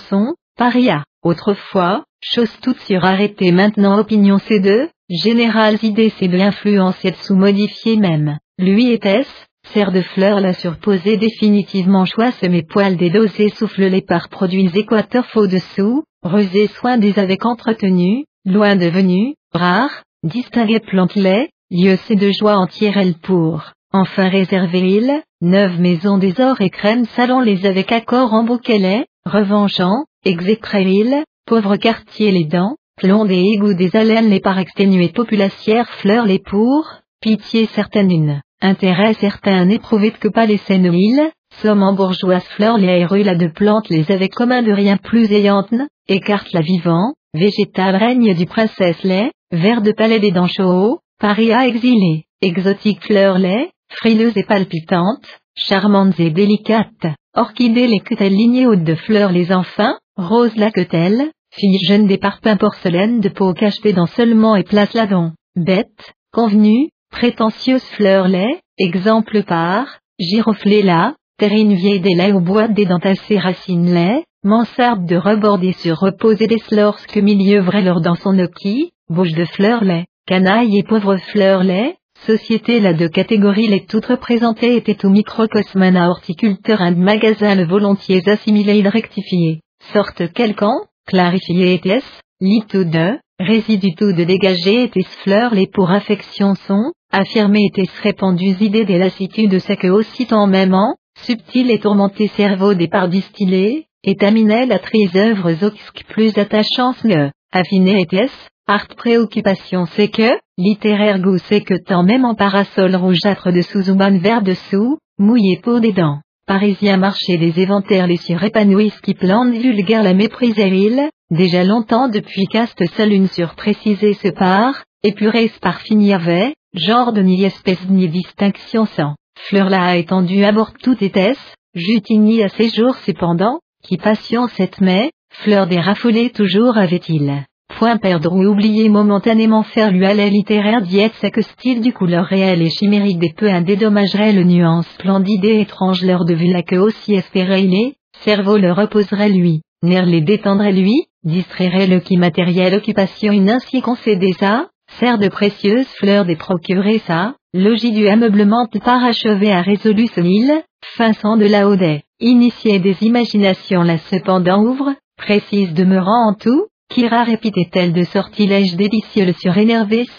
paria, autrefois, chose toute surarrêtée maintenant opinion c'est deux, générales idées c'est de l'influence sous modifier même, lui était-ce, Serre de fleurs la surposée définitivement choisse mes poils dosés souffle les par produits équateurs faux dessous, rusés soin des avec entretenus, loin devenus, rares, distingués plante-les, lieu c'est de joie entière elle pour, enfin réserver il, neuve maison des ors et crème salon les avec accord en bouquet revanchant, exécré il, pauvre quartier les dents, plomb des égouts des haleines les par exténuées populacières fleurs les pour, pitié certaine une. Intérêt certain n'éprouvé que pas les scènes îles, somme en bourgeoise fleur les la de plantes les avec commun de rien plus ayante, écarte la vivant, végétal règne du princesse lait, vert de palais des dents chauds, paria exilé, exotique fleur lait, frileuse et palpitante, charmantes et délicates, orchidées les queutelles lignées hautes de fleurs les enfants, rose la queutelle, fille jeune des parpaings porcelaine de peau cachetée dans seulement et place la don, bête, convenue, prétentieuse fleur lait, exemple par, giroflée là, terrine vieille des laits aux boîtes des dentassées racines lait, mansarde de reborder sur reposer des lorsque milieu vrai leur dans son oki, bouche de fleur lait, canaille et pauvre fleur lait, société là de catégorie les toutes représentées étaient au microcosme à horticulteur un magasin le volontiers assimilé il rectifié, sorte quelqu'un, clarifié était-ce, lit tout de, résidu tout de dégagé était fleur les pour affection sont, affirmer était répandue idée des lassitudes c'est que aussitôt même en, subtil et tourmenté cerveau des parts distillées, étaminait la trise œuvre zoxque plus attachant ne, affiné était-ce, art préoccupation c'est que, littéraire goût c'est que tant même en parasol rougeâtre de sous ou vert dessous, mouillé pour des dents. Parisien marché des éventaires les surépanouissent qui plantent vulgaire la méprisée déjà longtemps depuis caste seule une surprécisée se part, épurée par avait, genre de ni espèce ni distinction sans. Fleur la étendue aborde tout était-ce, Jutini à ses jours cependant, qui passion cette mai, fleur des raffolés toujours avait-il. Point perdre ou oublier momentanément faire lui aller littéraire diète sec style du couleur réelle et chimérique des peu indédommagerait le nuance splendide et étrange leur de vue la que aussi espérait il est, cerveau le reposerait lui, nerf les détendrait lui, distrairait le qui matériel occupation une ainsi concédée ça, serre de précieuses fleurs des procurés ça, logis du ameublement parachevé à résolu ce île, fin sans de la haudet, initié des imaginations la cependant ouvre, précise demeurant en tout, rare épithète de sortilège délicieux le surénervis,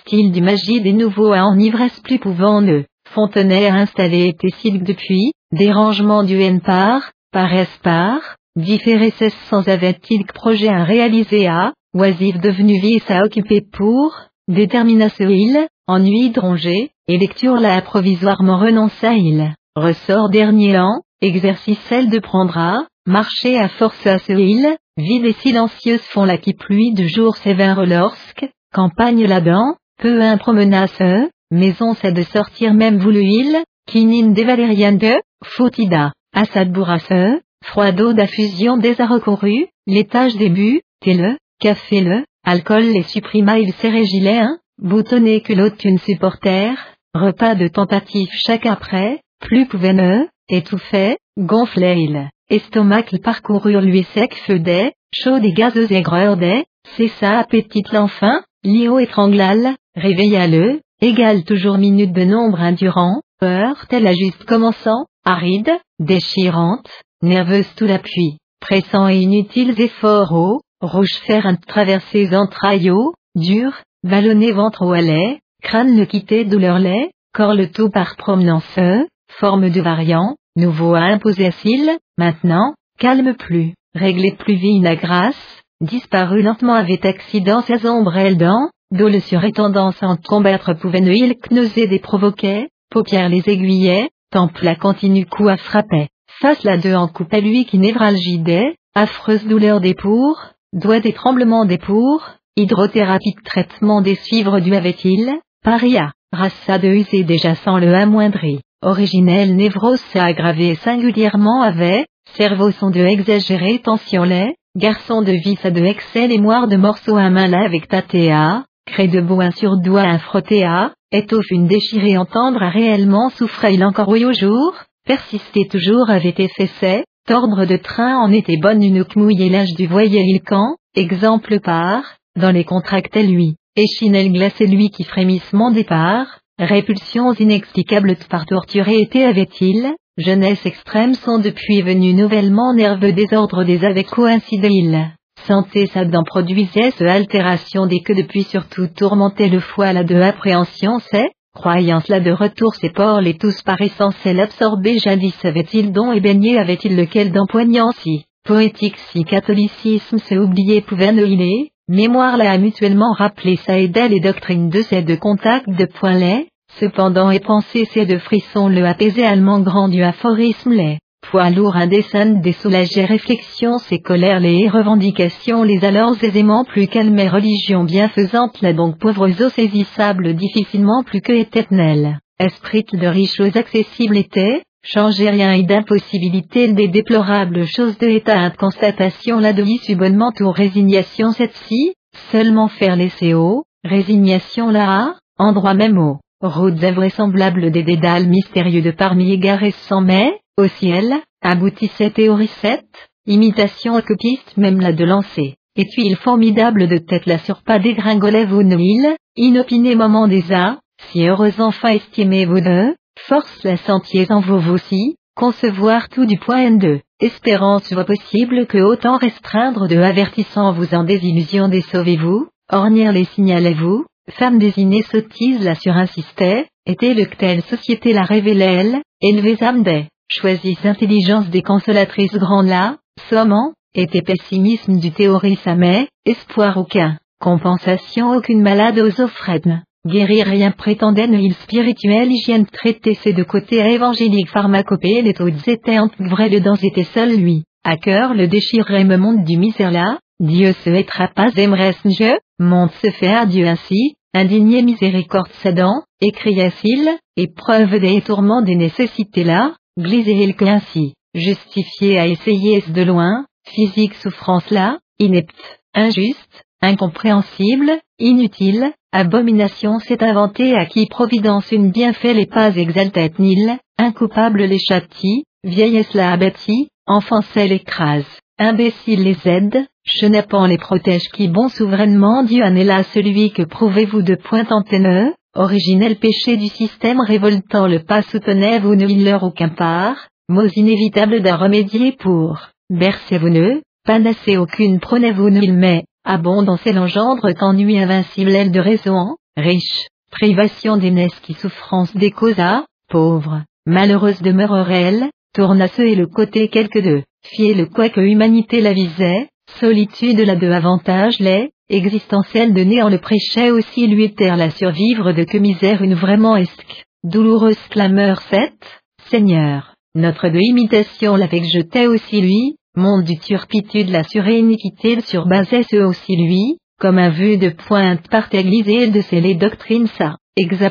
style du magie des nouveaux à enivresse plus pouvant ne, Fontenay installé était silk depuis, dérangement du N par, par par, différé cesse sans avait-il projet à réaliser à, oisif devenu vice à occuper pour, détermination il, ennui drongé, et lecture là provisoirement renonce à il, ressort dernier an, exercice celle de prendra, marcher à force à ce il, vide et silencieuse font la qui pluie de jour sévère lorsque, campagne là-dedans, peu un promenace, maison c'est de sortir même voulu il, quinine des valériennes de, foutida, assad bourrasse, froid d'eau d'affusion des recouru, l'étage le café le, alcool les supprima il gilet un, boutonné culotte une supporter, repas de tentative chaque après, plus pouvait ne, étouffait, gonflait il, estomac parcoururent lui sec feudait, chaud et gazeuse aigreur des, cessa appétit l'enfin, lio étranglal, réveilla le, égale toujours minute de nombre indurant, heure telle à juste commençant, aride, déchirante, nerveuse tout l'appui, pressant et inutiles efforts hauts, rouge fer traversés entraillots, dur, ballonné ventre au lait, crâne le quitté douleur lait, corps le tout par promenance, forme de variant, nouveau à imposer s'il, maintenant, calme plus, réglé plus vine à grâce, disparu lentement avec accident sa ombrelle dents, dont le à en combattre pouvait ne il kneuser des provoquait, paupières les aiguillait, temple la continue coup à frapper, face la deux en coupe à lui qui névralgidait, affreuse douleur des pour, doigt des tremblements des pour, hydrothérapique traitement des suivres du avait-il, paria, rassa de déjà sans le amoindri, originel névrose s'est aggravé singulièrement avait, cerveau son de exagéré tension lait, garçon de vis à de excès les moires de morceaux à main là avec tatéa, crée de bois sur doigt un frottéa, étoffe une déchirée entendre à réellement souffrait il encore oui au jour, persister toujours avait fait tordre de train en était bonne une mouillée l'âge du voyer il camp, exemple par, dans les contractes lui, et chinelle glacée lui qui frémissement départ, répulsions inexplicables par torturé était avait-il, jeunesse extrême sont depuis venus nouvellement nerveux désordre des avec coïncidé Santé sa dent produisait ce altération des que depuis surtout tourmentait le foie la de appréhension c'est, croyance là de retour ses ports les tous par essence l'absorbé jadis avait-il don et baigné avait-il lequel d'empoignant si, poétique si catholicisme se oublier pouvait est, mémoire là a mutuellement rappelé ça et les doctrines de ces deux contacts de point lait, cependant et penser c'est de frisson le apaisé allemand grand du aphorisme les poids lourd indécent des soulagés réflexions ses colères les revendications les alors aisément plus calmes et religion bienfaisante la donc pauvres eaux saisissables difficilement plus que éternelle, esprit de riches accessibles était, changer rien et d'impossibilité des déplorables choses de état constatation la de l'issue bonnement ou résignation cette-ci, seulement faire laisser haut, résignation là, endroit même haut. Routes invraisemblables des dédales mystérieux de parmi égarés sans mais, au ciel, aboutissait théorie 7, imitation copiste même la de lancer, et tuile formidable de tête la sur pas dégringolait vous île, inopiné moment des arts, si heureux enfin estimez vous deux, force la sentier en vous aussi, concevoir tout du point N2, espérance soit possible que autant restreindre de avertissant vous en désillusion des sauvez-vous, ornir les signalez-vous, femme désignée sottise la surinsistait, était le telle société la révélait elle, élevée âme des, choisis intelligence des consolatrices grandes là, sommant, était pessimisme du théorie mais, espoir aucun, compensation aucune malade aux offrednes, guérir rien prétendait il spirituel hygiène traiter ces deux côtés évangélique pharmacopée les taux étaient vrai le dans était seul lui, à cœur le déchirerait me monde du misère là, Dieu se être pas aimerait je, monde se fait à Dieu ainsi, indigné miséricorde cédant, écriait-il, épreuve des tourments des nécessités là, glisez-il que ainsi, justifié à essayer de loin, physique souffrance là, inepte, injuste, incompréhensible, inutile, abomination s'est inventée à qui providence une bienfait les pas exaltait nil, incoupable les châtie, vieillesse la abattit, enfance l'écrase, imbécile les aide, Chenapan les protège qui bon souverainement Dieu en est là celui que prouvez-vous de point antenneux, originel péché du système révoltant le pas soutenez vous ne leur aucun part, mots inévitables d'à remédier pour, bercez-vous ne, panacée aucune prenez-vous ne il met, abondance et l'engendre qu'ennui invincible elle de raison, riche, privation des qui souffrance des causa, pauvre, malheureuse demeure-elle, tourne ce et le côté quelque deux, fiez le quoi que humanité la visait, Solitude la de avantage les, existentielle de néant le prêchait aussi lui terre la survivre de que misère une vraiment esque, douloureuse clameur faite, Seigneur, notre de imitation l'avec jetait aussi lui, monde du turpitude la suréniquité surbasait ce aussi lui, comme un vue de pointe part église de ses les doctrines ça,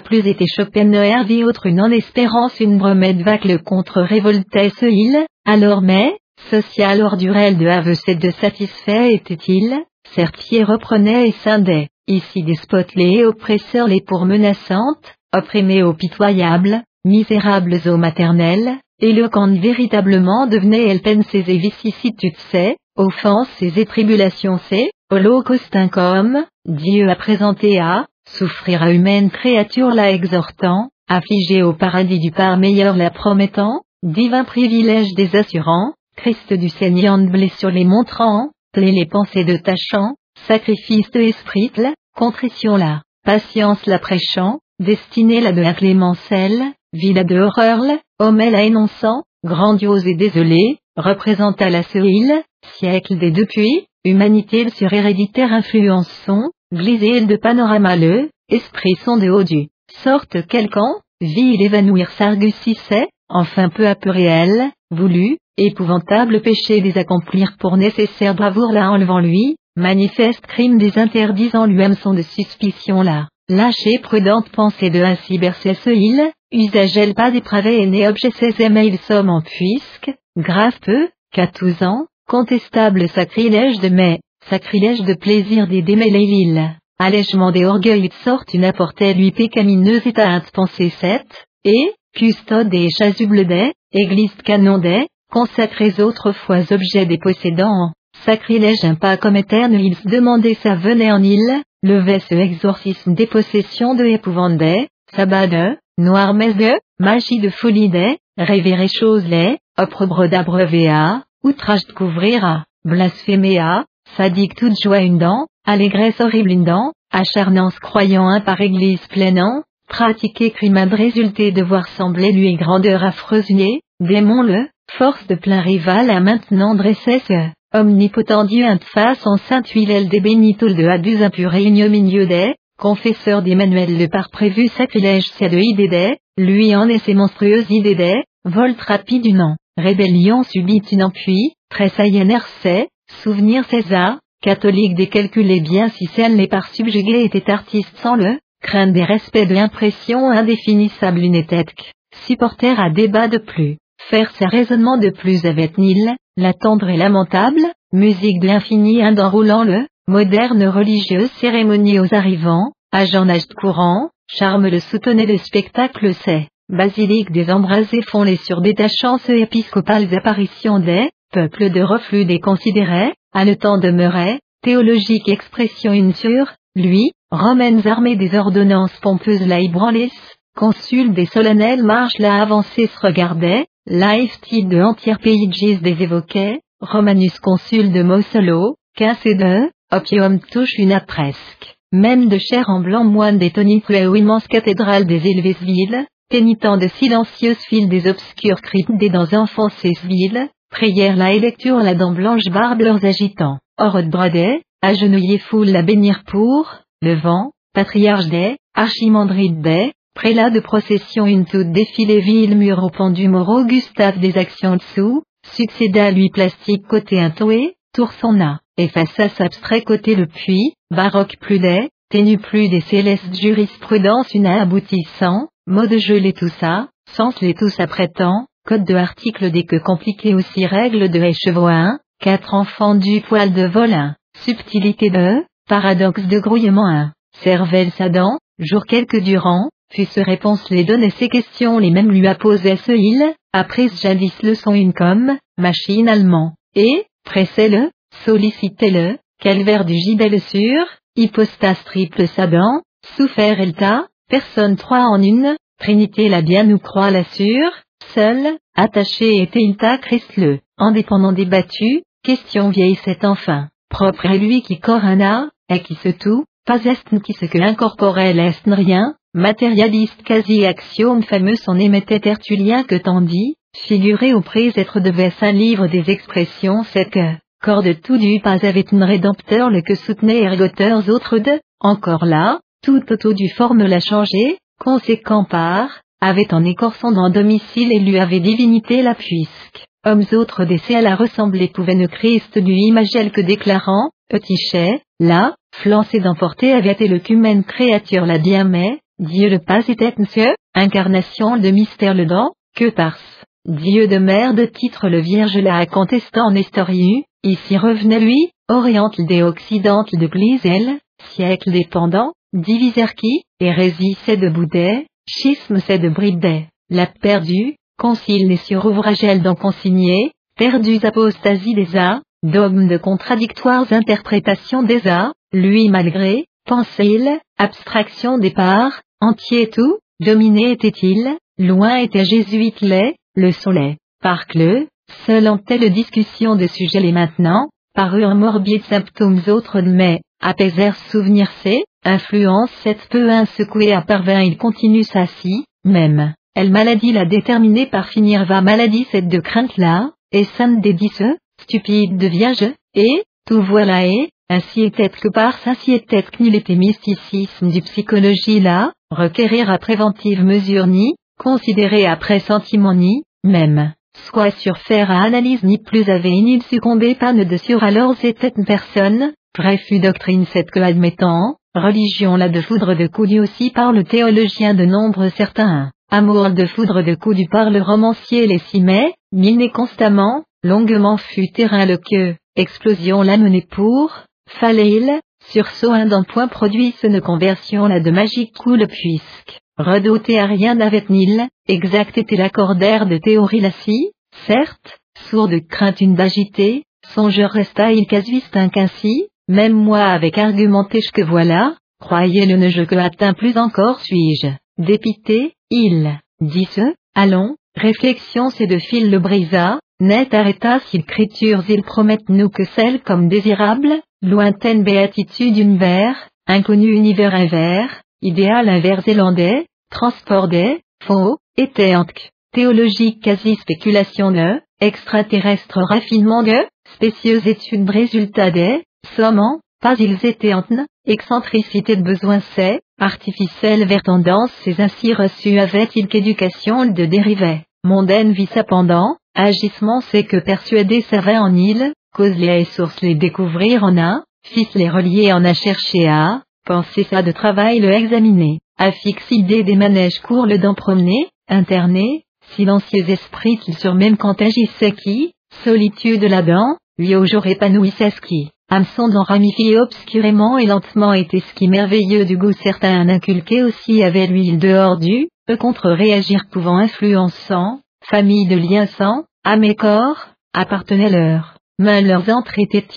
plus était Schopenhauer vie autre non espérance une bromette vaque le contre révoltait ce il, alors mais, Social ordurel de Havecet de satisfait était-il, Serpier reprenait et scindait, ici despotes les oppresseurs les pour menaçantes, opprimés aux pitoyables, misérables aux maternelles, éloquentes véritablement devenaient elles peines et vicissitudes c'est, offenses et tribulations c'est, holocauste comme, Dieu a présenté à, souffrir à humaine créature la exhortant, affligé au paradis du par meilleur la promettant, divin privilège des assurants, Christ du Seigneur blé sur les montrants, plaît les pensées de tachant, sacrifice de esprit la, contrition la, patience la prêchant, destinée la de la clémencelle, Villa de Horreur, Hommel énonçant, grandiose et désolé, représenta la île, siècle des depuis, humanité sur héréditaire influence son, glisé de panorama le, esprit son de haut du, sorte quelqu'un, ville évanouir s'argussissait, enfin peu à peu réel, voulu, épouvantable péché des accomplir pour nécessaire bravoure la enlevant lui, manifeste crime des lui-même son de suspicion là. Lâcher prudente pensée de ainsi il, usage elle pas dépravé et né objet ses il somme en puisque, grave peu, qu'à tous contestable sacrilège de mai, sacrilège de plaisir des démêlés villes, allègement des orgueils sorte une apportait lui pécamineuse éteinte pensée sept, et, custode et chasuble des, église canon des, consacrés autrefois objets des possédants, sacrilège un pas comme éterne ils demandait sa venait en île, levait ce exorcisme des possessions de épouvante sabbat de, noir de, magie de folie des, révéré chose les, opprobre d'abreuvéa, outrage de couvrira, blasphéméa, sadique toute joie une dent, allégresse horrible une dent, acharnance croyant un par église pleinant, pratiquer crime résulté de voir sembler lui grandeur affreuse démon le, force de plein rival à maintenant dressait ce, omnipotent Dieu face en sainte huile des bénitol de abus impur et ignominieux des, confesseur d'Emmanuel le par prévu sacrilège c'est de idée lui en est ses monstrueuses idées des, volte rapide une an, rébellion subite une puis, tressaillant c'est, souvenir César, catholique des calculs bien si celle n'est par subjuguée était artiste sans le, crainte des respects de l'impression indéfinissable une tête supporter à débat de plus, faire ses raisonnements de plus avec Nil, la tendre et lamentable, musique de l'infini roulant le, moderne religieuse cérémonie aux arrivants, agenage courant, charme le soutenait le spectacle c'est, basilique des embrasés font les surdétachances épiscopales apparitions des, peuples de reflux des considérés, à le temps demeurait, théologique expression une sur, lui, romaines armées des ordonnances pompeuses la ébranlis, consul des solennelles marches la avancée se regardait, life de entière pays des évoquait, Romanus consul de Mossolo, quinze et de, opium touche une presque, même de chair en blanc moine des tonitrues ou immense cathédrale des villes, pénitent de silencieuses files des obscures cryptes des dents enfoncées villes, prière la et lecture la dent blanche barbe leurs agitants, or de brodet, agenouillé foule la bénir pour, le vent, patriarche des, archimandrite des, prélat de procession une toute défilée ville mur au pendu moro Gustave des actions dessous, succéda lui plastique côté intoué, tour son a, et façade abstrait côté le puits, baroque plus laid, ténu plus des célestes jurisprudence une aboutissant, mot de jeu les tout ça, sens les tous apprêtant, code de article des que compliqué aussi règles de écheveau quatre enfants du poil de vol subtilité de, paradoxe de grouillement 1, cervelle dent, jour quelques durant, fut ce réponse les donner ces questions les mêmes lui a posé ce il, après jadis le son une comme, machinalement, et, pressez-le, sollicitez-le, calvaire du gibel sur, hypostase triple saban, souffert elta, personne trois en une, trinité la bien nous croit la sûre, seul, attaché était ilta Christ le, indépendant débattu, question vieille c'est enfin, propre à lui qui corana, et qui se tout, pas est qui ce que incorporel est rien, matérialiste quasi axiome fameux son émettait tertullien que tandis, figuré au être devait un livre des expressions c'est que, corps de tout du pas avait une rédempteur le que soutenait ergoteurs autres de, encore là, tout auto du forme l'a changé, conséquent par, avait en écorçant dans domicile et lui avait divinité la puisque, hommes autres à la ressembler pouvaient ne Christ lui imagel que déclarant, Eutichet, là, flancé d'emporter avait été le qu'humaine créature la mais, Dieu le pas était monsieur, incarnation de mystère le dent, que par Dieu de mère de titre le vierge la contestant Nestoriu, ici revenait lui, oriente des occidente de Glisel, siècle dépendant, diviser qui, hérésie c'est de Boudet, schisme c'est de Bridet, la perdue, concile les sur ouvragel d'en consigné, perdus apostasie des arts, dogme de contradictoires interprétations des arts, lui malgré, pensait-il, abstraction des parts, entier tout, dominé était-il, loin était jésuite les, le soleil, parcle, seul en telle discussion de sujet les maintenant, parurent morbides symptômes autres mais, apaisèrent souvenir c'est, influence cette peu un secoué à parvint il continue sa si, même, elle maladie la déterminée par finir va maladie cette de crainte là, et sainte des dix, stupide de viage, et, tout voilà et, ainsi est-être que par ainsi que nul était mysticisme du psychologie là, requérir à préventive mesure ni, considérer après sentiment ni, même, soit sur faire à analyse ni plus avait ni succombé pas de sur alors était une personne, une doctrine cette que admettant, religion la de foudre de coup aussi par le théologien de nombre certains, amour de foudre de coup du par le romancier les cimet, miné constamment, longuement fut terrain le que, explosion la menée pour, fallait-il, sursaut un d'un point produit ce conversion la de magique coule puisque, redouté à rien n'avait nil, exact était l'accordaire de théorie la si, certes, sourd de crainte une d'agiter, songeur resta il casuiste un qu'ainsi, même moi avec argumenté que voilà, croyez-le ne je que atteint plus encore suis-je, dépité, il, dit ce, allons, réflexion c'est de fil le brisa, net arrêta créatures ils promettent nous que celle comme désirable, lointaine béatitude univers, inconnu univers invers, idéal invers zélandais, transport des, faux, éthéantque, théologique quasi spéculation de, extraterrestre raffinement de, spécieuse étude résultat des, sommant, pas ils étaient excentricité de besoin c'est, artificielle vers tendance ces ainsi reçus avait-il qu'éducation de dérivé, mondaine vie pendant, agissement c'est que persuader savait en île, cause les sources les découvrir en a, fils les relier en a cherché à, penser ça de travail le examiner, affixe idée des manèges court le d'en promener, interné, silencieux esprit qu'il sur même quand agissait qui, solitude là-dedans, lui au jour épanouissait ce qui, hameçon d'en ramifier obscurément et lentement était ce qui merveilleux du goût certain inculqué aussi avait l'huile dehors du, peu contre-réagir pouvant influençant, famille de liens sans, âme et corps, appartenait leur, main leurs entrées étaient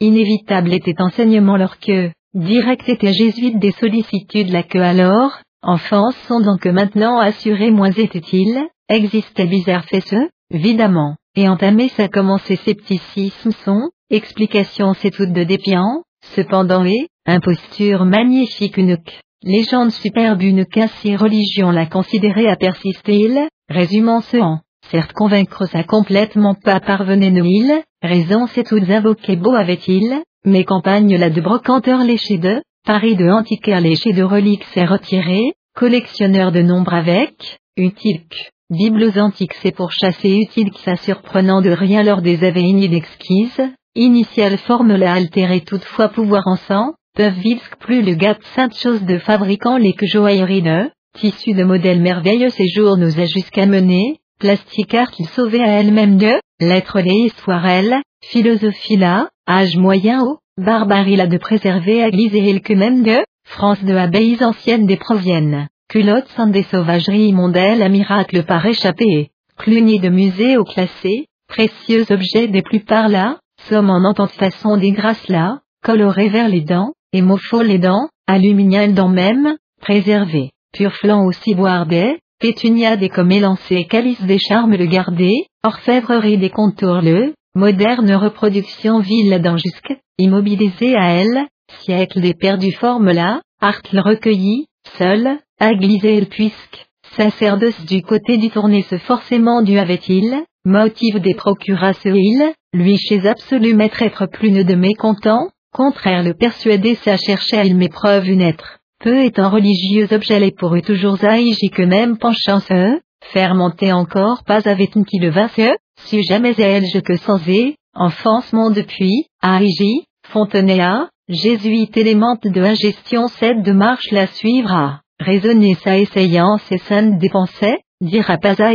inévitable était enseignement leur queue, direct était jésuite des sollicitudes la queue alors, enfance sont donc maintenant assurés moins était-il, existait bizarre fait ce, évidemment, et entamé sa commencé scepticisme son, explication c'est toute de dépiant, cependant et, imposture magnifique une légende superbe une si religion la considérait à persister il, résumant ce en, certes convaincre ça complètement pas parvenait il, raison c'est toutes invoqué beau avait-il, mais campagne la de brocanteur léché de, Paris de antiquaire léché de reliques s'est retiré, collectionneur de nombre avec, utile Bibles antiques c'est pour chasser utile que ça surprenant de rien lors des aveignes d'exquise, initiale forme la altérer toutefois pouvoir ensemble, peuvent vivre plus le gâte sainte chose de fabricant les que joaillerie de, tissu de modèles merveilleux ces jours nous a jusqu'à mener, plastique art qu'il sauvait à elle-même de, lettres les histoires elle, philosophie là, âge moyen haut, barbarie là de préserver à et il que même de, France de abbayes anciennes des proviennes culottes sans des sauvageries mondaines à miracle par échappé, cluny de musée au classé, précieux objets des plus par là, somme en entente façon des grâces là, coloré vers les dents, hémopho les dents, aluminium dents même, préservé, pur flanc aussi boire des, pétunia des comme élancé calice des charmes le garder, orfèvrerie des contours le, moderne reproduction ville dents jusque, immobilisé à elle, siècle des perdus formes là, art le recueilli, seul, Aglisé le puisque, sacerdoce du côté du tourné-ce forcément du avait-il, motif des ce il, lui chez absolu maître être plus ne de mécontent, contraire le persuader ça chercher à il m'épreuve une être, peu étant religieux objet les pour eux toujours aïgi que même penchant ce, faire monter encore pas avec qui le va ce, si jamais elle je que sans et, enfance mon depuis, aïgi, fontenay jésuite élément de ingestion cette de marche la suivra. Raisonner sa essayant ses saines dépensait, dira pas à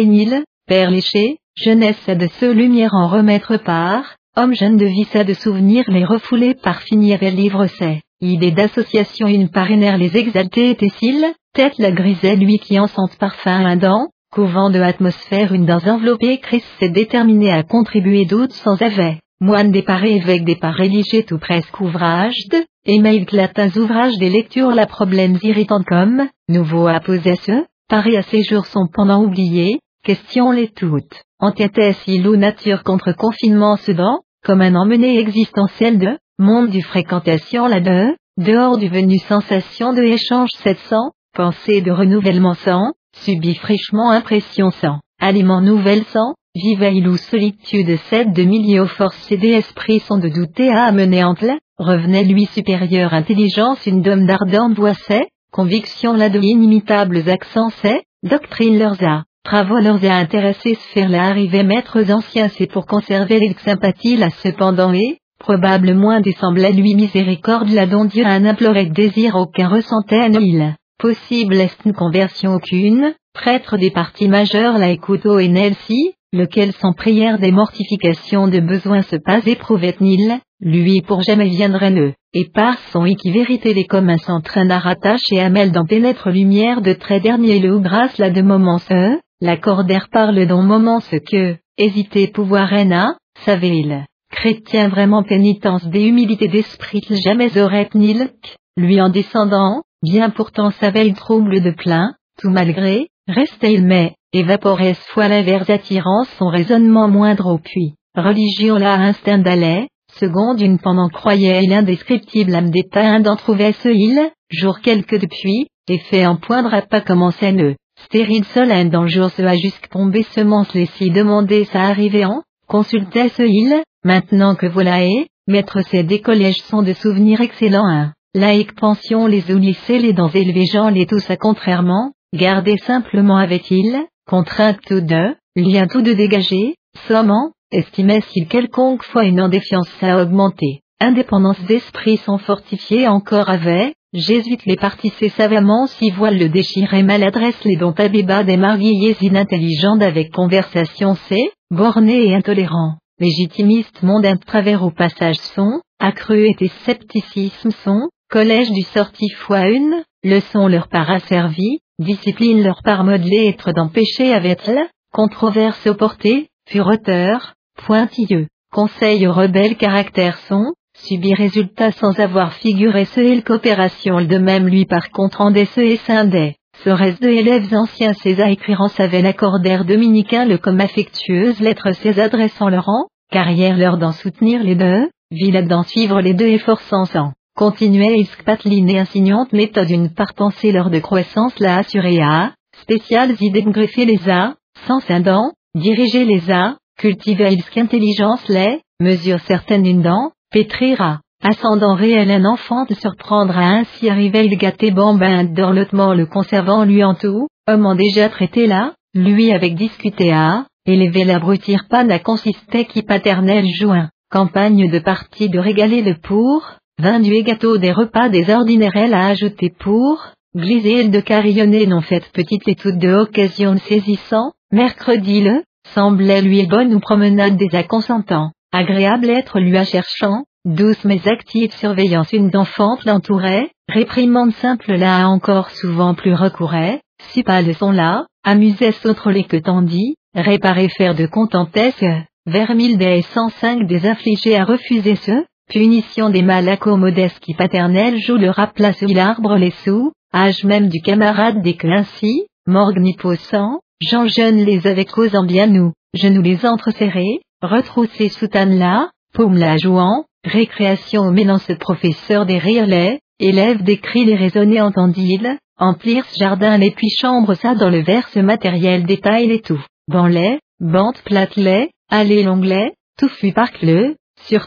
père léché, jeunesse de ce lumière en remettre part, homme jeune de vie ça de souvenirs les refouler par finir et livre c'est, idée d'association une parrainaire les exaltés était-il, tête la grisait lui qui en sente parfum un dent, couvent de atmosphère une dans enveloppée Christ s'est déterminé à contribuer d'autres sans avait, moine déparé évêque départ religieux tout presque ouvrage de, Email latins ouvrages des lectures la problèmes irritants comme, nouveau à poser ce, Paris à ces jours sont pendant oubliés, question les toutes, antithèse ou nature contre confinement sedan, comme un emmené existentiel de, monde du fréquentation là-de, dehors du venu sensation de échange 700, pensée de renouvellement sans, subit fraîchement impression sans, aliment nouvelle sang, viveille ou solitude cette de milieu forces et des esprits sont de douter à amener entre revenait lui supérieure intelligence une dôme d'ardente voix c'est, conviction là de inimitables accents c'est, doctrine leurs a, travaux leurs a intéressés faire la arrivée maîtres anciens c'est pour conserver les sympathies là cependant et, probable moins des semblait lui miséricorde là dont Dieu un imploré désir aucun ressentait il, possible est une conversion aucune, prêtre des parties majeures la écouto et Nelsi, lequel sans prière des mortifications de besoin se pas éprouvait nil, lui pour jamais viendrait ne, et par son équivérité les communs s'entraînent à rattache et amène dans pénètre lumière de très dernier le ou grâce la de moments ce, l'accordaire parle dans moment ce que, hésiter pouvoir a, savait-il. Chrétien vraiment pénitence des humilités d'esprit jamais aurait nil, lui en descendant, bien pourtant savait trouble de plein, tout malgré, restait il mais, évaporé soit l'inverse attirant son raisonnement moindre au puits. Religion la instinct d'aller, seconde une pendant croyait l'indescriptible âme d'état un d'en trouvait ce il, jour quelque depuis, et fait en poindre pas commencer ne, stérile seul un jour se a jusque tombé semence les si demander sa arrivée en, consultait ce il, maintenant que voilà et, maître ces des sont de souvenirs excellents un, laïque pension les ou lycées les dents élevés gens les tous à contrairement, garder simplement avait-il, contrainte tout deux, lien tout de dégagé, sommant, estimait s'il quelconque fois une indéfiance à augmenter, indépendance d'esprit sont fortifiés encore avait, jésuites les partissés savamment si voile le déchirer maladresse les dont abéba des marguillés inintelligents avec conversation c'est, bornés et intolérants, légitimistes mondains travers au passage sont, accru et scepticisme sont, collège du sorti foi une, leçon leur part asservie, discipline leur part modelée être d'empêcher avec elle, controverse portée, fureteur, pointilleux, conseil aux rebelles caractère sont, subit résultat sans avoir figuré ce et coopération de même lui par contre en et scindait. Serait-ce de élèves anciens César écrire en savait l'accordaire dominicain le comme affectueuse lettre ses adressant leur rang, carrière leur d'en soutenir les deux, ville d'en suivre les deux et forçant sans continuait Iskpatline et insignante méthode une part pensée lors de croissance la assurée à, spéciales idées greffer les a, sans dents, diriger les a, cultiver intelligence les, mesure certaine une dent, pétrira, ascendant réel un enfant de surprendre à ainsi arriver il gâté bambin dorlotement le conservant lui en tout, homme en déjà traité là, lui avec discuté à, élever l'abrutir pas n'a consisté qui paternel joint, campagne de partie de régaler le pour, Vin du et gâteau des repas des ordinaires à ajouter pour, glisée de carillonnée non faite petite et toute de occasion saisissant, mercredi le, semblait lui bonne ou promenade des acconsentants, agréable être lui à cherchant, douce mais active surveillance. Une d'enfante l'entourait, réprimande simple là encore souvent plus recourait, si pas le son là, amusait les que tandis, réparer faire de contentesse, vers mille des cent cinq des affligés à refuser ce, Punition des malacos modestes qui paternels jouent le rapla sur l'arbre les sous, âge même du camarade des que ainsi, morgue ni sang, Jean jeune les avec causant bien nous, genoux les entreserrés, retrousser soutane là, paume la jouant, récréation au ménance professeur des rires les, élève des cris les raisonnés entendit-il, emplir ce jardin les puis chambre ça dans le verse matériel détail les tout, banlais, bande platelet, allée l'onglet, tout fut le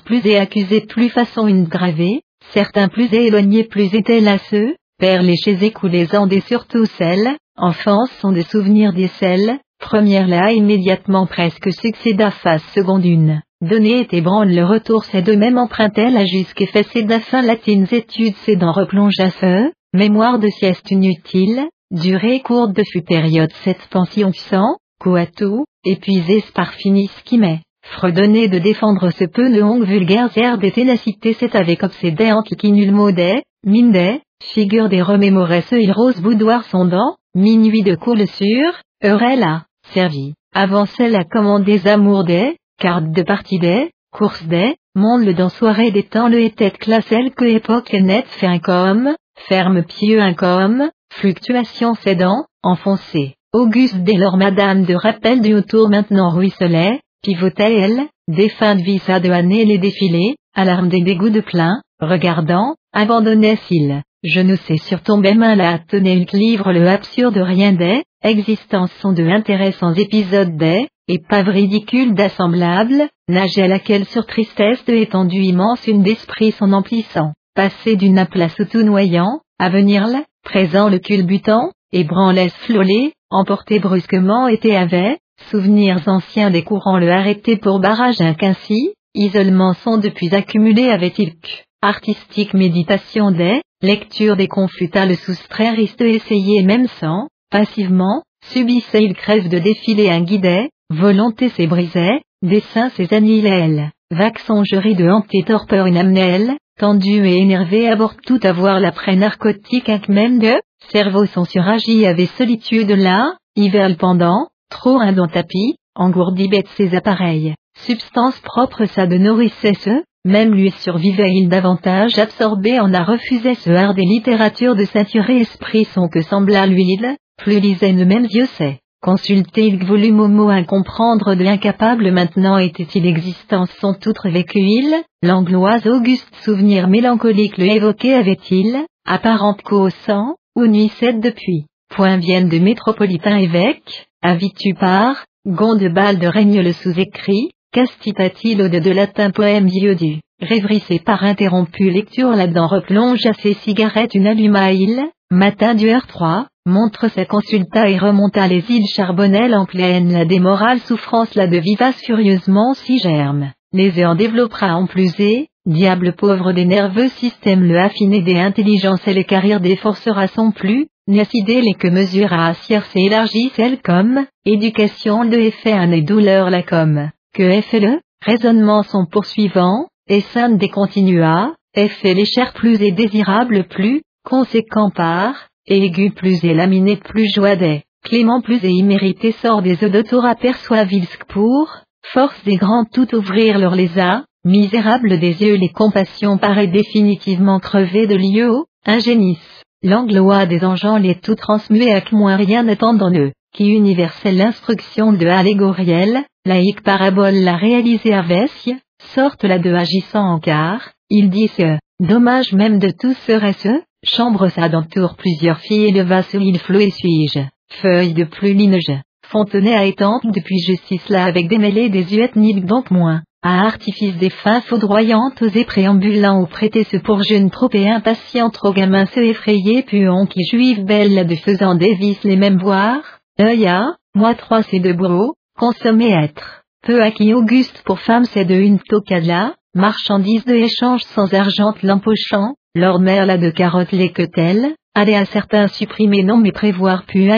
plus et accusé plus façon une gravée, certains plus éloignés plus étaient lasseux, père les chez écoulés en des surtout celles, enfance sont des souvenirs des celles, première là immédiatement presque succéda face seconde une. Donné et ébranle le retour c'est de même empruntait la jusque fait c'est fin latines études c'est d'en replonge à feu, mémoire de sieste inutile, durée courte de fut période cette pension sans, coatou, épuisé par finis qui met. Fredonner de défendre ce peu de hongue vulgaire air des ténacités c'est avec obsédéante qui nul maudet, mindet, figure des remémorait ce il rose boudoir sondant, minuit de coule sur, heurel là, servi, avançait la commande des amours des, cartes de partie des, course des, monde le dans soirée des temps le était classel que époque net fait un comme, ferme pieux un comme, fluctuation cédant, enfoncé. Auguste dès lors madame de rappel du autour maintenant ruisselait, pivotait elle, défunte vissa de années les défilés, alarme des dégoûts de plein, regardant, abandonnait s'il, je ne sais sur ton main la tenait livre le absurde rien des, existence sont de intéressants épisodes des, épave ridicule d'assemblable, nage à laquelle sur tristesse de étendue immense une d'esprit son emplissant, passer d'une à place tout noyant, à venir là, présent le culbutant, et flolé, emporté brusquement était avait, souvenirs anciens des courants le arrêté pour barrage qu'ainsi, isolement sont depuis accumulés avait-il artistique méditation des, lecture des confuta le soustraire de essayer même sans, passivement, subissait il crève de défiler un guidet, volonté s'est brisait, dessin ses annihilait vague songerie de hanter torpeur une amnelle, tendu et énervé aborde tout avoir l'après narcotique un même de, cerveau son suragi avait solitude là, hiver pendant, trop un tapis, engourdi bête ses appareils, substance propre ça de nourrissait ce, même lui survivait il davantage absorbé en a refusé ce art des littératures de saturé esprit son que sembla l'huile, plus lisait ne même yeux c'est. Consulter il volume au mot incomprendre de l'incapable maintenant était-il existence son outre vécu il, l'angloise auguste souvenir mélancolique le évoqué avait-il, apparente qu'au sang, ou nuissait depuis, point vienne de métropolitain évêque, avitu par, Gondebal de règne le sous-écrit, Castipati l'ode de latin poème du révrissé par interrompu lecture là-dedans replonge à ses cigarettes une alluma il, matin du R3, montre sa consulta et remonta les îles charbonnelles en pleine la démorale souffrance là de vivace furieusement si germe, les en développera en plus et, diable pauvre des nerveux systèmes le affiné des intelligences et les carrières des forcera son plus, n'assidé les que mesure à et élargit celle comme, éducation de effet un et douleur la comme que effet le, raisonnement son poursuivant, et sainte des continua, effet les chairs plus et désirables plus, conséquent par, aigu plus et laminé plus joadet, clément plus et immérité sort des odotours aperçoivilsk pour, force des grands tout ouvrir leur lézard, misérable des yeux les compassions paraît définitivement crevé de lieu ingénis, l'anglois des enjans les tout transmués à moins rien n'attendant eux, qui universelle l'instruction de allégorielle, laïque parabole la réalisée à Vessie, sorte la de agissant en quart, il dit ce, dommage même de tout serait ce, chambre sa d'entour plusieurs filles et le vasse il flot et suis-je, feuille de plus linege, fontenay à étendre depuis justice là avec des mêlées des nil donc moins, à artifice des fins foudroyantes et préambulant ou prêter ce pour jeune trop et impatient trop gamin se effrayer puant qui juive belle de faisant des vices les mêmes boire, œil à, moi trois c'est de bourreau, consommer être. Peu à qui Auguste pour femme c'est de une tocada, marchandise de échange sans argent l'empochant, leur mère la de carottes les que telle, aller à certains supprimer non mais prévoir pu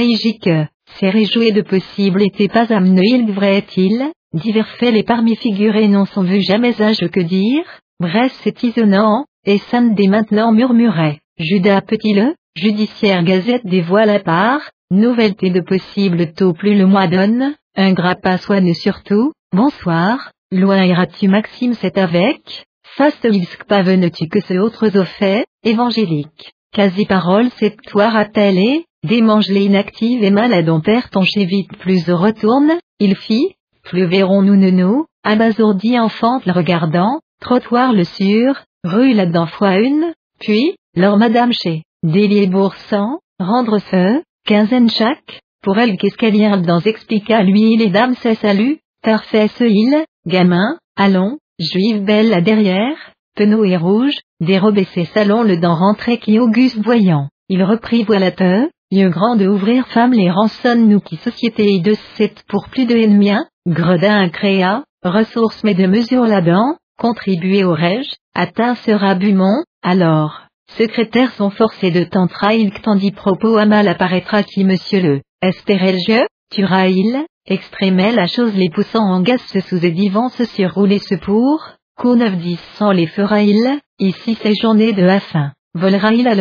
que, c'est réjouir de possible était pas amené il vrai est-il, divers faits les parmi figurés non sont vus jamais âge que dire, bref c'est isonnant, et des maintenant murmurait, Judas petit-le, judiciaire gazette des voiles à part, nouvelleté de possible tôt plus le mois donne, un grappin soigne surtout, bonsoir, loin iras-tu Maxime c'est avec, faste ilsk pavenes-tu que ce autres au fait, évangélique, quasi parole cette toi rappelle et, démange les inactives et malades on perd ton chez vite plus retourne, il fit, plus verrons-nous ne nous, abasourdi enfante le regardant, trottoir le sûr, rue là-dedans fois une, puis, leur madame chez, délier boursan, rendre feu, quinzaine chaque, pour elle qu'escalier dans expliqua lui les dames c'est salut, parfait ce il, gamin, allons, juive belle là derrière, penaud et rouge, dérobé ses salons le dent rentré qui Auguste voyant, il reprit voilà te, yeux grand de ouvrir femme les rançonne nous qui société de sept pour plus de ennemis, gredin créa, ressources mais de mesure là-dedans, contribuer au rège, atteint sera Bumont, alors, secrétaire sont forcés de tantra il tandis propos à mal apparaîtra qui monsieur le, espérait je, tuera-il, extrémait la chose les poussant en gaz sous édivant se surrouler ce pour, qu'au neuf dix sans les fera-il, ici ces journées de la fin, volera-il à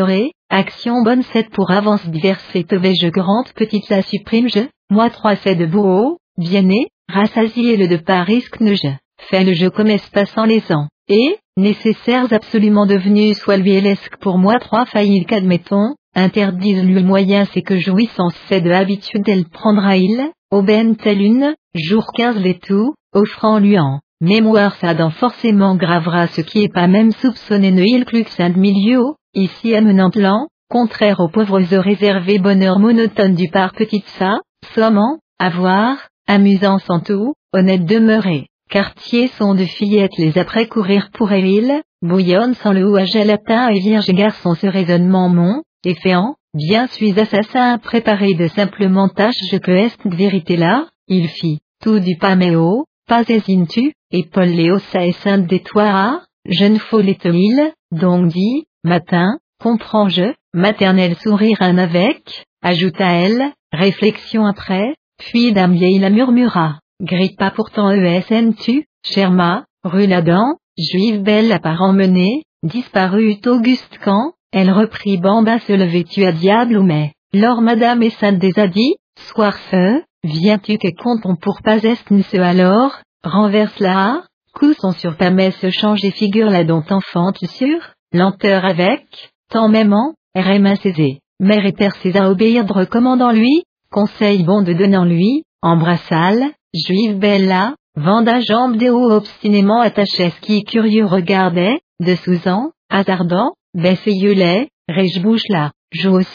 action bonne sept pour avance diverses et je grande petite la supprime je, moi trois c'est de beau, bien né, rassasié le de Paris ne je, fait le jeu comme passant les ans, et, nécessaires absolument devenus soit lui lesque pour moi trois faillites qu'admettons, interdise lui moyen c'est que jouissance c'est de habitude elle prendra il, aubaine telle une, jour quinze les tout, offrant lui en, mémoire Sadan forcément gravera ce qui est pas même soupçonné ne il clux de milieu, ici amenant plan, contraire aux pauvres heures réservés bonheur monotone du par petite ça, sommant, avoir, amusant sans tout, honnête demeuré, quartier sont de fillettes les après courir pour elle, bouillonne sans le haut à et vierge garçon ce raisonnement mon, efféant, bien suis assassin préparé de simplement tâches que est vérité là, il fit, tout du paméo, pas tu, et Paul Léosa et sainte des toits, jeune folle donc dit, matin, comprends-je, maternel sourire un avec, ajouta-elle, réflexion après, puis d'un vieille la murmura, pas pourtant ESN tu, Sherma, rue Ladan, juive belle à part emmenée, disparut Auguste quand, elle reprit Bamba se lever tu à diable ou mais, lors madame et a dit, soir feu, viens-tu que comptons pour pas est ce alors, renverse la coup son sur ta messe change et figure la dont enfante sur, lenteur avec, tant m'aimant, Réma Césé, mère et père César obéir de recommandant lui, conseil bon de donnant lui, embrassal, juive bella, venda jambe des hauts obstinément attaché ce qui curieux regardait, de sous-an, hasardant, rêche bouche là,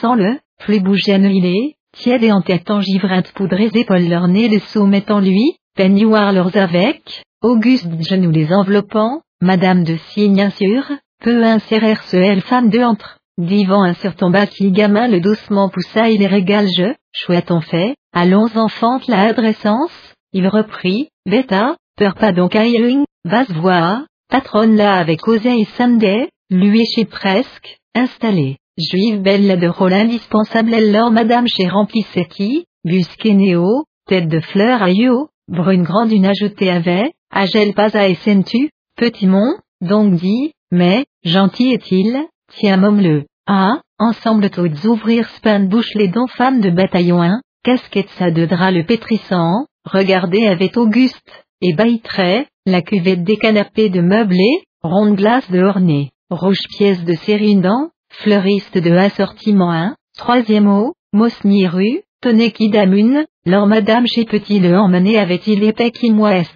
sans le, plus bougeant il est, tiède et en tête engivrinte poudrées épaules leur nez le soumettant lui, peignoir leurs avec, Auguste genoux les enveloppant, Madame de Signe sûr, peu insérèrent ce elle femme de entre, divan un sur ton qui gamin le doucement poussa les régale je, chouette en fait, allons enfante la adressance, il reprit, bêta, peur pas donc à basse voix, patronne là avec oseille samedi, lui chez presque, installé, juive belle de rôle indispensable leur madame chez busqué néo, tête de fleur à brune grande une ajoutée avait, Agel pas à tu, petit mon, donc dit, mais, gentil est-il, tiens môme le, ah, ensemble toutes ouvrir span bouche les dons femmes de bataillon 1, casquette ça de drap le pétrissant, regardez avec Auguste, et bailletrait, la cuvette des canapés de meublés, ronde glace de ornée, rouge pièce de sérindant, fleuriste de assortiment 1, troisième mot, Mosni rue, qui damune, lors madame chez petit le emmené avait-il épais qui moi est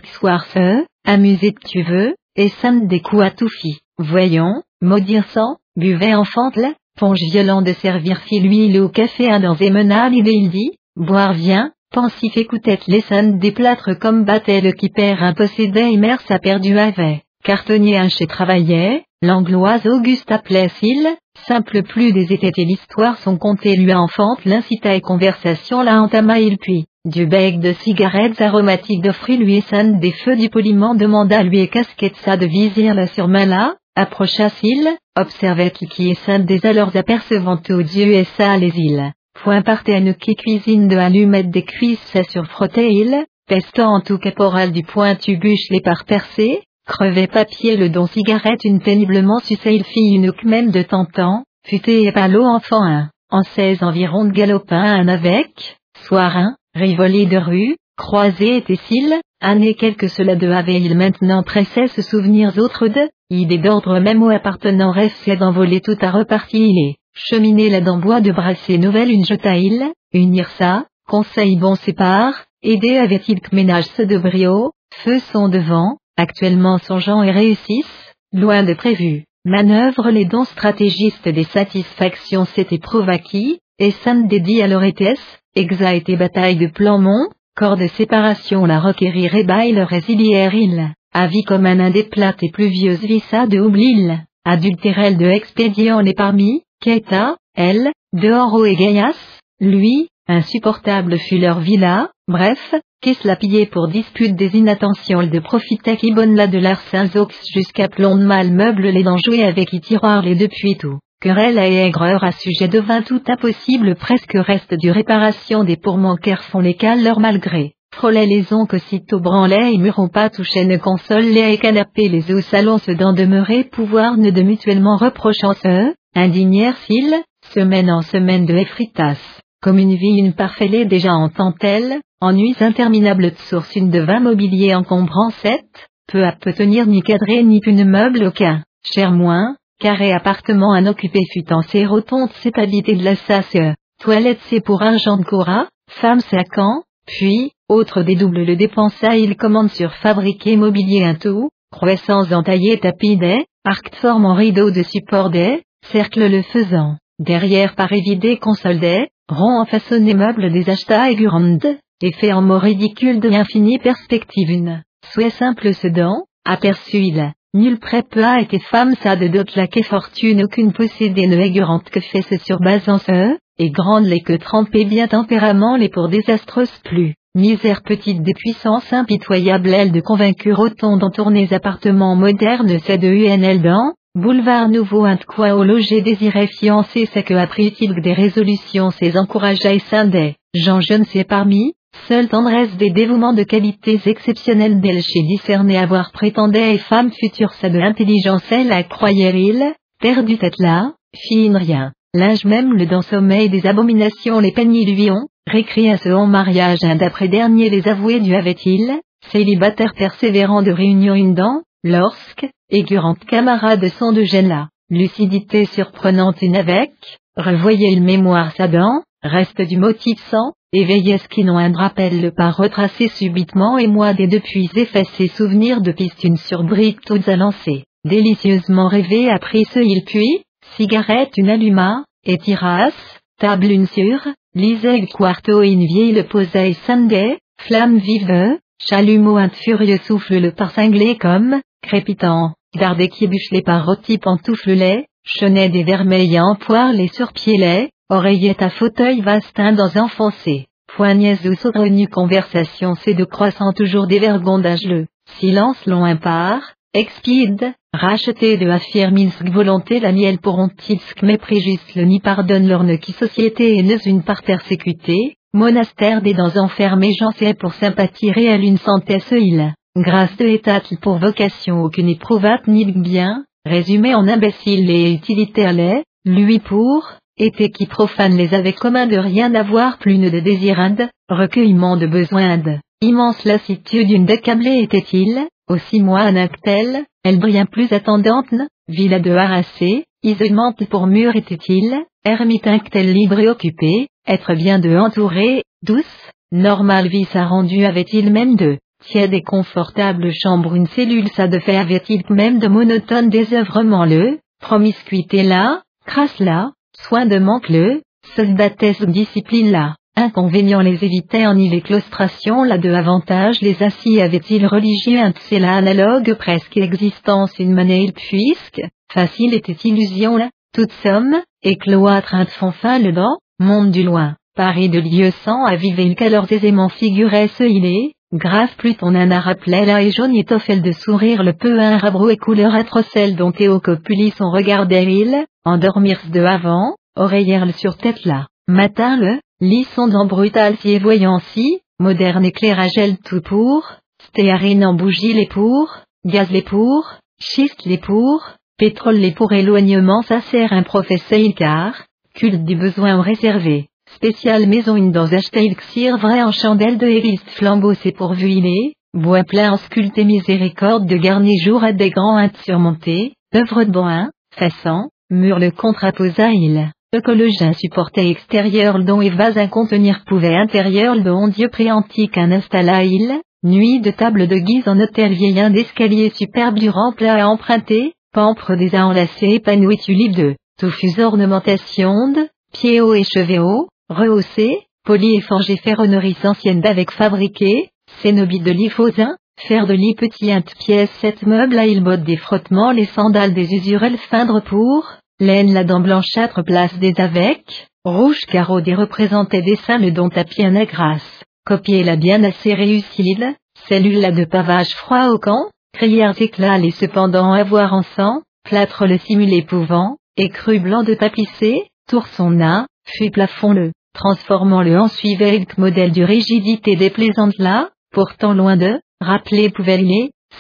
amusé tu veux, et sam des coups à tout fit, voyons, maudire sang, buvait enfantle, ponge violent de servir fit l'huile au café un dans menal et il dit, boire vient, pensif écoutait les sandes des plâtres comme battait le qui perd un possédait et mère sa perdu avait, cartonnier un chez travaillait, l'angloise Auguste appelait s'il, simple plus des étés et l'histoire sont contées lui enfante l'incita et conversation la entama il puis, du bec de cigarettes aromatiques d'offrit lui et des feux du poliment demanda lui et casquette ça de visir la surmain là, approcha s'il, observait qui qui est sainte des alors apercevant au Dieu et ça les îles, point une qui cuisine de allumettes des cuisses sur frottait il, pestant en tout caporal du point bûche les par percés, crevait papier le don cigarette une péniblement sucée il fit une même de tentant, futé et palo enfant un, en seize environ de galopin un avec, soir un, rivoli de rue, croisé et Tessil, année quelque cela de avait il maintenant pressait se souvenirs autres de, idée d'ordre même au appartenant rêve d'envoler tout à reparti il est, cheminée la bois de brasser nouvelle une jeta il, unir ça, conseil bon sépare, aider avait-il que ménage ce de brio, feu son devant, actuellement songeant et réussissent, loin de prévu, manœuvre les dons stratégistes des satisfactions s'étaient provaquis, et sam dédie à l'oretes, exa et bataille de Planmont, corps de séparation la requérir et bail résilière il, avis comme un des plates et pluvieuses vissa de Oublil, adultérel de expédient les parmi, Keta, elle, de et Gaias, lui, insupportable fut leur villa, bref, qu'est-ce la piller pour dispute des inattentions de profiter qui bonne la de saint jusqu'à plomb de mal meuble les dents jouer avec y tiroir les depuis tout. Querelle à aigreur à sujet devint tout impossible presque reste du réparation des pourmanqueurs font les cales leur malgré. Frôlait les oncles aussitôt branlait et murons pas touchaient ne console les et canapé les eaux salons se d'en demeurer pouvoir ne de mutuellement reprochant ce, indignèrent s'ils, semaine en semaine de effritas comme une vie une parfait déjà en tant-elle, ennuis interminables de source une de vingt mobiliers encombrant sept, peu à peu tenir ni cadré ni une meuble aucun, cher moins, carré appartement un occupé fut en ses rotondes sétalité de la sasse, toilette c'est pour argent de Cora, femme c'est puis, autre dédouble le dépensa il commande sur fabriquer mobilier un tout, croissants entaillés tapis des, arc forme en rideau de support des, cercle le faisant, derrière par évidé console des, rond en façonné meuble des acheta et et fait en mots ridicule de l'infinie perspective une, souhait simple sedan, aperçut il, nul près peu a été femme ça de dot la fortune aucune possédée ne aigurante que fait ce surbasant ce, et grande les que trempées bien tempérament les pour désastreuses plus. Misère petite des puissances impitoyables ailes de convaincure autant d'entournés appartements modernes c'est de UNL dans, boulevard nouveau quoi au loger désiré fiancé c'est que après utile des résolutions ses encouragea et scindait, Jean je ne sais parmi, seule tendresse des dévouements de qualités exceptionnelles d'elle chez discerné avoir prétendait et femme future ça de l'intelligence elle a croyait il, perdu tête là, fine rien. Linge même le dans sommeil des abominations les peignis lui ont, récréa ce en mariage un d'après dernier les avoués du avait-il, célibataire persévérant de réunion une dent, lorsque, aigurante camarade son de gêne lucidité surprenante une avec, revoyait une mémoire sa dent, reste du motif sans, éveillait ce qui n'ont un rappel le pas retracé subitement et moi des depuis effacés souvenirs de piste une surbrique toutes à lancer, délicieusement rêvé après ce il puis, cigarette une alluma, et tiras, table une sur, liseg quarto une vieille le posaille sunday, flamme vive, chalumeau un furieux souffle le cinglé comme, crépitant, qui bûche les parotis pantoufles chenet des vermeils en poire les surpieds oreillette à fauteuil vastin dans enfoncé, poignets ou saugrenue conversation c'est de croissant toujours des vergondage le, silence long impar, expide, racheté de affirminsk volonté la miel pourront-ils mépris le ni pardonne l'orne qui société et une part persécutée, monastère des dents enfermés j'en sais pour sympathie réelle une ce il, grâce de état pour vocation aucune éprouvate ni bien, résumé en imbécile et utilitaire les, lui pour, été qui profane les avec commun de rien avoir plus de désirade, recueillement de besoins de, immense lassitude une décablée était-il, aussi moi un actel, elle bien plus attendante, villa de harassé, isolement pour mur était-il, ermite tel libre et occupé, être bien de entouré, douce, normal vie sa rendu avait-il même de, tiède et confortable chambre une cellule ça de fait avait-il même de monotone désœuvrement le, promiscuité là, crasse là, soin de manque le, soldatesse discipline là. Inconvénient les évitait en y les claustrations là de avantage les assis avait-il religieux un là analogue presque existence une monnaie puisque, facile était illusion là, toute somme, et cloître un fin le dent, monde du loin, Paris de lieu sans aviver le qu'alors aisément figurait ce il est, grave plus ton un là et jaune étoffel de sourire le peu un rabro et couleur atrocelle dont Théo copuli son regard il, endormir de avant, oreillère sur tête là, matin le, dans brutal si et voyant si, moderne éclairage elle tout pour, stéarine en bougie les pour, gaz les pour, schiste les pour, pétrole les pour éloignement ça sert un professeur car, culte du besoin réservé, spécial maison une dans vrai en chandelle de hériste flambeau c'est pourvu il est, bois plein en sculpté miséricorde de garni jour à des grands hintes surmontés, œuvre de bois, façon, mur le contraposa il le supportait extérieur le don et vase à contenir pouvait intérieur le don Dieu préantique un installa il, nuit de table de guise en hôtel vieil un d'escalier superbe du rempli à emprunter, pampre des à enlacés épanoui tulipe de, touffus ornementation de, pieds hauts et cheveux hauts, rehaussés, poli et forgé ferronnerie ancienne d'avec fabriqué, cénobie de l'Ifosin, fer de lit petit int pièce sept meubles à il des frottements les sandales des usurels feindre pour, Laine la dent blanchâtre place des avec, rouge carreau des représentait dessin le dont à pied grâce, copier la bien assez réussite, cellule la de pavage froid au camp, crières éclats les cependant avoir en sang, plâtre le simulé pouvant, écru blanc de tapissé, tour son nain, fut plafond le, transformant le en suivait modèle du rigidité déplaisante là, pourtant loin de, rappeler pouvait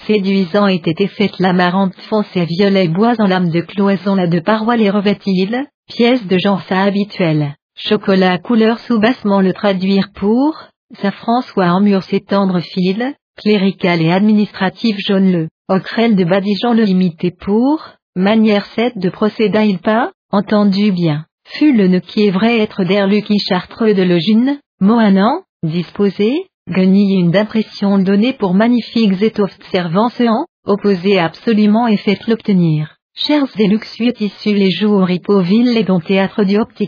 séduisant était faite la marante foncée violet bois en lame de cloison la de parois les revêt-il, pièce de genre sa habituelle, chocolat couleur sous-bassement le traduire pour, sa François en mur s'étendre fil, clérical et administratif jaune le, ocrel de badigeon le limité pour, manière 7 de procéda il pas, entendu bien, fut le ne qui est vrai être d'Erlu qui chartreux de logine, Mohanan, disposé, guenille d'impression donnée pour magnifiques étoffes servant en, opposé absolument et faites l'obtenir. Chers et luxueux tissus les jours ripoville et dont théâtre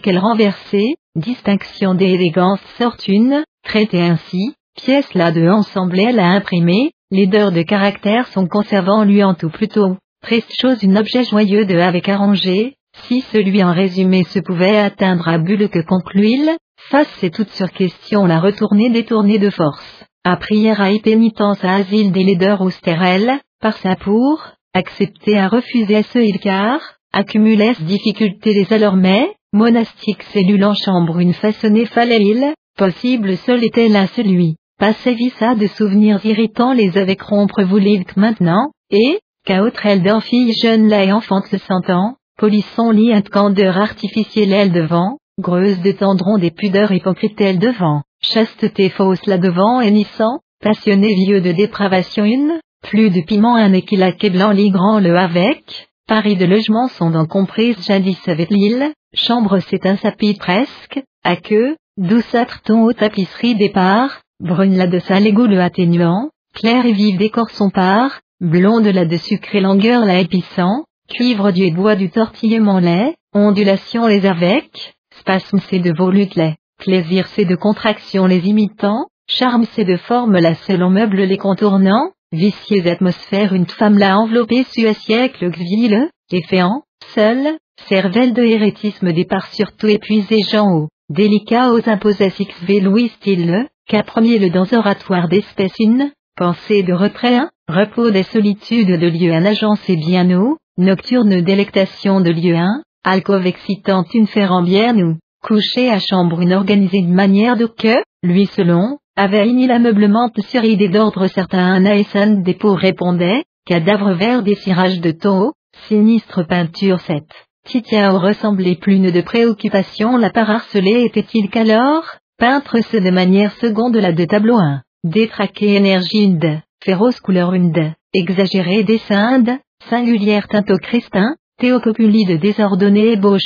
elle renversé, distinction des élégances sortent une, traitée ainsi, pièce là de ensemble elle a imprimé, les deurs de caractère sont conservant lui en tout plutôt, triste chose une objet joyeux de avec arrangé, si celui en résumé se pouvait atteindre à bulle que concluil, face c'est toute sur question la retournée détournée de force, à prière à pénitence à asile des laideurs austérelles, par sa pour, accepter à refuser ce il car, accumulès difficulté les alors mais, monastique cellule en chambre une façonnée fallait-il, possible seul était là celui, passait vissa de souvenirs irritants les avec rompre que maintenant, et, qu'à autre elle d'un fille jeune là et enfante se sentant, polisson lit un candeur artificielle elle devant, greuse de tendrons des pudeurs hypocrites elle devant, chasteté fausse là devant hennissant, passionné vieux de dépravation une, plus de piment un équilaqué blanc ligrant le avec, Paris de logements sont dans comprise jadis avec l'île, chambre c'est un sapit presque, à queue, douceâtre ton aux tapisseries départ, brune là de sale égout le atténuant, clair et vive décor son part, blonde là de sucré langueur la épissant, cuivre du bois du tortillement lait, ondulation les avec, spasme c'est de volute lait, plaisir c'est de contraction les imitant, charme c'est de forme la selon meuble les contournant, vicieuse atmosphère une femme l'a enveloppée su à siècle ville, efféant, seul, cervelle de hérétisme départ surtout épuisé Jean haut, délicat aux imposés XV Louis style, qu'à premier le dans oratoire d'espèce une, pensée de retrait repos des solitudes de lieu un agence et bien haut, nocturne délectation de lieu un, alcôve excitante une ferrant bien ou, coucher à chambre une organisée de manière de que, lui selon, avait ini l'ameublement sur idée d'ordre certain un aesan dépôt répondait, cadavre vert des cirages de taux, sinistre peinture 7. Titia ressemblait plus de préoccupation la part harcelée était-il qu'alors, peintre ce de manière seconde la de tableau 1, détraqué énergie une féroce couleur une exagéré dessin de, singulière cristin, théocopuli de désordonné ébauche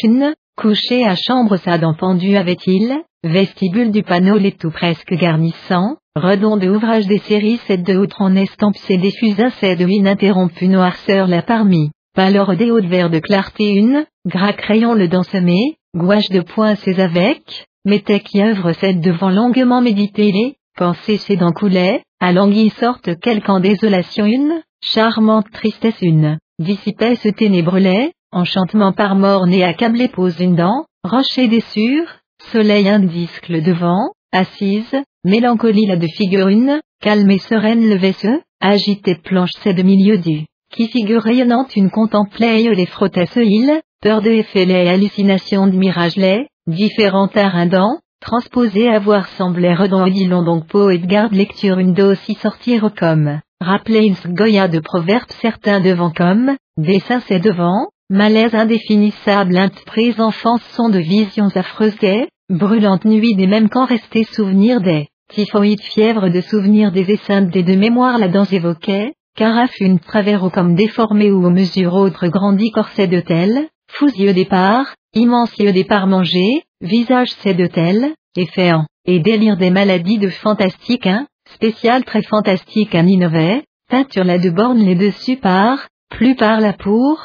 couché à chambre sa dent pendue avait-il, vestibule du panneau les tout presque garnissant, redond de ouvrage des séries 7 de outre en estampe c'est diffusa c'est de ininterrompu noirceur la parmi, pâleur des hautes verts de clarté une, gras crayon le semé, gouache de poing c'est avec, mettait qui œuvre c'est devant longuement médité les, pensée c'est dans coulet, à languille sorte quelque en désolation une, charmante tristesse une, dissipait ce ténébrelait, enchantement par mort né accablé pose une dent, rocher déçure, soleil indisque le devant, assise, mélancolie la de figure une, calme et sereine le vaisseau, agité planche c'est de milieu du, qui figure rayonnante une contemplait les frottait ce peur de effet les hallucination de mirage les, différents dents, transposé à voir semblait redondilon donc poète garde lecture une dose si sortir comme, rappelez goya de proverbes certains devant comme, dessin c'est devant, Malaise indéfinissable prise enfance sont de visions affreuses brûlantes nuits des mêmes qu'en restait souvenir des, typhoïdes fièvre de souvenirs des essaims des de mémoire la danse évoquait, caraf une travers comme déformé ou aux mesures autres grandit corset de tel, fous yeux départ, immense yeux départ mangé, visage c'est de tel, efféant, et délire des maladies de fantastique un, spécial très fantastique un innové, peinture la de borne les dessus par, plus par la pour,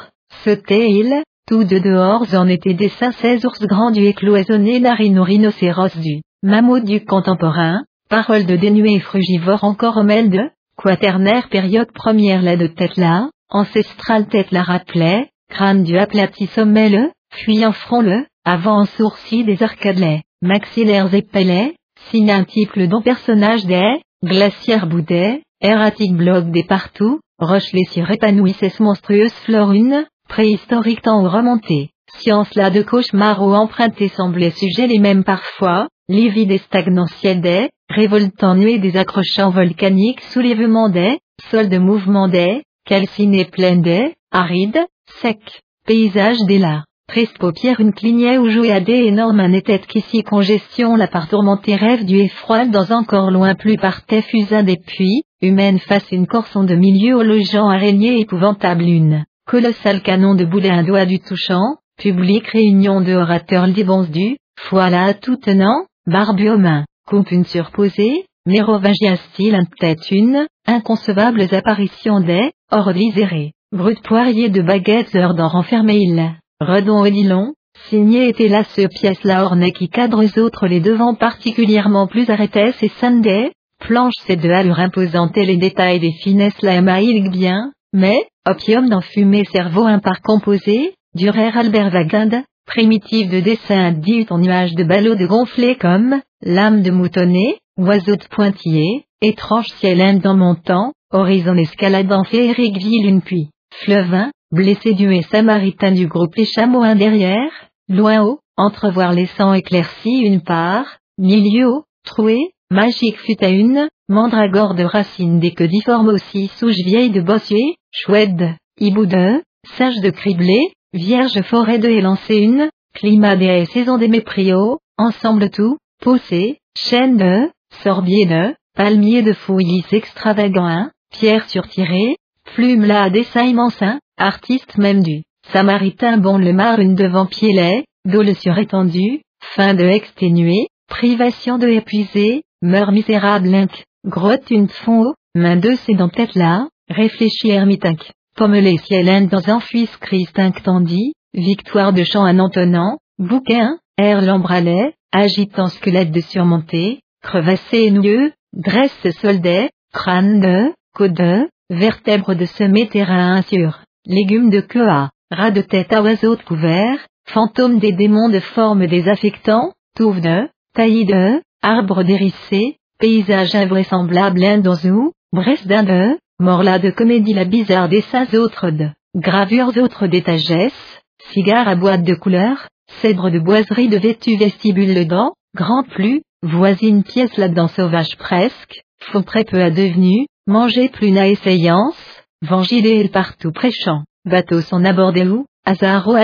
il, tous deux dehors en étaient des seize ours grands du et cloisonnés narines rhinocéros du, mammouth du contemporain, parole de dénué frugivore encore homelle de, quaternaire période première la de tête là, ancestrale tête la rappelait, crâne du aplati sommet le, fuyant front le, avant en sourcil des arcades maxillaires épelés, signe un dont personnage des, glaciaire boudet, erratique bloc des partout, roche les sur épanouissent monstrueuse flore une, préhistorique temps ou remonté, science là de cauchemar ou emprunté semblait sujet les mêmes parfois, livide et stagnantiel des, révoltant nuée des accrochants volcaniques soulèvement des, sol de mouvement des, calciné plein des, aride, sec, paysage des là. Triste paupière une clignée où jouait à des énormes un tête qu'ici congestion la part tourmentée rêve du effroi dans encore loin plus partait fusain des puits, humaine face une corson de milieu au logeant araignée épouvantable une. Colossal canon de boulet un doigt du touchant, public réunion de orateurs libons du, voilà tout tenant, barbu aux mains. coupe une surposée, mérovingia style tête une, inconcevables apparitions des, ordisérés, brut poirier de baguettes heures d'en renfermer il, redon Odilon, signé était là ce pièce la ornée qui cadre autres les devants particulièrement plus arrêtés et Sunday, planche ces deux allures imposantes et les détails des finesses la maïlgue bien, mais, opium d'enfumé cerveau impar composé, durer Albert Vagand, primitive de dessin dit en nuage de ballots de gonflés comme, lame de moutonnet, oiseau de pointillé, étrange ciel indent montant, horizon escaladant féerique ville une puits, fleuvin, blessé du et samaritain du groupe les chameaux derrière, loin haut, entrevoir les sangs éclaircis une part, milieu haut, troué, magique fut à une, mandragore de racines des que difforme aussi souche vieille de bossier, chouette hibou de, sage de criblé, vierge forêt de élancer une, climat des saison des méprio, ensemble tout, poussé, chêne de, sorbier de, palmier de fouillis extravagant pierre surtirée, plume là dessin immense artiste même du, samaritain bon le mar une devant pied dos le surétendu, fin de exténué, privation de épuisé, meurt misérable inc, grotte une fond main de tête là, réfléchit ermitinque, les ciel dans un fuisse Christ tendit, victoire de chant un entonnant, bouquin, air l'embralet, agitant squelette de surmonter, crevassé et noueux, dresse soldet, crâne de, code, vertèbre de semer terrain insur, légumes de queue à, ras de tête à oiseaux de couvert, fantôme des démons de forme désaffectant, touve de, taillis de, arbre dérissé, paysage invraisemblable indonzou, bresse d'un de, morla de comédie la bizarre des sas autres de, gravures autres d'étagesse, cigares à boîte de couleur, cèdre de boiserie de vêtu vestibule le dent, grand plus, voisine pièce là-dedans sauvage presque, font très peu à devenu, manger plus n'a essayance, vengilé partout prêchant, bateau son abordé où, hasard au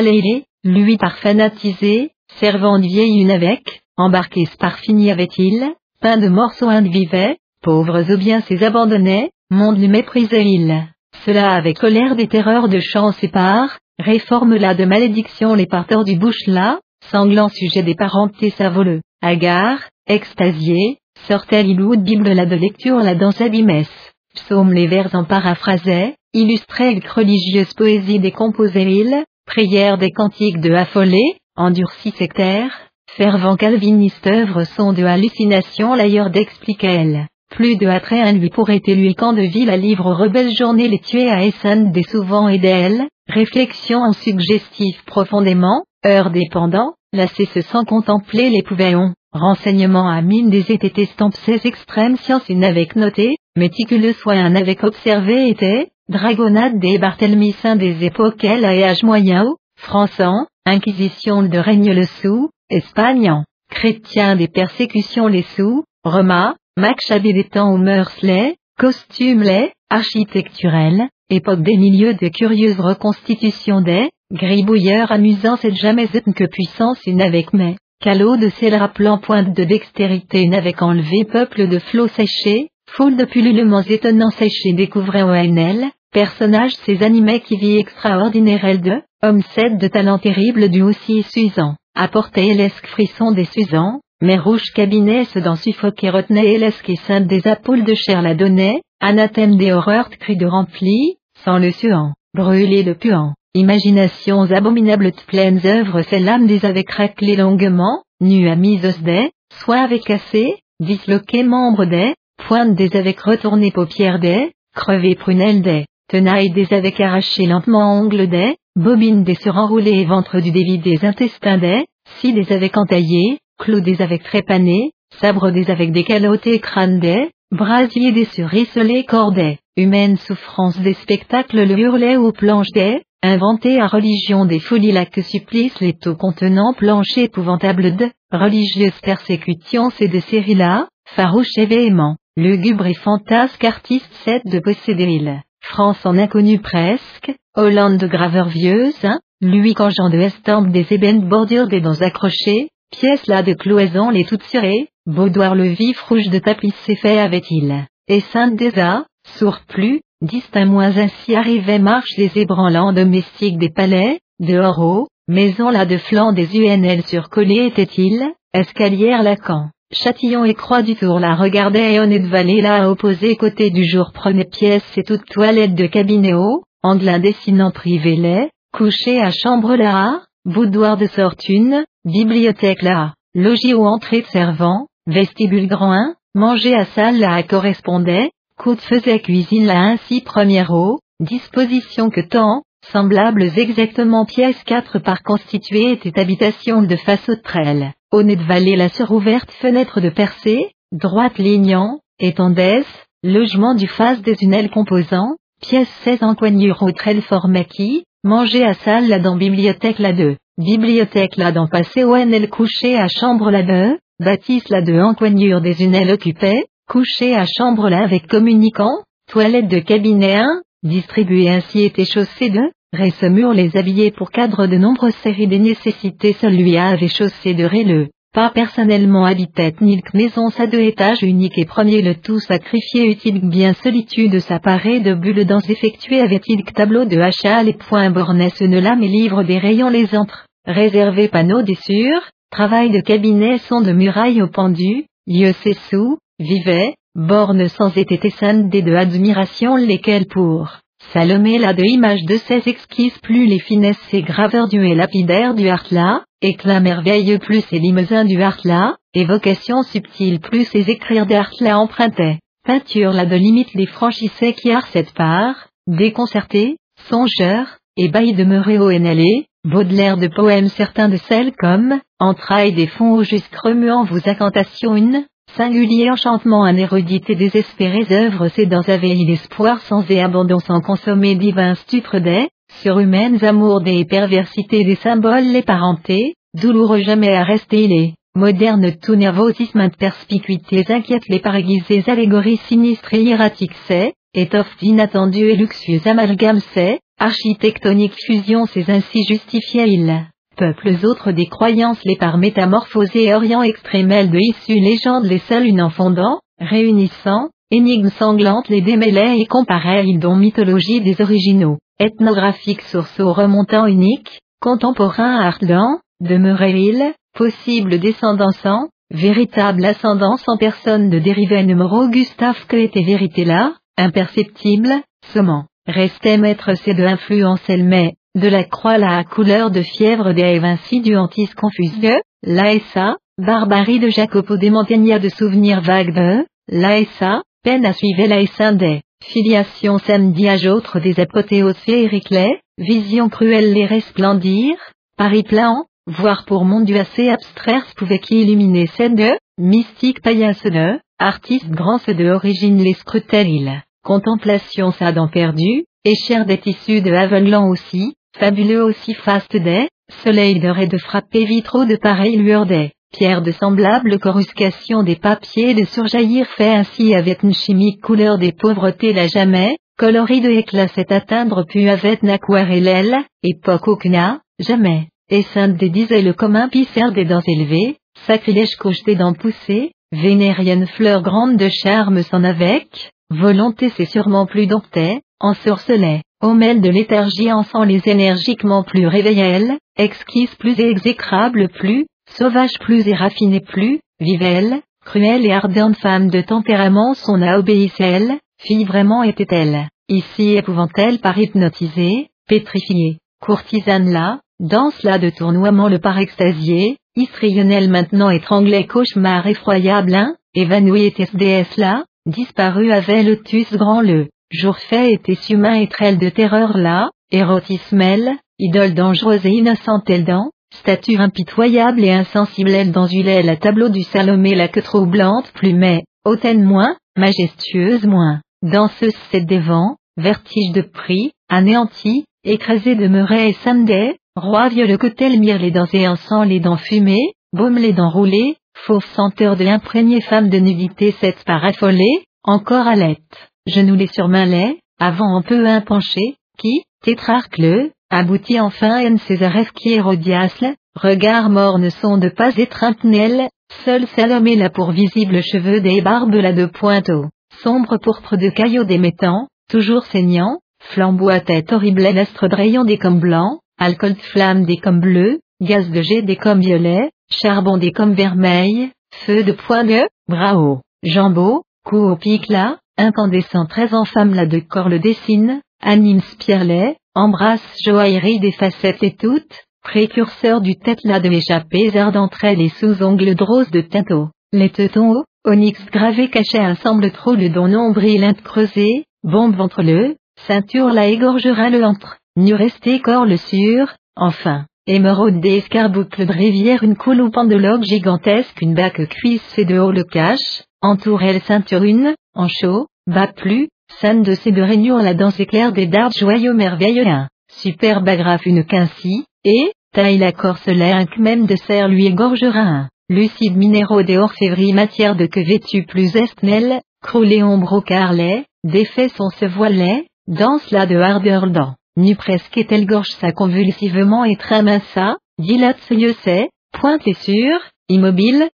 lui par fanatisé, servant vieille une avec, embarqué par fini avait-il, pain de morceaux un vivait, pauvres ou bien ses abandonnés, monde le méprisait il. Cela avec colère des terreurs de chance et part, réforme là de malédiction les parteurs du bouche là, sanglant sujet des parentés savoleux, agar, extasié, sortait l'ilou de Bible là de lecture la danse abimès, psaume les vers en paraphrasait, illustrait religieuse poésie des composés prières des cantiques de affolé, endurci sectaire, fervent calviniste œuvre son de hallucination l'ailleurs d'expliquer elle. Plus de attrait un lui pourrait éluer quand de ville à livre rebelle journée les tuer à Essen des souvent et d'elle, réflexion en suggestif profondément, heure dépendant, lassé se sans contempler les pouvaillons, renseignement à mine des étés stamp ces extrêmes sciences une avec noté, méticuleux un avec observé était, dragonnade des Barthélemy Saint des époques elle à âge moyen ou, français, inquisition de règne le sous, Espagne chrétien des persécutions les sous, Roma, Machabé des temps aux mœurs les, costumes les, architecturels, époque des milieux de curieuses reconstitutions des, gribouilleurs amusants c'est jamais que puissance une avec mais, calot de sel rappelant pointe de dextérité une avec enlevé peuple de flots séchés, foule de pullulements étonnants séchés découvrait ONL, personnage ces animés qui vit extraordinaire de, homme 7 de talent terrible du aussi suisant apportait l'esque frisson des Suzans, mais rouge cabinet se dans suffoquer retenait l'esque et sainte des apoules de chair la donnait, anathème des horreurs de cris de rempli, sans le suant, brûlé de puant, imaginations abominables de pleines œuvres c'est l'âme des avec raclé longuement, nu à misos des, soit avec cassé, disloqué membre des, pointe des avec retourné paupières des, crevé prunelle des, tenaille des avec arraché lentement ongles des, bobine des surenroulés et ventre du dévide des intestins des, si des avec entaillés, clous des avec trépanés, sabre des avec des calotés crâne des, brasier des surrisselés cordets, humaine souffrance des spectacles le hurlet aux planches des, inventé à religion des folies là que supplice les taux contenant plancher épouvantable de, religieuse persécution c'est de série là, farouche et véhément, lugubre et fantasque artiste 7 de posséder il. France en inconnu presque, Hollande de graveur vieuse, hein, lui Jean de estampe des ébènes bordures des dents accrochées, pièces là de cloison les toutes serrées, boudoir le vif rouge de tapissé fait avait-il, et sainte des a, sourd plus, distinct moins ainsi arrivaient marche les ébranlants domestiques des palais, de haut, maison là de flanc des UNL surcollés était-il, escalière Lacan, Châtillon et Croix du Tour la regardaient et Honnête Vallée là opposé côté du jour. Prenait pièce et toute toilette de cabinet haut, anglin dessinant privé lait, couché à chambre là, boudoir de sortune, bibliothèque là, logis ou entrée servant, vestibule grand 1, manger à salle là correspondait, côte faisait cuisine là ainsi. Première eau, disposition que tant, semblables exactement pièce 4 par constituée était habitation de face au trêle. Au nez de vallée la surouverte fenêtre de percée, droite lignant, étendaise, logement du face des unelles composant, pièce 16 en coignure au trêle formé qui, manger à salle là dans bibliothèque là 2, bibliothèque là dans passé au NL couché à chambre là 2, bâtisse là 2 en coignure des unelles occupées, couché à chambre là avec communicant, toilette de cabinet 1, distribué ainsi était chaussé de, Ressemur les habillait pour cadre de nombreuses séries des nécessités. Seul lui avait chaussé de Ré pas personnellement habitait Nilk maison à deux étages unique et premier. Le tout sacrifié utile bien solitude? S'apparaît de bulles dans effectué avait-il tableau de achat? Les points bornés ne lame et livre des rayons les entre, réservé panneaux des travail de cabinet son de murailles au pendu, lieu sous, vivait, borne sans été des de admiration lesquels pour Salomé la de images de ces exquises plus les finesses et graveurs du et lapidaire du Hartla, éclat merveilleux plus et limousin du Hartla, évocation subtile plus les écrire d'Hartla empruntaient, peinture la de limite les franchissait qui art cette part, déconcerté, songeur, et bailli demeuré au NLE, Baudelaire de poèmes certains de celles comme, entrailles des fonds au jusque remuant vos incantations une, Singulier enchantement un érudit et désespéré œuvre c'est dans veille l'espoir sans et abandon sans consommer divin stupre des, surhumaines amours des perversités des symboles les parentés, douloureux jamais à rester les, modernes tout nervosisme perspicuités inquiète les paraguisées allégories sinistres et hiératiques c'est, étoffe d'inattendu et luxueux amalgame c'est, architectonique fusion c'est ainsi justifié il peuples autres des croyances les par métamorphosés orient extrémel de issues légendes les seuls une fondant, réunissant, énigmes sanglantes les démêlait et comparait ils dont mythologie des originaux, ethnographiques sourceaux remontant uniques, contemporains ardents, demeurait-il, possible descendance en, véritable ascendance en personne de dérivé numéro Gustave que était vérité là, imperceptible, semant, restait maître c'est de influence elle mais, de la croix la couleur de fièvre des ainsi du antis confusio, l'ASA, barbarie de Jacopo de Montagna de souvenirs vagues de, l'ASA, peine à suivre l'ASA des, filiation samedi à autres des apothéoses féeriques les, vision cruelle les resplendir, Paris plein, voire pour monde assez abstraire pouvait qui illuminer scène de, mystique paillasse de, artiste grand de origine les scrutel contemplation sa dent perdue, et cher des tissus de aveuglant aussi, Fabuleux aussi faste des, soleil d'heure et de frapper vitraux de pareille lueur des, pierres de semblable coruscation des papiers de surjaillir fait ainsi avec une chimique couleur des pauvretés la jamais, coloris de éclat cet atteindre pu avec l'aquarelle, époque aucune, jamais, et sainte des disait le commun pisser des dents élevées, sacrilège couche des dents poussées, vénérienne fleur grande de charme s'en avec, volonté c'est sûrement plus domptait, en Homelle de léthargie sent les énergiquement plus réveillées, exquise plus et exécrable plus, sauvage plus et raffinée plus, vivelle, cruelle et ardente femme de tempérament son a obéissait-elle, fille vraiment était-elle, ici épouvante-elle par hypnotisée, pétrifiée, courtisane là, danse là de tournoiement le par extasié, histrionnelle maintenant étranglait cauchemar effroyable hein, évanouie était déesse là, disparu avait lotus grand le. Jour fait était humain et trelle de terreur là, érotisme idole dangereuse et innocente elle dans, statue impitoyable et insensible elle dans Ulelle la tableau du Salomé la que troublante mais, hautaine moins, majestueuse moins, danseuse cette des vents, vertige de prix, anéantie, écrasée de meuret et samedi, roi vieux que tel mire les dents et encens les dents fumées, baume les dents roulées, fauve senteur de l'imprégnée femme de nudité cette par affolée, encore à genouillé sur main avant un peu un penché, qui, tétrarque aboutit enfin à Césaref qui hérodiasle, regard mort ne sont de pas étreintnel, seul Salomé la pour visible cheveux des barbes la de pointeau, sombre pourpre de caillots d'émettant, toujours saignant, flambeau à tête horrible l'astre rayon des comme blancs, alcool de flamme des comme bleus, gaz de jet des comme violets, charbon des comme vermeil, feu de point de, bras haut, jambes cou au pic là, incandescent très en femme là de corps le dessine, anime spirlet, embrasse joaillerie des facettes et toutes, précurseur du tête là de échappées d'entre elles et sous-ongles de rose de tinto, les teutons onyx gravé caché ensemble trop le don nombril creusé, bombe ventre le, ceinture la égorgera le entre, nu resté corps le sur, enfin, émeraude des escarboucles de rivière une coule ou pendologue gigantesque une bac cuisse et de haut le cache, entourelle ceinture une, en chaud, bat plus, scène de ces de réunion la danse éclair des dards joyeux merveilleux. Un, superbe agrafe une quincy, et, taille la corse même de serre lui égorgera un, lucide minéraux des orfèvreries matière de que vêtu plus estnel, croulé ombre carlet, défait son se voilet, danse là de hardeur dans, nu presque est-elle gorge sa convulsivement et ça, dilate ce lieu c'est, pointe et sûr, immobile,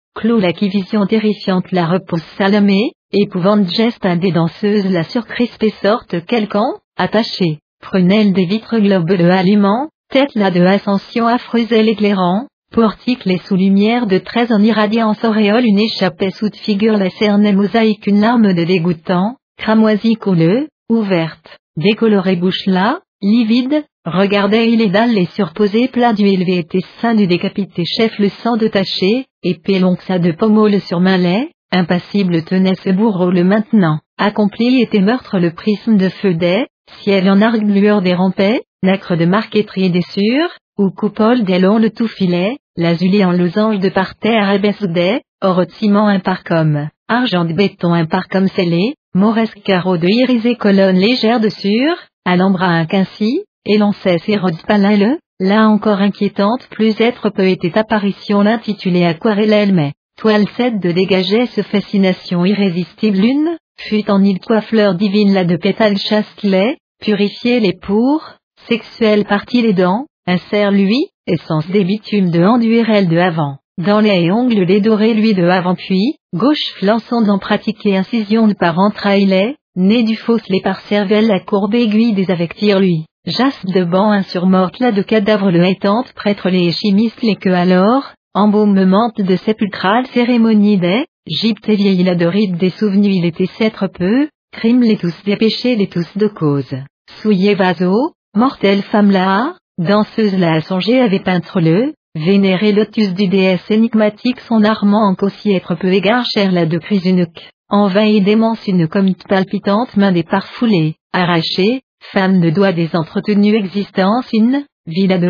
qui vision terrifiante la repose salamée, épouvante geste un des danseuses la surcrispée sorte quelqu'un, attaché, prunelle des vitres globes de aliment, tête là de ascension affreuse l'éclairant, portique les sous-lumière de treize en irradiance auréole une échappée sous de figure la cerne mosaïque une larme de dégoûtant, cramoisie couleux, ouverte, décolorée bouche là, livide, regardait il les dalles les surposés plats du élevé et sein du décapité chef le sang de taché, épée ça de pommeau sur lait, impassible tenait ce bourreau le maintenant, accompli était meurtre le prisme de feu des, ciel en argue lueur des rampais, nacre de marqueterie des sûrs, ou coupole des le tout filet, l'azulé en losange de parterre abessoudé, or de ciment un par comme, argent de béton un par comme scellé, mauresque carreau de irisé colonne légère de sur, alhambra un quincy, et l'ancès érode palale, là encore inquiétante plus être peut était apparition l'intitulé aquarelle mais, toile 7 de dégager ce fascination irrésistible. Une, fut en île fleur divine la de pétales chastelet, purifier les pour, sexuelle partie les dents, insère lui, essence des bitumes de enduirel de avant, dans les ongles les dorés lui de avant puis, gauche flançant d'en pratiquer incision de par entrailles, né du fausse les par cervelle la courbe aiguille des avec tire lui, jaspe de banc un surmorte là de cadavre le étante prêtre les chimistes les que alors, embaumement de sépulcrale cérémonie des, gypte vieille la de rite des souvenirs il était s'être peu, crime les tous des péchés les tous de cause, souillé vaso, mortelle femme là, danseuse la a songé avait peintre le, vénéré lotus du déesse énigmatique son armant en être peu égard cher la de Chrysunuc, en vain et démence une comme palpitante main des parfoulées, arrachée, femme de doigt des entretenues existence une, villa de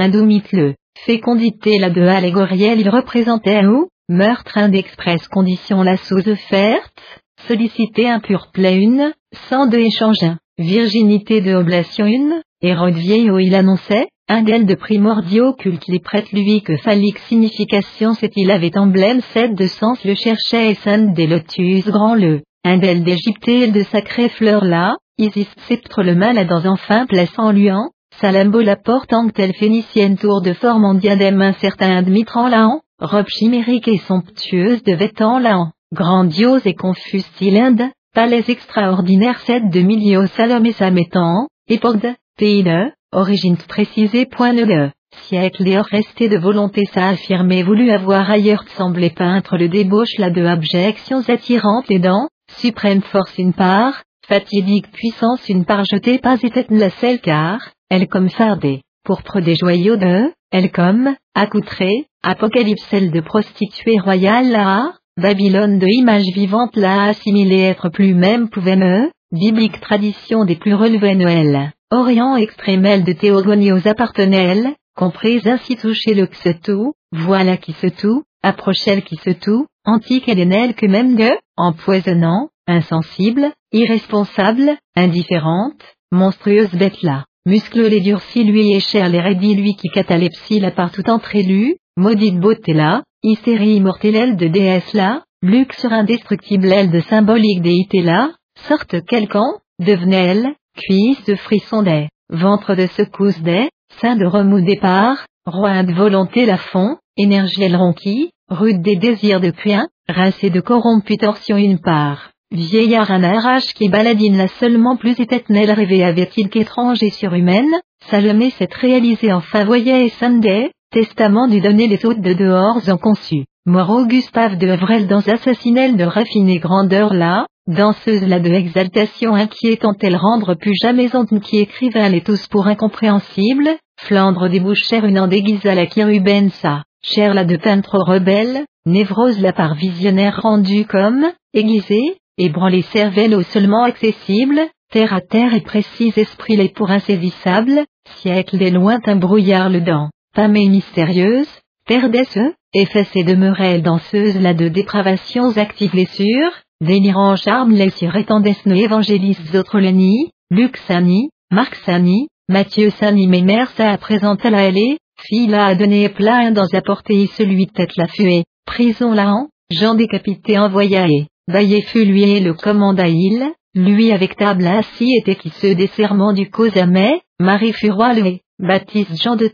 le, fécondité la de allégorielle il représentait ou, meurtre un d'express condition la sous offerte, sollicité un pur play une, sans de échange un, virginité de oblation une, Hérode vieillot il annonçait, un d'elle de primordiaux culte les prête lui que phallique signification c'est il avait emblème sept de sens le cherchait et sainte des lotus grand le, un d'elle d'égypté de sacrée fleur là, Isis sceptre le mal à dans enfin plaçant luant, Salambo la porte en telle phénicienne tour de forme en diadème incertain admittant là robe chimérique et somptueuse de vêtements là grandiose et confuse cylindre, palais extraordinaire sept de milieu Salomé sa mettant, époque de, pays de, origine précisée point le siècle et or resté de volonté ça affirmé voulu avoir ailleurs semblé peindre le débauche là de abjections attirantes les dents, suprême force une part, fatidique puissance une part jetée pas était la selle car, elle comme fardée, pourpre des joyaux de, elle comme, accoutrée, apocalypse celle de prostituée royale là, Babylone de image vivante là assimilée être plus même pouvait me, biblique tradition des plus relevés Noël. Orient extrémel de théogonios appartenelle, comprise ainsi toucher le tout, voilà qui se tout, approchelle qui se tout, antique et que même de, empoisonnant, insensible, irresponsable, indifférente, monstrueuse bête là, muscle les durcis lui et cher les raidis lui qui catalepsie la partout entre élus, maudite beauté là, hystérie immortelle de déesse là, luxe indestructible aile de symbolique déité là, sorte quelqu'un, devenait elle, cuisse de frisson des, ventre de secousse des, sein de remous départ, roi de volonté la fond, énergie elle ronquille, rude des désirs de crien, rincé de corrompu torsion une part. Vieillard un arrache qui baladine la seulement plus éternelle rêvé avait-il qu'étrange et surhumaine, Salomé s'est réalisé enfin voyait et Sunday, testament du donner les hôtes de dehors en conçu, Moreau Gustave de Evrel dans Assassinelle de raffinée grandeur. Là, danseuse là de exaltation inquiétante elle rendre plus jamais honte qui écrivain les tous pour incompréhensible, Flandre débouchère une en à la chérubène ça, chair là de peintre rebelle, névrose la par visionnaire rendue comme, aiguisée, ébranlée cervelle au seulement accessible, terre à terre et précise esprit les pour insaisissable, siècle des lointains brouillards le dent, pâmée mystérieuse, perdesse, effacée demeurée danseuse là de dépravations actives les sûres, délirant charme les sur étendesse ne évangélistes autres Leni, Luc Sani, Marc Sani, Mathieu Sani mes mères ça à présenter la allée, fille a donné plein dans apporter celui tête la fuée, prison en, Jean décapité envoya et, Baillet fut lui et le commanda il, lui avec table assis était qui se des serments du cause à mai, Marie fut roi le Baptiste Jean de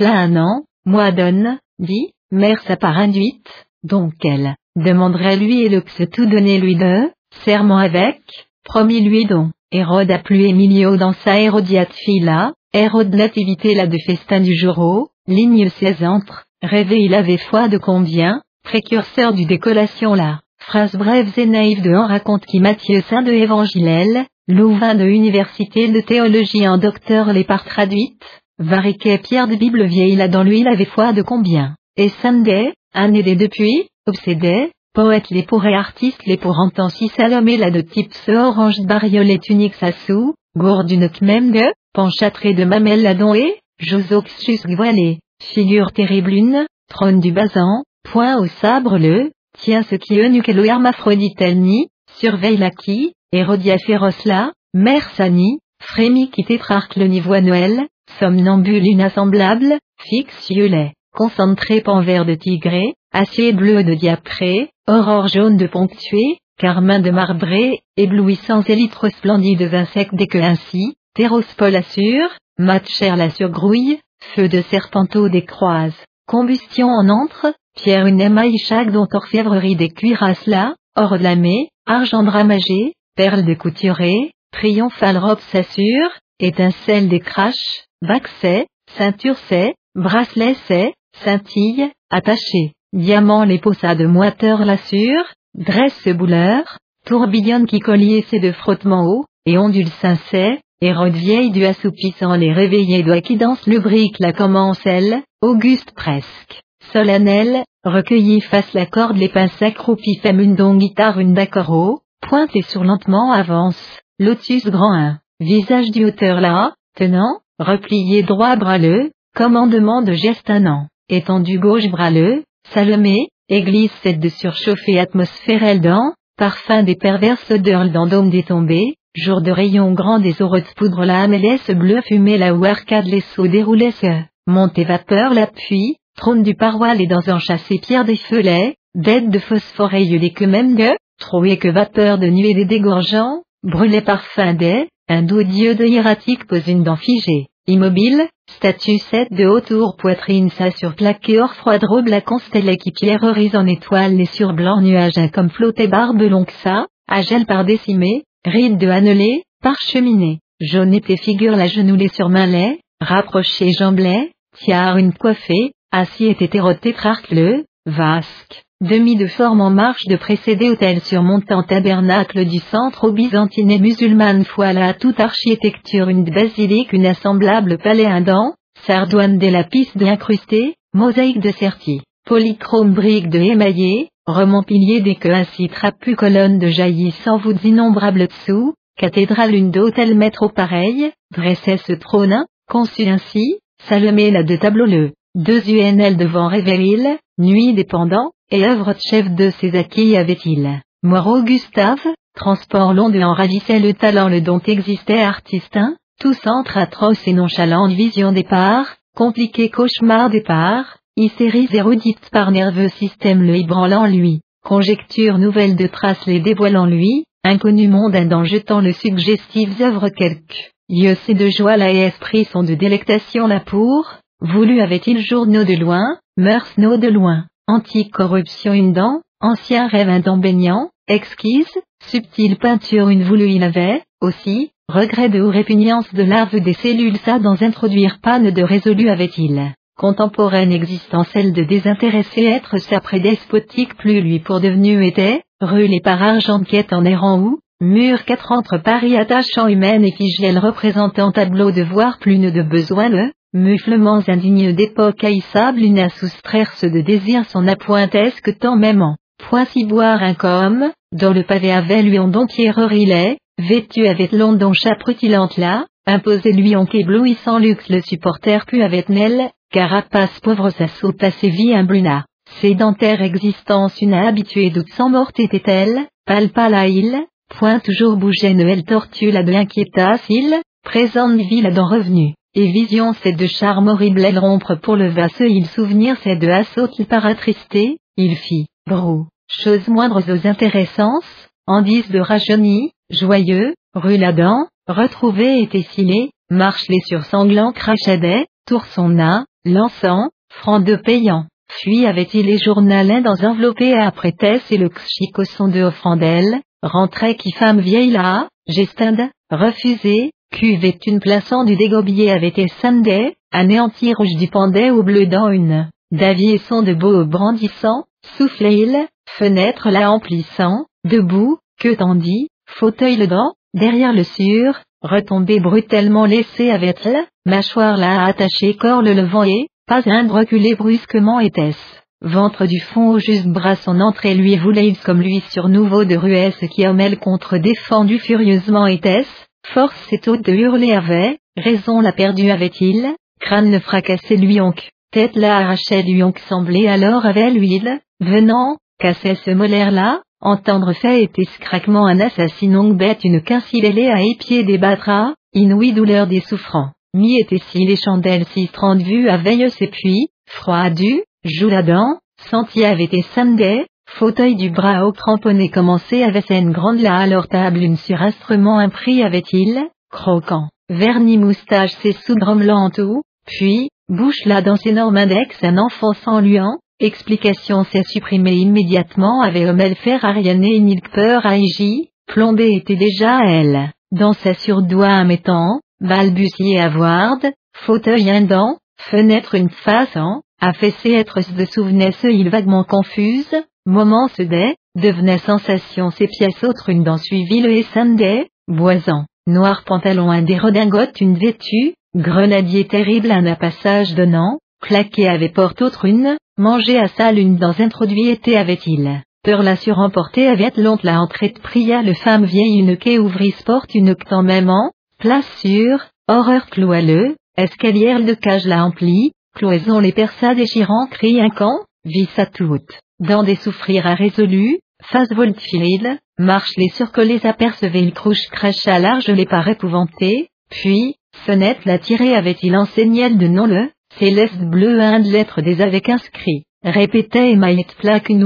un an, moi donne, dit, mère sa part induite, donc elle, demanderait lui et le se tout donner lui de, serment avec, promis lui don, Hérode a plu Emilio dans sa Hérodiate fila, Hérode nativité la de festin du jour ligne 16 entre, rêvé il avait foi de combien, précurseur du décollation là, phrase brève et naïve de en raconte qui Matthieu Saint de Évangilel, Louvain de Université de théologie en docteur les par traduite, Variquet Pierre de Bible vieille là dans lui il avait foi de combien, et Sunday, un aidé depuis, obsédé, poète les pour et artiste les pour entend si Salomé la de type ce orange bariolet tunique sassou, gourde une même de, penchâtré de mamelle la et, josoxus voilé, figure terrible une, trône du basan, point au sabre le, tient ce qui eunuque le hermaphrodite ni, surveille la qui, Hérodia féroce la, mère sani, frémit qui tétrarque le niveau Noël, somnambule inassemblable, fixe lait, concentré pan vert de tigré, acier bleu de diapré, aurore jaune de ponctué, carmin de marbré, éblouissant élytres splendide vin sec dès que ainsi, terrospol assure, mat cher la surgrouille, feu de serpenteau des croises, combustion en entre, pierre une émaille chaque dont orfèvrerie des cuirasses là, or de argent dramagé, perle de couturé, triomphal robe s'assure, étincelle des craches, vaccet, ceinture c'est, bracelet c'est, scintille, attaché, diamant les de moiteur l'assure, dresse bouleur, tourbillonne qui collier c'est de frottement haut, et ondule sincère, Hérode vieille du assoupissant les réveillés doigts qui danse lubrique la commencelle, auguste presque, solennel, recueilli face la corde les pinces accroupis femme une don guitare une d'accord pointe et sur lentement avance, lotus grand 1, visage du auteur là, tenant, replié droit bras le, commandement de geste un an, étendu gauche bras le, Salomé, église cette de surchauffer atmosphère dans, parfum des perverses odeurs d'endôme détombé, jour de rayon grand des heureux de poudre la MLS bleu fumée la où arcade les sauts déroulaient se, montée vapeur l'appui, trône du parois et dans un chassé pierre des feulets, bête de phosphore des que même de, troué que vapeur de nuée des dégorgeants, brûlé parfum des, un doux dieu de hiératique pose une dent figée, immobile, statue 7 de haute tour poitrine ça sur plaqué or froide robe la constellée qui pierrerise en étoiles les sur blancs nuages comme flotté barbe longue ça, à gel par décimé, ride de annelé, par cheminée, jaune était figure la genoulée sur mainlet, rapproché jambelet, tiare une coiffée, assis était tétrarque le, vasque, demi de forme en marche de précédé hôtel surmontant tabernacle du centre au byzantine et musulmane voilà toute architecture une basilique une assemblable palais indent, sardoine des lapis d'incrusté, mosaïque de certi, polychrome brique de émaillé, roman pilier des que ainsi trapu colonne de jaillissant voûtes innombrables dessous, cathédrale une d'hôtel métro pareil, dressait ce trône, conçu ainsi, Salomé la de tableau le, deux UNL devant Révéril, nuit dépendant, et œuvre de chef de ses acquis avait-il. Moreau Gustave, transport long de en ravissait le talent le dont existait artistin, tout centre atroce et nonchalant vision départ, compliqué cauchemar départ, hystérie érudite par nerveux système le ébranlant lui, conjecture nouvelle de traces les dévoilant lui, inconnu monde en jetant le suggestif œuvre quelque. C'est de joie là et esprit sont de délectation là pour, voulu avait-il journaux de loin, mœurs nos de loin anti-corruption une dent, ancien rêve un dent baignant, exquise, subtile peinture une voulue il avait, aussi, regret de ou répugnance de larves des cellules ça dans introduire panne de résolu avait-il. contemporaine existence celle de désintéressé être sa prédespotique plus lui pour devenu était, rulé par argent quête en errant où, mur quatre entre Paris attachant humaine et figelle représentant tableau de voir plus ne de besoin le, muflements indigneux d'époque haïssable une à soustraire-se de désir son appointesque temps même en, point si boire un comme, dans le pavé avait lui en il est, vêtu avec l'ondon chaperutilante là, imposé lui en qu'éblouissant luxe le supporter pu avec Nel, carapace pauvre sa soupe à sévi un bruna. Sédentaire existence une habituée doute sans morte était-elle, palpa la île, point toujours bougeait Noël tortue la de inquiéta s'il, présente ville d'en revenu, et vision c'est de charme horrible elle rompre pour le vasse il souvenir c'est de assaut qu'il attristé, il fit, brou, chose moindres aux intéressances, indice de rajeuni, joyeux, ruladant, retrouvé et essilé, marche les sursanglants crachadets, tour son nain, l'encens, franc de payant. Fuit avait-il les journalins dans enveloppé après Tess et le au son de offrandelle, rentrait qui femme vieille là, gestinde, refusé, cuvait une plaçant du dégobier avait été sunday, anéanti rouge du pendet au bleu dans une, d'avier son de beau brandissant, soufflait il, fenêtre la emplissant, debout, que tandis, fauteuil le dent, derrière le sur, retombé brutalement laissé avec elle, mâchoire là attaché corps le levant et, pas un reculé brusquement était-ce. Ventre du fond au juste bras son entrée lui voulait comme lui sur nouveau de ruesse qui homelle contre défendu furieusement était-ce, force et de hurler avait, raison la perdue avait-il, crâne le fracassé lui onc, tête la arrachait lui onc semblait alors avait l'huile, venant, cassait ce molaire là, Entendre fait et craquement un assassin bête une quincelée à épier des batras, inouïe douleur des souffrants. Mi était si les chandelles si trente vues à veille ses puits, froid du, dent, senti avait été samedi, fauteuil du bras au cramponné commencé avec une grande là leur table une surastrement impris avait-il, croquant, vernis moustache ses soudromlant tout, puis, bouche là dans ses normes index un enfant sans luant, Explication s'est supprimée immédiatement avait Homel faire Ariane et peur Aiji, plombé était déjà elle, dans sa surdoigt mettant, balbutier à Ward, fauteuil indent, fenêtre une face en, affaissé être de souvenesse il vaguement confuse, moment se dé, devenait sensation ses pièces autres une dent suivit le Sunday, boisant, noir pantalon un des redingotes une vêtue, grenadier terrible un passage donnant, claqué avait porte autre une, Manger à sa lune dans introduit été avait-il. Peur la suremporter avait l'oncle la entrée de pria le femme vieille une quai ouvrit sport une en même en, place sûre, horreur cloile, escalière de cage la emplit, cloison les perças déchirant crie un camp, vis à toute, dans des souffrir à résolu, face voltfil, marche les surcollés apercevait il crouche cracha large les par épouvanté, puis, fenêtre la tirée avait-il enseigné de non le, céleste bleu un de lettres des avec inscrit. Répétait maillette plaque une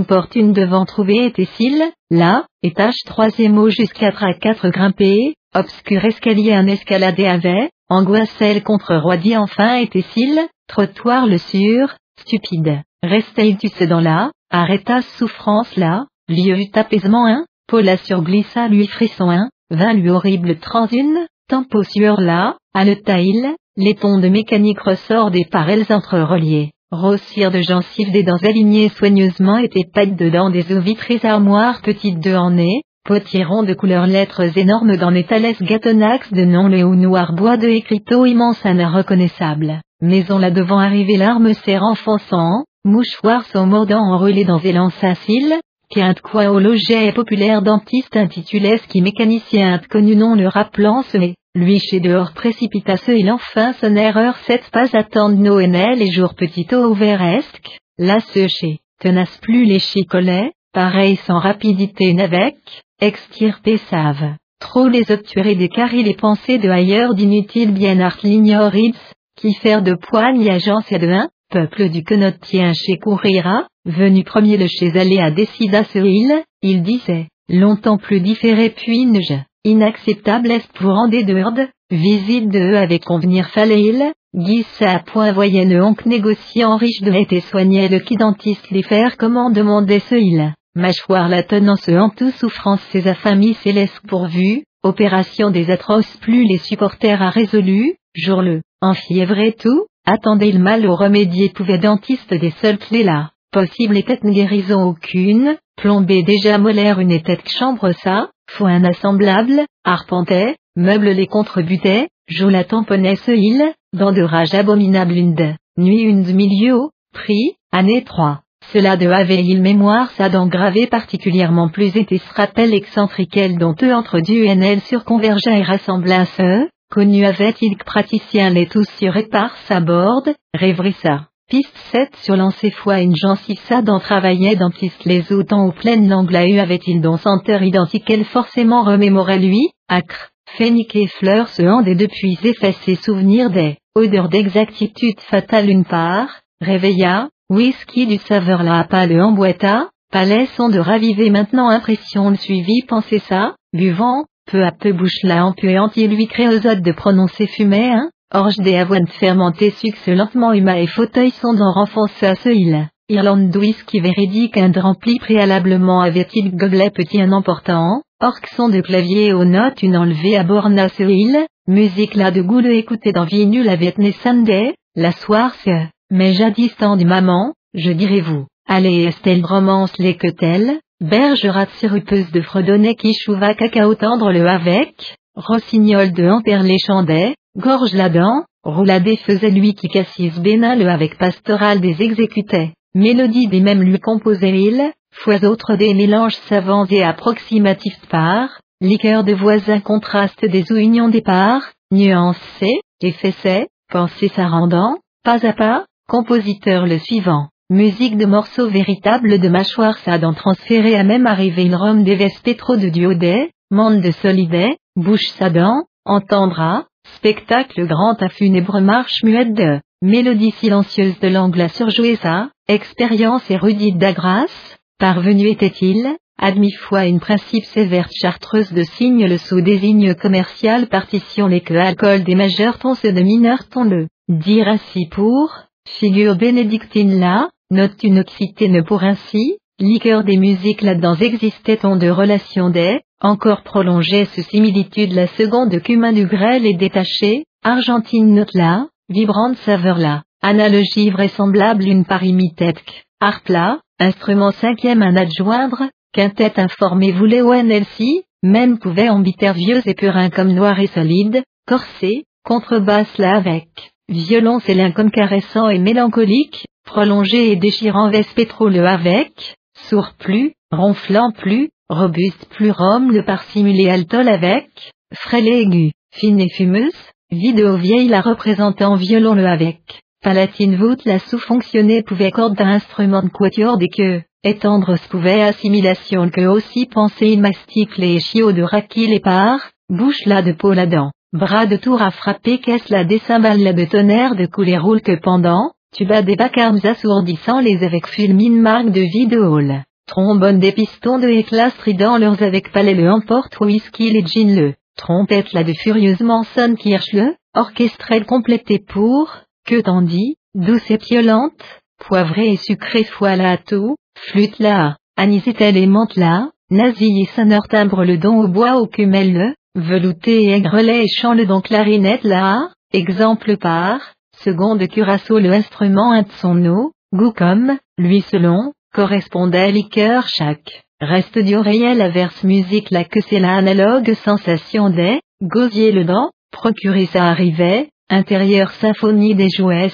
devant trouver était s'il, là, étage troisième mot jusqu'à à quatre grimpé, obscur escalier un escaladé avait, angoisselle contre roidi enfin était s'il, trottoir le sur, stupide, restait tu dans là, arrêta souffrance là, lieu apaisement un, Paula glissa lui frisson un, vint lui horrible transune, tempo sueur là, à le taille, les ponts de mécanique ressort des parelles entre-reliées, rossières de gencives des dents alignées soigneusement étaient pâtes dedans des eaux vitrées armoires petites de en nez, potiron de couleur lettres énormes dans les talès gâtonnax de non le ou noir bois de écriteau immense un reconnaissable. Maison là devant arriver l'arme serre enfonçant, mouchoir sont mordant enroulés dans élan cils, quinte quoi au loget populaire dentiste intitulé qui mécanicien connu non le rappelant ce lui chez dehors précipitace il enfin son erreur sept pas attendre Noël et jour petit au ouveresque, là ce chez, tenace plus les chicolets, pareil sans rapidité n'avec, extirpé save. Trop les obturer des caries les pensées de ailleurs d'inutiles bien art l'ignorids, qui faire de poigne agence et de un, peuple du tient chez courira, venu premier le chez à décida ce il, il disait, longtemps plus différé puis neige. Inacceptable est pour en des visite de avec convenir fallait-il, à point voyait oncle négociant riche de et soignait le qui dentiste les faire comment demandait ce il, mâchoire la tenant ce en tout souffrance ses affamés célestes pourvu, opération des atroces plus les supporters a résolu, jour le, en fièvre et tout, attendez le mal au remédier pouvait dentiste des seules clés là, possible était une guérison aucune, plomber déjà molaire une tête chambre ça, foin assemblable, arpentait, meuble les contrebutait, joue la tamponnait ce il, dans de rage abominable une de, nuit une de milieu, prix, année 3. Cela de avait il mémoire sa dent gravée particulièrement plus était se rappelle excentrique dont eux entre du NL sur convergea et rassembla ce, connu avait-il praticien les tous sur et par sa borde, rêverissa. Piste 7 sur lancer foi une gencive sa dent travaillait dans piste les autant ou pleine langue eu avait-il dont senteur identique elle forcément remémorait lui, acre, phénique et fleurs se et depuis effacé souvenirs des, odeurs d'exactitude fatale une part, réveilla, whisky du saveur la pas le emboîta, palais son de raviver maintenant impression le suivi pensez ça, buvant, peu à peu bouche la empuante et lui créosote de prononcer fumée hein, orge des avoines fermentées succe lentement huma et fauteuil sont dans renfonce à ce île. Irlande whisky véridique un rempli préalablement avait-il gobelet petit un emportant, orque son de clavier aux notes une enlevée à borna ce île, musique là de goût de écouter dans vie nulle avait Sunday, la soir ce mais jadis tant du maman, je dirais vous, allez Estelle romance les que telle, bergerate sirupeuse de fredonnet qui chouva cacao tendre le avec, rossignol de ampère les chandais, gorge la dent, rouladé faisait lui qui cassis bénin le avec pastoral des exécutait, mélodie des mêmes lui composait il, fois autres des mélanges savants et approximatifs par, liqueur de voisins contraste des unions des parts, nuancés, effacés, pensée sa rendant, pas à pas, Compositeur le suivant. Musique de morceaux véritables de mâchoire d'en transférer à même arriver une rome des trop de duodé, monde de solidet, bouche sadan, entendra, spectacle grand à funèbre marche muette de, mélodie silencieuse de l'angle à surjouer sa, expérience érudite d'agras, parvenu était-il, admis fois une principe sévère chartreuse de signe le sous désigne commercial partition les que alcool des majeurs ton de mineurs ton le, dire ainsi pour, Figure bénédictine là, note une occitine pour ainsi, liqueur des musiques là-dedans existait en de relations des, encore prolongée ce similitude la seconde cumin du grêle est détachée, argentine note là, vibrante saveur là, analogie vraisemblable une parimitèque, harpe là, instrument cinquième un adjoindre, quintette informé voulait ONLC, même pouvait vieux et purin comme noir et solide, corsé, contrebasse là avec violoncelle comme caressant et mélancolique, prolongé et déchirant le avec, sourd plus, ronflant plus, robuste plus rhum le parsimulé altol avec, frêle et aigu, fine et fumeuse, vidéo vieille la représentant violon le avec, palatine voûte la sous-fonctionner pouvait corde d'un instrument de quatuor des queues, étendre pouvait assimilation que aussi penser mastique les chiots de raki les parts, bouche là de peau la dent. Bras de tour à frapper caisse la décymbale de tonnerre de couler roule que pendant, tuba des vacarmes assourdissant les avec fulmine marque de vie de hall. Trombone des pistons de éclat strident leurs avec palais le emporte whisky les jeans le. Trompette la de furieusement sonne kirsch le, orchestrelle complétée pour, que t'en dis, douce et violente, poivrée et sucrée fois la tout, flûte là, anisette et monte là, nazi et sonneur timbre le don au bois au cumel le, Velouté et aigrelet et chant le don clarinette la, exemple par, seconde curaçao le instrument un de son eau, goût comme, lui selon, correspondait liqueur chaque. Reste du réel averse musique la que c'est la analogue sensation des, gosier le dent, procurer ça arrivait, intérieur symphonie des jouets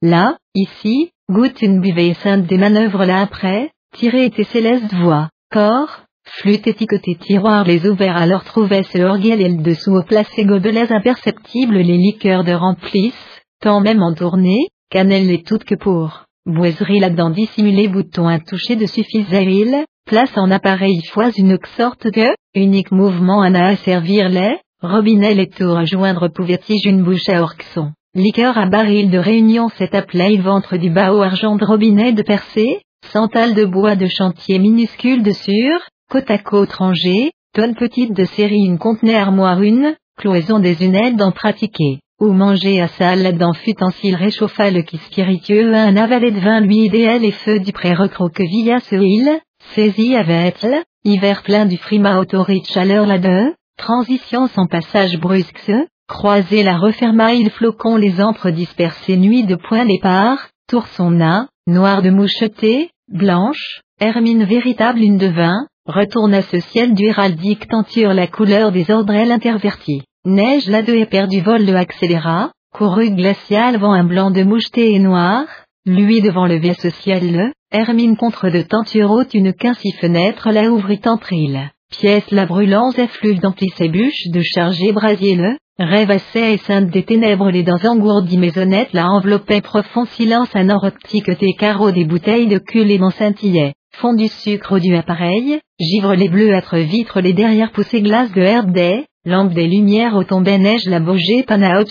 là, ici, goûte une buvée sainte des manœuvres là après, tirer tes célestes voix, corps, Flûte étiquetée tiroir les ouverts alors trouvaient et le dessous au placé gobelets imperceptibles les liqueurs de remplisse, tant même en tournée, cannelle et toutes que pour. Boiserie là-dedans dissimulé bouton à toucher de suffisait place en appareil fois une sorte de, unique mouvement à servir les, robinet les tours à joindre pouvait-il une bouche à orxon. Liqueur à baril de réunion cet appelé ventre du bas au argent de robinet de percée, centale de bois de chantier minuscule de sur, côte à côte rangée, tonne petite de série une contenait armoire une, cloison des unelles d'en pratiquer, ou manger à salle d'en utensile réchauffa le qui spiritueux un avalé de vin lui idéal et feu du pré recroquevilla ce île, saisi avec hiver plein du frima autorite chaleur la deux, transition sans passage brusque croisé la referma il flocon les entre dispersés nuit de point départ, tour son nain, noir de moucheté, blanche, hermine véritable une de vin, retourne à ce ciel du héraldique tenture la couleur des ordres intervertis. Neige la de épère du vol le accéléra, couru glacial vent un blanc de moucheté et noir, lui devant le vaisseau ciel le, Hermine contre de tenture haute une quincy fenêtre la ouvrit entre il. Pièce la brûlance effluve d'emplis ses bûches de charger brasier le, Rêvassait et sainte des ténèbres les dents engourdies maisonnettes la enveloppait profond silence un or optique tes carreaux des bouteilles de cul et scintillaient, fond du sucre du appareil, givre les bleuâtres vitres les derrière poussées glaces de herbe des, lampe des lumières au tombait neige la bogée pana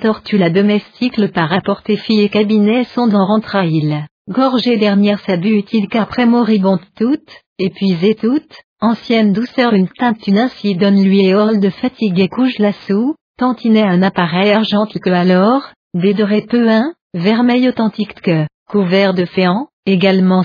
tortue la domestique le par apporter fille et cabinet son dans rentra il, gorgée dernière sa il qu'après moribonde toute, épuisée toute, Ancienne douceur une teinte une ainsi donne lui et de fatigue et couche la sou, tantinet un appareil argentique que alors, dédoré peu un, vermeil authentique que, couvert de féant, également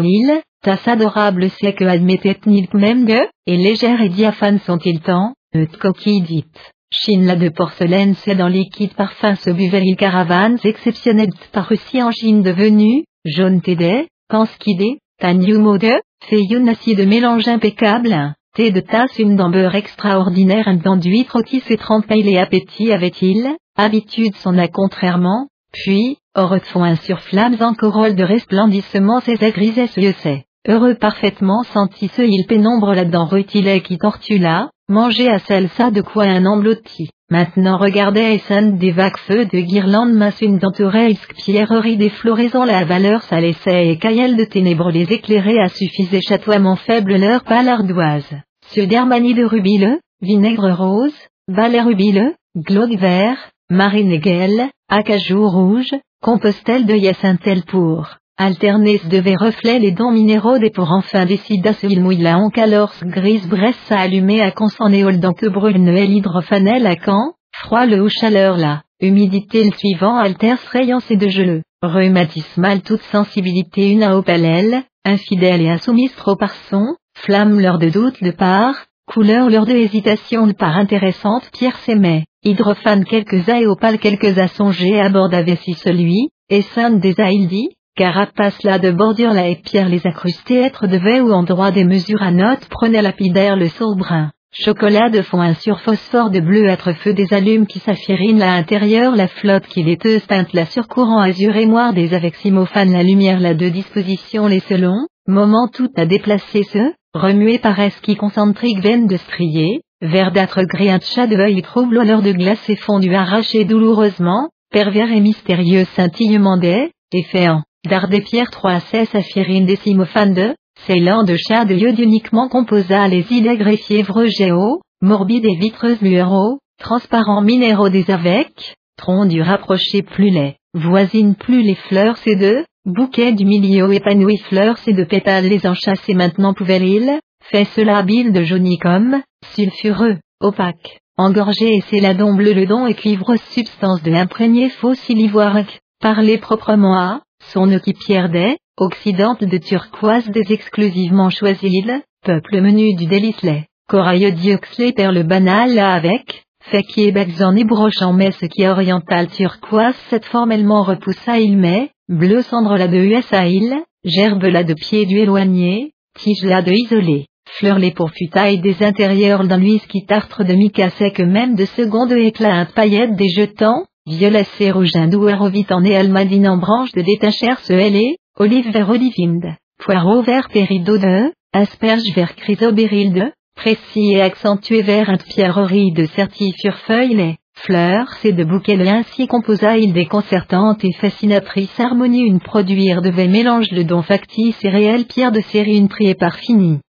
huile, tasse adorable c'est que admettait nil même et légère et diaphane sont-ils tant, de coquille dite. Chine la de porcelaine c'est dans liquide parfum ce buvait il caravanes exceptionnelles par Russie en Chine devenue, jaune tédé, panskidé, mode, fait une de mélange impeccable, thé de tasse une d'ambeur extraordinaire un d'huître otis et trempé les appétits avait-il, habitude s'en a contrairement, puis, de fond un sur flammes en corolle de resplendissement ses grisait ce sait, heureux parfaitement senti ce il pénombre là-dedans rutilait qui tortula, manger à celle ça de quoi un emblotti. Maintenant regardez Essen des vagues feux de guirlandes masse une denturesque pierrerie des floraisons la valeur ça laissait et caillelle de ténèbres les éclairer à suffisé chatoiement faible leur pâle ardoise. Sur d'hermanie de rubile, vinaigre rose, balai rubile, glauque vert, marine aiguelle, acajou rouge, compostelle de yacintel pour. Alternés devait reflet les dons minéraux des pour enfin décida ce il mouille la calors grise bresse à allumer à consennéol dans que brûle Noël hydrofanel à quand, froid le ou chaleur là, humidité le suivant altère rayance et de geleux, rhumatisme toute sensibilité une à opalelle, infidèle et insoumise trop par son, flamme l'heure de doute de part, couleur l'heure de hésitation de part intéressante pierre s'aimait, hydrophane quelques à et opale quelques à bord si celui, et sainte des dit, Carapace là de bordure la et pierre les accrustés être devait ou endroit des mesures à notes prenait lapidaire le brun. Chocolat de fond un surphosphore de bleu être feu des allumes qui s'affirinent à intérieur la flotte qui laiteuse teinte la surcourant azur et noir des avec simophane la lumière la de disposition les selon, moment tout à déplacer ce, remué par qui concentrique veine de strier, verdâtre gris un chat de œil trouble l'honneur de glace et fondu arraché douloureusement, pervers et mystérieux scintillement des, efféant des pierres 3 cesse affirine décimophane de, célan de chat de iode uniquement composa les idées greffiers géo, morbide et vitreuse lueur transparents minéraux des avec, tronc du rapproché plus laid, voisine plus les fleurs c'est de, bouquet du milieu épanoui fleurs c'est de pétales les enchâssés maintenant pouvait-il, fait cela habile de jauni comme, sulfureux, opaque, engorgé et c'est la don bleu le don et cuivre substance de l'imprégné fossile ivoire, parler proprement à, son équipière des, occidente de turquoise des exclusivement choisis peuple menu du délice-lait, corail perle banal là avec, fait qui est en ébroche en mais ce qui est oriental turquoise cette formellement repoussa il met, bleu cendre la de USA il, gerbe la de pied du éloigné, tige la de isolé, fleur les pour futailles des intérieurs d'un qui tartre de mica sec même de seconde éclat. Paillette des jetons, violacé rouge indou en et almadine en branche de détachère ce et olive vert olivinde, poireau vert pérido de, asperge vert chrysobérilde, précis et accentué vert un pierrerie de certifure feuille fleurs c'est de bouquets ainsi composa il déconcertante et fascinatrice harmonie une produire devait mélange de dons factices et réels pierre de série une priée par.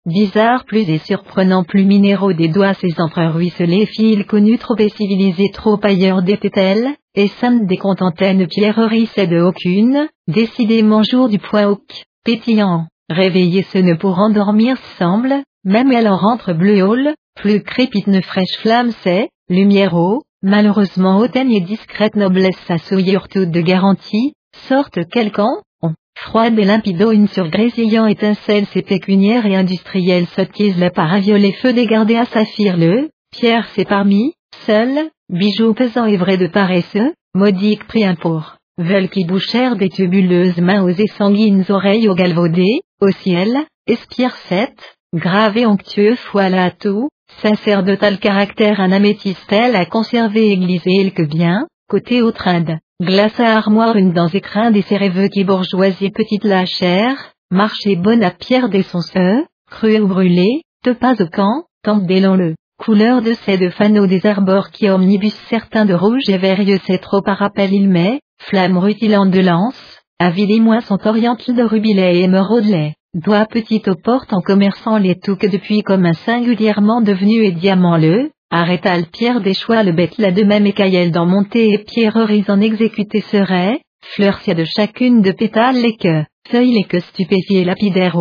Bizarre plus et surprenant plus minéraux des doigts ses empereurs ruisselés fils connus trop et civilisés trop ailleurs d'étaient et sainte des contentaines pierreries de aucune, décidément jour du point hauc, pétillant, réveillé ce ne pour endormir semble, même elle en rentre bleu hall, plus crépite ne fraîche flamme c'est, lumière haut, malheureusement hautaine et discrète noblesse sa toute de garantie, sorte quelqu'un, Froide et limpide une sur grésillant étincelle ses pécuniaires et industrielles sottises la par violet feu dégardé à saphir. Le, pierre c'est parmi, Seul, bijoux pesants et vrais de paresseux, modique prix pour, veulent qui bouchèrent des tubuleuses mains aux et sanguines oreilles au galvaudé, au ciel, espire 7, gravé onctueux foile à tout, sacerdotal caractère un améthystel à conserver église et que bien, côté autre Inde, glace à armoire une dans écrin des rêveux qui bourgeoisie petite la chair, marché bonne à pierre des sonseux, cru ou brûlé, te pas au camp, temple le. Couleur de ces deux fanaux des arbores qui omnibus certains de rouge et verieux c'est trop par rappel il met, flamme rutilante de lance, avili moins sont orientés de rubilet et émeraudelet, doigt petit aux portes en commerçant les tout que depuis comme un singulièrement devenu et diamant le, arrêta le pierre des choix le bête la de même écaillelle dans montée et pierreries en exécuté serait, fleurs de chacune de pétales les que, feuilles les que stupéfiés lapidaires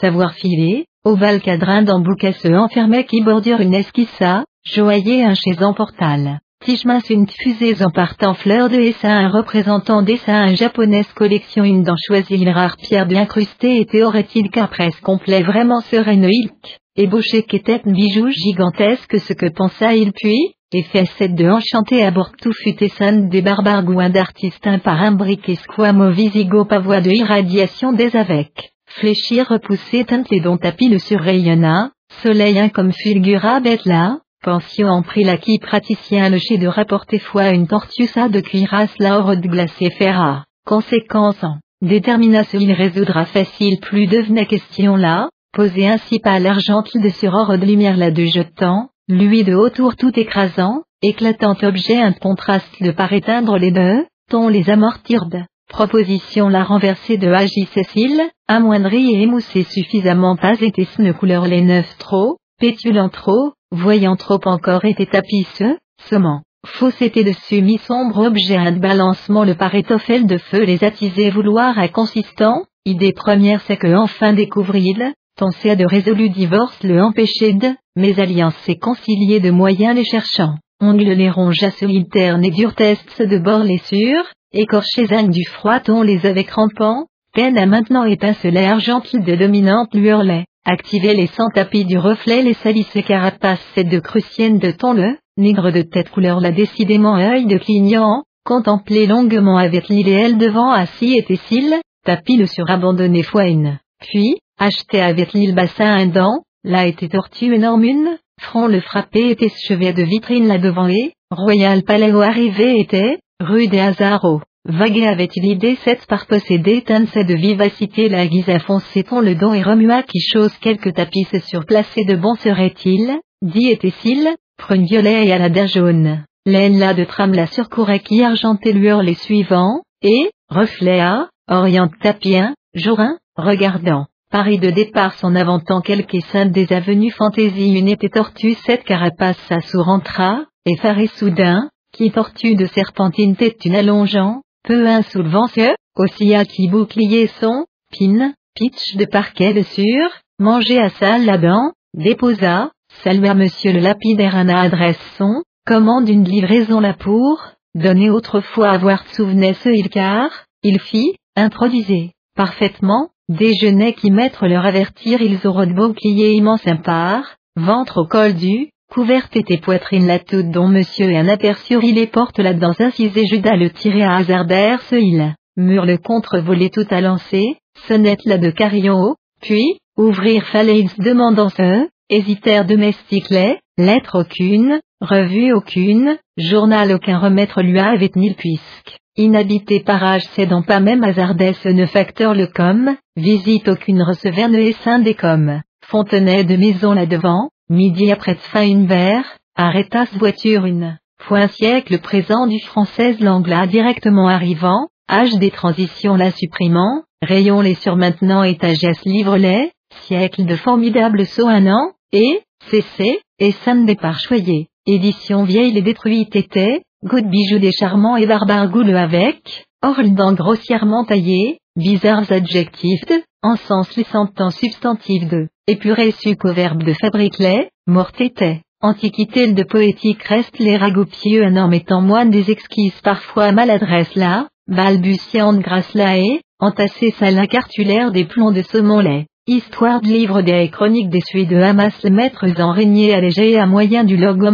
savoir filer, Ovale cadrin d'embouquet se enfermait qui bordure une esquissa, joaillier un chez en portal. Tichmas une fusée en partant fleur de essa un représentant d'essa un japonaise collection une dent choisie une rare pierre bien crustée et aurait-il qu'un presse complet vraiment serait une ilk, ébauché qu'était un bijou gigantesque ce que pensa il puis, et fait cette de enchanté à tout fut des barbares gouins d'artistes un par un brick esquamo visigo pavois de irradiation des avec fléchir repoussé teinté dont tapis le surrayonna, soleil un comme fulgura bête là, pension en prit la qui praticien le chez de rapporter foi une tortusa de cuirasse la hors de glacé ferra, conséquence en, détermination il résoudra facile plus devenait question là, posé ainsi pas l'argent de sur or de lumière là de jetant, lui de autour tout écrasant, éclatant objet un contraste de par éteindre les deux, ton les amortirde. Proposition la renversée de Agi Cécile, amoindrie et émoussée suffisamment pas été ne couleur les neuf trop, pétulant trop, voyant trop encore était tapisseux, semant. Fausseté dessus mi sombre objet un balancement le parétophèle de feu les attiser vouloir à consistant, idée première c'est que enfin découvrit-il, à de résolu divorce le empêcher de, mais alliance et concilier de moyens les cherchant, ongle les ronges à solitaire et dur test de bord les sûrs, écorchés ânes du froid on les avait crampants, peine à maintenant étinceler argentine de dominante lueur lait, activer les cent tapis du reflet les salissés carapaces cette de crucienne de ton le, nigre de tête couleur la décidément œil de clignant, contempler longuement avec l'idéal devant assis et cils, tapis le surabandonné foine, puis, acheté avec l'île bassin un dent, là était tortue énorme une, front le frappé était chevet de vitrine là devant et, royal palais où arrivé était, Rue des Hazaros. Vaguet avait-il idée cette par posséder teinçait de vivacité la guise à foncer le don et remua qui chose quelques tapis surplacés de bon serait-il, dit était-il, prune violet et à la jaune. Laine là de trame la surcourait qui argentait lueur les suivants, et, reflet à, oriente tapien, jourin, regardant. Paris de départ son quelques saintes des avenues fantaisie une était tortue cette carapace sa rentra, effaré soudain, qui tortue de serpentine tête une allongeant, peu un soulevant ce, aussi à qui bouclier son, pin, pitch de parquet dessus, manger à salle là-dedans, déposa, salua monsieur le lapidaire un adresse son, commande une livraison là pour, donner autrefois avoir souvenait ce il car, il fit, introduisait, parfaitement, déjeuner qui mettre leur avertir ils auront bouclier immense impar, ventre au col du, couverte était poitrine la toute dont monsieur un aperçu il les porte là dans incisé Judas le tirer à hasard ce il, mur le contre-volé tout à lancer, sonnette là de carillon puis, ouvrir fallait demandant ce, hésitèrent domestique les, lettre aucune, revue aucune, journal aucun remettre lui avait ni puisque, inhabité parage cédant pas même hasardesse ne facteur le com, visite aucune receverne et saint des com, fontenay de maison là devant, Midi après fin une verre, arrêta voiture une. Point siècle présent du français l'angla directement arrivant, âge des transitions la supprimant, rayon les sur maintenant étagesse livre-les, siècle de formidable saut un an, et, cc, et sam départ choyé, édition vieille les détruites étaient, good bijoux des charmants et barbares gouleux avec, dents grossièrement taillés, bizarres adjectifs. De, en sens en substantif de, épuré suc au verbe de fabrique les, mort était. Antiquité de poétique reste les ragoupieux un homme étant moine des exquises parfois maladresse là, balbutiante grâce là et, entassé sa la cartulaire des plombs de saumon lait. Histoire de livre des chroniques des suies de Hamas les maîtres en régné allégé à moyen du logo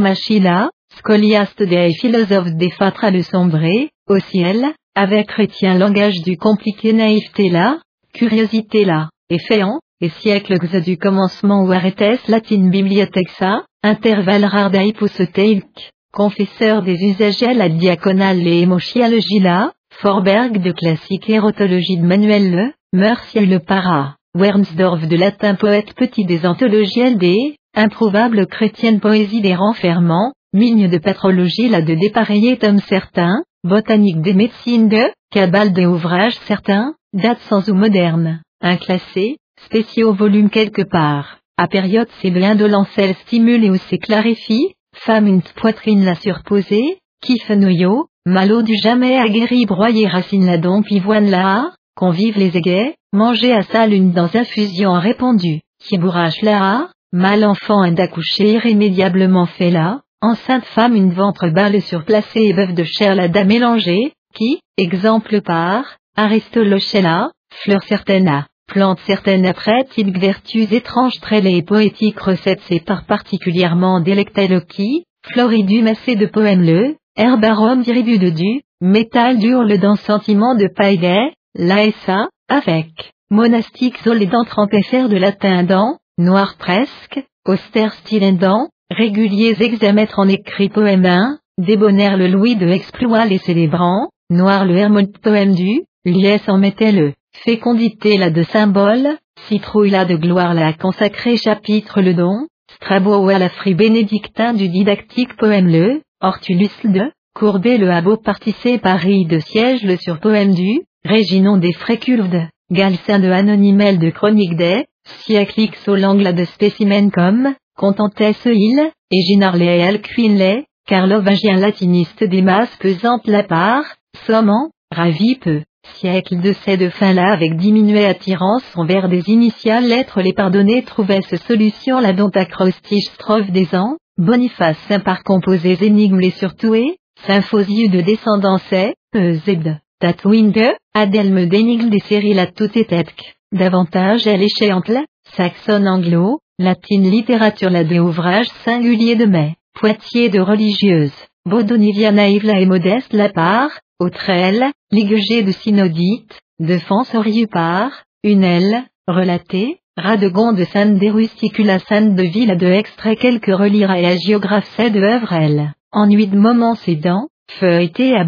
machila, scoliaste des philosophes des fatra le sombré, au ciel, avec chrétien langage du compliqué naïveté là, curiosité là, et féant, et siècle du commencement ou arrêtes latine bibliothexa, intervalle rare d'aiposoteilk, confesseur des usages à la diaconale et hémochialogie là, Forberg de classique érotologie de Manuel Le, Mercier le para, Wernsdorf de latin poète petit des anthologies LD, improuvable chrétienne poésie des renfermants, migne de patrologie la de dépareillé tome certains, botanique des médecines de, cabale des ouvrages certains, date sans ou moderne, inclassé, spéciaux volume quelque part, à période c'est de l'indolence stimule ou c'est clarifie, femme une poitrine la surposée, kiffe noyau, malo du jamais aguerri broyer racine la don pivoine la convive les égais, manger à sa lune dans infusion répandu, qui bourrache la mal enfant d'accoucher irrémédiablement fait là, enceinte femme une ventre balle surplacée et bœuf de chair la dame mélangée, qui, exemple par, Aristolochella, fleur certaine plante certaine après il vertus étranges les poétiques recettes c'est par particulièrement délectées qui, floridu massé de poèmes le, herbarum diribu de du, métal dur le dans sentiment de paille l'ASA, avec, monastique solédant trempé fer de latin dans, noir presque, austère stylendant, réguliers examètres en écrit poème 1, débonnaire le Louis de exploit les célébrants, noir le Hermod poème du, liesse en mettait le, fécondité la de symbole, citrouille la de gloire la consacré chapitre le don, Strabo à la fri bénédictin du didactique poème le, Hortulus de, Courbet le abo particé Paris de siège le sur poème du, Réginon des Frécules de, Galcin de Anonymel de Chronique des, Sièclix au l'angle de spécimen comme, Contentait ce il, et Ginarlet et Alcuinlet, Carlovagien latiniste des masses pesantes la part, sommant, ravi peu, siècle de ces de fin là avec diminué attirance envers des initiales lettres les pardonnés trouvaient ce solution la dont acrostiche strophe des ans, Boniface saint par composés énigmes les surtoués, symphosieux de descendance et, Eusebde. Tatwinde, Adelme d'énigmes des séries la tout étetque, davantage elle échéante saxonne anglo, latine littérature la des ouvrages singuliers de mai, Poitiers de religieuse, Baudonivia naïve la et modeste la part, Autrelle, Ligegé de synodite, Défense par, une aile, relatée, Radegon de Sainte des Rusticula Sainte de Ville de extrait quelques relira et agiographe de œuvre elle, ennui de moments sédant, feuilleté à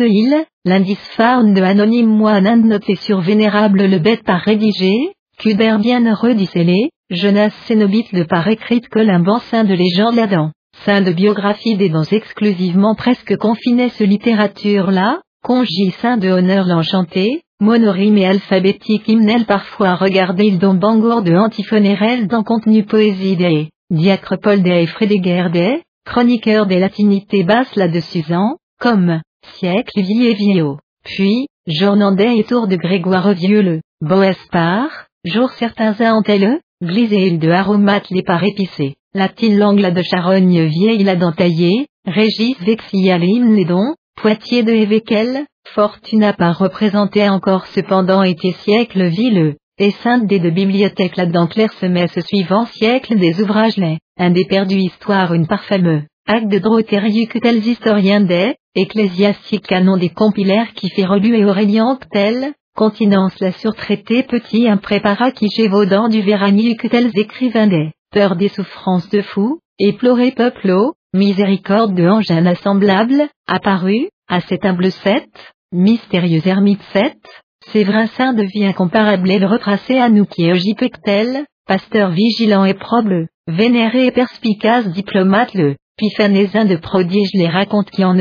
île, l'indice farne de anonyme moine noté sur vénérable le bête par rédigé, Cuber bienheureux dicellé, jeunesse cénobite de par écrite Colimban saint de légende Adam, saint de biographie des dons exclusivement presque confiné ce littérature-là, congis saint de honneur l'enchanté, monorime et alphabétique hymnel parfois regardé il don bangour de antiphonérel dans contenu poésie des, diacropole des et Frédéguerre des, chroniqueur des latinités basses là-dessus comme, siècle vie et vieux. Puis, journandais et tour de Grégoire Vieux le, Boespar, jour certains intelle, glisé de aromates les par épicés, latine l'angle de charogne vieille la dentaillée, régis vexialim les dons, Poitiers de Évéquel, Fortuna par représenté encore cependant été siècle ville, et sainte des de bibliothèques là-dedans clairsemait ce suivant siècle des ouvrages les, un des perdus histoire une parfameux, acte de drotérieux que tels historiens des, ecclésiastiques canon des compilaires qui fait relu et Aurélien tel, continence la surtraité petit impréparat qui gévaudan du véranier que tels écrivains des, peur des souffrances de fou, éploré peupleau, miséricorde de ange inassemblable, apparu, à cet humble sept, mystérieux ermite sept, Séverin saint de vie incomparable et le retracé à nous qui Pectel, pasteur vigilant et probe, vénéré et perspicace diplomate le, Piphanésin de prodige les raconte qui en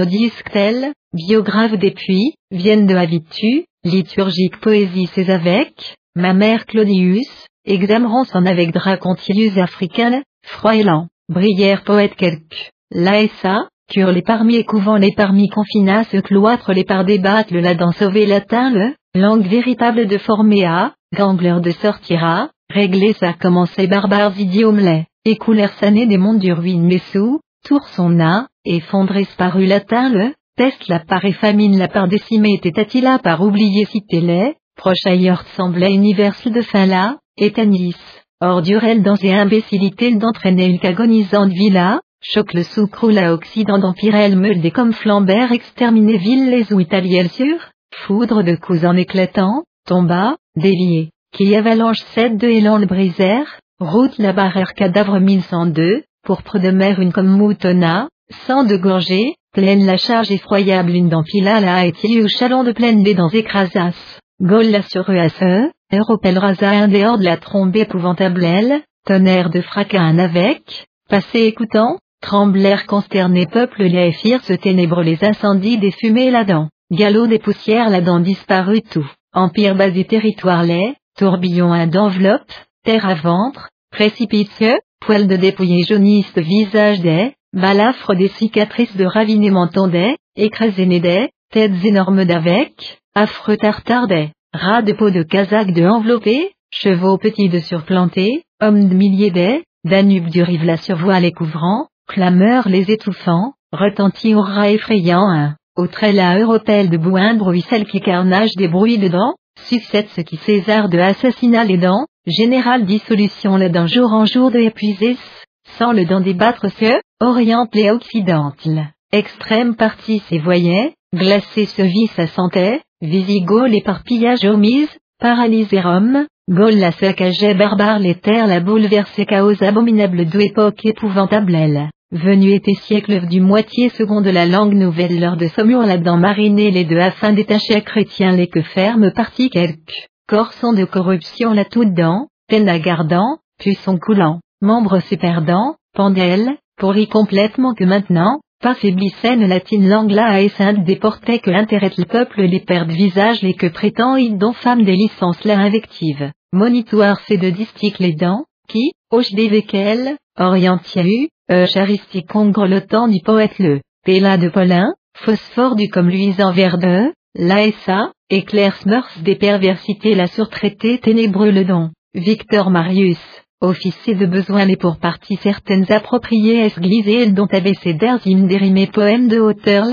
tel, biographe des puits, viennent de habitu, liturgique poésie ses avec, ma mère Claudius, examerons son avec dracontius africain, froilant, brière poète quelque, laessa, cure les parmi et couvent les parmi confina se cloître les par débattre le la dans sauver latin le, langue véritable de forméa, gangleur de sortira, régler sa commencer barbares idiomes les, écoulèrent sané des mondes du ruine messou, tour son a, effondré sparu latin le, peste la part et famine la part décimée était Attila par oublier cité les, proche ailleurs semblait universel de fin là, et Tanis, ordurel dans et imbécilité d'entraîner une agonisante villa, choque le sous à Occident d'Empirel meule comme flambert exterminé ville les ou italiel sur, foudre de coups en éclatant, tomba, délié, qui avalanche 7 de élan le brisèrent, route la barrière cadavre 1102, pourpre de mer une comme moutonna, sang de gorgée, pleine la charge effroyable une d'empila la haïti au chalon de pleine des dents écrasas, gol la sur eux, europel rasa un dehors de la trombe épouvantable elle, tonnerre de fracas un avec, passé écoutant, tremblèrent consternés peuple les firent ce ténébreux les incendies des fumées là-dedans, galop des poussières là-dedans disparut tout, empire basé territoire les, tourbillon un d'enveloppe, terre à ventre, précipice, poils de dépouillé jaunisse visage des, balafres des cicatrices de ravinement tondaient, écrasés des, têtes énormes d'avec, affreux tartare des, rats de peau de casaque de enveloppés, chevaux petits de surplantés, hommes de milliers des, Danube du rive la survoile les couvrant, clameurs les étouffant, retentit au rat effrayant un, au la européenne de bouin bruisselle qui carnage des bruits dedans, succède ce qui César de assassinat les dents, général dissolution le d'un jour en jour de épuiser, sans le dent débattre ce, oriente les occidentales, extrême partie ses voyait, glacé se vit sa santé, visigoth l'éparpillage omise, paralysé Rome, Gaul la saccageait barbare les terres la bouleversait chaos abominable d'époque épouvantable elle. Venu était siècle du moitié second de la langue nouvelle lors de Saumur là-dedans mariner les deux afin d'étacher à chrétiens les que ferme partie quelques corsons de corruption là tout dedans, peine gardant, puis son coulant, membres se perdant, pendelle, pour y complètement que maintenant, pas faiblissait une latine langue là et sainte déportait que l'intérêt le peuple les perd visage les que prétend ils dont femme des licences la invective, monitoire c'est de distique les dents, qui, hoche d'évéquel, orientia eu, charistique congrelotant du poète le, Péla de Paulin, phosphore du comme luisant verdeux, l'ASA, éclair smurf des perversités la surtraité ténébreux le don, Victor Marius, officier de besoin les pour partie certaines appropriées esglisées dont abécédaires hymnes dérimés poèmes de hauteur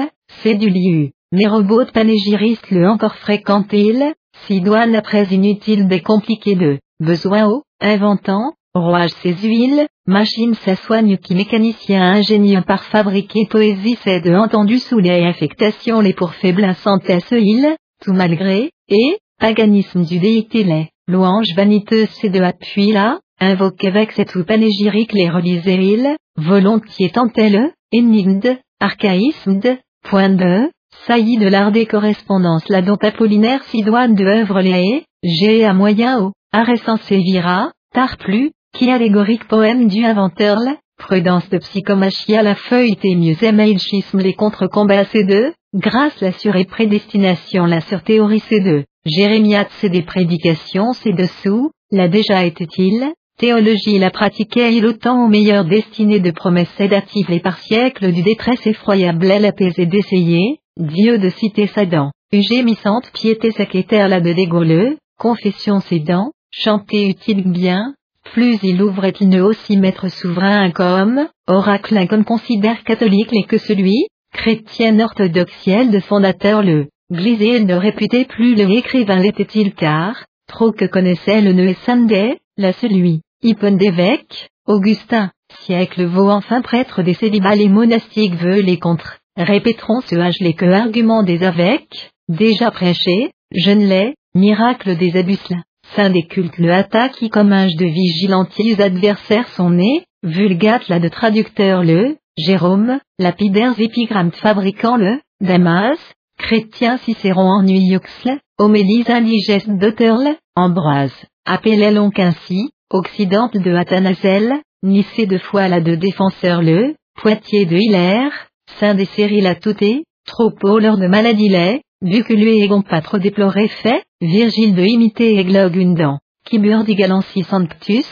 c'est du lieu, mais robot panégyriste le encore fréquente-il, si douane après inutile des compliqués de, besoin au, inventant, Rouage ses huiles, machine sa soigne qui mécanicien ingénieux par fabriquer poésie c'est de entendu sous les affectations les pour faibles ce île, tout malgré, et, paganisme du déité les, louange vaniteuse c'est de appui là, invoque avec cette ou panégyrique les relisez il, volontiers tant-elle, énigme archaïsme de, point de, saillie de l'art des correspondances la dont Apollinaire douane de œuvre les j'ai à moyen au, arrêtant sévira, tard plus, qui allégorique poème du inventeur prudence de psychomachia la feuille mieux schisme les contre-combats C2, grâce la sur et prédestination la sur théorie C2, Jérémiade c'est des prédications c'est dessous, la déjà était-il, théologie la pratiquait il autant au meilleur destiné de promesses sédatives et par siècle du détresse effroyable elle apaisée d'essayer, Dieu de citer sa dent, gémissante piété saquetaire la de dégoleux, confession ses dents, chanter utile bien, plus il ouvrait il ne aussi maître souverain comme, oracle comme considère catholique les que celui, chrétien orthodoxiel de fondateur le, glisé ne réputait plus le écrivain l'était-il car, trop que connaissait le ne Sunday, la celui, Hippon d'évêque, Augustin, siècle vaut enfin prêtre des célibats les monastiques veulent les contre, répéteront ce âge les que arguments des évêques, déjà prêchés, je ne l'ai, miracle des abusles saint des cultes le hâta qui comme âge de vigilantiers adversaires sont nés, vulgate la de traducteur le, Jérôme, lapidaires épigrammes fabricant le, Damas, chrétien Cicéron ennuyoxle, homélise indigeste d'auteur le, Ambroise, appelait donc ainsi, occidente de Athanazel, Nicée de foi la de défenseur le, Poitiers de Hilaire, saint des séries la touté, trop lors de maladie lait, Buculue et Gompatre déploré fait, Virgile de imiter Eglogue une dent, Kibur Galancy Sanctus,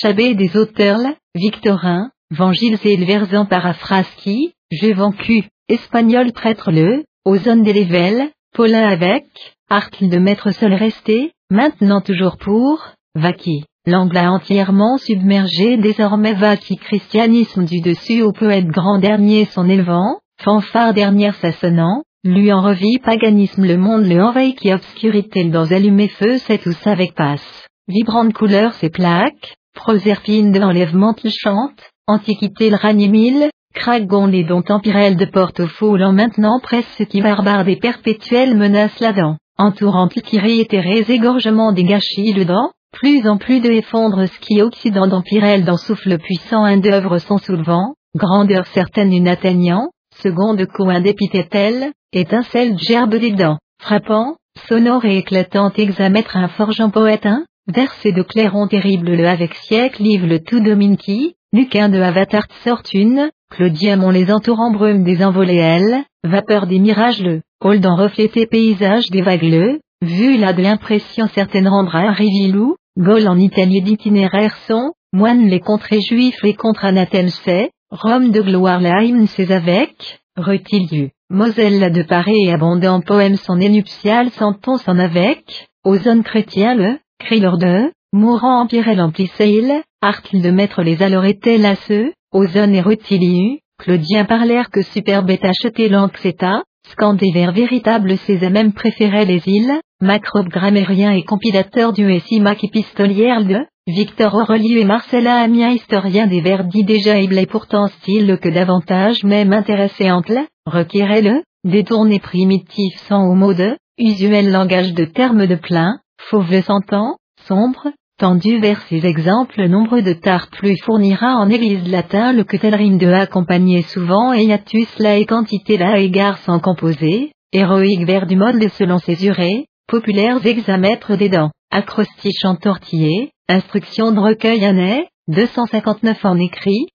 Chabé des auteurs Victorin, Vangile et Verzan Parafraski, Jevancu, Espagnol prêtre le, Ozone de Paulin avec, Arcle de maître seul resté, maintenant toujours pour, Vaki, l'angla entièrement submergé désormais Vaki christianisme du dessus au poète grand dernier son élevant, fanfare dernière s'assonnant, lui en revit paganisme le monde le envahit qui obscurité dans allumé feu c'est tous avec passe. Vibrante couleur ses plaques, proserpine de l'enlèvement chante, Antiquité le ranimil, Cragon les dont empirel de porte au faux maintenant presse ce qui barbares des perpétuelles menaces là-dedans, entourant tiré et terrés égorgement des gâchis le dent, plus en plus de effondre ce qui occident d'empirel dans souffle puissant un d'œuvre son soulevant, grandeur certaine une atteignant, seconde coin d'épithételle, étincelle gerbe des dents, frappant, sonore et éclatante examètre un forgeant poète un, versé de clairon terrible le avec siècle livre le tout domine qui, Luquin de Avatar sortune, Claudiamont les entourant brume des envolées ailes, vapeur des mirages le, hall dans reflété paysage des vagues le, vu là de l'impression certaine rendra un rivilou, Gaul en Italie d'itinéraire sont, moines les contrées juifs les contre anathèmes c'est, Rome de gloire la c'est avec, Rutiliu, Moselle de Paris et abondant poème son énuptial sentons s'en avec, aux zones chrétiens le, leur de, mourant empirel il, Arcle de mettre les alors étaient là ceux, aux zones et Rutiliu, Claudien parlèrent que superbe est acheté l'anxéta, scandé vers véritable même préférait les îles, macrobe grammairien et compilateur du Mac épistolière de, Victor Aurelius et Marcella Amien historien des verdis déjà et pourtant style que davantage même intéressé entre requirait le, détourné primitif sans mot de, usuel langage de termes de plein, fauve sentant, sombre, tendu vers ces exemples nombreux de tard plus fournira en église latin le que rime de accompagné souvent et la et quantité la égard sans composer, héroïque vers du mode selon ses urées, populaires examètres des dents, acrostiche en tortillé, instruction de recueil année, 259 en écrit,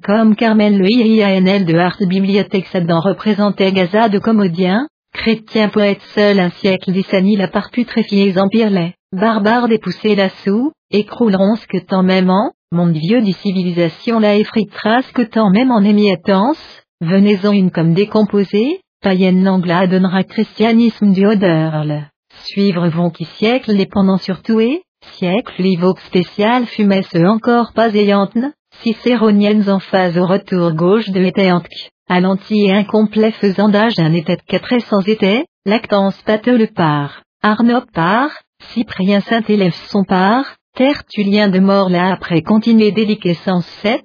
comme Carmel le IIANL de Art Bibliothèque Sadan représentait Gaza de commodien, chrétien poète seul un siècle d'Issani la par putréfiés empire les, barbares dépoussés l'assaut, écrouleront ce que tant même en, monde vieux des civilisations la effritera ce que tant même en émiettance, venez-en une comme décomposée, païenne l'angla donnera christianisme du odeur Suivre vont qui siècle les pendant surtout et, siècle l'évoque spécial fumesse encore pas ayante, cicéroniennes en phase au retour gauche de l'étéantque, à et incomplet faisant d'âge un état de quatre sans été, lactance pâte le part, Arnaud part, Cyprien Saint-Élève son part, Tertullien de mort là après continuer déliquescence 7,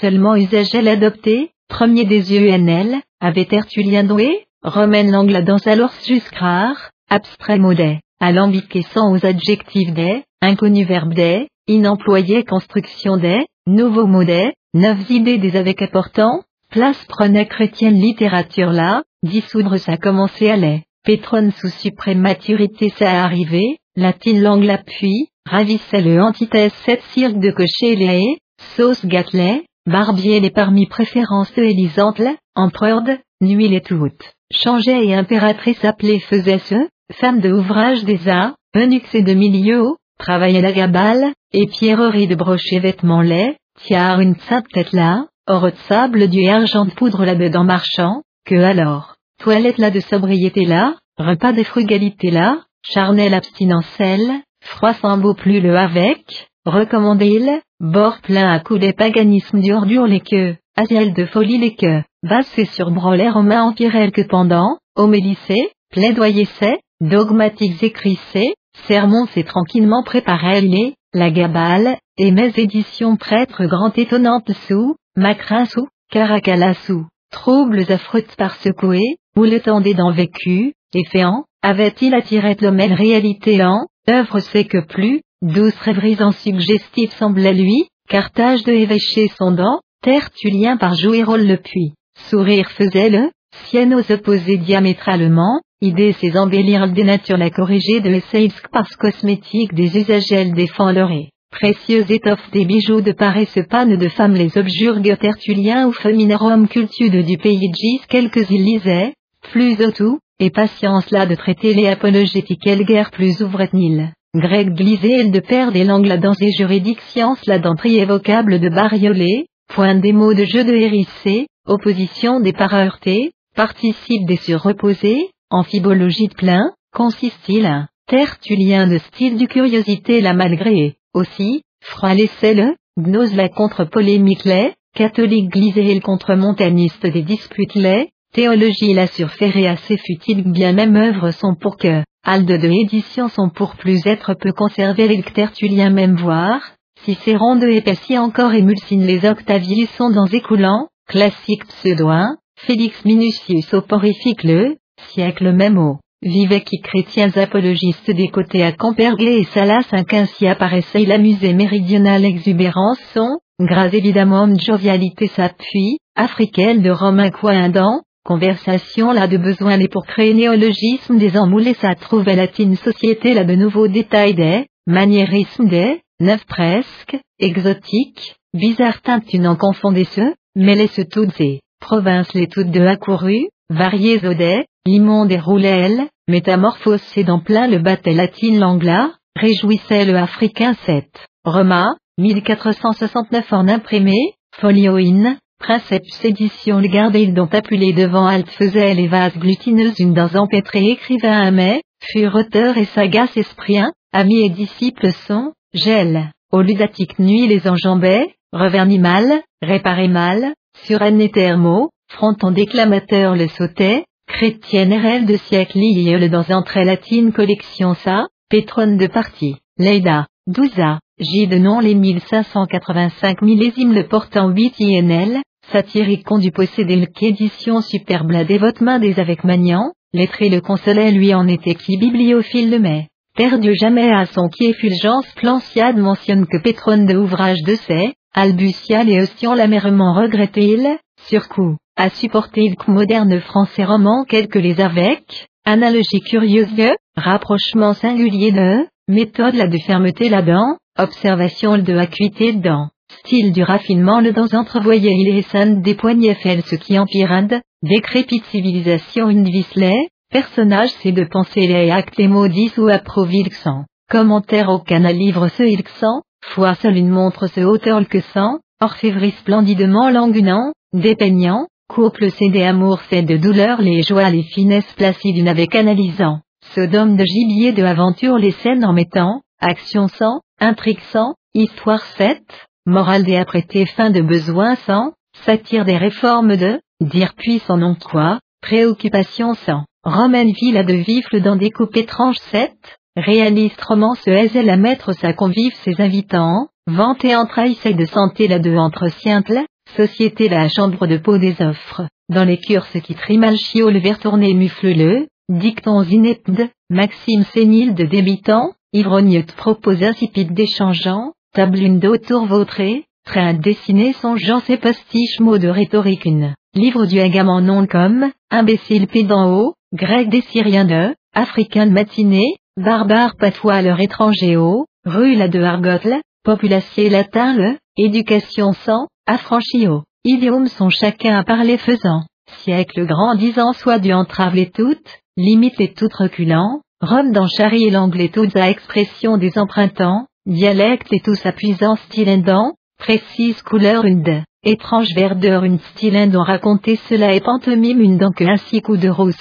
seulement usage adopté, premier des yeux NL, avait Tertullien doué, Romaine l'angle dans alors jusqu'rare, abstrait modet, alambiqué sans aux adjectifs des, inconnu verbe des, inemployé construction des, nouveau modet, neuf idées des avec apportant, place prenait chrétienne littérature là, dissoudre ça commencé à lait, pétronne sous suprême maturité ça arrivé, latine langue l'appui, ravissait le antithèse sept cirques de cocher les sauce gâtelet, barbier les parmi préférences de Élisantle, empereur de, nuit les toutes, changeait et impératrice appelée faisait ce, femme de ouvrage des arts, eunuque et de milieu travaillait la gabale, et pierrerie de brocher vêtements laids, tiare une sainte tête là, or de sable du argent de poudre la en marchand, que alors, toilette là de sobriété là, repas de frugalité là, charnel abstinentielle, froid sans beau plus le avec, recommandé il, bord plein à coups des paganismes du ordure les queues, asiel de folie les queues, basse sur broler aux mains empirel que pendant, homélicé, plaidoyer c'est, dogmatiques écrissés, sermons c'est tranquillement préparé les, la gabale, et mes éditions prêtres grand étonnantes sous, macrin sous, caracala sous, troubles affreux par secoué, où le temps des dents vécu, et féant, avait-il attiré l'homme réalité en, œuvre c'est que plus, douce rêveries en suggestif semblait lui, Carthage de évêcher son dent, Tertullien par jouer rôle le puits, sourire faisait le, sienne aux opposés diamétralement, idée ses embellir des natures la corriger de l'essai parce cosmétique des usagels défend l'orée. Précieuse étoffe des bijoux de paresse panne de femmes les objurgues tertuliens ou féminarum cultude du pays gis quelques ils lisaient, plus au tout, et patience là de traiter les apologétiques guerre plus ouvretnil. Grec glisé de père des langues là dans et juridiques sciences là d'entrée évocable de bariolé, point des mots de jeu de hérissé, opposition des paraheurtés, participe des surreposés, amphibologie de plein, consiste-t-il un tertullien de style du curiosité la malgré, aussi, froid l'essai le, gnose la contre-polémique les, catholique glisé le contre-montaniste des disputes les, théologie la surférée assez futile bien même œuvre sont pour que, alde de édition sont pour plus être peu conserver les tertullien même voir, Cicéron de épaissit encore et mulsine les octavius sont dans écoulant, classique pseudo Félix Minucius oporifique le, siècle même au, vivait qui chrétiens apologistes des côtés à Camperguet et Salas un qu'ainsi apparaissait la musée méridionale exubérance son, grâce évidemment de jovialité s'appuie, africaine de Romain Coindant, conversation là de besoin les pour créer néologisme des emmoulés sa trouvait latine société là de nouveaux détails des, maniérisme des, neuf presque, exotique, bizarre teinte tu n'en confondais ce, mêlez ce toutes et, provinces les toutes de accouru, variés odets, l'immonde et roulait métamorphose c'est dans plein le battait latine l'angla, réjouissait le africain 7, Roma, 1469 en imprimé, folioine, Princeps édition le dont appelé devant alt faisait les vases glutineuses une dans empêtré écrivain un mais, fut auteur et sagace esprit ami et disciple sont, gel, au ludatique nuit les enjambait, revernit mal, réparait mal, sur un thermo, fronton déclamateur le sautait, chrétienne RL de siècle le dans entrée latine collection sa, pétronne de partie, Leida, Douza, J de nom les 1585 millésimes le portant 8 INL, satirique du posséder le qu'édition superbe la dévotement des avec Magnan, lettré le consolait lui en était qui bibliophile le mai. Perdu jamais à son qui effulgence Planciade mentionne que Pétronne de ouvrage de ses, Albusial et Ostion l'amèrement regretté il, surcoup, a supporté le moderne français roman quelques les avec, analogie curieuse rapprochement singulier de, méthode la de fermeté là-dedans, observation de acuité dedans, style du raffinement le dans entrevoyé il est des poignets fait ce qui empirade, décrépite civilisation une visley, personnage c'est de penser les actes et maudits ou approvilxant, commentaire au canal livre ce ilxant, fois seule une montre ce hauteur que sang, orfèvre splendidement langunant, dépeignant, couple c'est des amours c'est de douleur les joies les finesses placides avec analysant, Sodome de gibier de aventure les scènes en mettant, action sans, intrigue sans, histoire faite, morale des apprêtés fin de besoin sans, satire des réformes de, dire puis son nom quoi, préoccupation sans, romaine villa de vifle dans des coupes étranges 7, réaliste romance elle à mettre sa convive ses invitants, vanté entre et de santé la de entre simple, société la chambre de peau des offres, dans les curses qui trimal chiot le vert tourné mufle dictons ineptes, maxime sénile de débitant, ivrogne propos insipides d'échangeant, tabline d'autour vautré, train dessiné songeant ses pastiches mots de rhétorique une, livre du non comme, imbécile pédant haut, grec des Syriens de, africain de matinée, barbare patois leur étranger haut, rue la de Argotle, population latin le, éducation sans, affranchi haut, idiomes sont chacun à parler faisant, siècle grandissant soit du entrave les toutes, limite et tout reculant, Rome dans Charry et l'anglais toutes à expression des empruntants, dialecte et tous appuisant style indent, précise couleur une de, étrange verdeur une style indent. Raconter cela et pantomime une dent que ainsi coup de rose,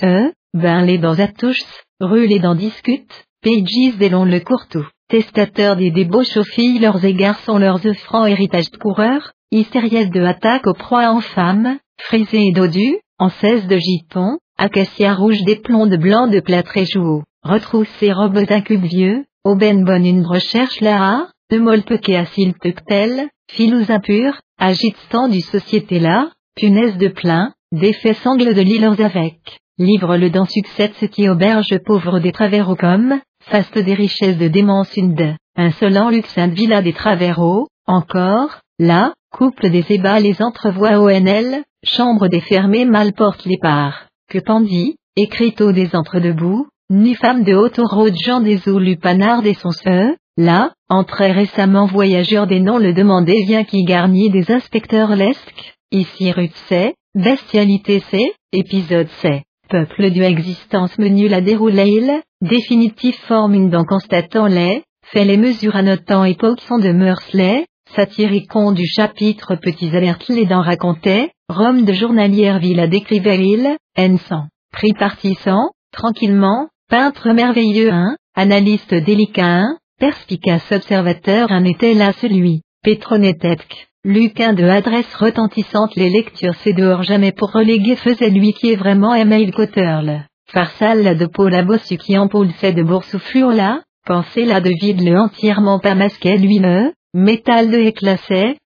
ben les dents à touches, rue les dents discute, pages des longs le courtou, testateur des débauches aux filles leurs égards sont leurs œufs francs héritage de coureurs, hystériesse de attaque aux proies en femmes, frisé et dodu, en de giton, acacia rouge des plombs de blanc de plâtre et jouaux, retrousse ses robes d'un cube vieux, aubaine bonne une recherche là, de molpeque à siltectel, filous impurs, agitant du société là, punaise de plein, d'effets sangles de l'île avec, livre le dans succès ce qui auberge pauvre des travers comme, faste des richesses de démence une de, insolent luxe villa des travers encore, là, couple des ébats les entrevois ONL, chambre des fermés mal porte les parts. Que Pandy, écriteau des entre-debout, ni femme de haute de Jean des eaux lupanard et son feu, là, en récemment voyageur des noms le demandait vient qui garnit des inspecteurs lesques, ici rue C, bestialité C, épisode C, peuple du existence menu la déroulé il, définitif forme une dent constatant les, fait les mesures annotant époque sont de mœurs les, satiricon du chapitre petits alertes les dents racontaient, Rome de journalière villa décrivait N100. Pris partissant, tranquillement, peintre merveilleux 1, analyste délicat 1, perspicace observateur 1 était là celui, Pétronétetque. Luquin de adresse retentissante les lectures c'est dehors jamais pour reléguer faisait lui qui est vraiment aimé il Cotterle. Farsal de Paul bossu qui c'est de boursouflure là, pensez là de vide le entièrement pas masqué lui le, métal de éclat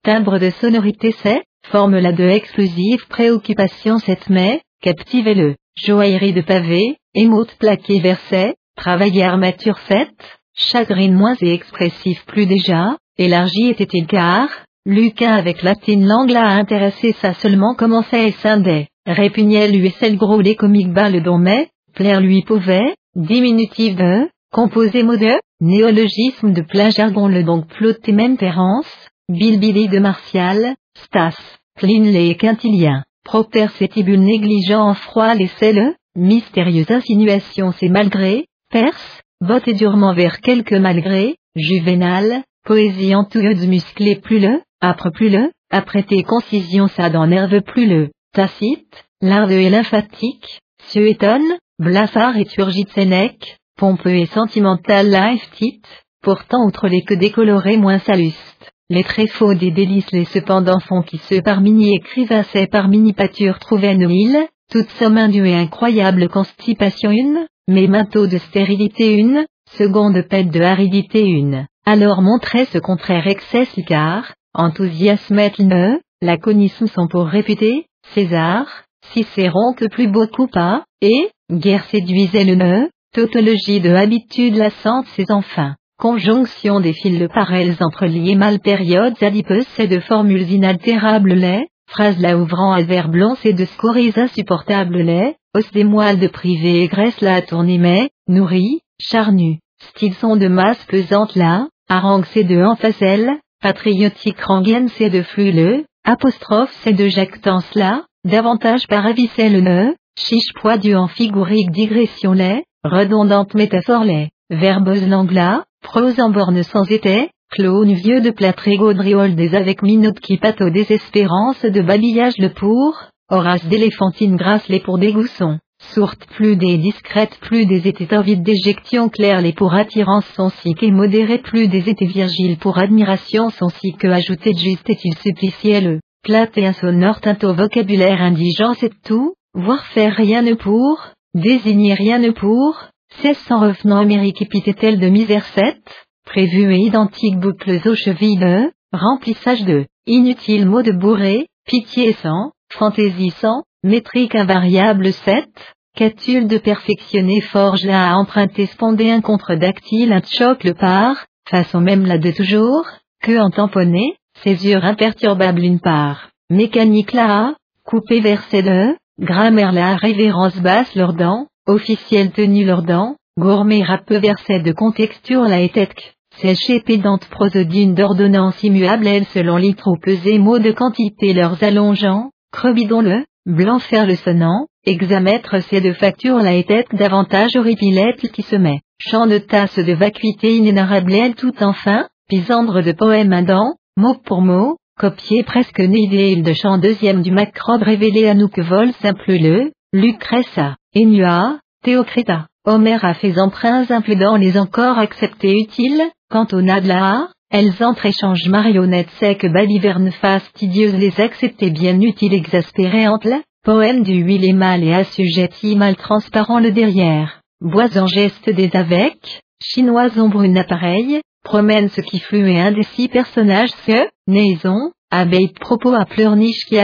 timbre de sonorité c'est, forme la de exclusive préoccupation 7 mai, captivez-le, joaillerie de pavé, émoute plaqué verset, travail armature 7, chagrine moins et expressif plus déjà, élargi était-il car, Lucas avec latine langue a intéressé ça seulement commençait et scindait, répugnait lui celle gros les comiques bas le don mais, plaire lui pouvait, diminutif de, composé mot de, néologisme de plein jargon le donc ploté même Terence, Bilbili de Martial, Stas, Plinley et Quintilien, Proper sétibule négligent en froid les le, mystérieuse insinuation c'est malgré, Perse, botte durement vers quelques malgré, Juvénal, poésie entouilleuse musclée plus le, après plus le, apprêté concision ça dans nerve plus le, tacite, larve et lymphatique, suétonne, blassard et turgite sénèque, pompeux et sentimental life tit, pourtant outre les que décolorés moins salustes, les tréfaux des délices les cependant font qui se par mini écrivassait par mini pâture trouvaient nos îles, toute somme indue et incroyable constipation une, mais mainteau de stérilité une, seconde pète de aridité une, alors montrait ce contraire excès car, enthousiasme le, laconisme sont pour réputer, César, Cicéron que plus beaucoup pas, et, guerre séduisait le ne, tautologie de habitude lassante ses enfin, conjonction des fils de parelles entreliés mal périodes adipeuses et de formules inaltérables les, phrases la ouvrant à verbe long et de scories insupportables les, os des moelles de privé et graisse la tournée mais, nourrie, charnue, style son de masse pesante là, harangue c'est de facelle, patriotique rengaine c'est de le, apostrophe c'est de jactance là, davantage par le ne, chiche du en figurique digression les, redondante métaphore les, verbeuse langla, prose en borne sans été, clone vieux de plâtre gaudriole des avec minutes qui pato désespérance de babillage le pour, Horace d'éléphantine grasse les pour des goussons, sourte plus des discrètes plus des étés vide d'éjection claire les pour attirance sont si que modéré plus des étés virgile pour admiration sont si que ajouté juste est-il suppliciel, plate et insonore au vocabulaire indigent c'est tout, voir faire rien ne pour, désigner rien ne pour, cesse sans revenant Amérique épithète de misère 7, prévu et identique boucles aux chevilles de, remplissage de, inutile mot de bourré, pitié sans, Fantaisie 100, métrique invariable 7, catule de perfectionner forge à emprunter spondé contre dactyle un choc le par, façon même la de toujours, que en tamponner, césure imperturbable une part, mécanique la a, coupé verset de, grammaire la révérence basse leurs dents, officiel tenu leurs dents, gourmet rap verset de contexture la étèque, sèche pédante prosodine d'ordonnance immuable elle selon litre ou pesé mot de quantité leurs allongeants, Crebidon le, blanc fer le sonnant, hexamètre c'est de facture la tête davantage horripilette qui se met, chant de tasse de vacuité inénarrable elle tout enfin, pisandre de poème indent, mot pour mot, copié presque nédéil de chant deuxième du macrobe révélé à nous que vol simple le, Lucrèce, Enua, Théocrita, Homère a fait emprunts dans les encore acceptés utiles, quant au Nadla, elles entre-échangent marionnettes secs balivernes fastidieuses les accepter bien utiles exaspérantes le poème du huile et mal et assujetti mal transparent le derrière, bois en geste des avec, chinois ombre une appareil, promène ce qui fut et un des six personnages ce, naison, abeille propos à pleurniche qui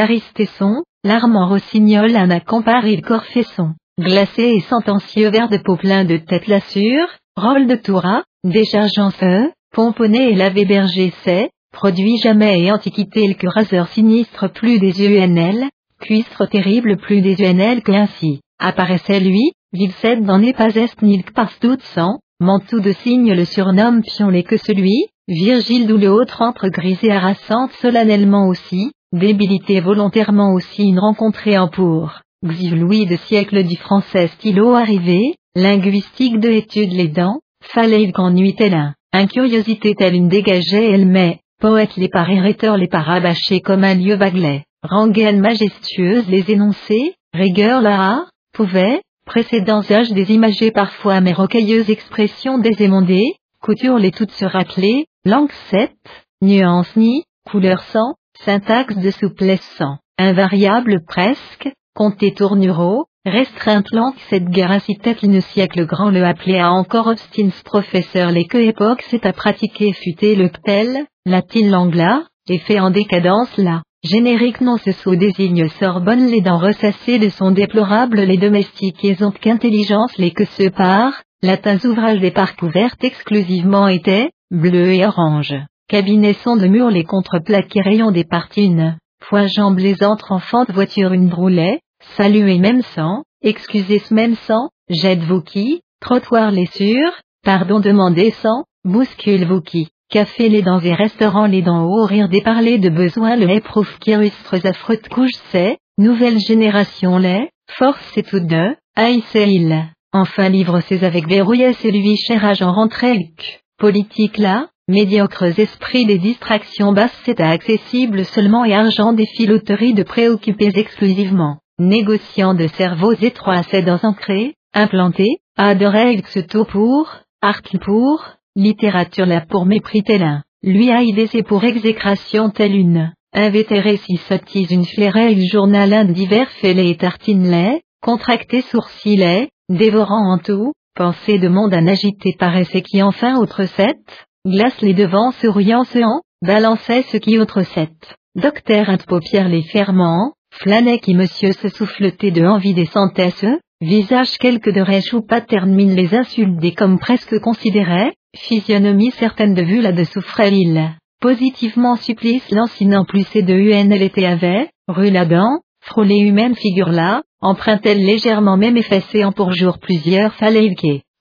son, l'armant rossignol un il corfesson, glacé et sentencieux vers de peau plein de tête lassure, rôle de toura, déchargeant feu, Pomponné et lavé berger c'est, produit jamais et antiquité le raseur sinistre plus des UNL, cuistre terrible plus des que ainsi, apparaissait lui, Vilced n'en est pas est nil par tout sang, mantou de signe le surnomme pionlé que celui, Virgile d'où le autre entre grisé harassante solennellement aussi, débilité volontairement aussi une rencontrée en pour, Xiv Louis de siècle du français stylo arrivé, linguistique de étude les dents, fallait qu'en nuit un. Incuriosité telle une dégageait elle met, poète les par les par comme un lieu baglet, rengaine majestueuse les énoncés, rigueur la pouvait, précédents âges des imagées parfois mais rocailleuses expressions des émondées, couture les toutes se racler, langue 7, nuance ni, couleur sans, syntaxe de souplesse sans, invariable presque, compté tournuro, restreinte lente cette guerre incitait une siècle grand le appelait à encore obstins professeur les que époque c'est à pratiquer futé le ptel, latine l'angla, et fait en décadence là. Générique non ce sous désigne Sorbonne les dents ressassées de son déplorable les domestiques et ont qu'intelligence les que se par, latins ouvrages des parcs couverts exclusivement étaient, bleu et orange, cabinet son de mur les contreplaqués rayons des partines, point jambes les entre enfants de voiture une broulet, saluez même sang, excusez ce même sang, jette vous qui, trottoir les sûrs, pardon demandez sans, bouscule vous qui? Café les dents et restaurant les dents au rire des parler de besoin le éprouve qui rustres affreux couche c'est, nouvelle génération les, force et tout deux, haïssez il. Enfin livre ses avec verrouillé c'est lui cher agent rentré Politique là, médiocres esprits des distractions basses c'est accessible seulement et argent des filoteries de préoccupés exclusivement. Négociant de cerveaux étroits c'est dans ancré, implanté, à de règles tout pour, art pour, littérature là pour mépris tel un, lui a idée pour exécration telle une, invétéré si sottise une flairée journal un divers fêlés et tartine lait, contracté sourcil dévorant en tout, pensée de monde un agité paraissait qui enfin autre sept, glace les devants souriant en, balançait ce qui autre sept, docteur un paupières les ferments, flânait qui monsieur se souffletait de envie des sentesses, visage quelque de rêche ou pas termine les insultes des comme presque considérait, Physionomie certaine de vue là de souffrait Positivement supplice lancinant plus et de UN elle était avait, rue là-dedans, frôlée humaine figure là, emprunte-t-elle légèrement même effacée en pour jour plusieurs fallait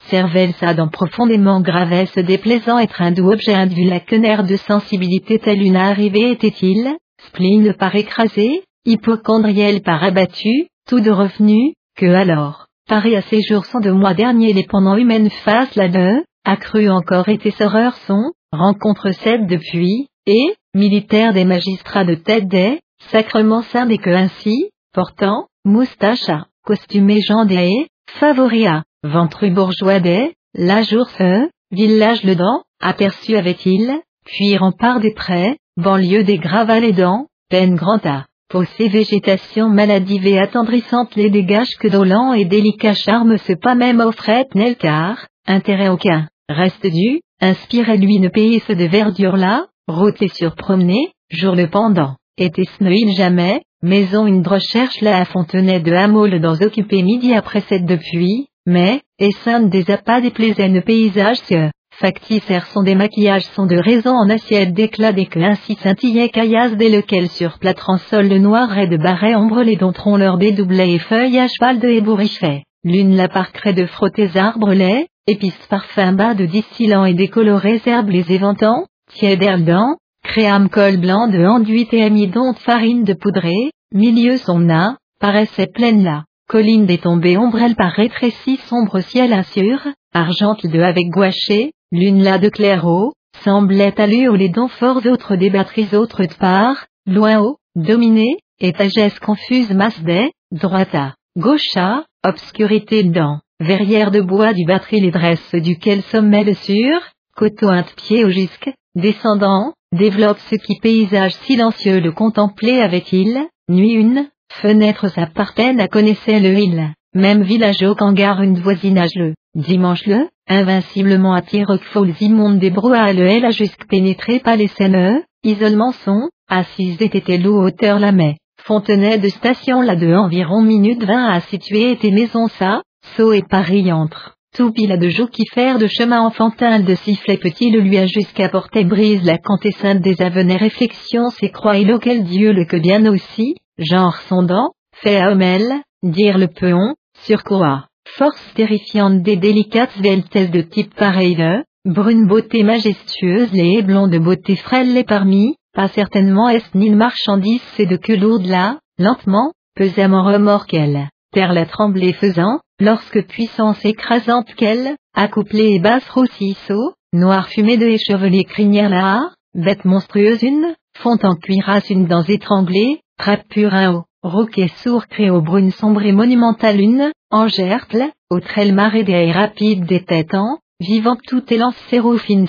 cervelle ça dans profondément gravait ce déplaisant être un doux objet la quenère de sensibilité telle une arrivée était-il, spleen par écrasé, hypochondriel par abattu, tout de revenu, que alors, paré à ces jours sans de mois dernier les pendant humaines face là deux, accru encore et tessoreurs sont, rencontre cède depuis, et, militaire des magistrats de tête des, sacrement saint des que ainsi, portant, moustache à, costumé Jean des, favoria, ventru bourgeois des, la jour-feu, village le dent, aperçu avait-il, puis rempart des prés, banlieue des gravats les dents, peine grand A. Possé végétation maladive et attendrissante les dégages que dolent et délicat charme se pas même offrait nel car, intérêt aucun, reste du, inspirez-lui une pays de verdure là, route et surpromener, jour le pendant, était snoil jamais, maison une recherche là à Fontenay de Hamoul dans occupé midi après cette depuis, mais, et sainte des appâts des plaisaines paysages que, factices sont des maquillages sont de raison en assiette d'éclat des que ainsi scintillait caillasse dès lequel sur plâtre en sol le noir et de barret ombre les dontrons leur bédoublé et feuilles à cheval de ébouriffet. L'une la parcrait de frotter arbres lait, épices parfum bas de distillant et décolorés herbes les éventants, tiède dents, créam col blanc de enduit et amidon de farine de poudrée, milieu son nain, paraissait pleine là, colline détombée ombrelle par rétréci sombre ciel insur, argente de avec gouaché, lune là de claireau, semblait allu les dents forts autres des batteries autres de part, loin haut, dominé, étagesse confuse masse des, droita, gaucha, obscurité dedans, verrière de bois du batterie les dresses duquel sommet le sur, coteau un pied au jusque, descendant, développe ce qui paysage silencieux le contempler avait-il, nuit une, fenêtre sa partaine à connaissait le il, même village au cangar une voisinage le, dimanche le, invinciblement attire folles immondes des brouhahs le elle a jusque pénétré pas les scènes, isolement son, assise était l'eau hauteur la mai. Fontenay de station là de environ minute vingt à situer était maison ça, saut et Paris entre. Tout pile de jour qui faire de chemin enfantin de sifflet petit le lui a jusqu'à porter brise la quintessence des avenées réflexions c'est croix et lequel Dieu le que bien aussi, genre sondant, fait à homel, dire le peon, sur quoi, force terrifiante des délicates veltesses de type pareil brune beauté majestueuse les blonds de beauté frêle les parmi, pas certainement est-ce ni marchandise c'est de que lourde là, lentement, pesamment remorque elle, terre la tremblée faisant, lorsque puissance écrasante qu'elle, accouplée et basse rossisseau, noir fumé de échevelée crinière là, bête monstrueuse une, font en cuirasse une dents étranglée, trappe pur un haut, roquet sourd créo brune sombre et monumentale une, en gertle, au trelle marée des rapides des têtes en, vivant tout élan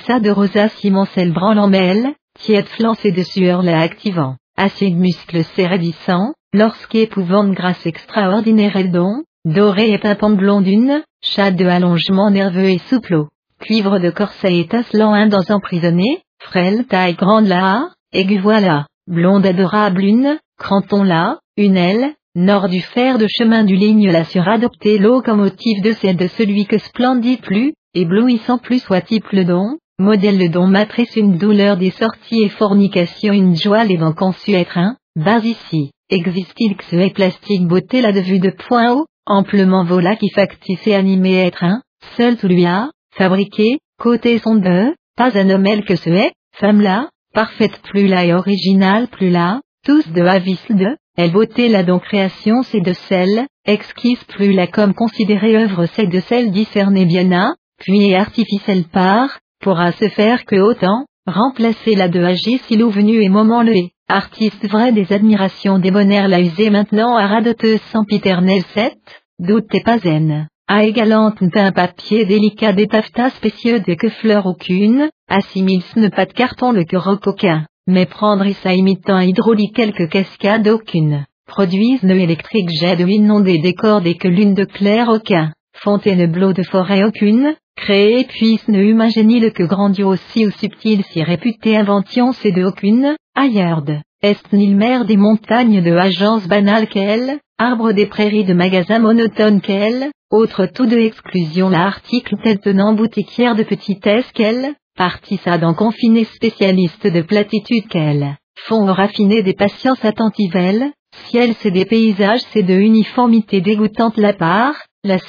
ça de rosa cimoncelle branlant mêle, tiède flancée de sueur la activant, assez muscles s'éradissant, lorsqu'épouvante grâce extraordinaire elle don, doré et pimpant blondune, chat de allongement nerveux et souple cuivre de corset étincelant un dans emprisonné, frêle taille grande là, aigu voilà, blonde adorable une, cranton là, une aile, nord du fer de chemin du ligne la suradopté locomotive de celle de celui que splendide plus, éblouissant plus soit-il le don, modèle le don matrice une douleur des sorties et fornication une joie les vents conçu être un, bas ici, existe-t-il que ce plastique beauté là de vue de point haut, amplement vola qui factice et animé être un, seul tout lui a, fabriqué, côté son de, pas un homme elle que ce est, femme là, parfaite plus là et originale plus là, tous de avis de, elle beauté là dont création c'est de celle, exquise plus là comme considérée œuvre c'est de celle discernée bien à, puis et artificielle par, pourra se faire que autant, remplacer la de agis si venu et moment le artiste vrai des admirations débonnaires la usé maintenant à radoteuse sans piternel 7, doute et pas zen. A égalante un papier délicat des taffetas spécieux de que fleur aucune, assimile ce ne pas de carton le que aucun, mais prendre ça imitant hydraulique quelques cascades aucune, produisent ne électrique jet de inondé des cordes et que l'une de clair aucun, fontaine bleu de forêt aucune, créé puisse ne imaginer que grandiose si ou subtil si réputé invention c'est de aucune, ailleurs de, est nil mer des montagnes de agences banales qu'elle, arbre des prairies de magasins monotones qu'elle, autre tout de exclusion l'article tel tenant boutiquière de petitesse qu'elle, en confiné spécialiste de platitude qu'elle, font raffiner des patiences attentives elle, ciel c'est des paysages c'est de uniformité dégoûtante la part,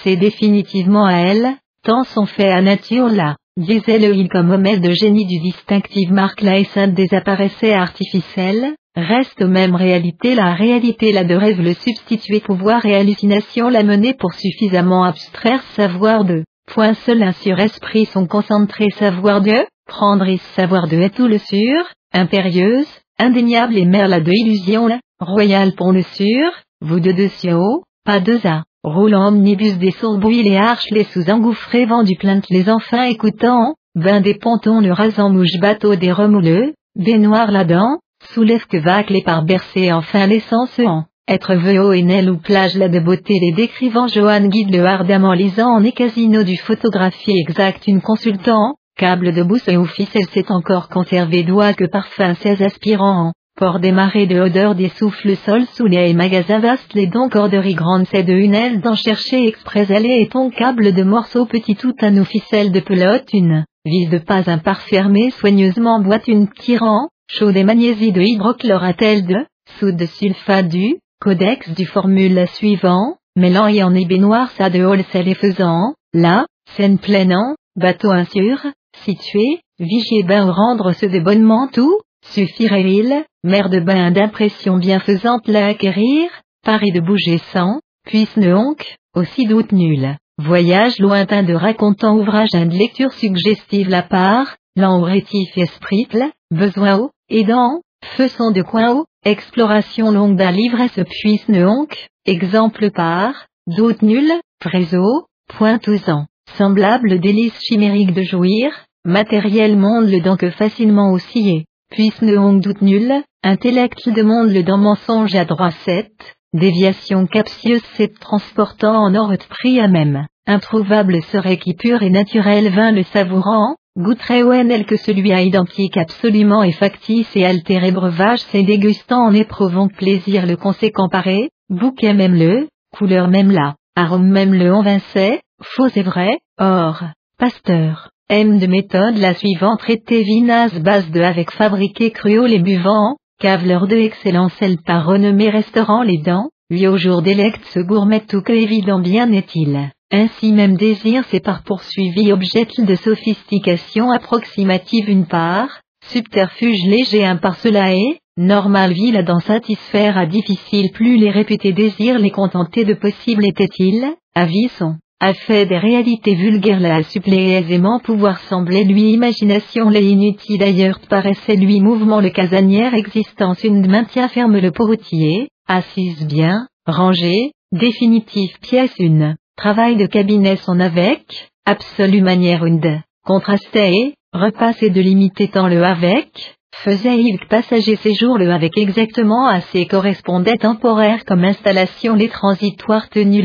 c'est définitivement à elle, tant sont faits à nature là, disait-le il comme homme de génie du distinctive marque la sainte des appareils artificiels, reste même réalité la réalité la de rêve le substituer pouvoir et hallucination la mener pour suffisamment abstraire savoir de, point seul un sur esprit sont concentrés savoir de, prendre et savoir de est tout le sur, impérieuse, indéniable et mère la de illusion la, royal pour le sur, vous de dessus haut, pas deux a. Roulant omnibus des sourds les arches les sous-engouffrés vendus plaintes les enfants écoutant, bain des pontons le rasant mouche bateau des remouleux, baignoire là-dedans, soulève que les par bercer enfin l'essence en, être veo et nel ou plage là de beauté les décrivant Johan guide le ardemment lisant en et casino du photographie exact une consultant, câble de bousse et ou ficelle s'est encore conservé doigt que parfum 16 aspirants Port des marées de odeur des souffles sol sous les magasins vastes les dons corderies grandes c'est de une aile d'en chercher exprès aller et ton câble de morceaux petit tout à nos ficelles de pelote une, vise de pas un par fermé soigneusement boîte une tyran, chaud des magnésies de hydrochloratel de, soude de sulfate du, codex du formule suivant, mêlant et en ébénoir ça de wholesale et faisant, là, scène pleinant, bateau insur, situé, vigier bain rendre ce débonnement tout, Suffirait-il, mère de bain d'impression bienfaisante la acquérir, Paris de bouger sans, puisse ne honque, aussi doute nul. Voyage lointain de racontant ouvrage de lecture suggestive la part, l'en rétif esprit besoin haut, aidant, faisant de coin haut, exploration longue d'un livresse puisse ne honque, exemple par, doute nul, frézo, pointousant, semblable délice chimérique de jouir, matériel monde le que facilement oscillé puisse ne honte doute nul, intellect demande le dans mensonge à droit 7, déviation captieuse c'est transportant en or prix à même, introuvable serait qui pur et naturel vint le savourant, goûterait elle que celui à identique absolument et factice et altéré breuvage c'est dégustant en éprouvant plaisir le conséquent paré, bouquet même le, couleur même là, arôme même le envinçait, faux et vrai, or, pasteur. M de méthode la suivante traité vinasse base de avec fabriqué cruau les buvants, caveleur de excellence elle par renommé restaurant les dents, lui au jour d'électe ce gourmet tout que évident bien est-il. Ainsi même désir c'est par poursuivi objet de sophistication approximative une part, subterfuge léger un par cela est, normal ville d'en satisfaire à difficile plus les réputés désirs les contenter de possible était-il, avis sont a fait des réalités vulgaires la supplé aisément pouvoir sembler lui imagination les inutile d'ailleurs paraissait lui mouvement le casanière existence une maintien ferme le portier, assise bien, rangée, définitive pièce une, travail de cabinet son avec, absolue manière une contrastait, repassait de limiter tant le avec, faisait il passager séjour le avec exactement assez correspondait temporaire comme installation les transitoires tenus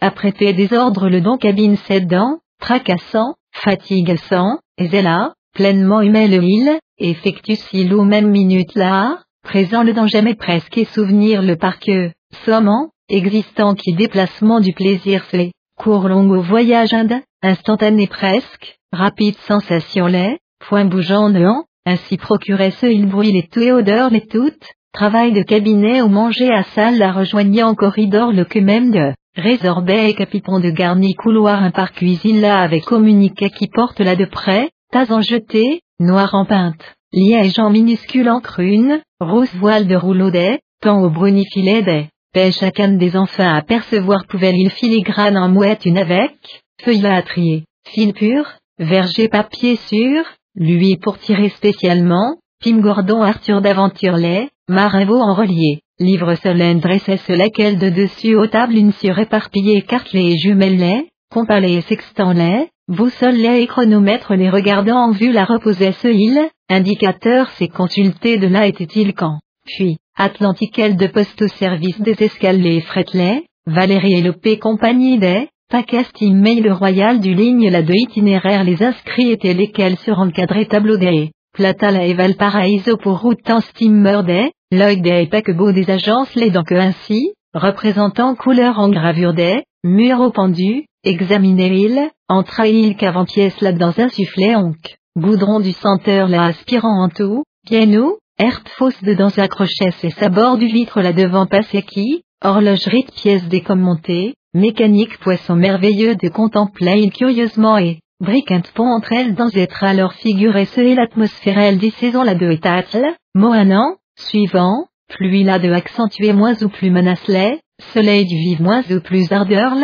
là-dedans apprêter désordre le don cabine dents, tracassant, fatiguant, et là, pleinement humain le il, effectue silo même minute là, présent le danger mais presque et souvenir le que, sommant, existant qui déplacement du plaisir c'est, court long au voyage inde, instantané presque, rapide sensation lait, point bougeant néant, ainsi procurait ce il bruit les tout et odeur les toutes, travail de cabinet ou manger à salle la rejoignant en corridor le que même de, résorbet et capiton de garni couloir un par cuisine là avec communiqué qui porte là de près, tas en jeté, noir en peinte, liège en minuscule en crune, rose voile de rouleau des, temps au bruni filet des, pêche à canne des enfants à percevoir pouvait il filigrane en mouette une avec, feuille à trier, fil pur, verger papier sur, lui pour tirer spécialement, Pim Gordon Arthur d'aventure lait, Marinvaux en relié, livre solène dressait laquelle de dessus aux tables une suréparpillée cartelée et jumelles lait, compalé et sextant lait, boussole lait et chronomètre les regardant en vue la reposait ce il, indicateur c'est consulté de là était-il quand, puis, Atlantique de poste au service des escaliers fretley, Valérie et Lopé compagnie des, Pacast email royal du ligne la de itinéraire les inscrits étaient lesquels sur encadré tableau des, Platala et Valparaiso pour route en steamer des, Lloyd des paquebots des agences les donc ainsi, représentant couleur en gravure des, mur au pendu, examiner il, entre il qu'avant pièce là dans un soufflet onc, goudron du senteur là aspirant en tout, piano, herbe fausse dedans accrochait ses sabords du vitre là devant passé qui, horlogerie de pièces décommontées, mécanique poisson merveilleux de contempler il curieusement et, briquant pont entre elles dans être alors figuré ce et l'atmosphère elle dit saison la de étatle, mot un an, suivant, pluie la de accentuer moins ou plus menacelait, soleil du vive moins ou plus ardeur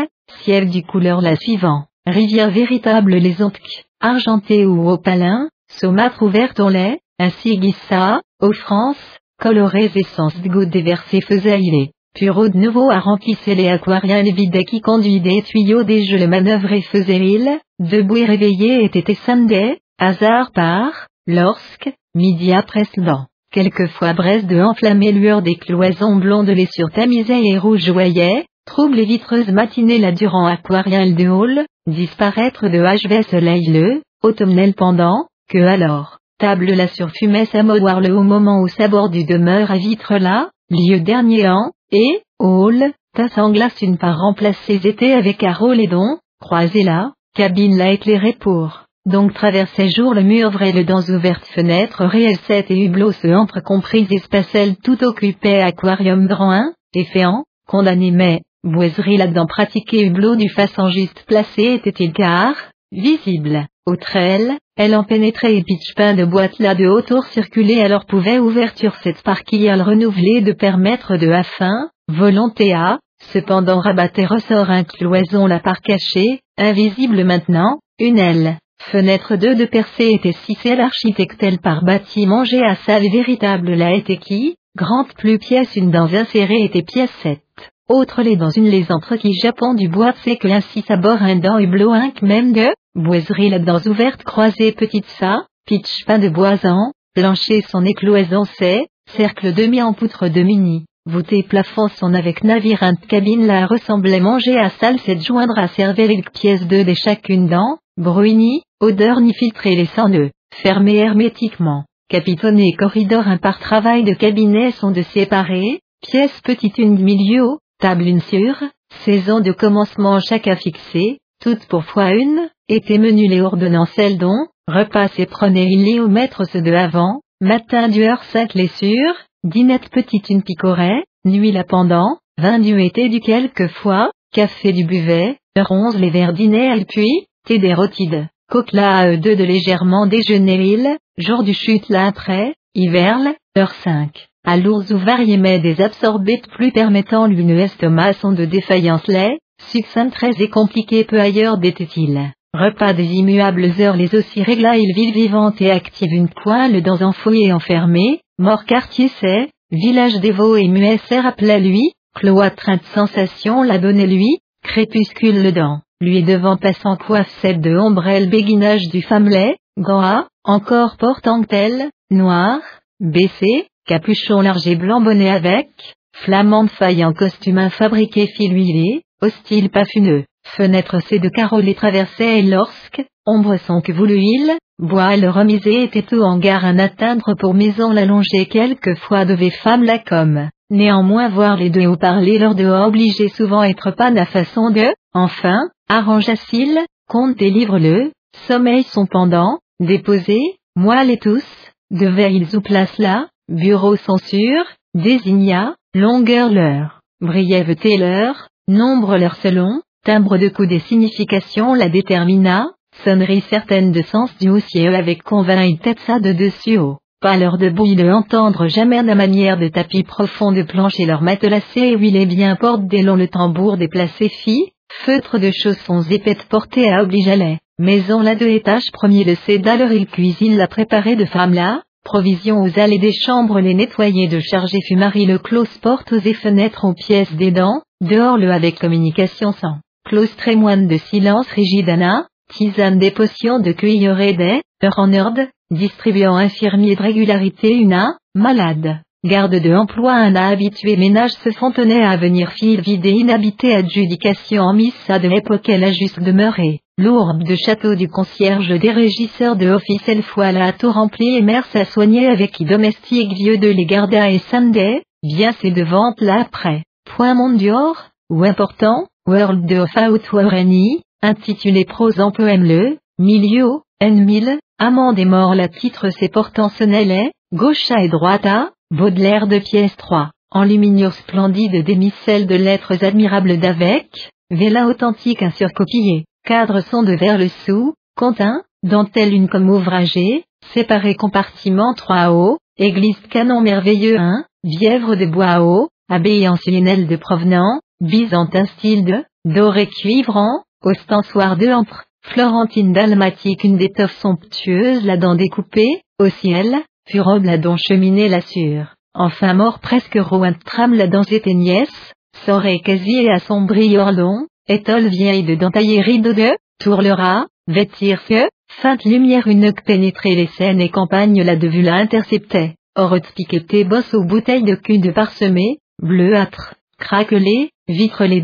ciel du couleur la suivant, rivière véritable les ontques, argenté ou opalin, saumâtre ouverte en lait, ainsi guissa, aux France, colorées essence de gouttes déversées faisait il Puro de nouveau à remplissait les aquariens les vides qui conduit des tuyaux des jeux le manœuvre et faisait il, debout et réveillé était samedi, hasard par, lorsque, midi après blanc, quelquefois braise de enflammée lueur des cloisons blondes les surtamisait et rougeoyait, trouble et vitreuse matinée la durant aquarien de hall, disparaître de HV soleil le, automnel pendant, que alors, table la surfumait s'amouvoir le au moment où sa du demeure à vitre là, lieu dernier an, et, hall, tasse en glace une part remplacer été avec rôle et don, croisé là, cabine la éclairée pour, donc traversait jour le mur vrai le dans ouverte fenêtre réel 7 et hublot se entre comprises espacelles tout occupé aquarium grand 1, et féant, condamné mais, boiserie là-dedans pratiqué hublot du façon juste placé était-il car, visible, au trail, elle en pénétrait et pitch pain de boîte là de autour circuler alors pouvait ouverture cette parquille renouvelée de permettre de afin, volonté à, cependant rabattait ressort un cloison la part cachée, invisible maintenant, une aile. Fenêtre 2 de percée était celle l'architectel par bâtiment G à salle véritable la était qui, grande plus pièce une dans insérée était pièce 7. Autre les dans une les entre qui japon du bois c'est que ainsi sabord un dent et un même de, boiserie la dans ouverte croisée petite ça, pitch pain de boisan, plancher son écloison c'est, cercle demi en poutre de mini, voûté plafond son avec navire cabine la ressemblait manger à salle cette joindre à servir une pièce de des chacune dent, bruini, odeur ni les sans nœuds, fermé hermétiquement, capitonné corridor un par travail de cabinet sont de séparer, pièce petite une milieu table une sur, saison de commencement chaque fixer, toutes pour fois une, était menu les ordonnancelles dont, repas et prenez il au maître ce de avant, matin du heure 5 les sur, dînette petite une picoret, nuit la pendant, vin du été du quelquefois, café du buvet, heure 11 les verres dîner puis, rotides, coquela à eux deux de légèrement déjeuner il, jour du chute là après, hiver, heure 5 à lourds ou variés mais des absorbites plus permettant l'une estomac sont de défaillance lait, succinct très et compliqué peu ailleurs d'était-il. Repas des immuables heures les aussi régla il ville vivante et active une poêle dans un foyer enfermé, mort quartier c'est, village dévot et muet appelait lui, cloître de sensation la donnait lui, crépuscule le dent, lui devant passant coiffe celle de ombrelle béguinage du femmelet, gant encore portant tel, noir, baissé, capuchon large et blanc bonnet avec, flamande faille en costume fabriqué fil huilé, hostile pafuneux, fenêtre C de carreaux les traversait et lorsque, ombre sans que vous l'huile, bois le remisé était tout en gare à n'atteindre pour maison l'allonger quelquefois devait femme la comme, néanmoins voir les deux ou parler lors de obliger souvent être pas à façon de, enfin, arrange s'il compte délivre-le, sommeil son pendant, déposé, moelle et tous, de ils ou place là, bureau censure, désigna, longueur leur, brièveté leur, nombre leur selon, timbre de coup des significations la détermina, sonnerie certaine de sens du houssier avec convainc tête ça de dessus haut. Pas l'heure de bouille de entendre jamais la manière de tapis profond de plancher leur matelassé et huilé bien porte des longs le tambour déplacé fit, feutre de chaussons épais portés à obligealet, maison la deux étages premier le cédaleur il cuisine la préparée de femme là, provision aux allées des chambres les nettoyer de charger fumari le close porte aux et fenêtres aux pièces des dents, dehors le avec communication sans. Close trémoine de silence rigidana, tisane des potions de cuillerée des, heure en heure, distribuant infirmier de régularité una, malade, garde de emploi un a habitué ménage se fontenait à venir fil vide et inhabité adjudication en missa de l'époque elle a juste demeuré, lourde de château du concierge des régisseurs de office elle fois la tout rempli et mère à soigner avec qui domestique vieux de les garda et Sunday, bien c'est de vente là après, point mondior, ou important, World of Outwareni, intitulé prose en poème le, milieu, N1000, Amande et mort la titre ses portant sonnellet, gaucha et droita, Baudelaire de pièce 3, enluminure splendide démicelle de lettres admirables d'avec, vela authentique un surcopié, cadre son de vers le sous, contint, dentelle une comme ouvragée, séparé compartiment 3 haut, église canon merveilleux 1, bièvre de bois haut, abbaye ancienne de provenant, byzantin style de, doré cuivrant, ostensoir de entre, Florentine dalmatique une d'étoffe somptueuse la dent découpée, au ciel, fut la dont cheminée l'assure. Enfin mort presque rouen trame la dent éteignesse, saurait quasi et assombri orlon, étole vieille de dentailler rideau de, tourlera, vêtir que, feinte lumière une pénétrer les scènes et campagnes la de vue la interceptait, or piqueté bosse aux bouteilles de cul de parsemé, bleuâtre, craquelé, vitre les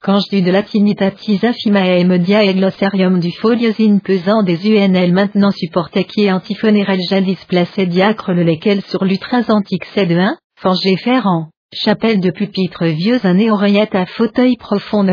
croisées les, du de latinitatis affimae media et glossarium du foliosine pesant des UNL maintenant supportait qui est antiphonérel jadis placé diacre le lesquels sur l'utras antique de 1, forgé ferrant, chapelle de pupitre vieux un oreillette à fauteuil profond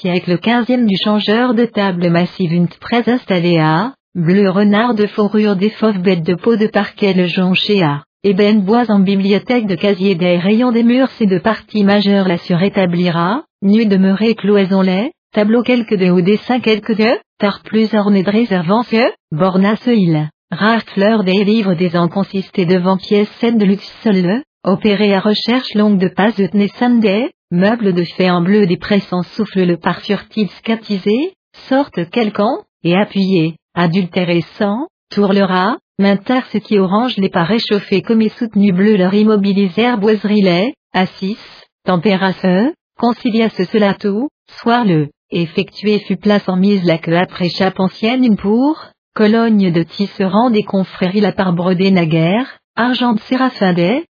siècle 15e du changeur de table massive une très installée à, bleu renard de fourrure des fauves bêtes de peau de parquet le jonché à, ébène bois en bibliothèque de casier des rayons des murs c'est de partie majeure la surétablira, nu demeuré cloison lait, tableau quelques de ou dessin quelques de, tar plus orné de réservance, borna ce il, rare fleur des livres des ans consisté devant pièces scène de luxe seul opéré à recherche longue de pas de Sunday, meuble de fait en bleu des pressants souffle le par furtif scatisé, sorte quelqu'un, et appuyé, adultéré sans, tourlera, maintar ce qui orange les pas réchauffés comme et soutenu bleu leur immobilisèrent boiserie lait, assis, température, concilia ce cela tout, soir le, effectué fut place en mise la que après chape ancienne une pour, cologne de tisserand des confréries la part brodée naguère, argent de séraphin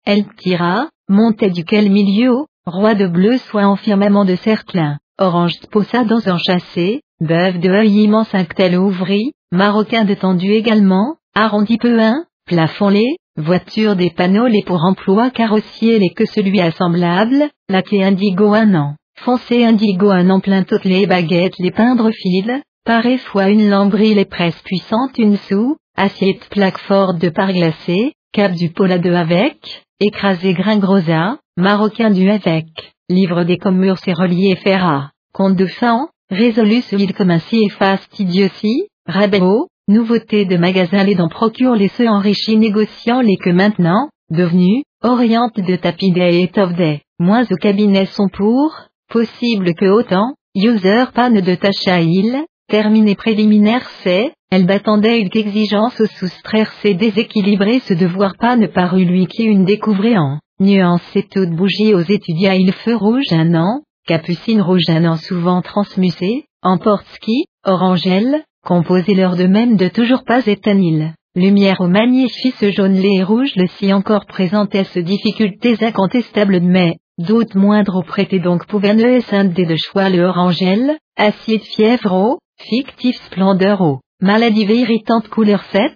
elle tira, montait duquel milieu, roi de bleu soit en firmament de cerclin, orange de possa dans un chassé, bœuf de œil immense un tel ouvri, marocain de tendu également, arrondi peu un, plafond les, voiture des panneaux les pour emploi carrossier les que celui assemblable, laqué indigo un an, foncé indigo un an plein toutes les baguettes les peindre fil, pareil fois une lambrie les presse puissante une sous, assiette plaque forte de par glacé, cap du pola de avec, écrasé grain grosa, marocain du avec, livre des commures et relié ferra, compte de fin, résolu solide comme un si et fastidieux si, rabello, Nouveauté de magasin les dents procure les ceux enrichis négociant les que maintenant, devenus, oriente de tapis des étoffes des, moins au cabinet sont pour, possible que autant, user panne de tâche à il, terminé préliminaire c'est, elle battendait une exigence au soustraire ses déséquilibré ce devoir pas ne parut lui qui une découvrait en, nuance et toute bougie aux étudiants il feu rouge un an, capucine rouge un an souvent transmusé, emporte ski, orangelle, composez leur de même de toujours pas étanil. Lumière au magnifique jaune lait et rouge le si encore présentait ce difficultés incontestables mais, doute moindre au prêté donc pouvaient scindé de choix le orangel, acide fièvre au, fictif splendeur au, maladie irritante couleur 7,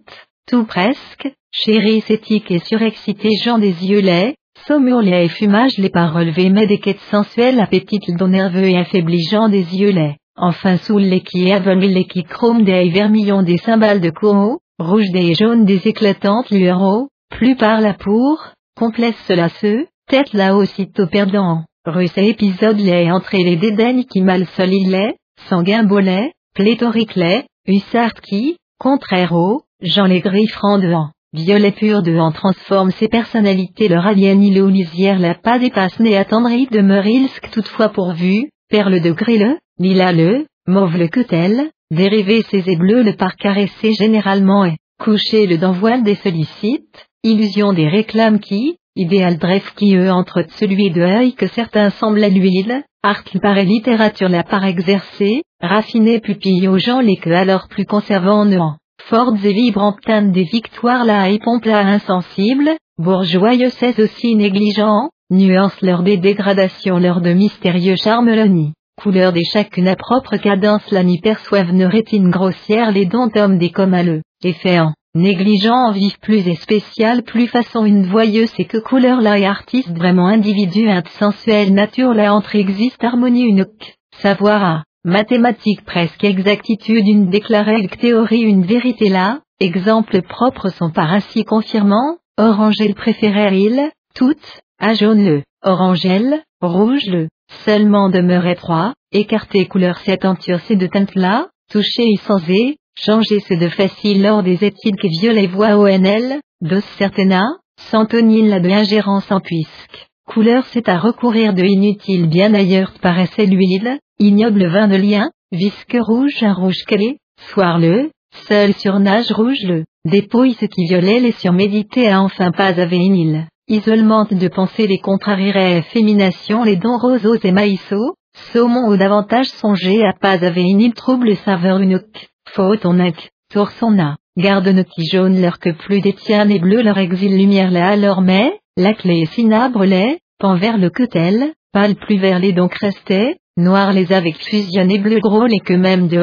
tout presque, chéri cétique et surexcité gens des yeux laids, saumure et fumage les paroles mais des quêtes sensuelles appétit dont nerveux et affaibli gens des yeux laids, enfin sous les qui aveugle les qui chrome des vermillons des cymbales de courroux, rouge des jaunes des éclatantes lueurs plus par la pour, complexe cela se, tête là aussitôt perdant, russe épisode les entrées les dédaignes qui mal solide les, sanguin bolet, pléthorique les, hussard qui, contraire au, Jean les griffes rendant, violet pur de en transforme ses personnalités leur alien île lisière la pas dépasse né attendri de Merilsk toutefois pourvu, perle de grille, lila le, mauve le tel, dérivé ses et le par caresser généralement et, couché le d'envoi des sollicites, illusion des réclames qui, idéal bref qui eux entre celui de œil que certains semblent à l'huile, art paraît littérature la par exercer, raffiné pupille aux gens les que alors plus conservant en fortes et vibrantes teintes des victoires là et pompe là insensibles, bourgeoyeux c'est aussi négligent, nuance leur des dégradations leur de mystérieux charme l'oni, couleur des chacune à propre cadence la n'y perçoivent ne rétine grossière les dons hommes des comme à le, effet en, vif plus et spécial plus façon une voyeuse et que couleur là et artiste vraiment individu sensuel nature là entre existe harmonie une savoir à mathématique presque exactitude une déclarée théorie une vérité là, exemple propre sont par ainsi confirmant, orangel préféré il, toutes, à jaune le, orangel, rouge le, seulement demeure trois, écarté couleur septenture c'est de teinte là, sans et, changer ce de facile lors des études que violet voix ONL, dos certaina, santonine la de ingérence en puisque. Couleur c'est à recourir de inutile bien ailleurs paraissait l'huile, ignoble vin de lien, visque rouge un rouge calé, soir le, seul surnage rouge le, dépouille ce qui violait les surmédités à enfin pas avait Isolement de penser les contrarierait fémination les dons roseaux et maïsaux, saumon ou davantage songer à pas avait une trouble saveur une faute on tour son a, garde nos jaune leur que plus détient et bleu leur exil lumière là alors mais, la clé sinabre les, pan vers le quetel, pâle plus vers les donc restait, noir les avec fusion et bleu gros les que même de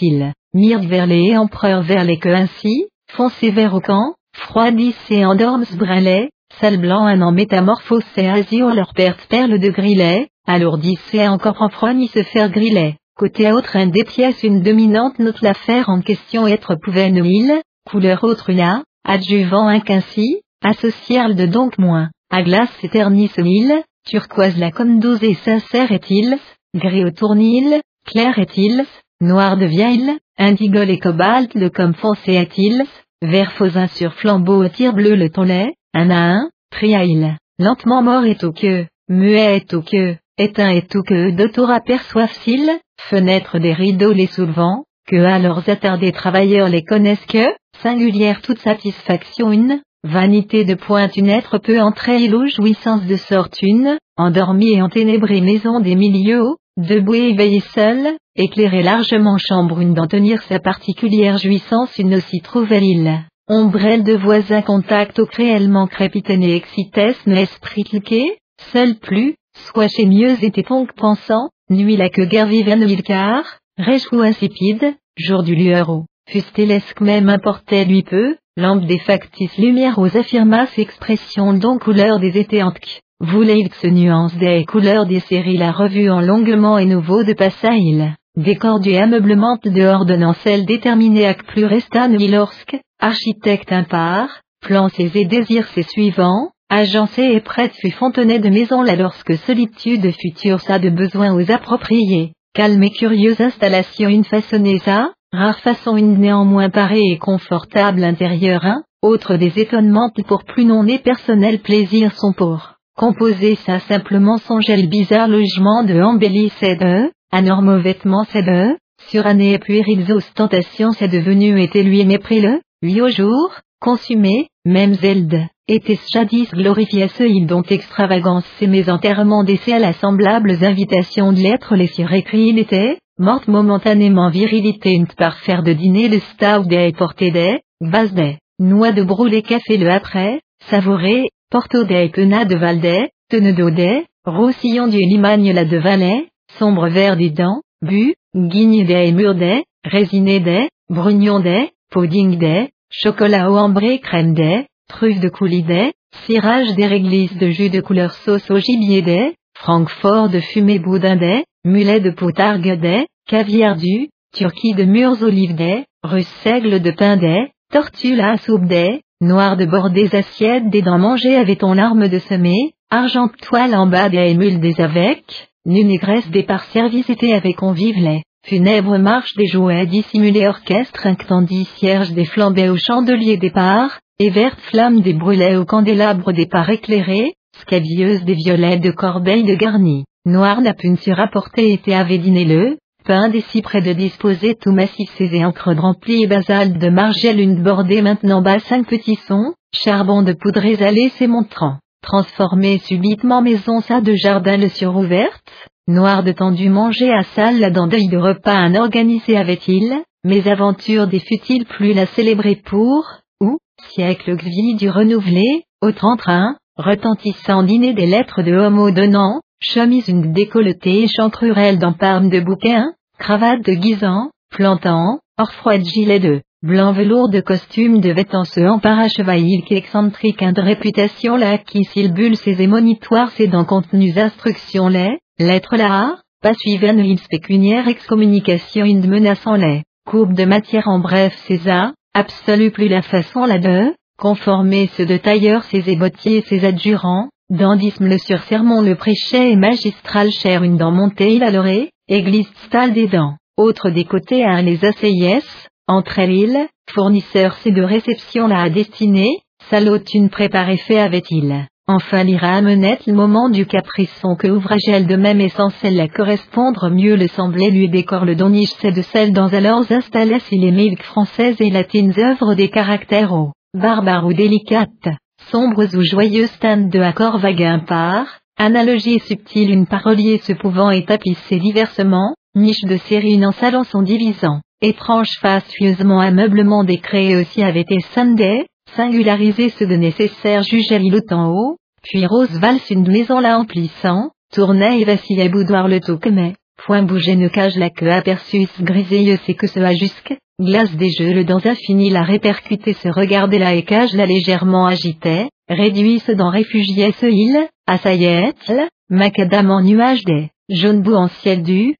il myrde vers les empereurs vers les que ainsi, foncé vers au camp, froidissé endormes brûlait, sale blanc un en métamorphosé azur leur perte perle de grillet, alourdissé encore en froid ni se faire grillet. Côté autre un des pièces une dominante note l'affaire en question être pouvait île, couleur autre là, adjuvant un quinci, associal de donc moins, à glace éternis île, turquoise la comme et sincère est-il, gris au tournil, clair est-il, noir de vieille, indigole et cobalt le comme foncé est-il, vert fausin sur flambeau tir bleu le tonnet, un à un, triail, lentement mort est au queue, muet est au queue, éteint et tout que d'autour aperçoivent-ils, fenêtre des rideaux les soulevant, que à leurs attardés travailleurs les connaissent que, singulière toute satisfaction une, vanité de pointe une être peut entrer ou jouissance de sorte une, endormie et enténébrée maison des milieux, debout et éveillé seul, éclairée largement chambre une d'en tenir sa particulière jouissance une aussi trouvelle il. Ombrelle de voisins contact au créellement crépitané excites esprit cliqué, seul plus, soit chez mieux était donc pensant, nuit la que guerre vivaine vilcar, réjoue insipide, jour du lueur fustélesque même importait lui peu, lampe des factices lumière aux affirmas expression donc couleur des étéantes. Voulait se nuance des couleurs des séries la revue en longuement et nouveau de passail, décor du ameublement de ordonnancelle déterminé à plus resta lorsque, architecte impar, plan ses et désir ses suivants, agencé et prête fut fontenay de maison là lorsque solitude future ça de besoin aux appropriés, calme et curieuse installation une façonnée ça, rare façon une néanmoins parée et confortable intérieur un, autre des étonnements pour plus non nés personnel plaisir sont pour, composer ça simplement son gel bizarre logement de embellis c'est de, anormaux vêtements c'est de, surannée et puériles ostentations c'est devenu était lui mépris le, lui au jour, consumé, même Zelde était jadis glorifié ce il dont extravagance ses enterrements d'essai à la semblables invitations de lettres les écrits il était, morte momentanément virilité par faire de dîner le stout des porté des, vase des, noix de brûlé café le après, savouré, porto des pena de valdet, Tenedaudet, Roussillon du Limagne la de Valais, Sombre vert des dents, Bu, Guigne des et Murdet, Résiné des, Brugnon des, Pudding des, Chocolat au ambré crème des, Truffe de coulis des, Cirage des réglisses de jus de couleur sauce au gibier des, Francfort de fumée boudin des, Mulet de poutargue des, Caviar du, Turquie de mûres olives des, Russe seigle de pain des, Tortue la soupe des, Noir de bord des assiettes des dents mangées avec ton larme de semer, Argent toile en bas des émules des avec, Nunégresse des par service été avec convive les, funèbre marche des jouets dissimulés orchestre inctandis cierge des flambés au chandelier des parts, et verte flamme des brûlets au candélabre des parts éclairés, scabieuse des violets de corbeilles de garni, noir napune surapporté était avait dîné le, pain des cyprès de disposer tout massif ses encres remplis et basalte de margelle une bordée maintenant bas cinq petits sons, charbon de poudre allé ses montrant. Transformé subitement maison ça de jardin le surouverte, noir de tendu manger à salle la dent de repas un organisé avait-il, mes aventures des futiles plus la célébrer pour, ou, siècle xvi du renouvelé, au train retentissant dîner des lettres de homo donnant, chemise une décolletée et chancrurelle dans parme de bouquin, cravate de guisant, plantant, hors froide gilet de blanc velours de costume de vêtements en parachevaille qui excentrique un de réputation là qui bulle ses émonitoires ses dents contenus instructions les, lettres là, pas suivant une pécuniaire excommunication une menaçant les, courbe de matière en bref César, absolue plus la façon là de, conformer ceux de tailleur ses ébottiers et ses adjurants, dandisme le sursermon le prêchait et magistral cher une dent montée il l'orée, église stal des dents, autre des côtés à les asseyès, entre elles, fournisseur c'est de réception la à destinée, une préparée fait avait-il. Enfin l'ira amenait le moment du capriçon que ouvrage elle de même essentiel la correspondre mieux le semblait lui décor le doniche c'est de celle dans alors installait si les milks françaises et latines œuvres des caractères hauts, barbares ou délicates, sombres ou joyeux stand de accord vague par, analogie subtile une parolier se pouvant et diversement, niche de série en salon son divisant. Étrange fastueusement ameublement décréé aussi avait été Sunday, singularisé ce de nécessaire jugeait il en haut, puis Rose valse une maison la emplissant, tournait et vacillait boudoir le tout mais, point bouger ne cage la queue aperçus griseilleux c'est que ce a jusque, glace des jeux le dans infini la répercuter se regarder la écage la légèrement agitait, réduit ce dans réfugiait ce île, assaillette, macadam en nuage des, jaune bout en ciel du,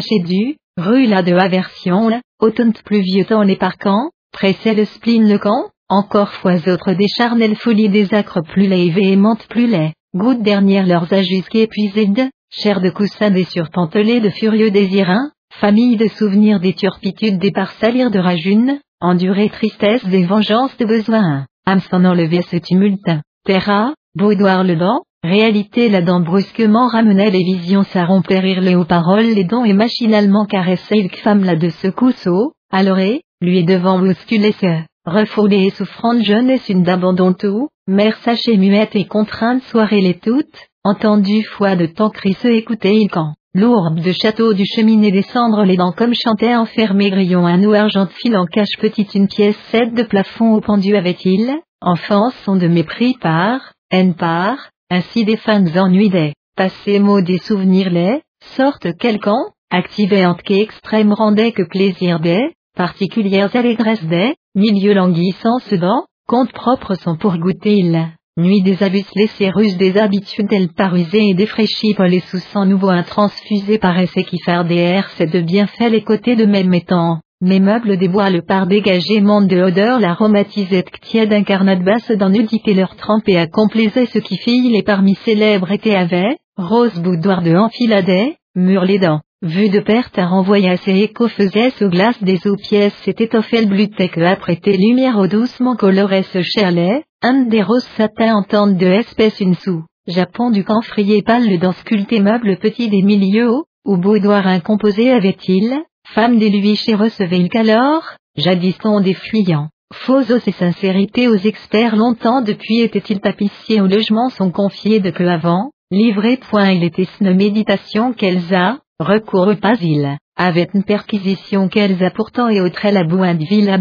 chez du, Rue la de aversion la, automne pluvieux temps les parcants, pressait le spleen le camp, encore fois autres des charnelles folies des acres plus laids et véhémentes plus laids, gouttes dernières leurs ajusques épuisées de, chair de coussin des surpantelés de furieux désirins, famille de souvenirs des turpitudes des de rajune, endurée tristesse des vengeances de besoin, âme s'en enlever ce tumulte, terra, boudoir le dent, Réalité la dent brusquement ramenait les visions ça rompérir les hauts paroles les dents et machinalement caressait une femme là de secousseau, alors lui devant bousculer ce, refoulée et souffrante jeunesse une d'abandon tout, mère sachée muette et contrainte soirée les toutes, entendu foi de temps cri se écouter il quand, lourde de château du cheminée descendre les dents comme chantait enfermé grillon un ou argent fil en cache petite une pièce cède de plafond au pendu avait-il, enfance son de mépris par, haine par, ainsi des fans ennuis passés mots des souvenirs les, sorte quelqu'un, activés entre extrême rendait que plaisir des, particulières allégresse des, milieu languissant dents, compte propre sont pour goûter il. Nuit des abus laissés russes des habitudes elle parusées et défraîchies par les sous-sang nouveaux intransfusés paraissaient qui faire des airs c'est de bienfaits les côtés de même étant. Mes meubles le par dégagement de odeur l'aromatisait tiède incarnat basse dans nudité leur trempé à complaisait ce qui fit les parmi célèbres étaient avait, rose boudoir de enfiladais, mur les dents, vue de perte à renvoyer ses échos faisait sous glace des eaux pièces. C'était offel bluté que après tes lumières au doucement colorait ce chalet, un des roses satin entente de espèce une sous, Japon du camphrier pâle dans sculpté meuble petit des milieux hauts, ou boudoir incomposé avait-il, Femme des chez recevait qu'alors, jadis on des fuyants. Faux os et sincérité aux experts longtemps depuis était-il tapissier au logement sont confiés de peu avant, livré point il était une méditation qu'elles a, recours pas il, avait une perquisition qu'elles a pourtant et autre la bouin de ville à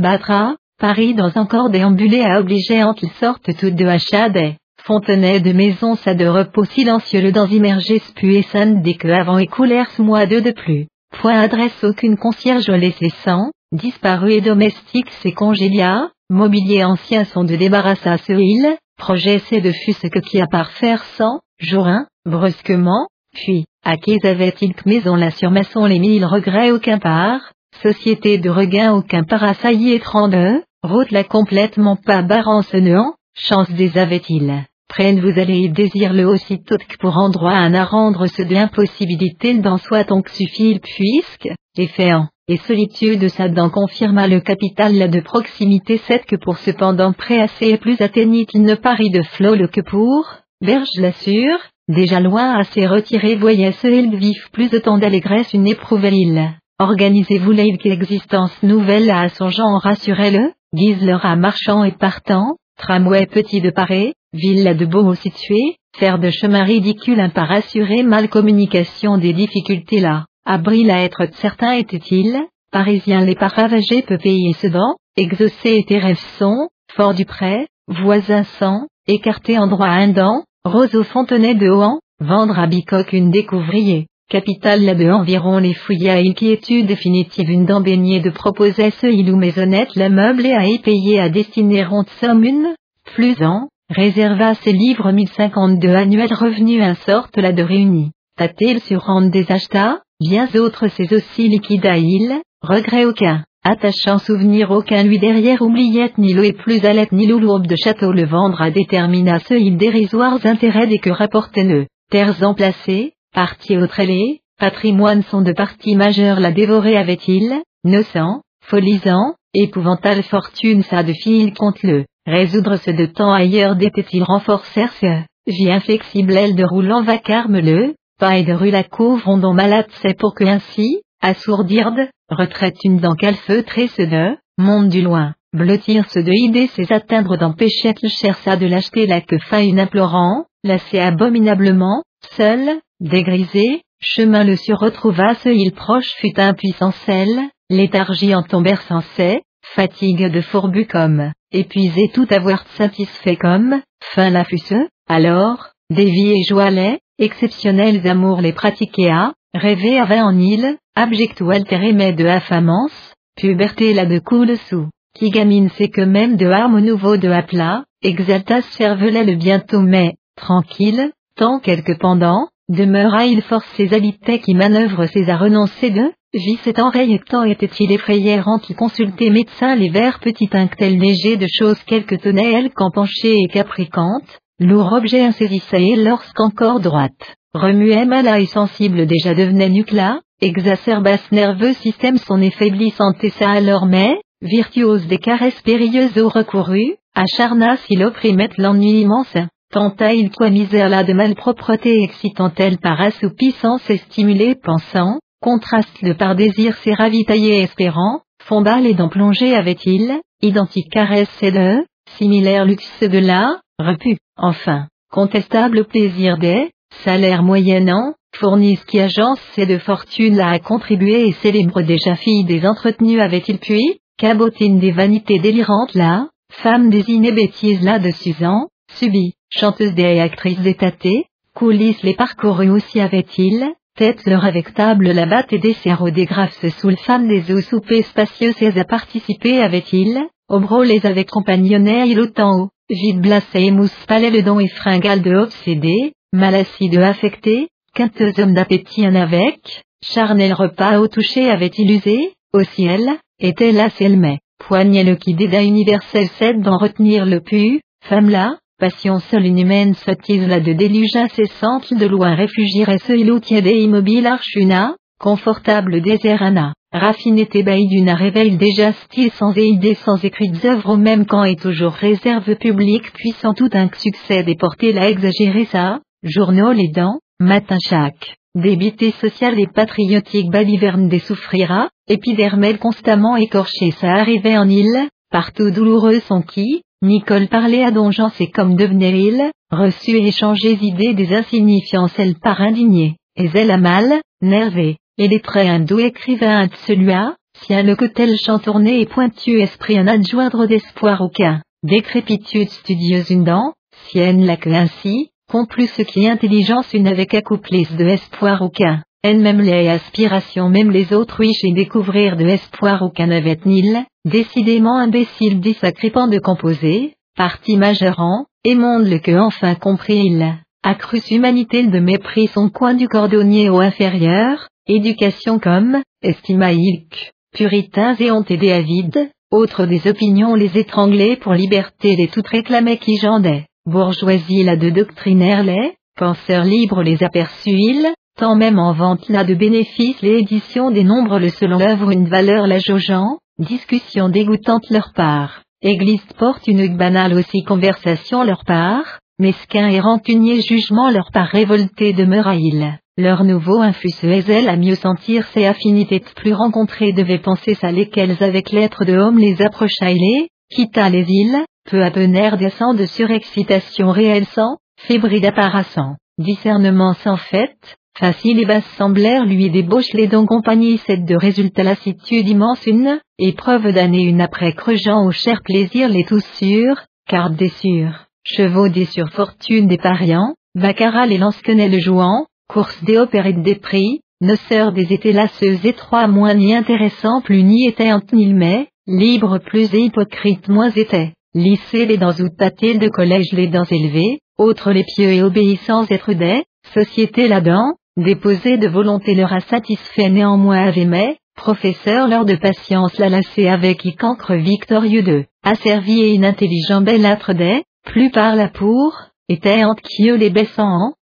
Paris dans encore déambulé à obliger entre sortes toutes de achat des, Fontenay de maison ça de repos silencieux le dans immergé spué san dès que avant écoulèrent ce mois deux de plus. Point adresse aucune concierge laissé sans, disparu et domestique ses congélia, mobilier ancien sont de débarrassa ce il, projet c'est de ce que qui a par faire sans, jour brusquement, puis, à avait-il que maison la surmaçon les mille regrets aucun part, société de regain aucun part assailli et trente route la complètement pas barrance néant, chance des avait-il. Prenne vous allez y désir le aussitôt que pour endroit à rendre ce de l'impossibilité d'en soit donc suffit puisque, efféant, et solitude ça d'en confirma le capital de proximité cette que pour cependant près assez et plus atteignit qu'il ne parie de flot le que pour, berge l'assure, déjà loin assez retiré voyait ce il vif plus de temps d'allégresse une éprouvée île. Organisez-vous l'aide qu'existence nouvelle à son genre rassurez-le, guise le rat marchand et partant, tramway petit de Paris, ville de beau située, faire de chemin ridicule un par assurer mal communication des difficultés là, abril à être certain était-il, parisien les par ravagés peu payer sedan, exaucé et rêves sont, fort du prêt, voisin sans, écarté en droit un dent, Roseau Fontenay de Hohan, vendre à Bicoque une découvrier, capitale là de environ les fouilles à inquiétude définitive. Une dent baignée de proposer ce il ou maisonnette. La meuble et à y payer à destiner ronde somme une, plus en, réserva ses livres 1052 annuels revenus un sorte là de réunis, tâté sur rente des acheta, bien autres ses aussi liquides à il, regret aucun attachant souvenir aucun lui derrière oubliette ni l'eau et plus à l'aide ni lourbe de château le vendre à détermina ce il dérisoires intérêts des que rapportaient ne, terres emplacées, parties au trélé, patrimoine sont de parties majeures la dévorer avait-il, nocent, folisant, épouvantable fortune ça de fil contre le, résoudre ce de temps ailleurs d'était-il renforcer ce, vie inflexible elle de roulant vacarme le, pas et de rue la couvre dont malade c'est pour que ainsi, assourdirde, retraite une dent calfeutrée ce de, monde du loin, blottir ce de idée ses atteindre d'empêcher le chercha de l'acheter la que fin une implorant, lassé abominablement, seul, dégrisé, chemin le sur retrouva ce il proche fut impuissant sel, léthargie en tomber sans sait, fatigue de fourbu comme, épuisé tout avoir satisfait comme, fin la fut ce, alors, des vies et joies les, exceptionnels amours les pratiquer à, rêver avait en île, abject ou altéré mais de affamance, puberté là de coule sous, qui gamine c'est que même de armes nouveau de aplat, exaltas cervelait le bientôt mais, tranquille, tant quelque pendant, demeura il force ses habités qui manœuvrent ses à renoncer de, vit cet enraille tant était-il effrayérant qui consultait médecin les verts petit inctel léger de choses quelques tenaient elle qu'en penchée et capricante, lourd objet insaisissait lorsqu'encore droite, remuait mal et sensible déjà devenait nucla, exacerbasse nerveux système son et ça alors mais, virtuose des caresses périlleuses au recouru, acharna s'il opprimait l'ennui immense, tenta il quoi misère là de malpropreté excitant-elle par assoupissance et stimulé pensant, contraste le par désir s'est ravitaillé espérant, fonda les dents plongées avait-il, identique caresse et de, similaire luxe de là, repu, enfin, contestable plaisir des, salaire moyennant, fournissent qui agence c'est de fortune à contribuer et célèbre déjà fille des entretenus avait-il puis, cabotine des vanités délirantes là, femme des bêtises là de Suzanne, subit, chanteuse des actrices étatées, coulisses les parcourus aussi avait-il, tête leur avec table la batte et des au des graphes sous le femme des eaux soupées spacieuses et à participer avait-il, au les avec compagnonnaire il autant haut, vide blacé et mousse palais le don et fringale de obsédé, malassie de affecté, quinteuse d'appétit un avec, charnel repas au toucher avait-il usé, au ciel, était là mais, poignait le qui déda universel cède d'en retenir le pu, femme là, passion seule une humaine sottise là de déluge incessante de loin réfugierait ce ilou tiède et immobile archuna, confortable désert ana, raffiné ébahi d'une réveille déjà style sans idées sans écrites œuvres au même camp et toujours réserve publique puissant tout un succès déporté la exagérer ça, journaux les dents, matin chaque, débité social et patriotique baliverne des souffrira, épidermel constamment écorché ça arrivait en île, partout douloureux son qui, Nicole parlait à Donjon c'est comme devenait il, reçu et échangé idées des insignifiants elle par indigné, et elle a mal, nervé, et les traits un doux écrivain de celui-là, sien le cotel chantourné et pointu esprit un adjoindre d'espoir aucun, décrépitude studieuse une dent, sienne la que ainsi, qu'ont plus ce qui intelligence une avec accouplis de espoir aucun, elle-même les aspirations même les autres wish et découvrir de espoir aucun avec nil, décidément imbécile dit sacripant de composer, partie majeurant, et monde le que enfin compris il, accrus humanité de mépris son coin du cordonnier au inférieur, éducation comme, estima ilk, puritains et ont aidé avide, autres des opinions les étrangler pour liberté les toutes réclamaient qui j'endais, bourgeoisie la de doctrinaire les, penseurs libres les aperçus il, tant même en vente là de bénéfices les éditions des nombres le selon l'œuvre une valeur la jaugeant, discussion dégoûtante leur part, église porte une banale aussi conversation leur part, mesquin et rancunier jugement leur part révolté demeura il. Leur nouveau infus se à mieux sentir ses affinités plus rencontrées devait penser ça lesquelles avec l'être de homme les approcha il les, quitta les îles, peu à peu nerfs descend de surexcitation réelle sans, fébrile apparaissant, discernement sans fait, facile et basse semblèrent lui débauche les dons compagnie. Cette de résultat lassitude immense une, épreuve d'année une après creusant au cher plaisir les tous sûrs, cartes des sûrs, chevaux des surfortunes des pariants, baccarat les le jouant, course des opérettes des prix, noceurs des étés lasseux étroits moins ni intéressants plus ni étaient ni mais, libres plus et hypocrites moins étaient, lycée les dents ou tâtés de collège les dents élevées, autres les pieux et obéissants être des, société là-dedans, déposés de volonté leur a satisfait néanmoins avait mais, professeur leur de patience la lassé avec cancre victorieux de, asservi et inintelligent bel âtre des, plus par la pour, était qui les baissant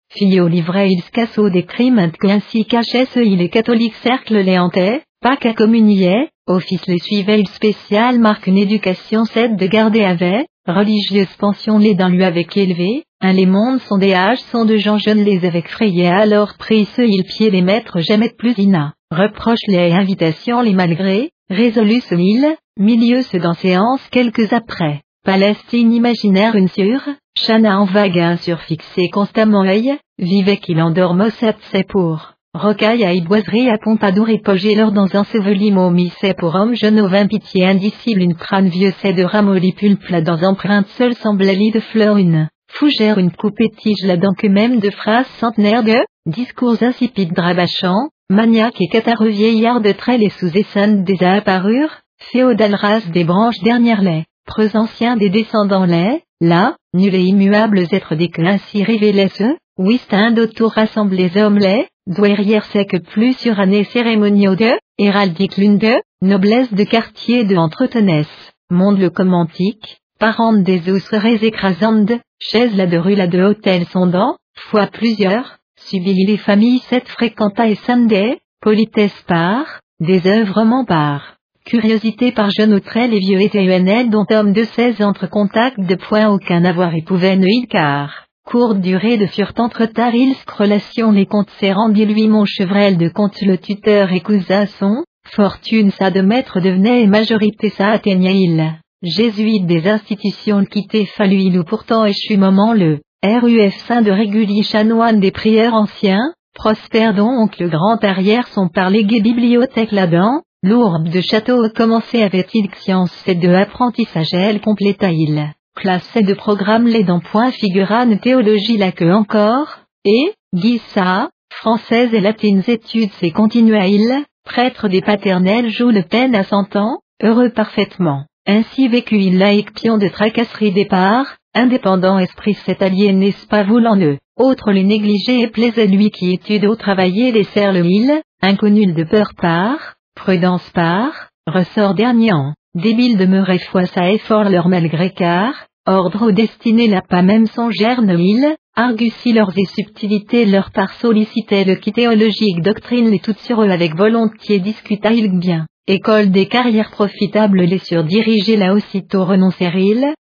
au livret il scasso des crimes ainsi cachait ce il les catholiques cercle les hantait, pas qu'à communier, office les suivait il spécial marque une éducation cède de garder avait, religieuse pension les d'un lui avec élevé, un les mondes sont des âges sont de gens jeunes les avec frayés alors pris ce il pied les maîtres jamais plus ina, reproche les invitations les malgré, résolu ce il, milieu ce dans séance quelques après. Palestine imaginaire une sur, Chana en vague un surfixé constamment œil, vivait qu'il endorme c'est pour. Rocaille à iboiserie à Pompadour et leur dans un seveli momie c'est pour homme jeune au vin pitié indicible une crâne vieux c'est de ramolli pulpe là dans empreinte seule semblait lit de fleurs une fougère une coupée tige là dans que même de phrases centenaires de discours insipides drabachants, maniaques et catareux vieillards de traits les sous essaims des apparures, féodales race des branches dernières les preux anciens des descendants les, là, nuls et immuables êtres des que ainsi révélaient ce, Wistin d'autour rassemblés hommes les, douairières sec plus sur année cérémoniaux de, héraldique l'une de, noblesse de quartier de entretenesse, monde le commentique, parente des osserais écrasantes, chaise la de rue la de hôtel sondant, fois plusieurs, subit les familles sept fréquenta et Sunday, politesse par, des œuvrements par. Curiosité par jeune autrel et vieux et dont homme de 16 entre contact de point aucun avoir il car. Courte durée de furent entre tarils relation les comptes s'est rendu lui mon chevrel de compte le tuteur et cousin son, fortune sa de maître devenait et majorité sa atteignait il. Jésuite des institutions quitté fallu il ou pourtant échu moment le, RUF saint de régulier chanoine des prières anciens, prospère donc le grand arrière son par légué bibliothèque là-dedans, Lourbe de château commencé avait-il science c'est de apprentissage elle compléta-il. Classe de programme les dents point figurane théologie la que encore, et, Guissa, française et latines études c'est continua-il, prêtre des paternels joue le peine à cent ans, heureux parfaitement. Ainsi vécu il laïque pion de tracasserie départ, indépendant esprit cet allié n'est-ce pas voulant eux, autre les négliger et plaisait lui qui étude au travailler les serre le il, inconnu de peur part, prudence par, ressort dernier débile demeurait foi ça effort leur malgré car, ordre au destiné la pas même son gerne il, argusi leurs et subtilités leur par sollicitait le qui théologique doctrine les toutes sur eux avec volontiers discuta il bien, école des carrières profitables les surdiriger là aussitôt renoncer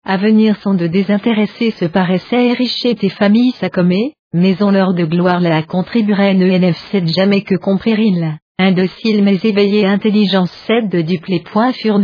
à venir sont de désintéresser se paraissait éricher tes familles s'accommer, maison leur de gloire la contribuerait ne nf7 jamais que comprir il. Indocile mais éveillé intelligence cède de duplé point furent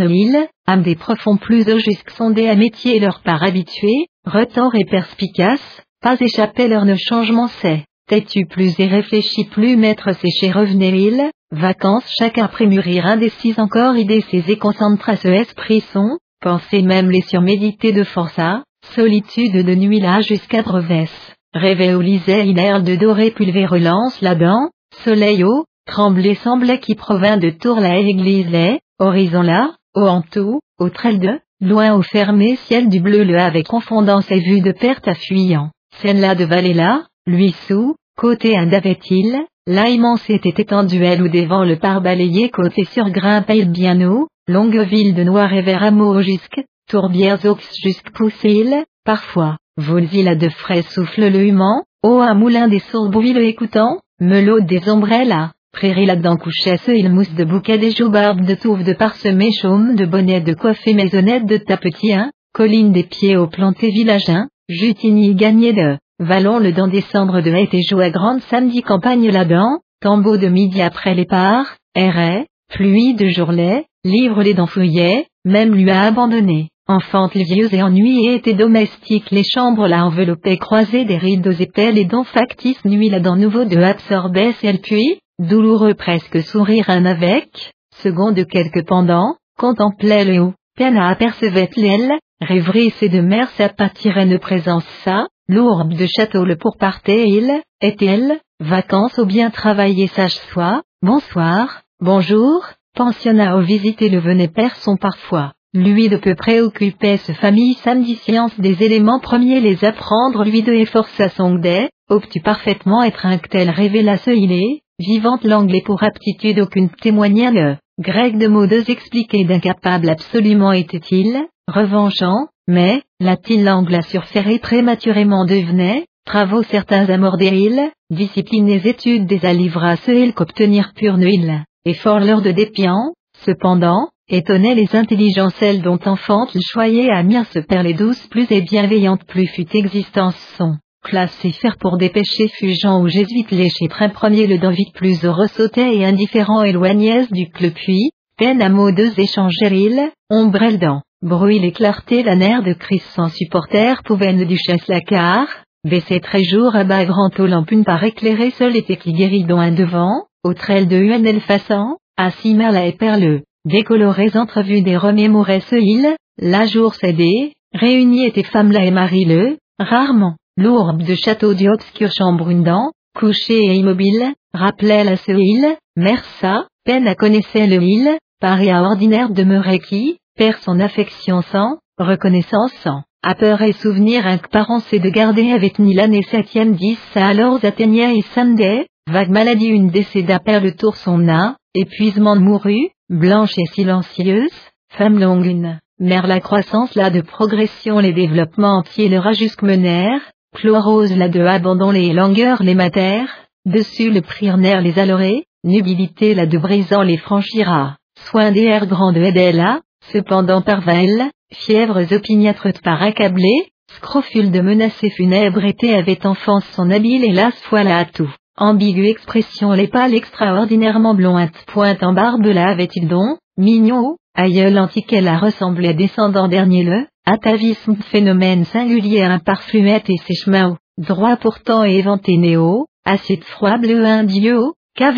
âme des profonds plus au jusque sondés à métier leur part habitué, retors et perspicace, pas échappé leur ne changement c'est, têtu plus et réfléchi plus maître séché revenait il, vacances chacun prémurir indécis encore idées ses et concentra ce esprit son, penser même les surmédités de forçat, solitude de nuit là jusqu'à Breves, rêvait au lisait inerte de doré pulvérulence là-dedans, soleil haut, tremblé semblait qui provint de tour la église les, horizon là, au en tout, au trel de, loin au fermé ciel du bleu le avec confondant ses vues de perte à fuyant, scène là de vallée là, lui sous, côté un d'avait-il, là immense était étendue elle ou devant le par balayé côté sur haut, longue ville de noir et vert amour jusque, tourbières aux jusque poussé parfois, Volvilla de frais souffle le human, ô un moulin des sourds bruits le écoutant, melot des ombrelles prairie là-dedans couchait ce il mousse de bouquets des joues barbes de touffes de parsemés chaumes de bonnets de coiffées maisonnettes de tapetiens, colline des pieds aux plantés villageins, Jutigny gagné de, Vallon le dans décembre de et joue grande samedi campagne là-dedans, tambour de midi après les parts, errait, pluie de jourlet, livre les dents fouillait, même lui a abandonné. Enfante vieux et ennuyée était domestique les chambres la enveloppaient croisées des rideaux épais les dents factices nuit la dent nouveau de absorbait elle puis, douloureux presque sourire un avec, second de quelques pendants, contemplait le haut, peine à apercevait l'aile, rêverie c'est de mer sa ne présence ça, lourde de château le pourpartait il, est-elle, vacances au bien travaillé sage soit, bonsoir, bonjour, pensionnat au visiter le venait père parfois. Lui de peu préoccupait ce famille samedi science des éléments premiers les apprendre lui de efforce à son dé, obtus parfaitement être un tel révéla ce il est, vivante l'anglais pour aptitude aucune témoignait le, grec de mots deux expliqués d'incapable absolument était-il, revanchant, mais, latin langue la surféré prématurément devenait, travaux certains il, discipline les études des alivra ce il qu'obtenir pur nuil, et fort l'heure de dépiant, cependant, étonnait les intelligences celles dont enfante le choyer à mire se perd les douces plus et bienveillantes plus fut existence sont, classés faire pour péchés fugeants ou jésuites léchés près premier le vite plus au ressautait et indifférent éloignès du club puis, peine à mots deux échanger il, ombrelle dans, bruit les clartés la nerf de Christ sans supporter pouvait ne duchesse la car, baisser très jour à bas grand aux lampune par éclairer seul était qui guérit dont un devant, au trail de UNL façant, à Cimerla et perleux. Décolorées entrevues des remémorait ce il, la jour cédé, réunis étaient femmes là et Marie le, rarement, l'ourbe de château du obscur chambrundant, couché et immobile, rappelait la ce il, Mersa, peine à connaissait le il, Paris à ordinaire demeurait qui, perd son affection sans, reconnaissance sans, à peur et souvenir un parent de garder avec ni l'année septième dix à alors atteignait et Sunday, vague maladie une décéda perd le tour son âme, épuisement mourut, blanche et silencieuse, femme longue une, mère la croissance là de progression les développements entiers le rajusque menèrent, chlorose là de abandon les langueurs les matères, dessus le nerf les alorés, nubilité là de brisant les franchira, soin des airs grands de là, cependant parvelle, fièvres opiniâtres par accablé, scrofule de menacés funèbres était avait enfance son habile hélas voilà à tout. Ambiguë expression les pâles extraordinairement blondes. Pointe en barbe là avait-il don, mignon, aïeul antique elle a ressemblé descendant dernier le, atavisme phénomène singulier imparfumette et ses chemins droit pourtant et éventé néo, acide froid bleu indio, cave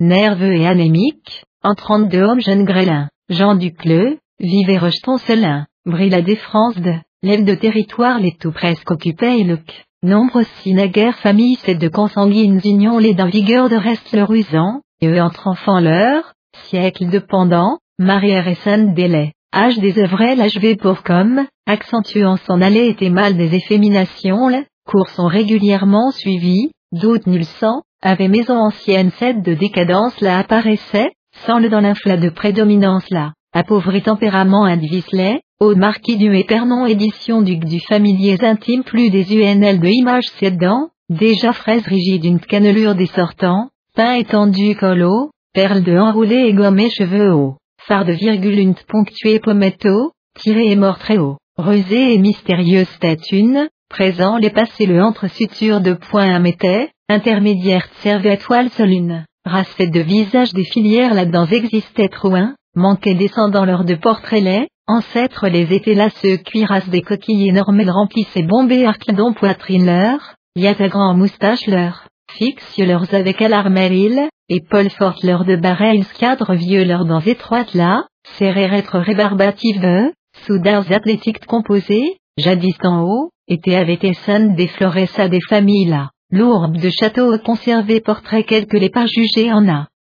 nerveux et anémique, entrant de homme jeune grêlin, Jean Ducleux, vivait rejeton selin, brille la défrance de, l'aile de territoire les tout presque occupait et look. Nombre si naguère famille c'est de consanguines unions les d'un vigueur de reste le rusant, et eux entre enfants leur, siècle de pendant, marière et sainte délai, âge des comme, accentuant son allée et mal des efféminations le, cours sont régulièrement suivis, doute nul sang, avait maison ancienne cède de décadence là apparaissait, sans le dans l'inflat de prédominance là, appauvri tempérament indivislait, au marquis du Épernon édition duc du familiers intime plus des UNL de images cédant, déjà fraise rigide une cannelure des sortants, pain étendu colo, perles de enroulé et gommé cheveux hauts, phare de virgule ponctuée pommetto, tiré et mort très haut, rusé et mystérieuse tête une, présent les passés le entre suture de points à métais, intermédiaire servait toile seule une, race de visage des filières là-dedans existait trop un, manquait descendant lors de portraits laits, Ancêtres les étaient là ceux cuirassent des coquilles énormes remplissent bombés arcs dont poitrine leur, à grand moustache leur, fixe leurs avec alarméril, et Paul forte leur de barreilles cadre vieux leurs dents étroites là, serrés être rébarbative eux, soudards athlétiques composés, jadis en haut, était avait son des flores à des familles là. L'ourbe de château conservé portrait quelques les pas jugés en a.